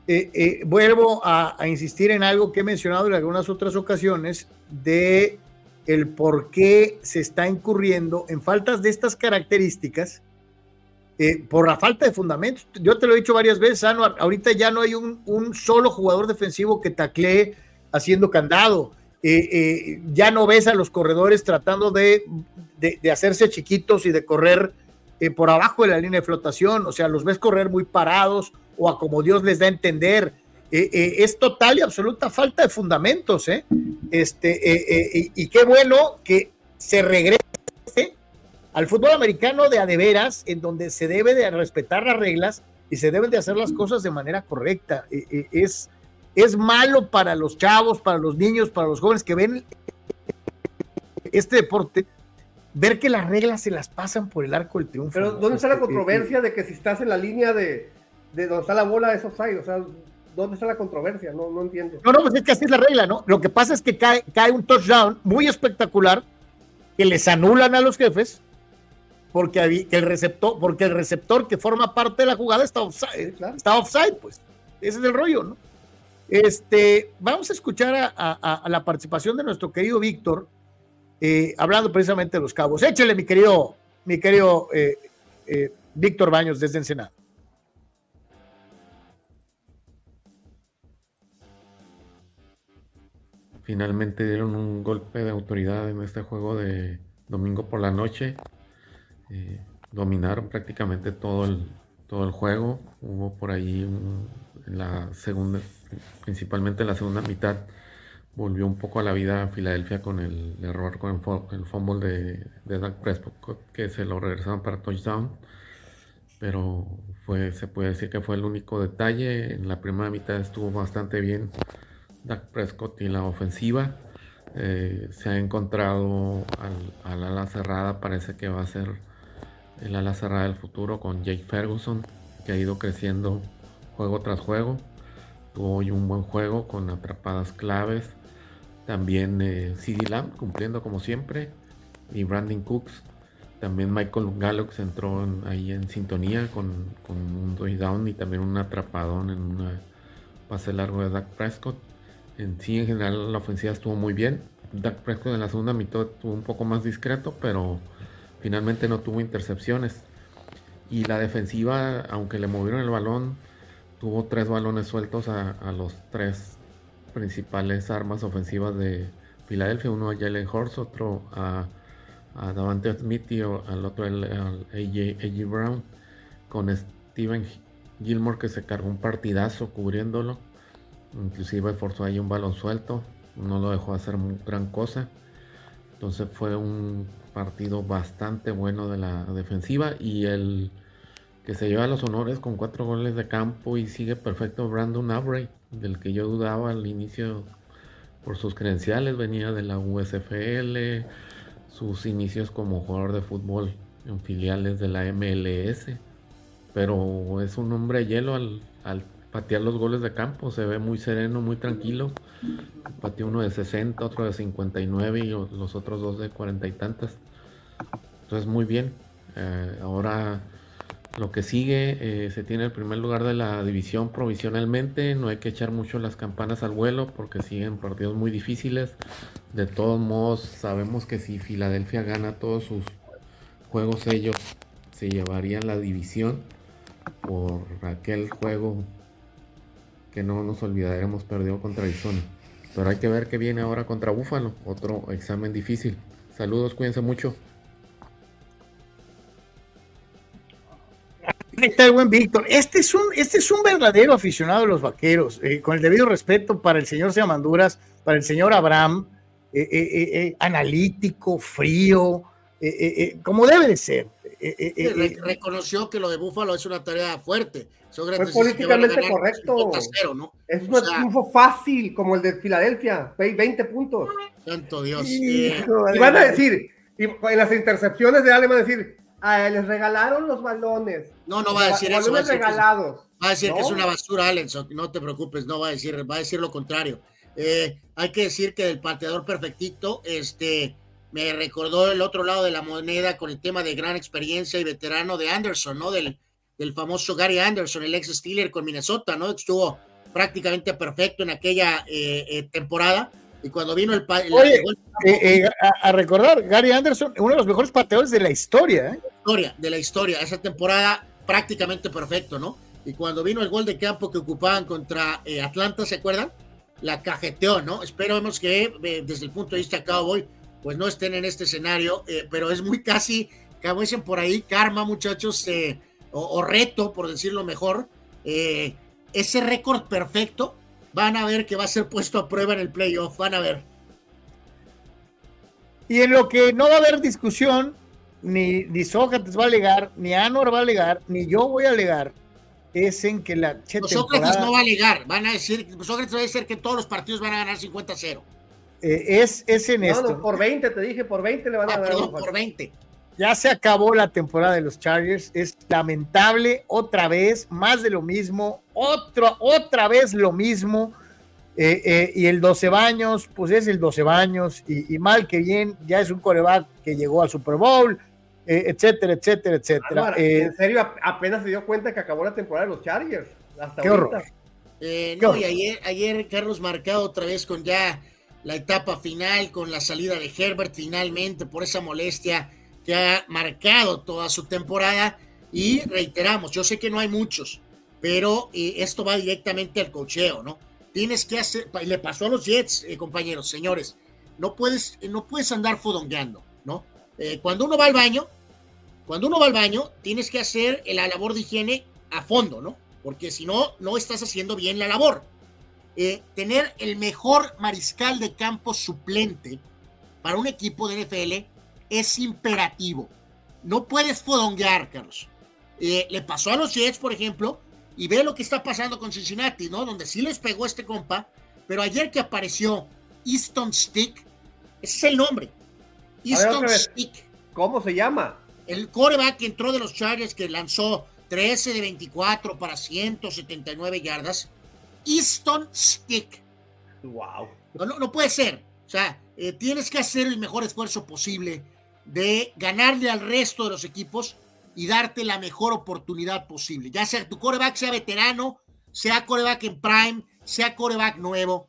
S1: Eh, vuelvo a, insistir en algo que he mencionado en algunas otras ocasiones de el por qué se está incurriendo en faltas de estas características por la falta de fundamentos. Yo te lo he dicho varias veces, Anuar, ahorita ya no hay un, solo jugador defensivo que taclee haciendo candado. ya no ves a los corredores tratando de, de, hacerse chiquitos y de correr eh, por abajo de la línea de flotación, o sea, los ves correr muy parados o a como Dios les da a entender. Eh, eh, es total y absoluta falta de fundamentos, ¿eh? Este, y qué bueno que se regrese al fútbol americano de adeveras, en donde se debe de respetar las reglas y se deben de hacer las cosas de manera correcta. es, es malo para los chavos, para los niños, para los jóvenes que ven este deporte ver que las reglas se las pasan por el arco del triunfo.
S3: Pero ¿dónde está la este, controversia de que si estás en la línea de, de donde está la bola es offside? O sea, ¿dónde está la controversia? No, no entiendo.
S1: No, no, pues es que así es la regla, ¿no? Lo que pasa es que cae, cae un touchdown muy espectacular que les anulan a los jefes porque el receptor, porque el receptor que forma parte de la jugada está offside, está offside, pues. Ese es el rollo, ¿no? Este, vamos a escuchar a la participación de nuestro querido Víctor, eh, hablando precisamente de los cabos. Échale, mi querido, mi querido eh, eh, Víctor Baños desde Ensenada.
S22: Finalmente dieron un golpe de autoridad en este juego de domingo por la noche. dominaron prácticamente todo el, todo el juego. Hubo por ahí la segunda, principalmente en la segunda mitad, volvió un poco a la vida a Filadelfia con el error con el, fumble de, de Dak Prescott que se lo regresaron para touchdown pero fue se puede decir que fue el único detalle en la primera mitad estuvo bastante bien Dak Prescott y la ofensiva eh, se ha encontrado al, ala cerrada parece que va a ser el ala cerrada del futuro con Jake Ferguson que ha ido creciendo juego tras juego tuvo hoy un buen juego con atrapadas claves también eh, CD Lamb cumpliendo como siempre. Y Brandon Cooks. También Michael Gallox entró ahí en sintonía con, un down y también un atrapadón en un pase largo de Dak Prescott. En sí, en general, la ofensiva estuvo muy bien. Dak Prescott en la segunda mitad estuvo un poco más discreto, pero finalmente no tuvo intercepciones. Y la defensiva, aunque le movieron el balón, tuvo tres balones sueltos a, a los tres principales armas ofensivas de Filadelfia, uno a Jalen Horst, otro a, Davante Smith y al otro al, AJ, Brown, con Steven Gilmore que se cargó un partidazo cubriéndolo, inclusive forzó ahí un balón suelto, no lo dejó hacer gran cosa, entonces fue un partido bastante bueno de la defensiva y el que se lleva los honores con cuatro goles de campo y sigue perfecto Brandon Abrey del que yo dudaba al inicio por sus credenciales, venía de la USFL, sus inicios como jugador de fútbol en filiales de la MLS, pero es un hombre hielo al, patear los goles de campo, se ve muy sereno, muy tranquilo, pateó uno de 60, otro de 59 y los otros dos de 40 y tantas, entonces muy bien, eh, ahora lo que sigue, eh, se tiene el primer lugar de la división provisionalmente. No hay que echar mucho las campanas al vuelo porque siguen partidos muy difíciles. De todos modos, sabemos que si Filadelfia gana todos sus juegos, ellos se llevarían la división por aquel juego que no nos olvidaremos perdió contra Arizona. Pero hay que ver qué viene ahora contra Búfalo, otro examen difícil. Saludos, cuídense mucho.
S1: está el buen Víctor. Este es un, este es un verdadero aficionado de los vaqueros, eh, con el debido respeto para el señor Seamanduras, para el señor Abraham, eh, eh, analítico, frío, como debe de ser.
S5: Reconoció que lo de Búfalo es una tarea fuerte.
S3: Fue políticamente correcto. Es un triunfo fácil, como el de Filadelfia, 20 puntos.
S5: Santo Dios.
S3: Y, van a decir, y en las intercepciones de Ale van a decir, Ah, les regalaron los balones.
S5: No, no va a decir eso.
S3: Va a decir, regalados.
S5: Va a decir que es una basura, Allen. No te preocupes, no va a decir, va a decir lo contrario. Eh, hay que decir que el pateador perfectito, este, me recordó el otro lado de la moneda con el tema de gran experiencia y veterano de Anderson, ¿no? Del, del famoso Gary Anderson, el ex Steeler con Minnesota, ¿no? Estuvo prácticamente perfecto en aquella eh, eh, temporada. Y cuando vino el, pa- el-
S1: Oye,
S5: el-
S1: eh, a, a recordar, Gary Anderson, uno de los mejores pateadores de la historia. ¿eh?
S5: historia, de la historia, esa temporada prácticamente perfecto, ¿no? Y cuando vino el gol de campo que ocupaban contra Atlanta, ¿se acuerdan? La cajeteó, ¿no? Esperemos que desde el punto de vista cowboy, pues no estén en este escenario, eh, pero es muy casi, como dicen por ahí, karma, muchachos, eh, o, o reto, por decirlo mejor. eh, ese récord perfecto, van a ver que va a ser puesto a prueba en el playoff, van a ver.
S1: Y en lo que no va a haber discusión, ni, ni Sócrates va a alegar, ni Anwar va a alegar, ni yo voy a alegar, es en que la che
S5: Sócrates
S1: temporada,
S5: no va a llegar, van a decir, Sócrates va a decir que todos los partidos van a ganar 50-0.
S1: Eh, es, es en
S3: No,
S1: esto.
S3: no, por 20, te dije, por 20 le van a
S5: Ah,
S3: dar.
S5: perdón, por 20.
S1: Ya se acabó la temporada de los Chargers. Es lamentable, otra vez, más de lo mismo, otro, otra vez lo mismo. Eh, eh, y el 12 baños, pues es el 12 baños. Y, y mal que bien, ya es un coreback que llegó al Super Bowl, eh, etcétera, etcétera, etcétera.
S3: Álvaro,
S1: Eh,
S3: en serio, ap- apenas se dio cuenta que acabó la temporada de los Chargers. Hasta
S1: Qué
S3: ahorita.
S1: horror.
S5: Eh,
S1: Qué
S5: no,
S1: horror.
S5: y ayer, ayer Carlos marcado otra vez con ya la etapa final, con la salida de Herbert finalmente por esa molestia que ha marcado toda su temporada. Y reiteramos, yo sé que no hay muchos, pero eh, esto va directamente al cocheo, ¿no? Tienes que hacer, le pasó a los Jets, eh, compañeros, señores, no puedes, eh, no puedes andar fodongueando, ¿no? Cuando uno va al baño, cuando uno va al baño, tienes que hacer la labor de higiene a fondo, ¿no? Porque si no, no estás haciendo bien la labor. Eh, tener el mejor mariscal de campo suplente para un equipo de NFL es imperativo. No puedes fodonguear, Carlos. Eh, le pasó a los Jets, por ejemplo, y ve lo que está pasando con Cincinnati, ¿no? Donde sí les pegó este compa, pero ayer que apareció Easton Stick, ese es el nombre. Easton. Stick.
S3: ¿Cómo se llama?
S5: El coreback que entró de los Chargers, que lanzó 13 de 24 para 179 yardas. Easton Stick.
S3: Wow.
S5: No, no, no puede ser. O sea, eh, tienes que hacer el mejor esfuerzo posible de ganarle al resto de los equipos y darte la mejor oportunidad posible. Ya sea tu coreback sea veterano, sea coreback en prime, sea coreback nuevo.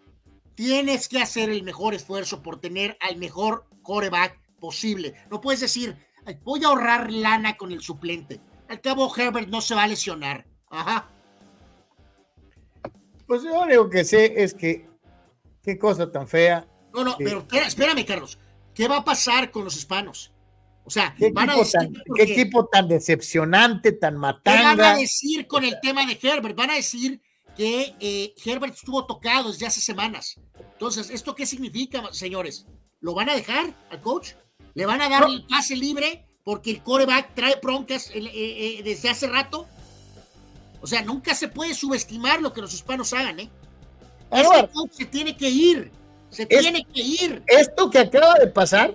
S5: Tienes que hacer el mejor esfuerzo por tener al mejor coreback posible. No puedes decir, "Ay, voy a ahorrar lana con el suplente. Al cabo, Herbert no se va a lesionar. Ajá.
S1: Pues yo lo único que sé es que qué cosa tan fea.
S5: No, no, pero espérame, Carlos. ¿Qué va a pasar con los hispanos? O sea,
S1: ¿Qué
S5: van a
S1: equipo,
S5: decir
S1: tan, qué equipo tan decepcionante, tan
S5: ¿Qué van a
S1: matanga?
S5: decir con el tema de Herbert? Van a decir que eh, Herbert estuvo tocado desde hace semanas. Entonces, ¿esto qué significa, señores? ¿Lo van a dejar al coach? ¿Le van a dar el pase libre porque el coreback trae broncas eh, eh, desde hace rato? O sea, nunca se puede subestimar lo que los hispanos hagan, ¿eh? Este coach se tiene que ir. Se
S1: Es-
S5: tiene que ir.
S1: Esto que acaba de pasar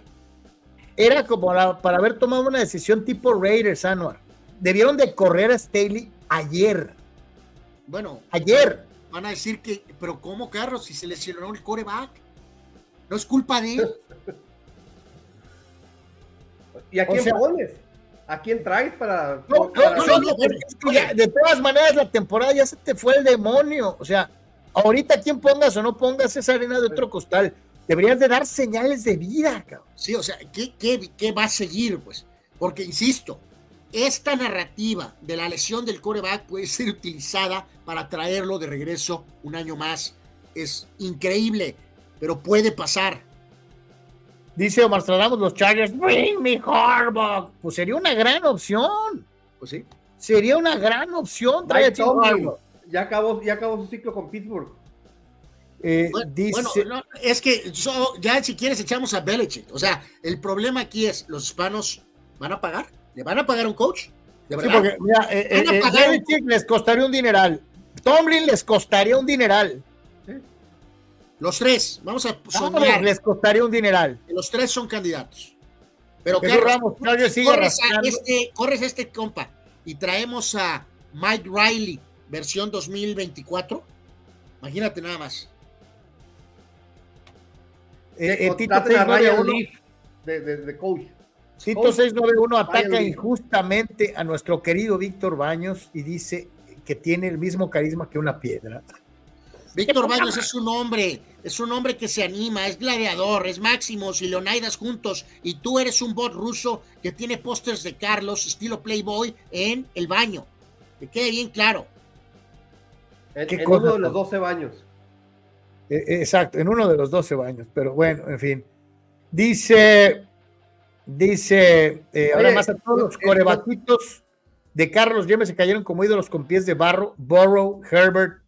S1: era como la- para haber tomado una decisión tipo Raiders, Anwar. Debieron de correr a Staley ayer.
S5: Bueno,
S1: Ayer.
S5: Van a decir que, pero ¿cómo, Carlos? Si se lesionó el coreback. No es culpa de él.
S3: ¿Y a
S1: O
S3: quién
S1: sea-
S3: pones? ¿A quién traes para.?
S1: No,
S3: para-
S1: no, no, no, es que ya, de todas maneras, la temporada ya se te fue el demonio. O sea, ahorita quien pongas o no pongas esa arena de otro costal. Deberías de dar señales de vida, cabrón.
S5: Sí, o sea, ¿qué, qué, qué va a seguir? Pues, porque insisto, esta narrativa de la lesión del coreback puede ser utilizada para traerlo de regreso un año más. Es increíble, pero puede pasar.
S1: Dice Omar Stradamus, los Chargers, bring me Harbaugh. Pues sería una gran opción.
S5: Pues sí.
S1: Sería una gran opción. traer
S3: ya acabó, ya acabó su ciclo con Pittsburgh.
S1: Eh,
S5: Bueno,
S1: dice,
S5: bueno, no, es que so- ya si quieres echamos a Belichick. O sea, el problema aquí es, ¿los hispanos van a pagar? ¿Le van a pagar a un coach? ¿De
S1: Sí, porque, mira, eh, eh,
S5: ¿Van a
S1: eh,
S5: pagar un-
S1: Belichick les costaría un dineral. Tomlin les costaría un dineral.
S5: Los tres, vamos a soñar.
S1: les costaría un dineral.
S5: Los tres son candidatos. Pero
S1: Jesús
S5: Carlos,
S1: Ramos, Claudio sigue
S5: corres, a este, corres a este compa y traemos a Mike Riley, versión 2024. Imagínate nada más.
S1: Eh, eh, Tito
S3: Contraten a
S1: 691,
S3: Ryan Leaf. de, de, de coach.
S1: Cito
S3: Coach
S1: 691
S3: Ryan
S1: ataca injustamente a nuestro querido Víctor Baños y dice que tiene el mismo carisma que una piedra.
S5: Víctor Baños es un hombre, es un hombre que se anima, es gladiador, es Máximos y Leonidas juntos, y tú eres un bot ruso que tiene pósters de Carlos, estilo Playboy, en el baño. Que quede bien claro.
S3: En,
S1: ¿Qué
S3: en
S1: cosa,
S3: uno de los
S1: Pablo?
S3: 12 baños.
S1: Eh, eh, Exacto, en uno de los 12 baños, pero bueno, en fin. Dice, dice, eh, ahora más a todos los
S3: eh,
S1: corebaquitos de Carlos Yeme se cayeron como ídolos con pies de barro, Burrow, Herbert.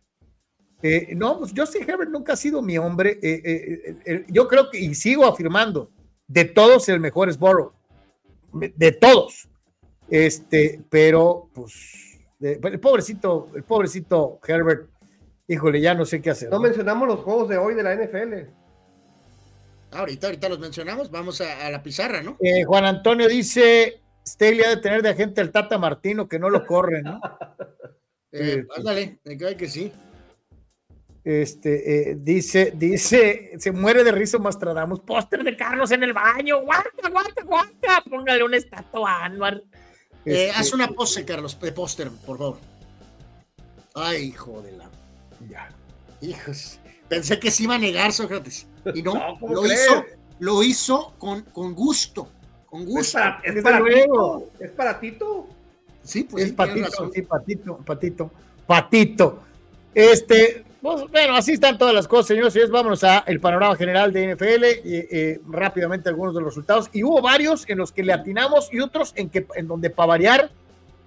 S1: Eh, no, pues yo sé, Herbert nunca ha sido mi hombre. eh, eh, yo creo que, y sigo afirmando, de todos el mejor es Burrow. De todos. Este, pero, pues, de- el pobrecito, el pobrecito Herbert, híjole, ya no sé qué hacer.
S3: No
S1: ¿no?
S3: mencionamos los juegos de hoy de la NFL.
S5: Ahorita, ahorita los mencionamos, vamos a, a la pizarra, ¿no?
S1: Eh, Juan Antonio dice, Staley ha de tener de agente al Tata Martino que no lo corre, ¿no?
S5: Eh, ándale, me cae que sí.
S1: Este, eh, dice, dice, se muere de risa Mastradamus, póster de Carlos en el baño, guarda, guarda, guarda, póngale una estatua a.
S5: Eh,
S1: Este,
S5: haz una pose, Carlos, de póster, por favor. Ay, hijo de la.
S1: Ya.
S5: Hijos. Pensé que se iba a negar, Sócrates. Y no,
S3: No, ¿cómo
S5: lo hizo, lo hizo con, con gusto. Con
S3: Es
S5: gusto.
S3: para, es para. Tito. Es para Tito.
S5: Sí, pues
S1: es
S5: sí,
S1: patito, sí, patito, patito, patito. Este, pues, bueno, así están todas las cosas, señores. Vámonos a el panorama general de NFL, eh, eh, rápidamente algunos de los resultados. Y hubo varios en los que le atinamos y otros en que en donde para variar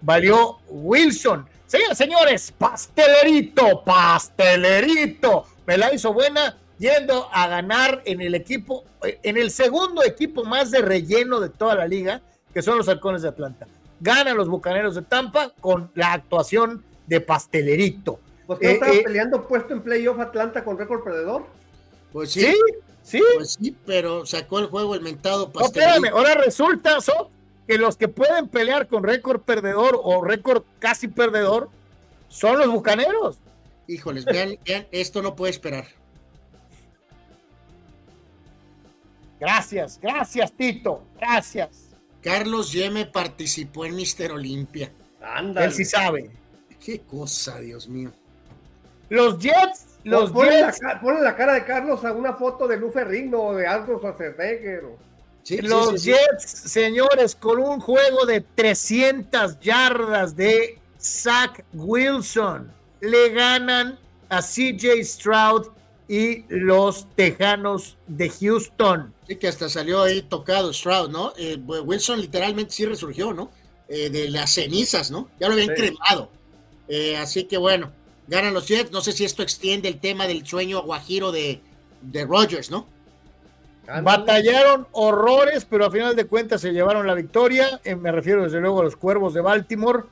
S1: valió Wilson. Señores, señores, pastelerito, pastelerito. Me la hizo buena yendo a ganar en el equipo, eh, en el segundo equipo más de relleno de toda la liga, que son los Halcones de Atlanta. Ganan los Bucaneros de Tampa con la actuación de pastelerito.
S3: Pues que no
S1: Eh,
S3: estaba
S1: eh,
S3: peleando puesto en playoff Atlanta con récord perdedor.
S5: Pues sí,
S1: sí, sí.
S5: pues sí, pero sacó el juego el mentado
S1: No,
S5: pastelito.
S1: espérame, ahora resulta, So, que los que pueden pelear con récord perdedor o récord casi perdedor son los Bucaneros.
S5: Híjoles, vean, vean, esto no puede esperar.
S1: Gracias, gracias, Tito, gracias.
S5: Carlos Yeme participó en Mister Olimpia.
S1: Él sí sabe.
S5: Qué cosa, Dios mío.
S1: Los Jets, los
S3: ponle, la,
S1: Jets,
S3: ponle la cara de Carlos a una foto de Lufe Rigno o de Aldo Schwarzenegger. o-
S1: los Jets, señores, con un juego de 300 yardas de Zach Wilson, le ganan a CJ Stroud y los Tejanos de Houston.
S5: Sí, que hasta salió ahí tocado Stroud, ¿no? Eh, Wilson literalmente sí resurgió, ¿no? Eh, de las cenizas, ¿no? Ya lo habían
S3: Sí.
S5: cremado. Eh, así que bueno, ganan los Jets. No sé si esto extiende el tema del sueño guajiro de, de Rodgers, ¿no?
S1: Batallaron horrores, pero a final de cuentas se llevaron la victoria. Eh, me refiero desde luego a los Cuervos de Baltimore,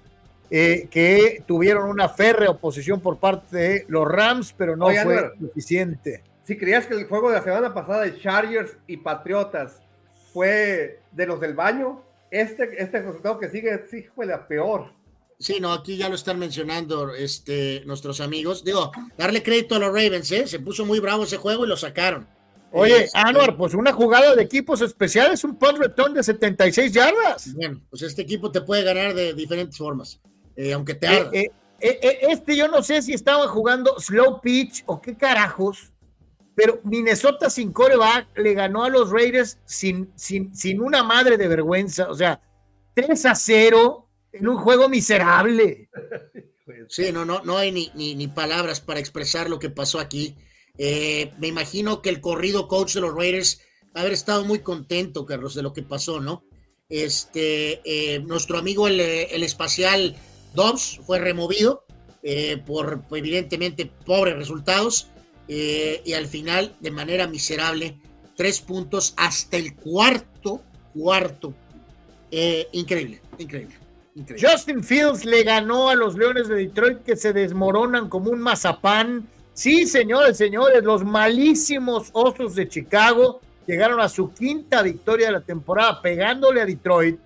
S1: eh, que tuvieron una férrea oposición por parte de los Rams, pero no
S3: Oye,
S1: fue suficiente.
S3: Si creías que el juego de la semana pasada de Chargers y Patriotas fue de los del baño, este, este resultado que sigue sí fue la peor.
S5: Sí, no, aquí ya lo están mencionando este, nuestros amigos. Digo, darle crédito a los Ravens, ¿eh? Se puso muy bravo ese juego y lo sacaron.
S1: Oye, Anuar, pues una jugada de equipos especiales, un punt return de 76 yardas.
S5: Bueno, pues este equipo te puede ganar de diferentes formas, eh, aunque te
S1: Eh,
S5: arda.
S1: eh, eh, eh, este yo no sé si estaban jugando slow pitch o qué carajos, pero Minnesota sin coreback le ganó a los Raiders sin, sin, sin una madre de vergüenza. O sea, 3 a 0 en un juego miserable.
S5: Sí, no, no, no hay ni, ni, palabras para expresar lo que pasó aquí. Eh, me imagino que el corrido coach de los Raiders ha haber estado muy contento, Carlos, de lo que pasó, ¿no? Este, eh, nuestro amigo el, el espacial Dobbs fue removido eh, por evidentemente pobres resultados eh, y al final de manera miserable tres puntos hasta el cuarto cuarto increíble increíble increíble
S1: Justin Fields le ganó a los Leones de Detroit que se desmoronan como un mazapán. Sí, señores, señores, los malísimos Osos de Chicago llegaron a su quinta victoria de la temporada pegándole a Detroit,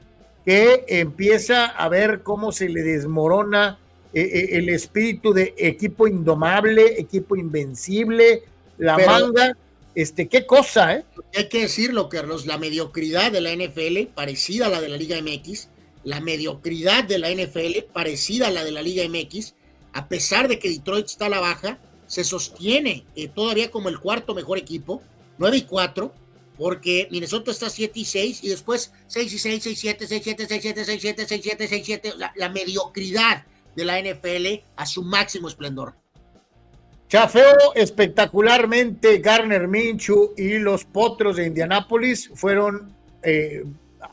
S1: que empieza a ver cómo se le desmorona eh, eh, el espíritu de equipo indomable, equipo invencible, la
S5: Pero-
S1: manga. Este, qué cosa, ¿eh?
S5: Hay que decirlo, Carlos, la mediocridad de la NFL, parecida a la de la Liga MX, la mediocridad de la NFL, parecida a la de la Liga MX, a pesar de que Detroit está a la baja, se sostiene eh, todavía como el cuarto mejor equipo, 9 y 4, porque Minnesota está 7 y 6 y después 6 y 6, 6 y 7, 6 y 7, 6 y 7, 6 y 7, 6 y 7, 6 y 7, la, la mediocridad de la NFL a su máximo esplendor.
S1: Chafeo espectacularmente Garner Minchu y los Potros de Indianápolis fueron eh,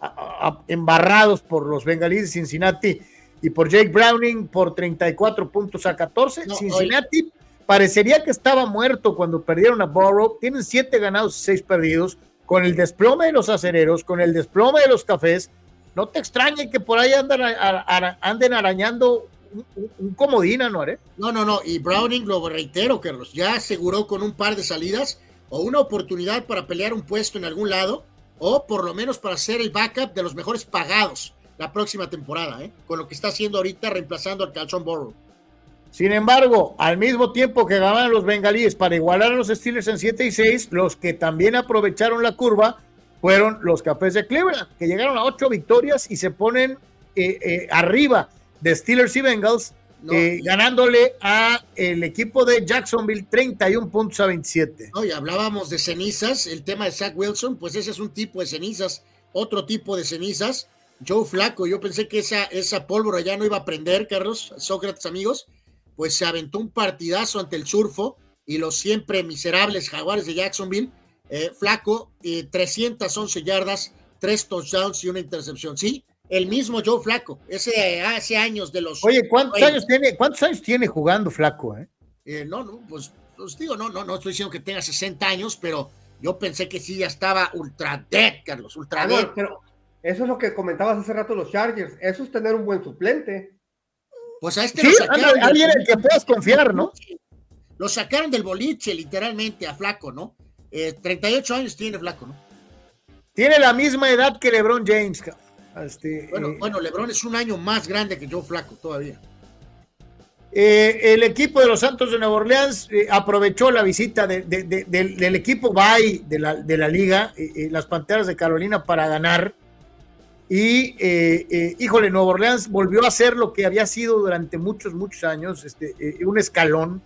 S1: a- a- embarrados por los Bengalíes de Cincinnati y por Jake Browning por 34 puntos a 14.
S5: No,
S1: Cincinnati parecería que estaba muerto cuando perdieron a Burrow. Tienen 7 ganados y 6 perdidos. Con el desplome de los acereros, con el desplome de los cafés, no te extrañe que por ahí andan, a- a- anden arañando un, un- un comodín, Anuar,
S5: No, no, no. Y Browning, lo reitero, Carlos, ya aseguró con un par de salidas o una oportunidad para pelear un puesto en algún lado o por lo menos para ser el backup de los mejores pagados la próxima temporada, ¿eh? con lo que está haciendo ahorita reemplazando al Calzón Burrow.
S1: Sin embargo, al mismo tiempo que ganaban los bengalíes para igualar a los Steelers en 7 y 6, los que también aprovecharon la curva fueron los Cafés de Cleveland, que llegaron a 8 victorias y se ponen eh, eh, arriba de Steelers y Bengals, eh, ganándole a el equipo de Jacksonville 31 puntos a 27.
S5: No, y hablábamos de cenizas, el tema de Zach Wilson, pues ese es un tipo de cenizas, otro tipo de cenizas. Joe Flaco, yo pensé que esa, esa pólvora ya no iba a prender, Carlos, Sócrates, amigos, pues se aventó un partidazo ante el surfo y los siempre miserables jaguares de Jacksonville. Eh, Flaco, eh, 311 yardas, tres touchdowns y una intercepción. Sí, el mismo Joe Flaco, ese hace años de los.
S1: Oye, ¿cuántos años tiene, cuántos años tiene jugando Flaco? Eh?
S5: eh, no, no, pues, pues digo, no, no, no estoy diciendo que tenga 60 años, pero yo pensé que sí ya estaba ultra dead, Carlos, ultra dead.
S3: no, pero eso es lo que comentabas hace rato los Chargers. Eso es tener un buen suplente.
S5: Pues a este
S1: Sí,
S5: lo sacaron.
S1: alguien en el que puedas confiar, ¿no?
S5: Lo sacaron del boliche, literalmente, a Flaco, ¿no? Eh, 38 años tiene Flaco, ¿no?
S1: Tiene la misma edad que LeBron James. cabrón. Este,
S5: Bueno,
S1: eh,
S5: bueno, Lebron es un año más grande que Joe Flaco todavía.
S1: Eh, el equipo de los Santos de Nueva Orleans eh, aprovechó la visita de- de- de- del, del equipo Bay de la, de la liga, eh, eh, las Panteras de Carolina, para ganar. Y, eh, eh, híjole, Nueva Orleans volvió a ser lo que había sido durante muchos, muchos años, este, eh, un escalón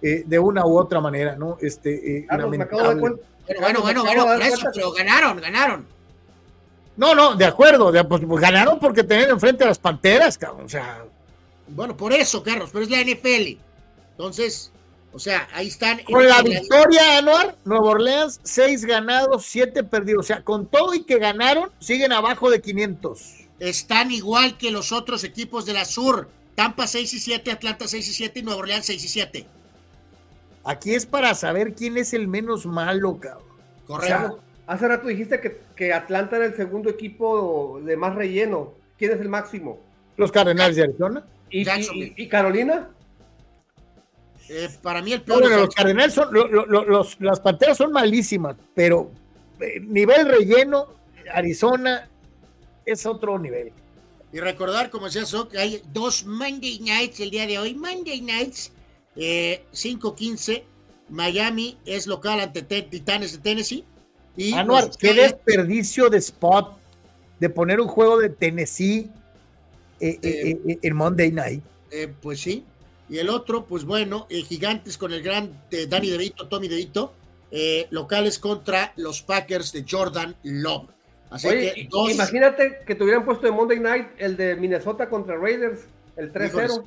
S1: eh, de una u otra manera, ¿no? Este, eh,
S3: Carlos, me acabo de dar
S1: lamentable.
S3: cuenta.
S5: Bueno, bueno, bueno, por eso, pero ganaron, ganaron.
S1: No, no, de acuerdo, de- pues, pues, ganaron porque tenían enfrente a las Panteras, cabrón, o sea,
S5: Bueno, por eso, Carlos, pero es la NFL. Entonces, o sea, ahí están.
S1: Con la victoria anual, Nueva Orleans, seis ganados, siete perdidos. O sea, con todo y que ganaron, siguen abajo de 500.
S5: Están igual que los otros equipos de la Sur. Tampa 6 y 7, Atlanta 6 y 7 y Nueva Orleans 6 y 7.
S1: Aquí es para saber quién es el menos malo, cabrón.
S5: Correcto.
S3: Hace rato dijiste que, que Atlanta era el segundo equipo de más relleno. ¿Quién es el máximo?
S1: Los Cardenales de Arizona.
S3: ¿Y, y- y Carolina?
S5: Eh, para mí el
S1: No,
S5: peor
S1: bueno, los Cardenales son, lo- lo- lo- los- las Panteras son malísimas, pero eh, nivel relleno, Arizona es otro nivel.
S5: Y recordar, como decía Sok, que hay dos Monday Nights el día de hoy. Monday Nights, eh, 5-15. Miami es local ante Te- Titanes de Tennessee. Y
S1: Anuar,
S5: los
S1: qué desperdicio de spot de poner un juego de Tennessee eh, eh, eh, en Monday Night.
S5: eh, pues sí. Y el otro, pues bueno, eh, Gigantes con el gran eh, Danny DeVito, Tommy DeVito. eh, locales contra los Packers de Jordan Love. Así
S3: Oye,
S5: que dos.
S3: imagínate que te hubieran puesto de Monday Night el de Minnesota contra Raiders, el 3-0.
S5: Híjoles,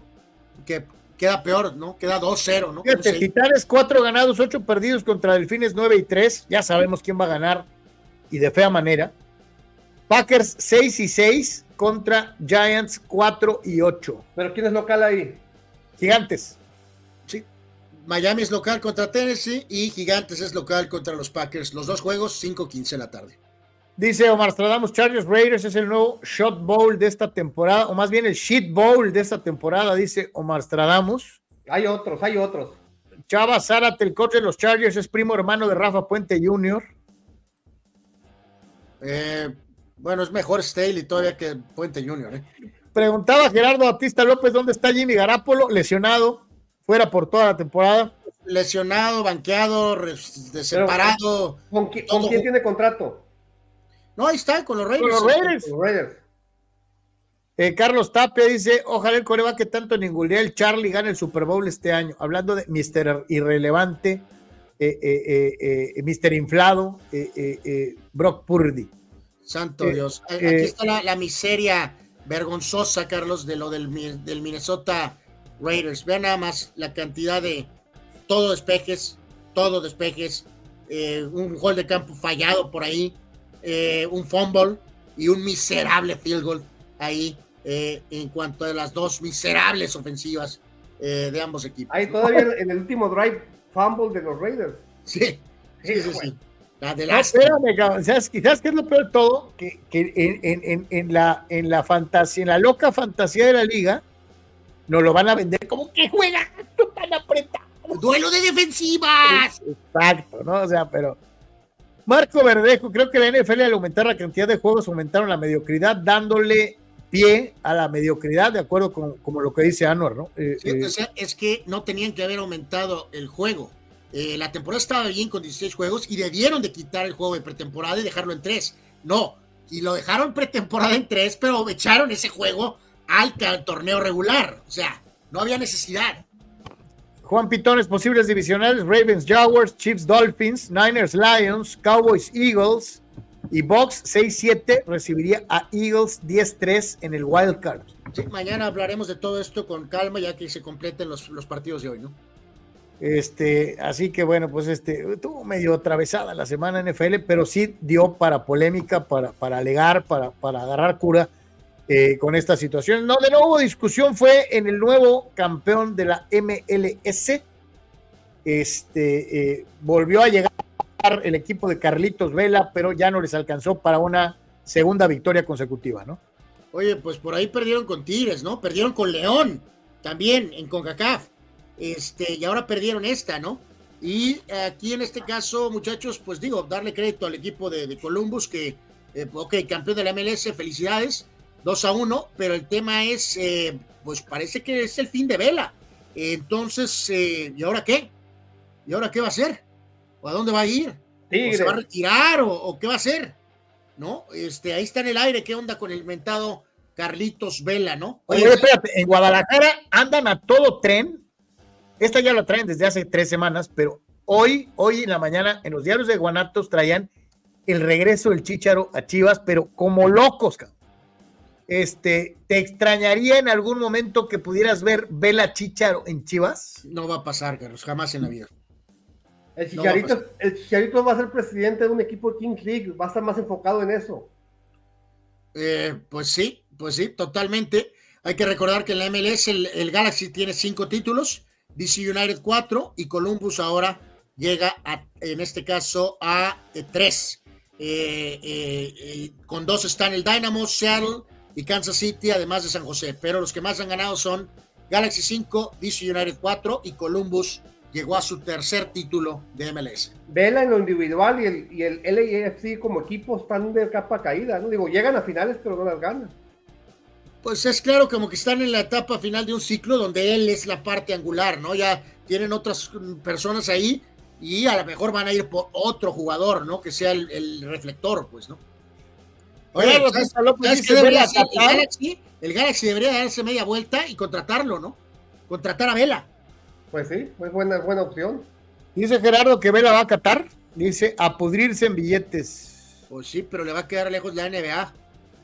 S5: que queda peor, ¿no? Queda 2-0, ¿no?
S1: Fíjate. Titanes, cuatro ganados, ocho perdidos contra Delfines 9 y 3. Ya sabemos quién va a ganar y de fea manera. Packers 6 y 6 contra Giants 4 y 8.
S3: ¿Pero quién es local ahí?
S1: Gigantes.
S5: Sí. Miami es local contra Tennessee y Gigantes es local contra los Packers. Los dos juegos, 5-15 de la tarde.
S1: Dice Omar Stradamus, Chargers Raiders es el nuevo Shot Bowl de esta temporada, o más bien el Shit Bowl de esta temporada, dice Omar Stradamus.
S3: Hay otros, hay otros.
S1: Chava Zárate, el coach de los Chargers, es primo hermano de Rafa Puente Jr.
S5: Eh, bueno, es mejor Staley todavía que Puente Junior. ¿eh?
S1: Preguntaba Gerardo Batista López dónde está Jimmy Garapolo, lesionado, fuera por toda la temporada.
S5: lesionado, banqueado, separado.
S3: ¿Con, qui- con quién tiene contrato?
S5: No, ahí está, con los Raiders.
S1: Con los Raiders.
S3: Los Raiders.
S1: Eh, Carlos Tapia dice, ojalá el coreback que tanto ningulea el Charlie gane el Super Bowl este año. Hablando de Mr. Irrelevante, eh, eh, eh, eh, Mr. Inflado, eh, eh, eh, Brock Purdy.
S5: Santo
S1: Eh,
S5: Dios.
S1: Eh,
S5: Aquí está la, la miseria vergonzosa, Carlos, de lo del, del Minnesota Raiders. Vean nada más la cantidad de todo despejes, todo despejes, eh, un gol de campo fallado por ahí, eh, un fumble y un miserable field goal ahí eh, en cuanto a las dos miserables ofensivas eh, de ambos equipos.
S3: Ahí todavía en- en el último drive, fumble de los Raiders.
S5: Sí, sí, sí. sí. La de
S1: No,
S5: las
S1: espérame, cabrón. ¿Sabes, ¿Sabes qué es lo peor de todo? Que, que en, en- en- en la, en la fantasía, en la loca fantasía de la liga, nos lo van a vender como que juega tú tan apretado.
S5: Duelo de defensivas.
S1: Exacto, ¿no? O sea, pero. Marco Verdejo, creo que la NFL al aumentar la cantidad de juegos aumentaron la mediocridad, dándole pie a la mediocridad, de acuerdo con como lo que dice Anwar, ¿no? Eh,
S5: Sí,
S1: eh,
S5: o sea, es que no tenían que haber aumentado el juego. Eh, la temporada estaba bien con 16 juegos y debieron de quitar el juego de pretemporada y dejarlo en 3. No, y lo dejaron pretemporada en 3, pero echaron ese juego al torneo regular. O sea, no había necesidad.
S1: Juan Pitones, posibles divisionales, Ravens, Jaguars, Chiefs, Dolphins, Niners, Lions, Cowboys, Eagles y Box 6-7 recibiría a Eagles 10-3 en el Wild Card.
S5: Sí, mañana hablaremos de todo esto con calma ya que se completen los, los partidos de hoy, ¿no?
S1: Este, así que bueno, pues este, estuvo medio atravesada la semana NFL, pero sí dio para polémica, para, para alegar, para, para agarrar cura eh, con esta situación. No, de nuevo discusión fue en el nuevo campeón de la MLS. Este, eh, volvió a llegar el equipo de Carlitos Vela, pero ya no les alcanzó para una segunda victoria consecutiva, ¿no?
S5: Oye, pues por ahí perdieron con Tigres, ¿no? Perdieron con León también en CONCACAF. Este, y ahora perdieron esta, ¿no? Y aquí en este caso, muchachos, pues digo, darle crédito al equipo de, Columbus que, eh, ok, campeón de la MLS, felicidades, 2 a 1, pero el tema es, eh, pues parece que es el fin de vela. Entonces, eh, ¿y ahora qué? ¿Y ahora qué va a hacer? ¿O a dónde va a ir? ¿O se va a retirar? ¿O, o qué va a hacer? ¿No? Este, ahí está en el aire, ¿qué onda con el mentado Carlitos Vela, ¿no?
S1: Oye, espérate, en Guadalajara andan a todo tren. Esta ya la traen desde hace tres semanas, pero hoy, hoy en la mañana, en los diarios de Guanatos traían el regreso del Chícharo a Chivas, pero como locos, cabrón. Este, ¿te extrañaría en algún momento que pudieras ver Vela Chícharo en Chivas?
S5: No va a pasar, Carlos, jamás en la vida.
S3: El
S5: No va a
S3: Chicharito, el Chicharito va a ser presidente de un equipo de King League, va a estar más enfocado en eso.
S5: Eh, pues sí, pues sí, totalmente. Hay que recordar que en la MLS el, el Galaxy tiene cinco títulos, DC United cuatro y Columbus ahora llega a, en este caso a eh, tres. Eh, eh, eh, con dos están el Dynamo, Seattle y Kansas City, además de San José. Pero los que más han ganado son Galaxy 5, DC United 4 y Columbus llegó a su tercer título de MLS.
S3: Vela en lo individual y el, y el LAFC como equipo están de capa caída, ¿no? Digo, llegan a finales, pero no las ganan.
S5: Pues es claro, como que están en la etapa final de un ciclo donde él es la parte angular, ¿no? Ya tienen otras mm, personas ahí y a lo mejor van a ir por otro jugador, ¿no? Que sea el, el reflector, pues, ¿no? Oye,
S1: Claro,
S5: ¿sabes,
S1: César López
S5: sabes
S1: dice,
S5: qué debería hacer? El. Galaxy, el Galaxy debería darse media vuelta y contratarlo, ¿no? Contratar a Vela.
S3: Pues sí, es buena, buena opción.
S1: Dice Gerardo que Vela va a Qatar. Dice a pudrirse en billetes.
S5: Pues sí, pero le va a quedar lejos la NBA.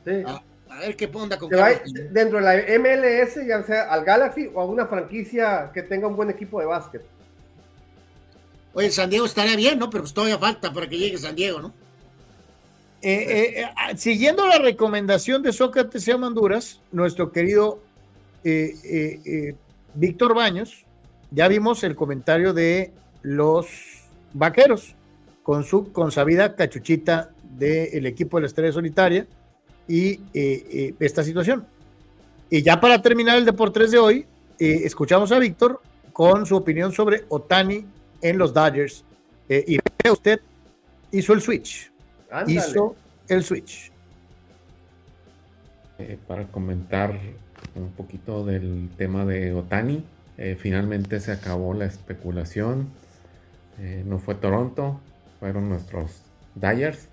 S3: Sí.
S5: A, a ver qué onda con
S3: Que
S5: Carlos.
S3: dentro de la MLS, ya sea al Galaxy o a una franquicia que tenga un buen equipo de básquet.
S5: Oye, San Diego estaría bien, ¿no? Pero pues todavía falta para que llegue San Diego, ¿no?
S1: Eh, eh, eh, ah, siguiendo la recomendación de Sócrates y Honduras, nuestro querido Víctor Baños, ya vimos el comentario de los vaqueros con su consabida cachuchita del equipo de la Estrella Solitaria y esta situación. Y ya para terminar el Deportes de hoy, eh, escuchamos a Víctor con su opinión sobre Otani en los Dodgers. Eh, y vea usted, hizo el switch.
S3: Ándale.
S1: Hizo el switch.
S22: Eh, para comentar un poquito del tema de Otani. Eh, finalmente se acabó la especulación. Eh, no fue Toronto, fueron nuestros Dyers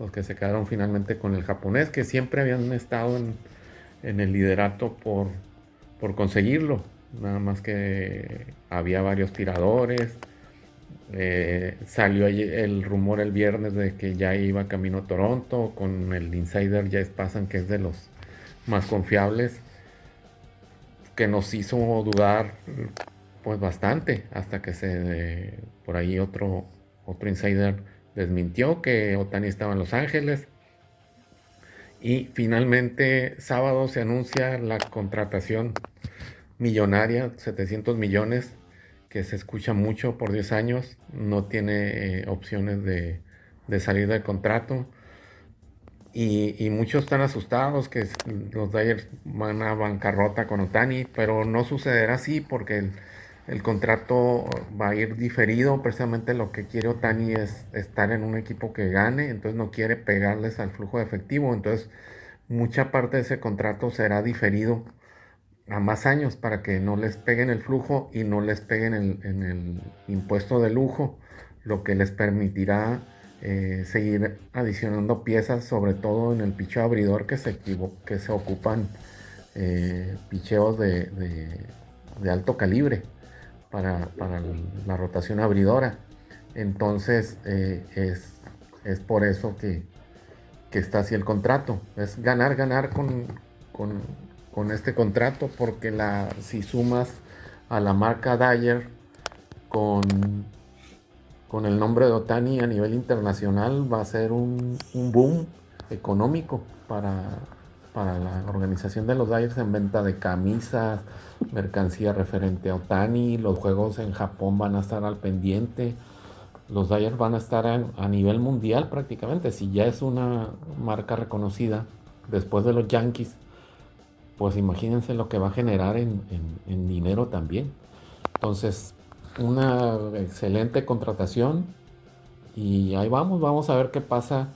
S22: los que se quedaron finalmente con el japonés, que siempre habían estado en, en el liderato por, por conseguirlo. Nada más que había varios tiradores. Eh, salió el rumor el viernes de que ya iba camino a Toronto con el insider Jess Pasan, que es de los más confiables, que nos hizo dudar pues bastante hasta que se por ahí otro otro insider desmintió que Otani estaba en Los Ángeles. Y finalmente sábado se anuncia la contratación millonaria, 700 millones, que se escucha mucho por 10 años, no tiene eh, opciones de, de, salir del contrato. Y, y, muchos están asustados que los Dyers van a bancarrota con Otani, pero no sucederá así porque el, el contrato va a ir diferido. Precisamente lo que quiere Otani es estar en un equipo que gane, entonces no quiere pegarles al flujo de efectivo. Entonces, mucha parte de ese contrato será diferido a más años para que no les peguen el flujo y no les peguen el, en el impuesto de lujo, lo que les permitirá eh, seguir adicionando piezas, sobre todo en el picheo abridor que se, que se ocupan eh, picheos de, de, alto calibre para, para, la rotación abridora. Entonces eh, es, es, por eso que, que, está así el contrato. Es ganar, ganar con, con con este contrato porque la, si sumas a la marca Dyer con, con el nombre de Otani a nivel internacional va a ser un, un boom económico para, para la organización de los Dyers en venta de camisas, mercancía referente a Otani, los juegos en Japón van a estar al pendiente, los Dyers van a estar a, a nivel mundial prácticamente, si ya es una marca reconocida después de los Yankees pues imagínense lo que va a generar en, dinero también. Entonces, una excelente contratación y ahí vamos, vamos a ver qué pasa,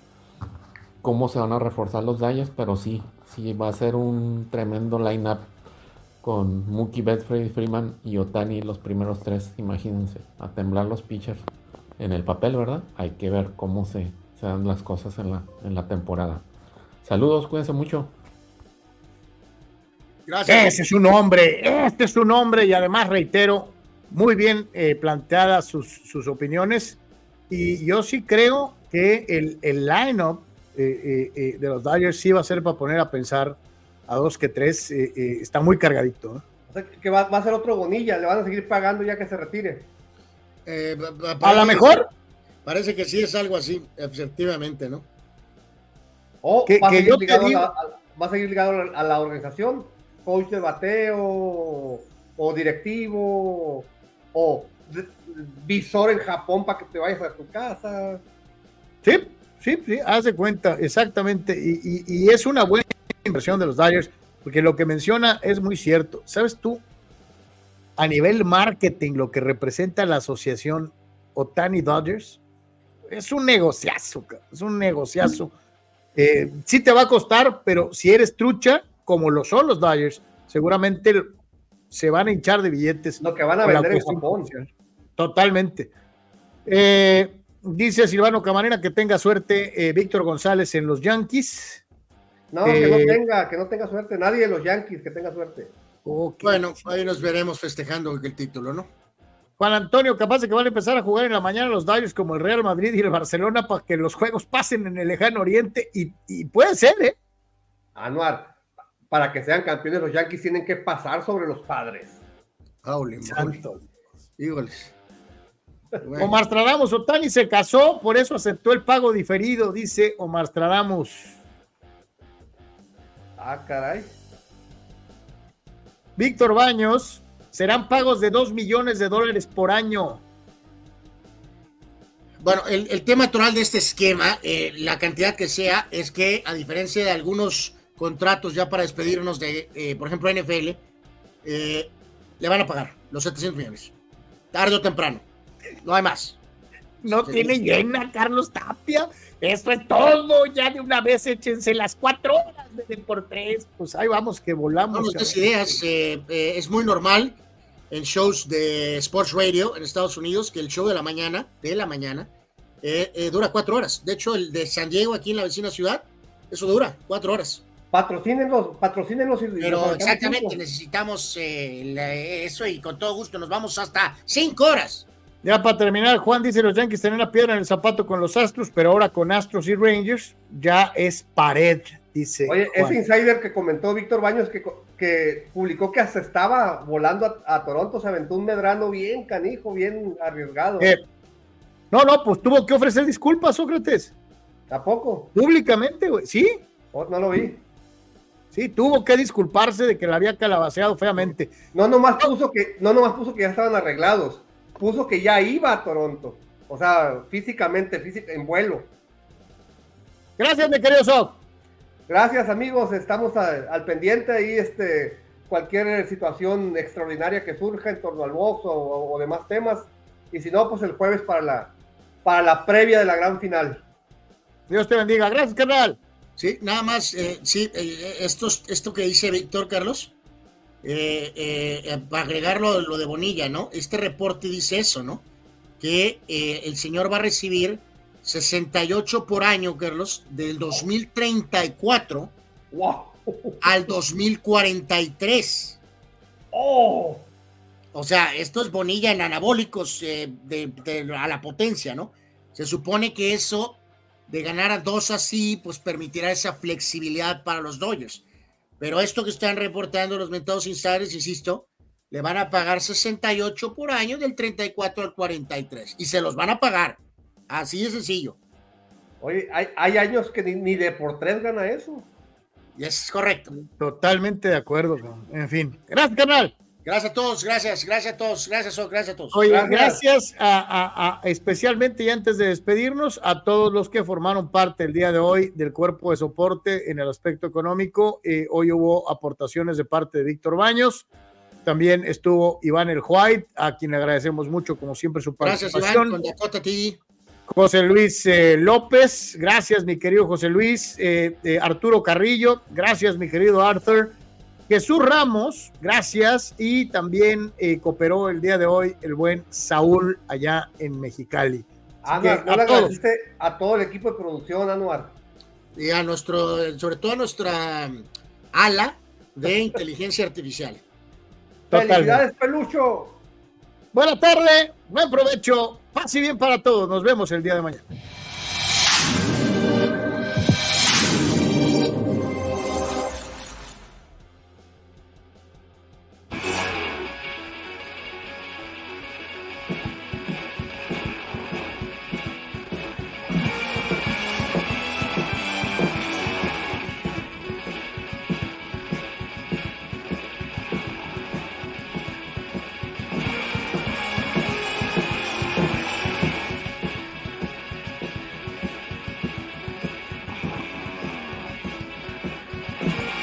S22: cómo se van a reforzar los Dallas, pero sí, sí va a ser un tremendo line-up con Mookie Betts, Freddy Freeman y Otani los primeros tres, imagínense, a temblar los pitchers en el papel, ¿verdad? Hay que ver cómo se, se dan las cosas en la, en la temporada. Saludos, cuídense mucho.
S1: Gracias. Ese es un hombre, este es un hombre y además reitero, muy bien eh, planteadas sus, sus, opiniones y yo sí creo que el, el line-up eh, eh, de los Dodgers sí va a ser para poner a pensar a dos que tres, está muy cargadito.
S3: O sea, que va, va, a ser otro Bonilla, le van a seguir pagando ya que se retire.
S1: a lo mejor.
S5: Parece que sí es algo así, efectivamente, ¿no?
S3: O que, va, va a seguir ligado a la organización coach de bateo o directivo o visor en Japón para que te vayas a tu casa.
S1: Sí, sí, sí, haz de cuenta, exactamente. Y, y, es una buena inversión de los Dyers, porque lo que menciona es muy cierto. ¿Sabes tú? A nivel marketing, lo que representa la asociación Otani Dodgers es un negociazo, es un negociazo. Eh, sí te va a costar, pero si eres trucha, como lo son los Dodgers, seguramente se van a hinchar de billetes.
S3: Lo que van a vender en Japón.
S1: Totalmente. Eh, dice Silvano Camarena que tenga suerte eh, Víctor González en los Yankees.
S3: No, que no eh, tenga, que no tenga suerte nadie de los Yankees, que tenga suerte.
S5: Okay. Bueno, ahí nos veremos festejando el título, ¿no?
S1: Juan Antonio, capaz de que van a empezar a jugar en la mañana los Dodgers como el Real Madrid y el Barcelona para que los juegos pasen en el lejano oriente y, y puede ser, ¿eh?
S3: Anuar, para que sean campeones los Yankees tienen que pasar sobre los padres.
S5: Santo. Híjoles.
S1: Bueno. Omar Stradamos, Otani se casó, por eso aceptó el pago diferido, dice Omar Stradamos.
S3: Ah, caray.
S1: Víctor Baños, serán pagos de 2 millones de dólares por año.
S5: Bueno, el, el tema natural de este esquema, eh, la cantidad que sea, es que a diferencia de algunos contratos ya para despedirnos de, eh, por ejemplo, NFL, eh, le van a pagar los 700 millones. Tarde o temprano. No hay más.
S1: No tiene llena, Carlos Tapia. Eso es todo. Ya de una vez échense las cuatro horas de por tres. Pues ahí vamos, que volamos.
S5: No, ideas. Eh, es muy normal. en shows de Sports Radio en Estados Unidos que el show de la mañana, de la mañana, eh, eh, dura cuatro horas. De hecho, el de San Diego aquí en la vecina ciudad, eso dura cuatro horas.
S3: Patrocínenlos, patrocínenlos. y-
S5: Pero exactamente,
S3: tiempo.
S5: necesitamos eh, la- eso y con todo gusto nos vamos hasta cinco horas.
S1: Ya para terminar, Juan dice los Yankees tenían una piedra en el zapato con los Astros, pero ahora con Astros y Rangers ya es pared, dice.
S3: Oye,
S1: Juan.
S3: ese insider que comentó Víctor Baños que, que publicó que hasta estaba volando a, a Toronto, se aventó un medrano bien canijo, bien arriesgado.
S1: Eh, no, no, pues tuvo que ofrecer disculpas, Sócrates.
S3: ¿Tampoco?
S1: Públicamente, güey. Sí.
S3: Oh, no lo vi.
S1: Sí, tuvo que disculparse de que la había calabaceado feamente.
S3: No nomás puso que, no nomás puso que ya estaban arreglados, puso que ya iba a Toronto. O sea, físicamente, física, en vuelo.
S1: Gracias, mi querido Soc.
S3: Gracias, amigos. Estamos a- al pendiente ahí, este, cualquier situación extraordinaria que surja en torno al box o, o demás temas. Y si no, pues el jueves para la, para la previa de la gran final.
S1: Dios te bendiga. Gracias, carnal.
S5: Sí, nada más, eh, sí, eh, esto, esto que dice Víctor Carlos, eh, eh, para agregar lo, de Bonilla, ¿no? Este reporte dice eso, ¿no? Que el señor va a recibir 68 por año, Carlos, del 2034 al 2043.
S3: ¡Oh!
S5: O sea, esto es Bonilla en anabólicos de, de- a la potencia, ¿no? Se supone que eso de ganar a dos así, pues permitirá esa flexibilidad para los Dodgers. Pero esto que están reportando los mentados insiders, insisto, le van a pagar 68 por año del 34 al 43. Y se los van a pagar. Así de sencillo.
S3: Oye, hay, hay años que ni, ni de por tres gana eso.
S5: Y es correcto.
S1: Totalmente de acuerdo. En fin. Gracias, carnal.
S5: Gracias a todos, gracias, gracias a todos, gracias, gracias a todos.
S1: Oye, gracias, a, a- a- especialmente y antes de despedirnos, a todos los que formaron parte el día de hoy del cuerpo de soporte en el aspecto económico. Eh, hoy hubo aportaciones de parte de Víctor Baños. También estuvo Iván El White, a quien agradecemos mucho, como siempre, su
S5: Gracias,
S1: participación.
S5: Iván, con.
S1: José Luis eh, López, gracias mi querido José Luis, Eh, eh, Arturo Carrillo, gracias mi querido Arthur, Jesús Ramos, gracias, y también eh, cooperó el día de hoy el buen Saúl allá en Mexicali.
S3: Anuar, no le
S1: a todos,
S3: agradeciste a todo el equipo de producción, Anuar.
S5: Y a nuestro, sobre todo a nuestra um, ala de inteligencia artificial.
S3: Felicidades, Pelucho.
S1: buena tarde, buen provecho, paz y bien para todos, nos vemos el día de mañana.